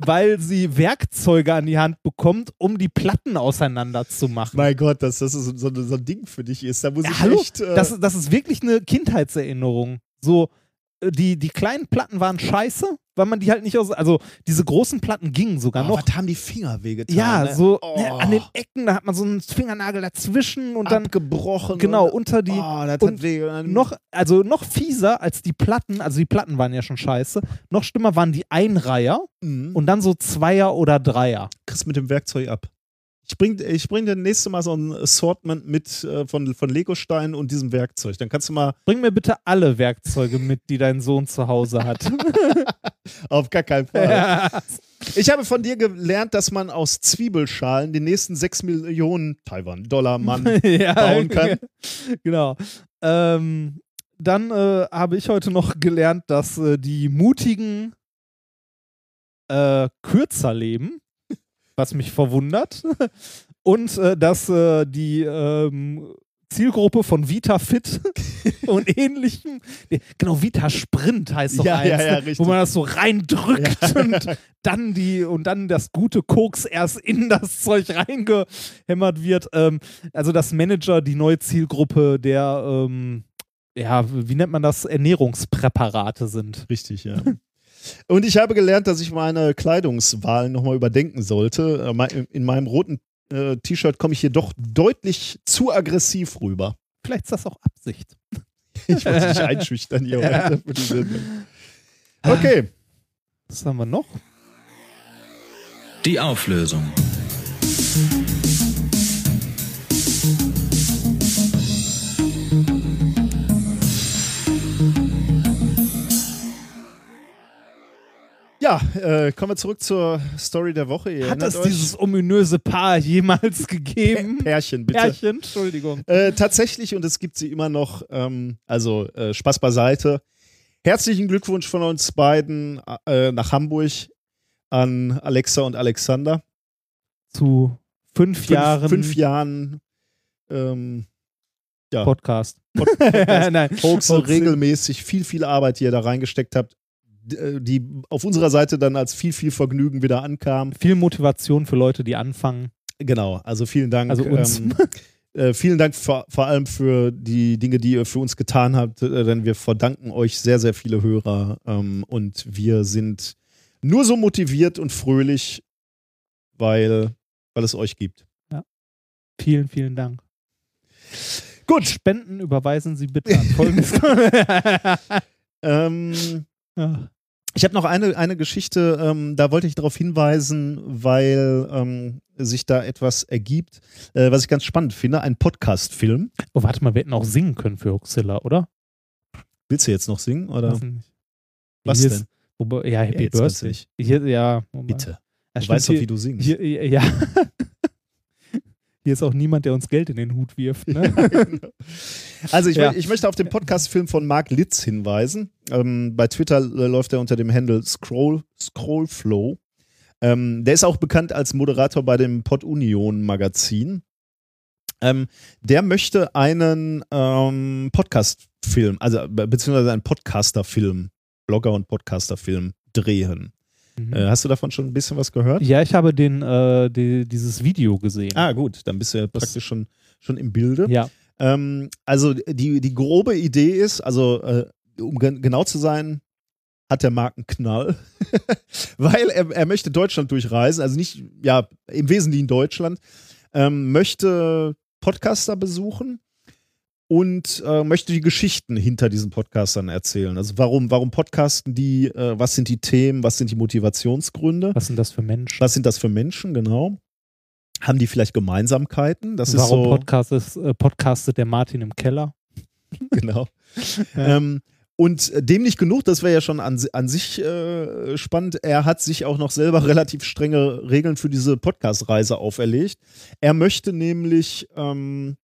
A: weil sie Werkzeuge an die Hand bekommt, um die Platten auseinander zu machen.
B: mein Gott, dass das so, so, so ein Ding für dich ist. Da muss
A: Ja,
B: ich
A: hallo,
B: echt. Äh,
A: das, das ist wirklich eine Kindheitserinnerung. So, die, die kleinen Platten waren scheiße, weil man die halt nicht aus. Also, diese großen Platten gingen sogar
B: oh,
A: noch.
B: was haben die Finger wehgetan?
A: Ja,
B: ne?
A: so
B: Oh.
A: ne, an den Ecken, da hat man so einen Fingernagel dazwischen und dann.
B: abgebrochen.
A: Genau, unter die.
B: oh, das
A: und
B: hat wehgetan.
A: Noch, also noch fieser als die Platten, also die Platten waren ja schon scheiße. Noch schlimmer waren die Einreiher
B: Mhm.
A: und dann so Zweier oder Dreier.
B: kriegst mit dem Werkzeug ab. Ich bring, ich bring dir nächste Mal so ein Assortment mit äh, von, von Legosteinen und diesem Werkzeug. Dann kannst du mal
A: Bring mir bitte alle Werkzeuge mit, die dein Sohn zu Hause hat. [laughs]
B: auf gar keinen Fall. Ich habe von dir gelernt, dass man aus Zwiebelschalen die nächsten 6 Millionen Taiwan-Dollar Mann [laughs]
A: ja,
B: bauen kann. [laughs]
A: Genau. Ähm, dann äh, habe ich heute noch gelernt, dass äh, die Mutigen äh, kürzer leben, was mich verwundert. [laughs] Und äh, dass äh, die ähm, Zielgruppe von Vita Fit [laughs] und ähnlichem, genau, Vita Sprint heißt doch
B: Ja,
A: eins,
B: ja, ja,
A: ne? wo man das so reindrückt [laughs] und dann die und dann das gute Koks erst in das Zeug reingehämmert wird. Ähm, also das Manager, die neue Zielgruppe der, ähm, ja, wie nennt man das, Ernährungspräparate sind.
B: Richtig, ja. Und ich habe gelernt, dass ich meine Kleidungswahl nochmal überdenken sollte. Äh, In meinem roten äh, T-Shirt komme ich hier doch deutlich zu aggressiv rüber.
A: Vielleicht ist das auch Absicht. [laughs]
B: Ich wollte dich einschüchtern hier [laughs] heute Sendung. Okay.
A: Was haben wir noch?
E: Die Auflösung.
B: Ja, äh, kommen wir zurück zur Story der Woche. Ihr
A: Hat es
B: euch?
A: dieses ominöse Paar jemals [laughs] gegeben?
B: Pärchen, bitte.
A: Pärchen, Entschuldigung.
B: Äh, tatsächlich, und es gibt sie immer noch, ähm, also äh, Spaß beiseite. Herzlichen Glückwunsch von uns beiden äh, nach Hamburg an Alexa und Alexander.
A: Zu fünf,
B: Fünf,
A: Jahren
B: fünf Jahren ähm, ja,
A: Podcast.
B: Pod Podcast. [laughs]
A: Nein.
B: Hoaxe, regelmäßig viel, viel Arbeit, die ihr da reingesteckt habt, die auf unserer Seite dann als viel, viel Vergnügen wieder ankam.
A: Viel Motivation für Leute, die anfangen.
B: Genau, also vielen Dank.
A: Also uns.
B: Ähm, äh, vielen Dank vor, vor allem für die Dinge, die ihr für uns getan habt, äh, denn wir verdanken euch sehr, sehr viele Hörer ähm, und wir sind nur so motiviert und fröhlich, weil, weil es euch gibt.
A: Vielen, vielen Dank.
B: Gut.
A: Spenden überweisen Sie bitte an folgendes. [laughs] [laughs]
B: Ähm,
A: Ja.
B: Ich habe noch eine, eine Geschichte, ähm, da wollte ich darauf hinweisen, weil ähm, sich da etwas ergibt, äh, was ich ganz spannend finde, ein Podcast-Film.
A: oh, warte mal, wir hätten auch singen können für Huxilla, oder?
B: Willst du jetzt noch singen? Oder?
A: Weiß.
B: Was
A: Hier
B: denn?
A: Ist, wobei, ja, Happy
B: Ja,
A: Birthday. Hier, ja, wobei-
B: Bitte.
A: Ja,
B: Du
A: stimmt,
B: weißt doch, wie du singst.
A: Hier, ja. [laughs] Hier ist auch niemand, der uns Geld in den Hut wirft. Ne? [laughs]
B: Also ich,
A: Ja.
B: ich möchte auf den Podcast-Film von Mark Litz hinweisen. Ähm, bei Twitter äh, läuft er unter dem Handle Scroll, Scrollflow. Ähm, der ist auch bekannt als Moderator bei dem Pod Union Magazin. Ähm, der möchte einen ähm, Podcast-Film, also be- beziehungsweise einen Podcaster-Film, Blogger- und Podcaster-Film drehen. Äh, hast du davon schon ein bisschen was gehört?
A: Ja, ich habe den, äh, die, dieses Video gesehen.
B: Ah, gut, dann bist du ja praktisch schon, schon im Bilde.
A: Ja.
B: Ähm, also die, die grobe Idee ist, also äh, um gen genau zu sein, hat der Markt einen Knall, [laughs] weil er, er möchte Deutschland durchreisen, also nicht, ja, im Wesentlichen Deutschland, ähm, möchte Podcaster besuchen und äh, möchte die Geschichten hinter diesen Podcastern erzählen. Also warum, warum podcasten die, äh, was sind die Themen, was sind die Motivationsgründe,
A: Was sind das für Menschen?
B: was sind das für Menschen, genau. Haben die vielleicht Gemeinsamkeiten? Das ist
A: Warum
B: so,
A: podcastet, äh, podcastet der Martin im Keller? [laughs]
B: genau. ähm, und dem nicht genug, das wäre ja schon an, an sich äh, spannend. Er hat sich auch noch selber [laughs] relativ strenge Regeln für diese Podcast-Reise auferlegt. Er möchte nämlich, ähm,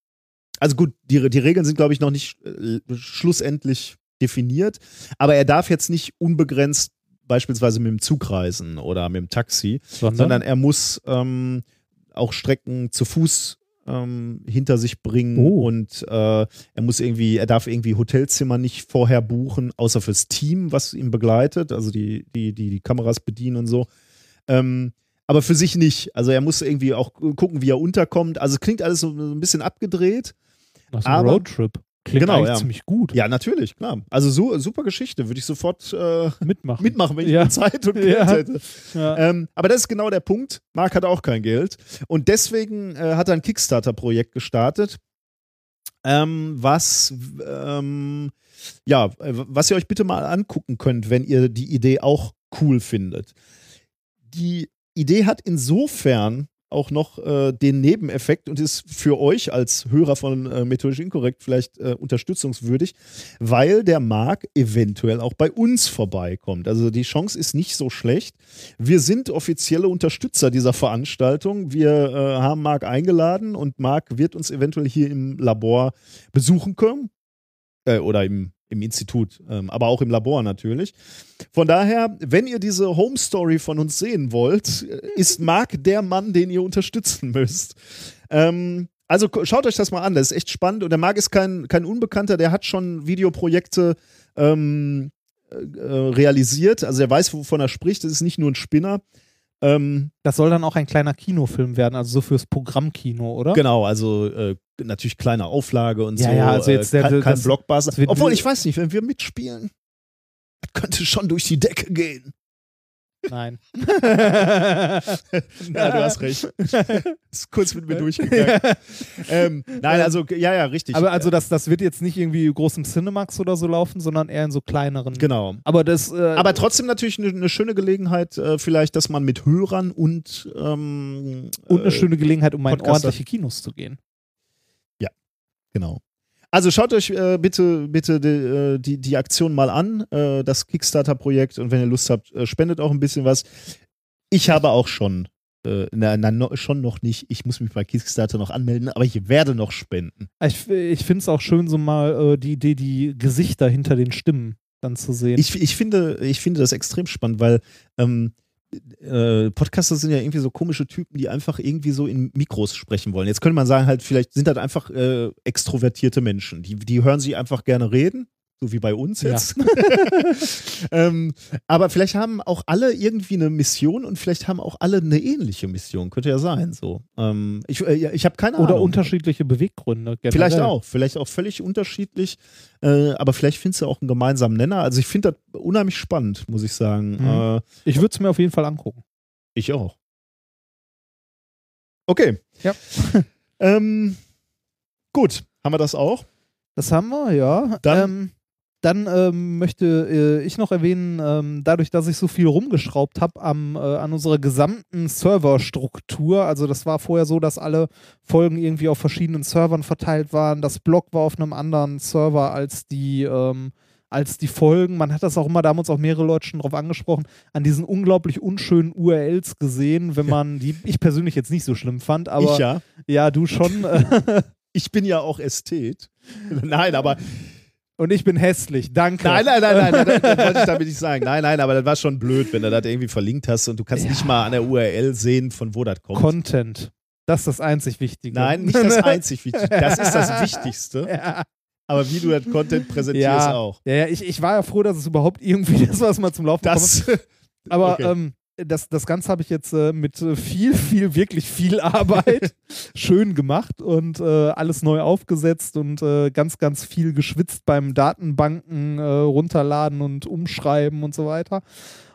B: also gut, die, die Regeln sind, glaube ich, noch nicht äh, schlussendlich definiert, aber er darf jetzt nicht unbegrenzt beispielsweise mit dem Zug reisen oder mit dem Taxi,
A: Sondern,
B: sondern er muss ähm, auch Strecken zu Fuß ähm, hinter sich bringen
A: Oh.
B: und äh, er muss irgendwie, er darf irgendwie Hotelzimmer nicht vorher buchen, außer fürs Team, was ihn begleitet, also die, die, die, die Kameras bedienen und so. Ähm, aber für sich nicht. Also er muss irgendwie auch gucken, wie er unterkommt. Also es klingt alles so ein bisschen abgedreht.
A: Nach so einem Roadtrip. Klingt
B: Genau,
A: eigentlich
B: ja.
A: ziemlich gut.
B: Ja, natürlich, klar. Also so, super Geschichte, würde ich sofort äh,
A: Mitmachen.
B: mitmachen, wenn ich
A: Ja.
B: Zeit und [laughs] Geld
A: Ja.
B: hätte.
A: Ja.
B: Ähm, aber das ist genau der Punkt. Marc hat auch kein Geld. Und deswegen äh, hat er ein Kickstarter-Projekt gestartet, ähm, was, ähm, ja, äh, was ihr euch bitte mal angucken könnt, wenn ihr die Idee auch cool findet. Die Idee hat insofern auch noch äh, den Nebeneffekt und ist für euch als Hörer von äh, Methodisch Inkorrekt vielleicht äh, unterstützungswürdig, weil der Marc eventuell auch bei uns vorbeikommt. Also die Chance ist nicht so schlecht. Wir sind offizielle Unterstützer dieser Veranstaltung. Wir äh, haben Marc eingeladen und Marc wird uns eventuell hier im Labor besuchen können. Äh, oder im, im Institut, ähm, aber auch im Labor natürlich. Von daher, wenn ihr diese Home Story von uns sehen wollt, äh, ist [laughs] Marc der Mann, den ihr unterstützen müsst. Ähm, also schaut euch das mal an, das ist echt spannend. Und der Marc ist kein, kein Unbekannter, der hat schon Videoprojekte ähm, äh, realisiert. Also er weiß, wovon er spricht. Das ist nicht nur ein Spinner. Ähm,
A: Das soll dann auch ein kleiner Kinofilm werden, also so fürs Programmkino, oder?
B: Genau, also äh, natürlich kleine Auflage und
A: Ja,
B: so.
A: ja, also jetzt
B: äh,
A: der-
B: kein, kein
A: das-
B: Blockbuster.
A: das
B: Obwohl, ich weiß nicht, wenn wir mitspielen, könnte schon durch die Decke gehen.
A: Nein. [laughs]
B: Ja, du hast recht. [laughs] Ist kurz mit mir durchgegangen. ähm, nein, also, ja, ja, richtig.
A: Aber also das, das wird jetzt nicht irgendwie groß im Cinemax oder so laufen, sondern eher in so kleineren.
B: Genau.
A: Aber das. Äh,
B: Aber trotzdem natürlich eine, eine schöne Gelegenheit, äh, vielleicht, dass man mit Hörern und. Ähm,
A: und eine
B: äh,
A: schöne Gelegenheit, um mal in ordentliche Kinos zu gehen.
B: Genau. Also schaut euch äh, bitte, bitte die, äh, die, die Aktion mal an, äh, das Kickstarter-Projekt. Und wenn ihr Lust habt, äh, spendet auch ein bisschen was. Ich habe auch schon, äh, na, na, no, schon noch nicht, ich muss mich bei Kickstarter noch anmelden, aber ich werde noch spenden.
A: Ich, ich finde es auch schön, so mal äh, die Idee, die Gesichter hinter den Stimmen dann zu sehen.
B: Ich, ich, finde, ich finde das extrem spannend, weil ähm, äh, Podcaster sind ja irgendwie so komische Typen, die einfach irgendwie so in Mikros sprechen wollen. Jetzt könnte man sagen, halt, vielleicht sind das einfach äh, extrovertierte Menschen. Die, die hören sich einfach gerne reden, so wie bei uns
A: Ja.
B: jetzt. [laughs] ähm, aber vielleicht haben auch alle irgendwie eine Mission und vielleicht haben auch alle eine ähnliche Mission. Könnte ja sein. So. Ähm, ich äh, ja, ich habe keine
A: Oder
B: Ahnung.
A: unterschiedliche Beweggründe. Generell.
B: Vielleicht auch, vielleicht auch völlig unterschiedlich, äh, aber vielleicht findest du auch einen gemeinsamen Nenner. Also ich finde das unheimlich spannend, muss ich sagen.
A: Mhm.
B: Äh,
A: Ich würde es mir auf jeden Fall angucken.
B: ich auch. Okay.
A: Ja. [laughs]
B: ähm, gut, haben wir das auch?
A: Das haben wir, ja.
B: Dann-
A: ähm, dann ähm, möchte äh, ich noch erwähnen, ähm, dadurch, dass ich so viel rumgeschraubt habe am, äh, an unserer gesamten Serverstruktur, also das war vorher so, dass alle Folgen irgendwie auf verschiedenen Servern verteilt waren, das Blog war auf einem anderen Server als die, ähm, als die Folgen. Man hat das auch immer, da haben uns auch mehrere Leute schon drauf angesprochen, an diesen unglaublich unschönen URLs gesehen, wenn man die ich persönlich jetzt nicht so schlimm fand, aber
B: ich ja.
A: ja, du schon. [laughs] [laughs]
B: Ich bin ja auch Ästhet. [laughs] Nein, aber
A: Und ich bin hässlich, danke.
B: nein, nein, nein, nein, nein, das wollte ich damit nicht sagen. Nein, nein, aber das war schon blöd, wenn du das irgendwie verlinkt hast und du kannst nicht mal an der URL sehen, von wo das kommt.
A: Content. Das ist das einzig Wichtige.
B: Nein, nicht das [laughs] einzig Wichtigste. Das ist das Wichtigste.
A: ja.
B: Aber wie du das Content präsentierst
A: Ja,
B: auch.
A: ja, ja ich, ich war ja froh, dass es überhaupt irgendwie [laughs] das, was man zum Laufen
B: Das,
A: kommt. Aber [laughs]
B: okay.
A: ähm, das, das Ganze habe ich jetzt äh, mit äh, viel, viel, wirklich viel [laughs] Arbeit schön gemacht und äh, alles neu aufgesetzt und äh, ganz, ganz viel geschwitzt beim Datenbanken äh, runterladen und umschreiben und so weiter.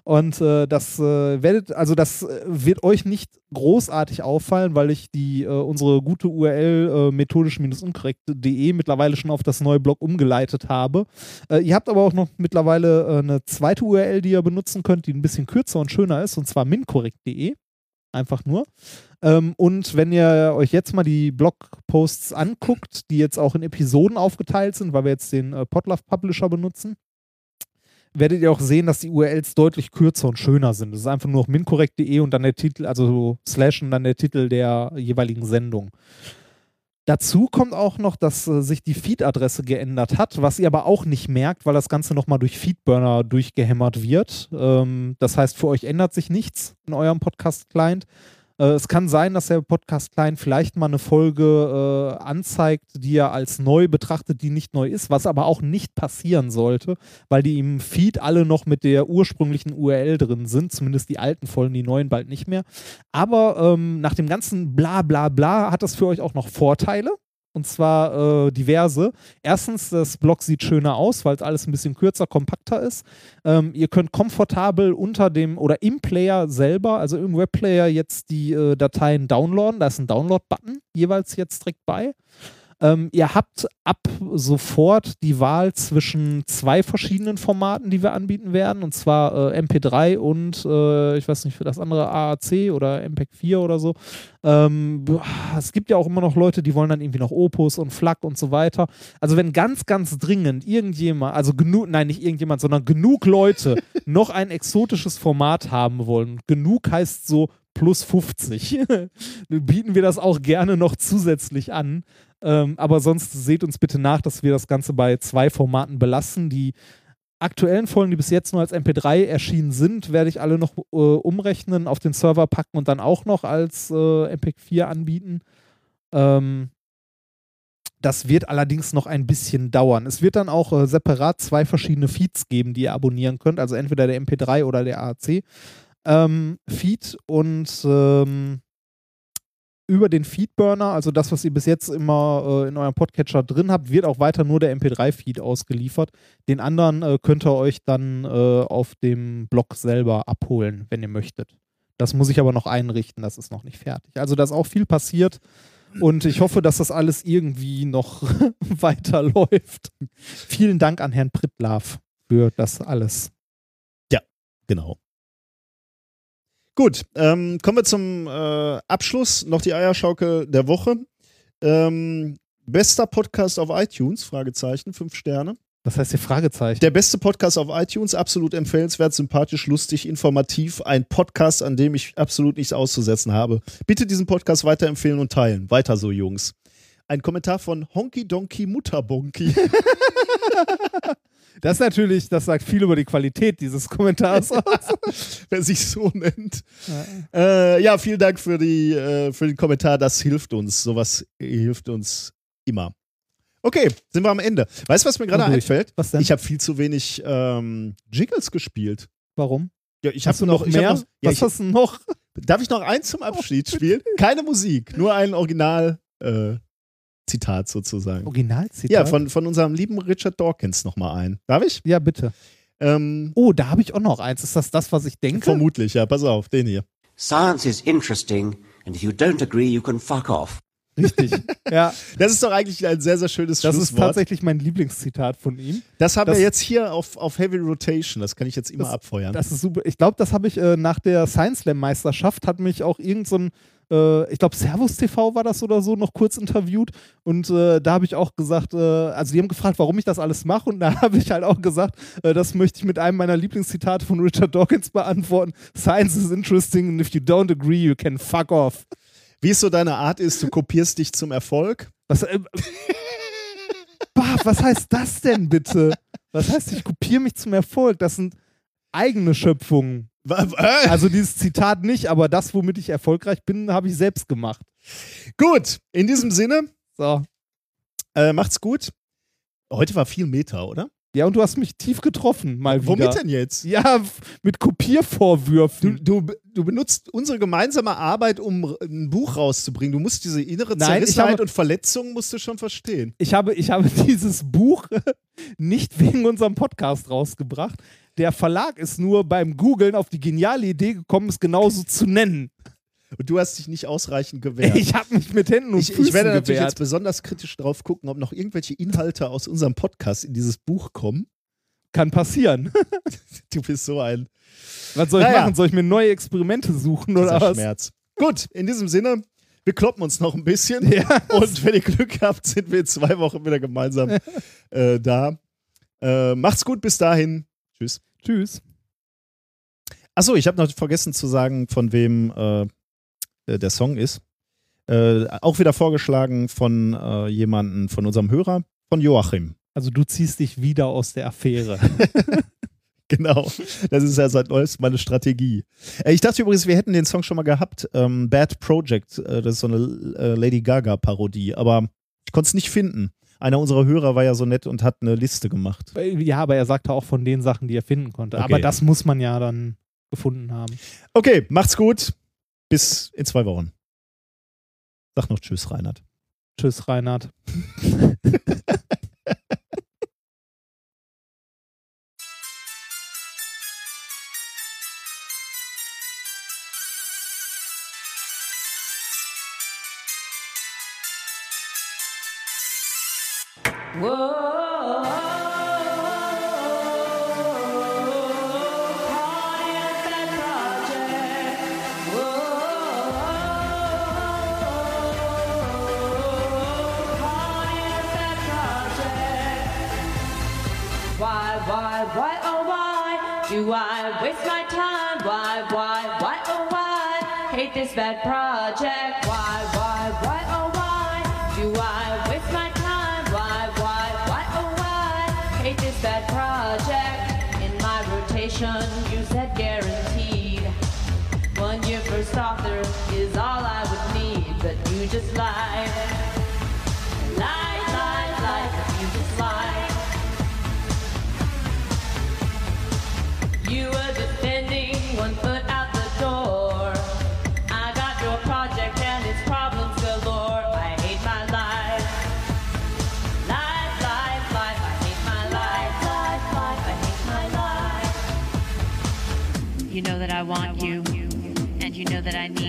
A: Und äh, das äh, werdet, also das äh, wird euch nicht großartig auffallen, weil ich die äh, unsere gute URL äh, methodisch-unkorrekt.de mittlerweile schon auf das neue Blog umgeleitet habe. Äh, ihr habt aber auch noch mittlerweile eine zweite URL, die ihr benutzen könnt, die ein bisschen kürzer und schöner ist, und zwar minkorrekt.de. Einfach nur. Ähm, und wenn ihr euch jetzt mal die Blogposts anguckt, die jetzt auch in Episoden aufgeteilt sind, weil wir jetzt den äh, Podlove Publisher benutzen, werdet ihr auch sehen, dass die URLs deutlich kürzer und schöner sind. Das ist einfach nur noch minkorrekt.de und dann der Titel, also slash und dann der Titel der jeweiligen Sendung. Dazu kommt auch noch, dass äh, sich die Feed-Adresse geändert hat, was ihr aber auch nicht merkt, weil das Ganze nochmal durch Feedburner durchgehämmert wird. Ähm, das heißt, für euch ändert sich nichts in eurem Podcast-Client. Äh, es kann sein, dass der Podcast-Client vielleicht mal eine Folge äh, anzeigt, die er als neu betrachtet, die nicht neu ist, was aber auch nicht passieren sollte, weil die im Feed alle noch mit der ursprünglichen URL drin sind, zumindest die alten Folgen, die neuen bald nicht mehr. Aber ähm, nach dem ganzen Bla bla bla hat das für euch auch noch Vorteile. Und zwar äh, diverse. Erstens, das Blog sieht schöner aus, weil es alles ein bisschen kürzer, kompakter ist. Ähm, ihr könnt komfortabel unter dem oder im Player selber, also im Webplayer, jetzt die äh, Dateien downloaden. Da ist ein Download-Button jeweils jetzt direkt bei. Ähm, ihr habt ab sofort die Wahl zwischen zwei verschiedenen Formaten, die wir anbieten werden, und zwar äh, MP3 und äh, ich weiß nicht, für das andere AAC oder MPEG 4 oder so. Ähm, es gibt ja auch immer noch Leute, die wollen dann irgendwie noch Opus und FLAC und so weiter. Also wenn ganz, ganz dringend irgendjemand, also genug, nein, nicht irgendjemand, sondern genug Leute [laughs] noch ein exotisches Format haben wollen, genug heißt so plus 50, [laughs] bieten wir das auch gerne noch zusätzlich an. Ähm, aber sonst seht uns bitte nach, dass wir das Ganze bei zwei Formaten belassen. Die aktuellen Folgen, die bis jetzt nur als MP3 erschienen sind, werde ich alle noch äh, umrechnen, auf den Server packen und dann auch noch als äh, MP4 anbieten. Ähm, das wird allerdings noch ein bisschen dauern. Es wird dann auch äh, separat zwei verschiedene Feeds geben, die ihr abonnieren könnt. Also entweder der MP3 oder der AAC ähm, Feed und ähm, über den Feedburner, also das, was ihr bis jetzt immer äh, in eurem Podcatcher drin habt, wird auch weiter nur der MP3-Feed ausgeliefert. Den anderen äh, könnt ihr euch dann äh, auf dem Blog selber abholen, wenn ihr möchtet. Das muss ich aber noch einrichten, das ist noch nicht fertig. Also da ist auch viel passiert und ich hoffe, dass das alles irgendwie noch [laughs] weiterläuft. Vielen Dank an Herrn Prittlaff für das alles.
B: Genau. Gut, ähm, kommen wir zum äh, Abschluss. Noch die Eierschaukel der Woche. Ähm, bester Podcast auf iTunes? Fragezeichen, fünf Sterne.
A: Was heißt hier Fragezeichen?
B: Der beste Podcast auf iTunes, absolut empfehlenswert, sympathisch, lustig, informativ. Ein Podcast, an dem ich absolut nichts auszusetzen habe. Bitte diesen Podcast weiterempfehlen und teilen. Weiter so, Jungs. Ein Kommentar von Honky Donkey Mutterbonky. [laughs]
A: Das ist natürlich, das sagt viel über die Qualität dieses Kommentars [laughs] aus.
B: wer sich so nennt. Ja, äh, ja vielen Dank für, die, äh, für den Kommentar. Das hilft uns. Sowas hilft uns immer. Okay, sind wir am Ende. Weißt du, was mir gerade einfällt?
A: Was denn?
B: Ich habe viel zu wenig ähm, Jiggles gespielt.
A: Warum?
B: Ja, ich
A: Hast
B: habe
A: du noch
B: hab
A: mehr?
B: Noch, ja,
A: Was
B: ich,
A: hast du noch?
B: darf ich noch eins zum Abschied spielen? [laughs] Keine Musik, nur ein Original. Äh, Zitat sozusagen.
A: Originalzitat?
B: Ja, von, von unserem lieben Richard Dawkins nochmal ein. Darf ich?
A: Ja, bitte.
B: Ähm,
A: Oh, da habe ich auch noch eins. Ist das das, was ich denke?
B: vermutlich, ja. Pass auf, den hier.
C: Science is interesting, and if you don't agree, you can fuck off.
A: Richtig. [laughs] ja,
B: Das ist doch eigentlich ein sehr, sehr schönes
A: das ist
B: Schlusswort.
A: tatsächlich mein Lieblingszitat von ihm.
B: das haben
A: das-
B: wir jetzt hier auf, auf Heavy Rotation. Das kann ich jetzt immer
A: Das-
B: abfeuern.
A: Das ist super. Ich glaube, das habe ich äh, nach der Science Slam Meisterschaft hat mich auch irgend so ein äh, ich glaube, Servus TV war das oder so, noch kurz interviewt. Und äh, da habe ich auch gesagt, äh, also die haben gefragt, warum ich das alles mache. Und [laughs] da habe ich halt auch gesagt, äh, das möchte ich mit einem meiner Lieblingszitate von Richard Dawkins beantworten. Science is interesting and if you don't agree, you can fuck off.
B: Wie es so deine Art ist, du kopierst dich zum Erfolg.
A: Was, äh, [laughs] bah, was heißt das denn bitte? Was heißt, ich kopiere mich zum Erfolg? Das sind eigene Schöpfungen. Also dieses Zitat nicht, aber das, womit ich erfolgreich bin, habe ich selbst gemacht.
B: Gut, in diesem Sinne,
A: So.
B: äh, macht's gut. Heute war viel Meter, oder?
A: Ja, und du hast mich tief getroffen, mal wieder.
B: Womit denn jetzt?
A: Ja, mit Kopiervorwürfen.
B: Du, du, du benutzt unsere gemeinsame Arbeit, um ein Buch rauszubringen. Du musst diese innere
A: Nein,
B: Zerrissenheit
A: habe-
B: und Verletzung musst du schon verstehen.
A: ich habe, ich habe [laughs] dieses Buch [laughs] nicht wegen unserem Podcast rausgebracht. Der Verlag ist nur beim Googlen auf die geniale Idee gekommen, es genauso zu nennen.
B: Und du hast dich nicht ausreichend gewehrt.
A: Ich habe mich mit Händen und
B: Ich,
A: Füßen
B: ich werde natürlich
A: gewehrt.
B: jetzt besonders kritisch drauf gucken, ob noch irgendwelche Inhalte aus unserem Podcast in dieses Buch kommen.
A: Kann passieren. [laughs] [laughs]
B: Du bist so ein
A: Was soll ich
B: Naja.
A: machen? Soll ich mir neue Experimente suchen oder
B: dieser
A: was?
B: Schmerz. Gut, in diesem Sinne, wir kloppen uns noch ein bisschen. [laughs]
A: Ja.
B: Und wenn ihr Glück habt, sind wir in zwei Wochen wieder gemeinsam äh, da. Äh, macht's gut, bis dahin. Tschüss.
A: Tschüss.
B: Achso, ich habe noch vergessen zu sagen, von wem äh, äh, der Song ist. Äh, auch wieder vorgeschlagen von äh, jemandem, von unserem Hörer, von Joachim.
A: Also du ziehst dich wieder aus der Affäre. [laughs]
B: Genau. Das ist ja seit neuestem meine Strategie. Äh, ich dachte übrigens, wir hätten den Song schon mal gehabt. Ähm, Bad Project. Äh, das ist so eine Lady Gaga-Parodie. Aber ich konnte es nicht finden. Einer unserer Hörer war ja so nett und hat eine Liste gemacht.
A: ja, aber er sagte auch von den Sachen, die er finden konnte.
B: Okay.
A: Aber das muss man ja dann gefunden haben.
B: Okay, macht's gut. Bis in zwei Wochen. Sag noch Tschüss, Reinhard.
A: Tschüss, Reinhard. [laughs]
H: why hate this bad project?
I: Know that I need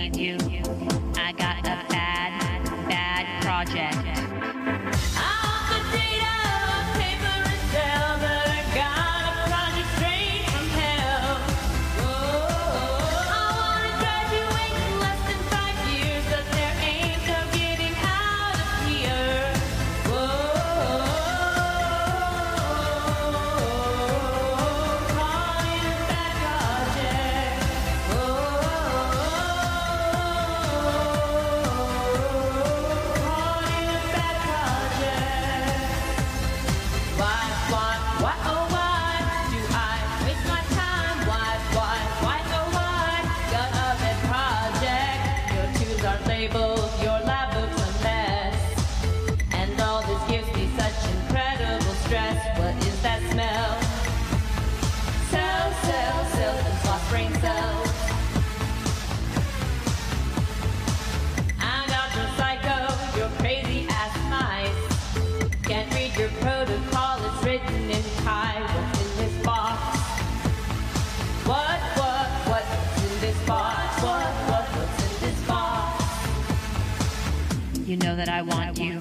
I: You know that I want you,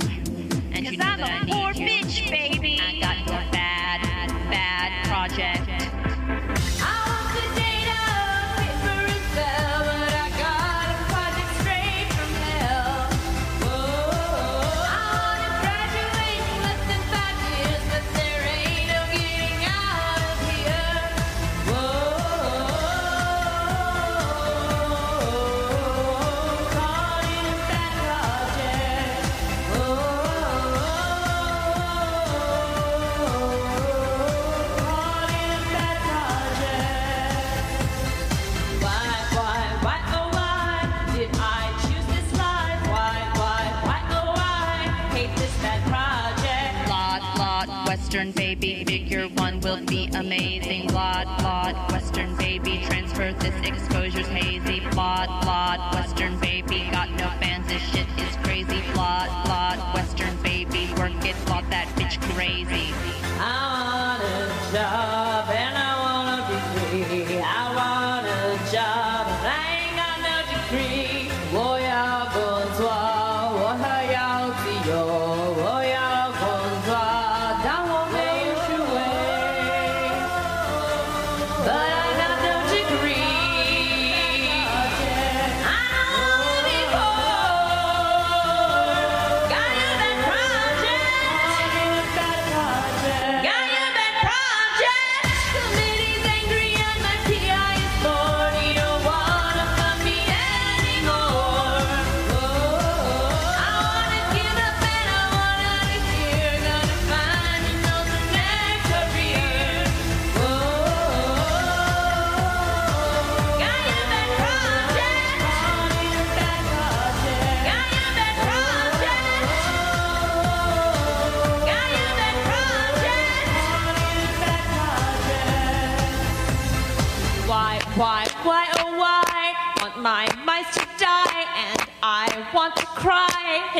H: amazing. Blot, blot, Western baby, Transfer this exposure's hazy. Blot, blot, Western baby, got no fans, this shit is crazy. Blot, blot, Western baby, work it, blot that bitch crazy.
I: Ah.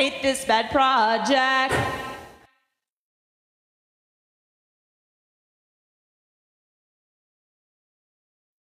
I: hate this bad project.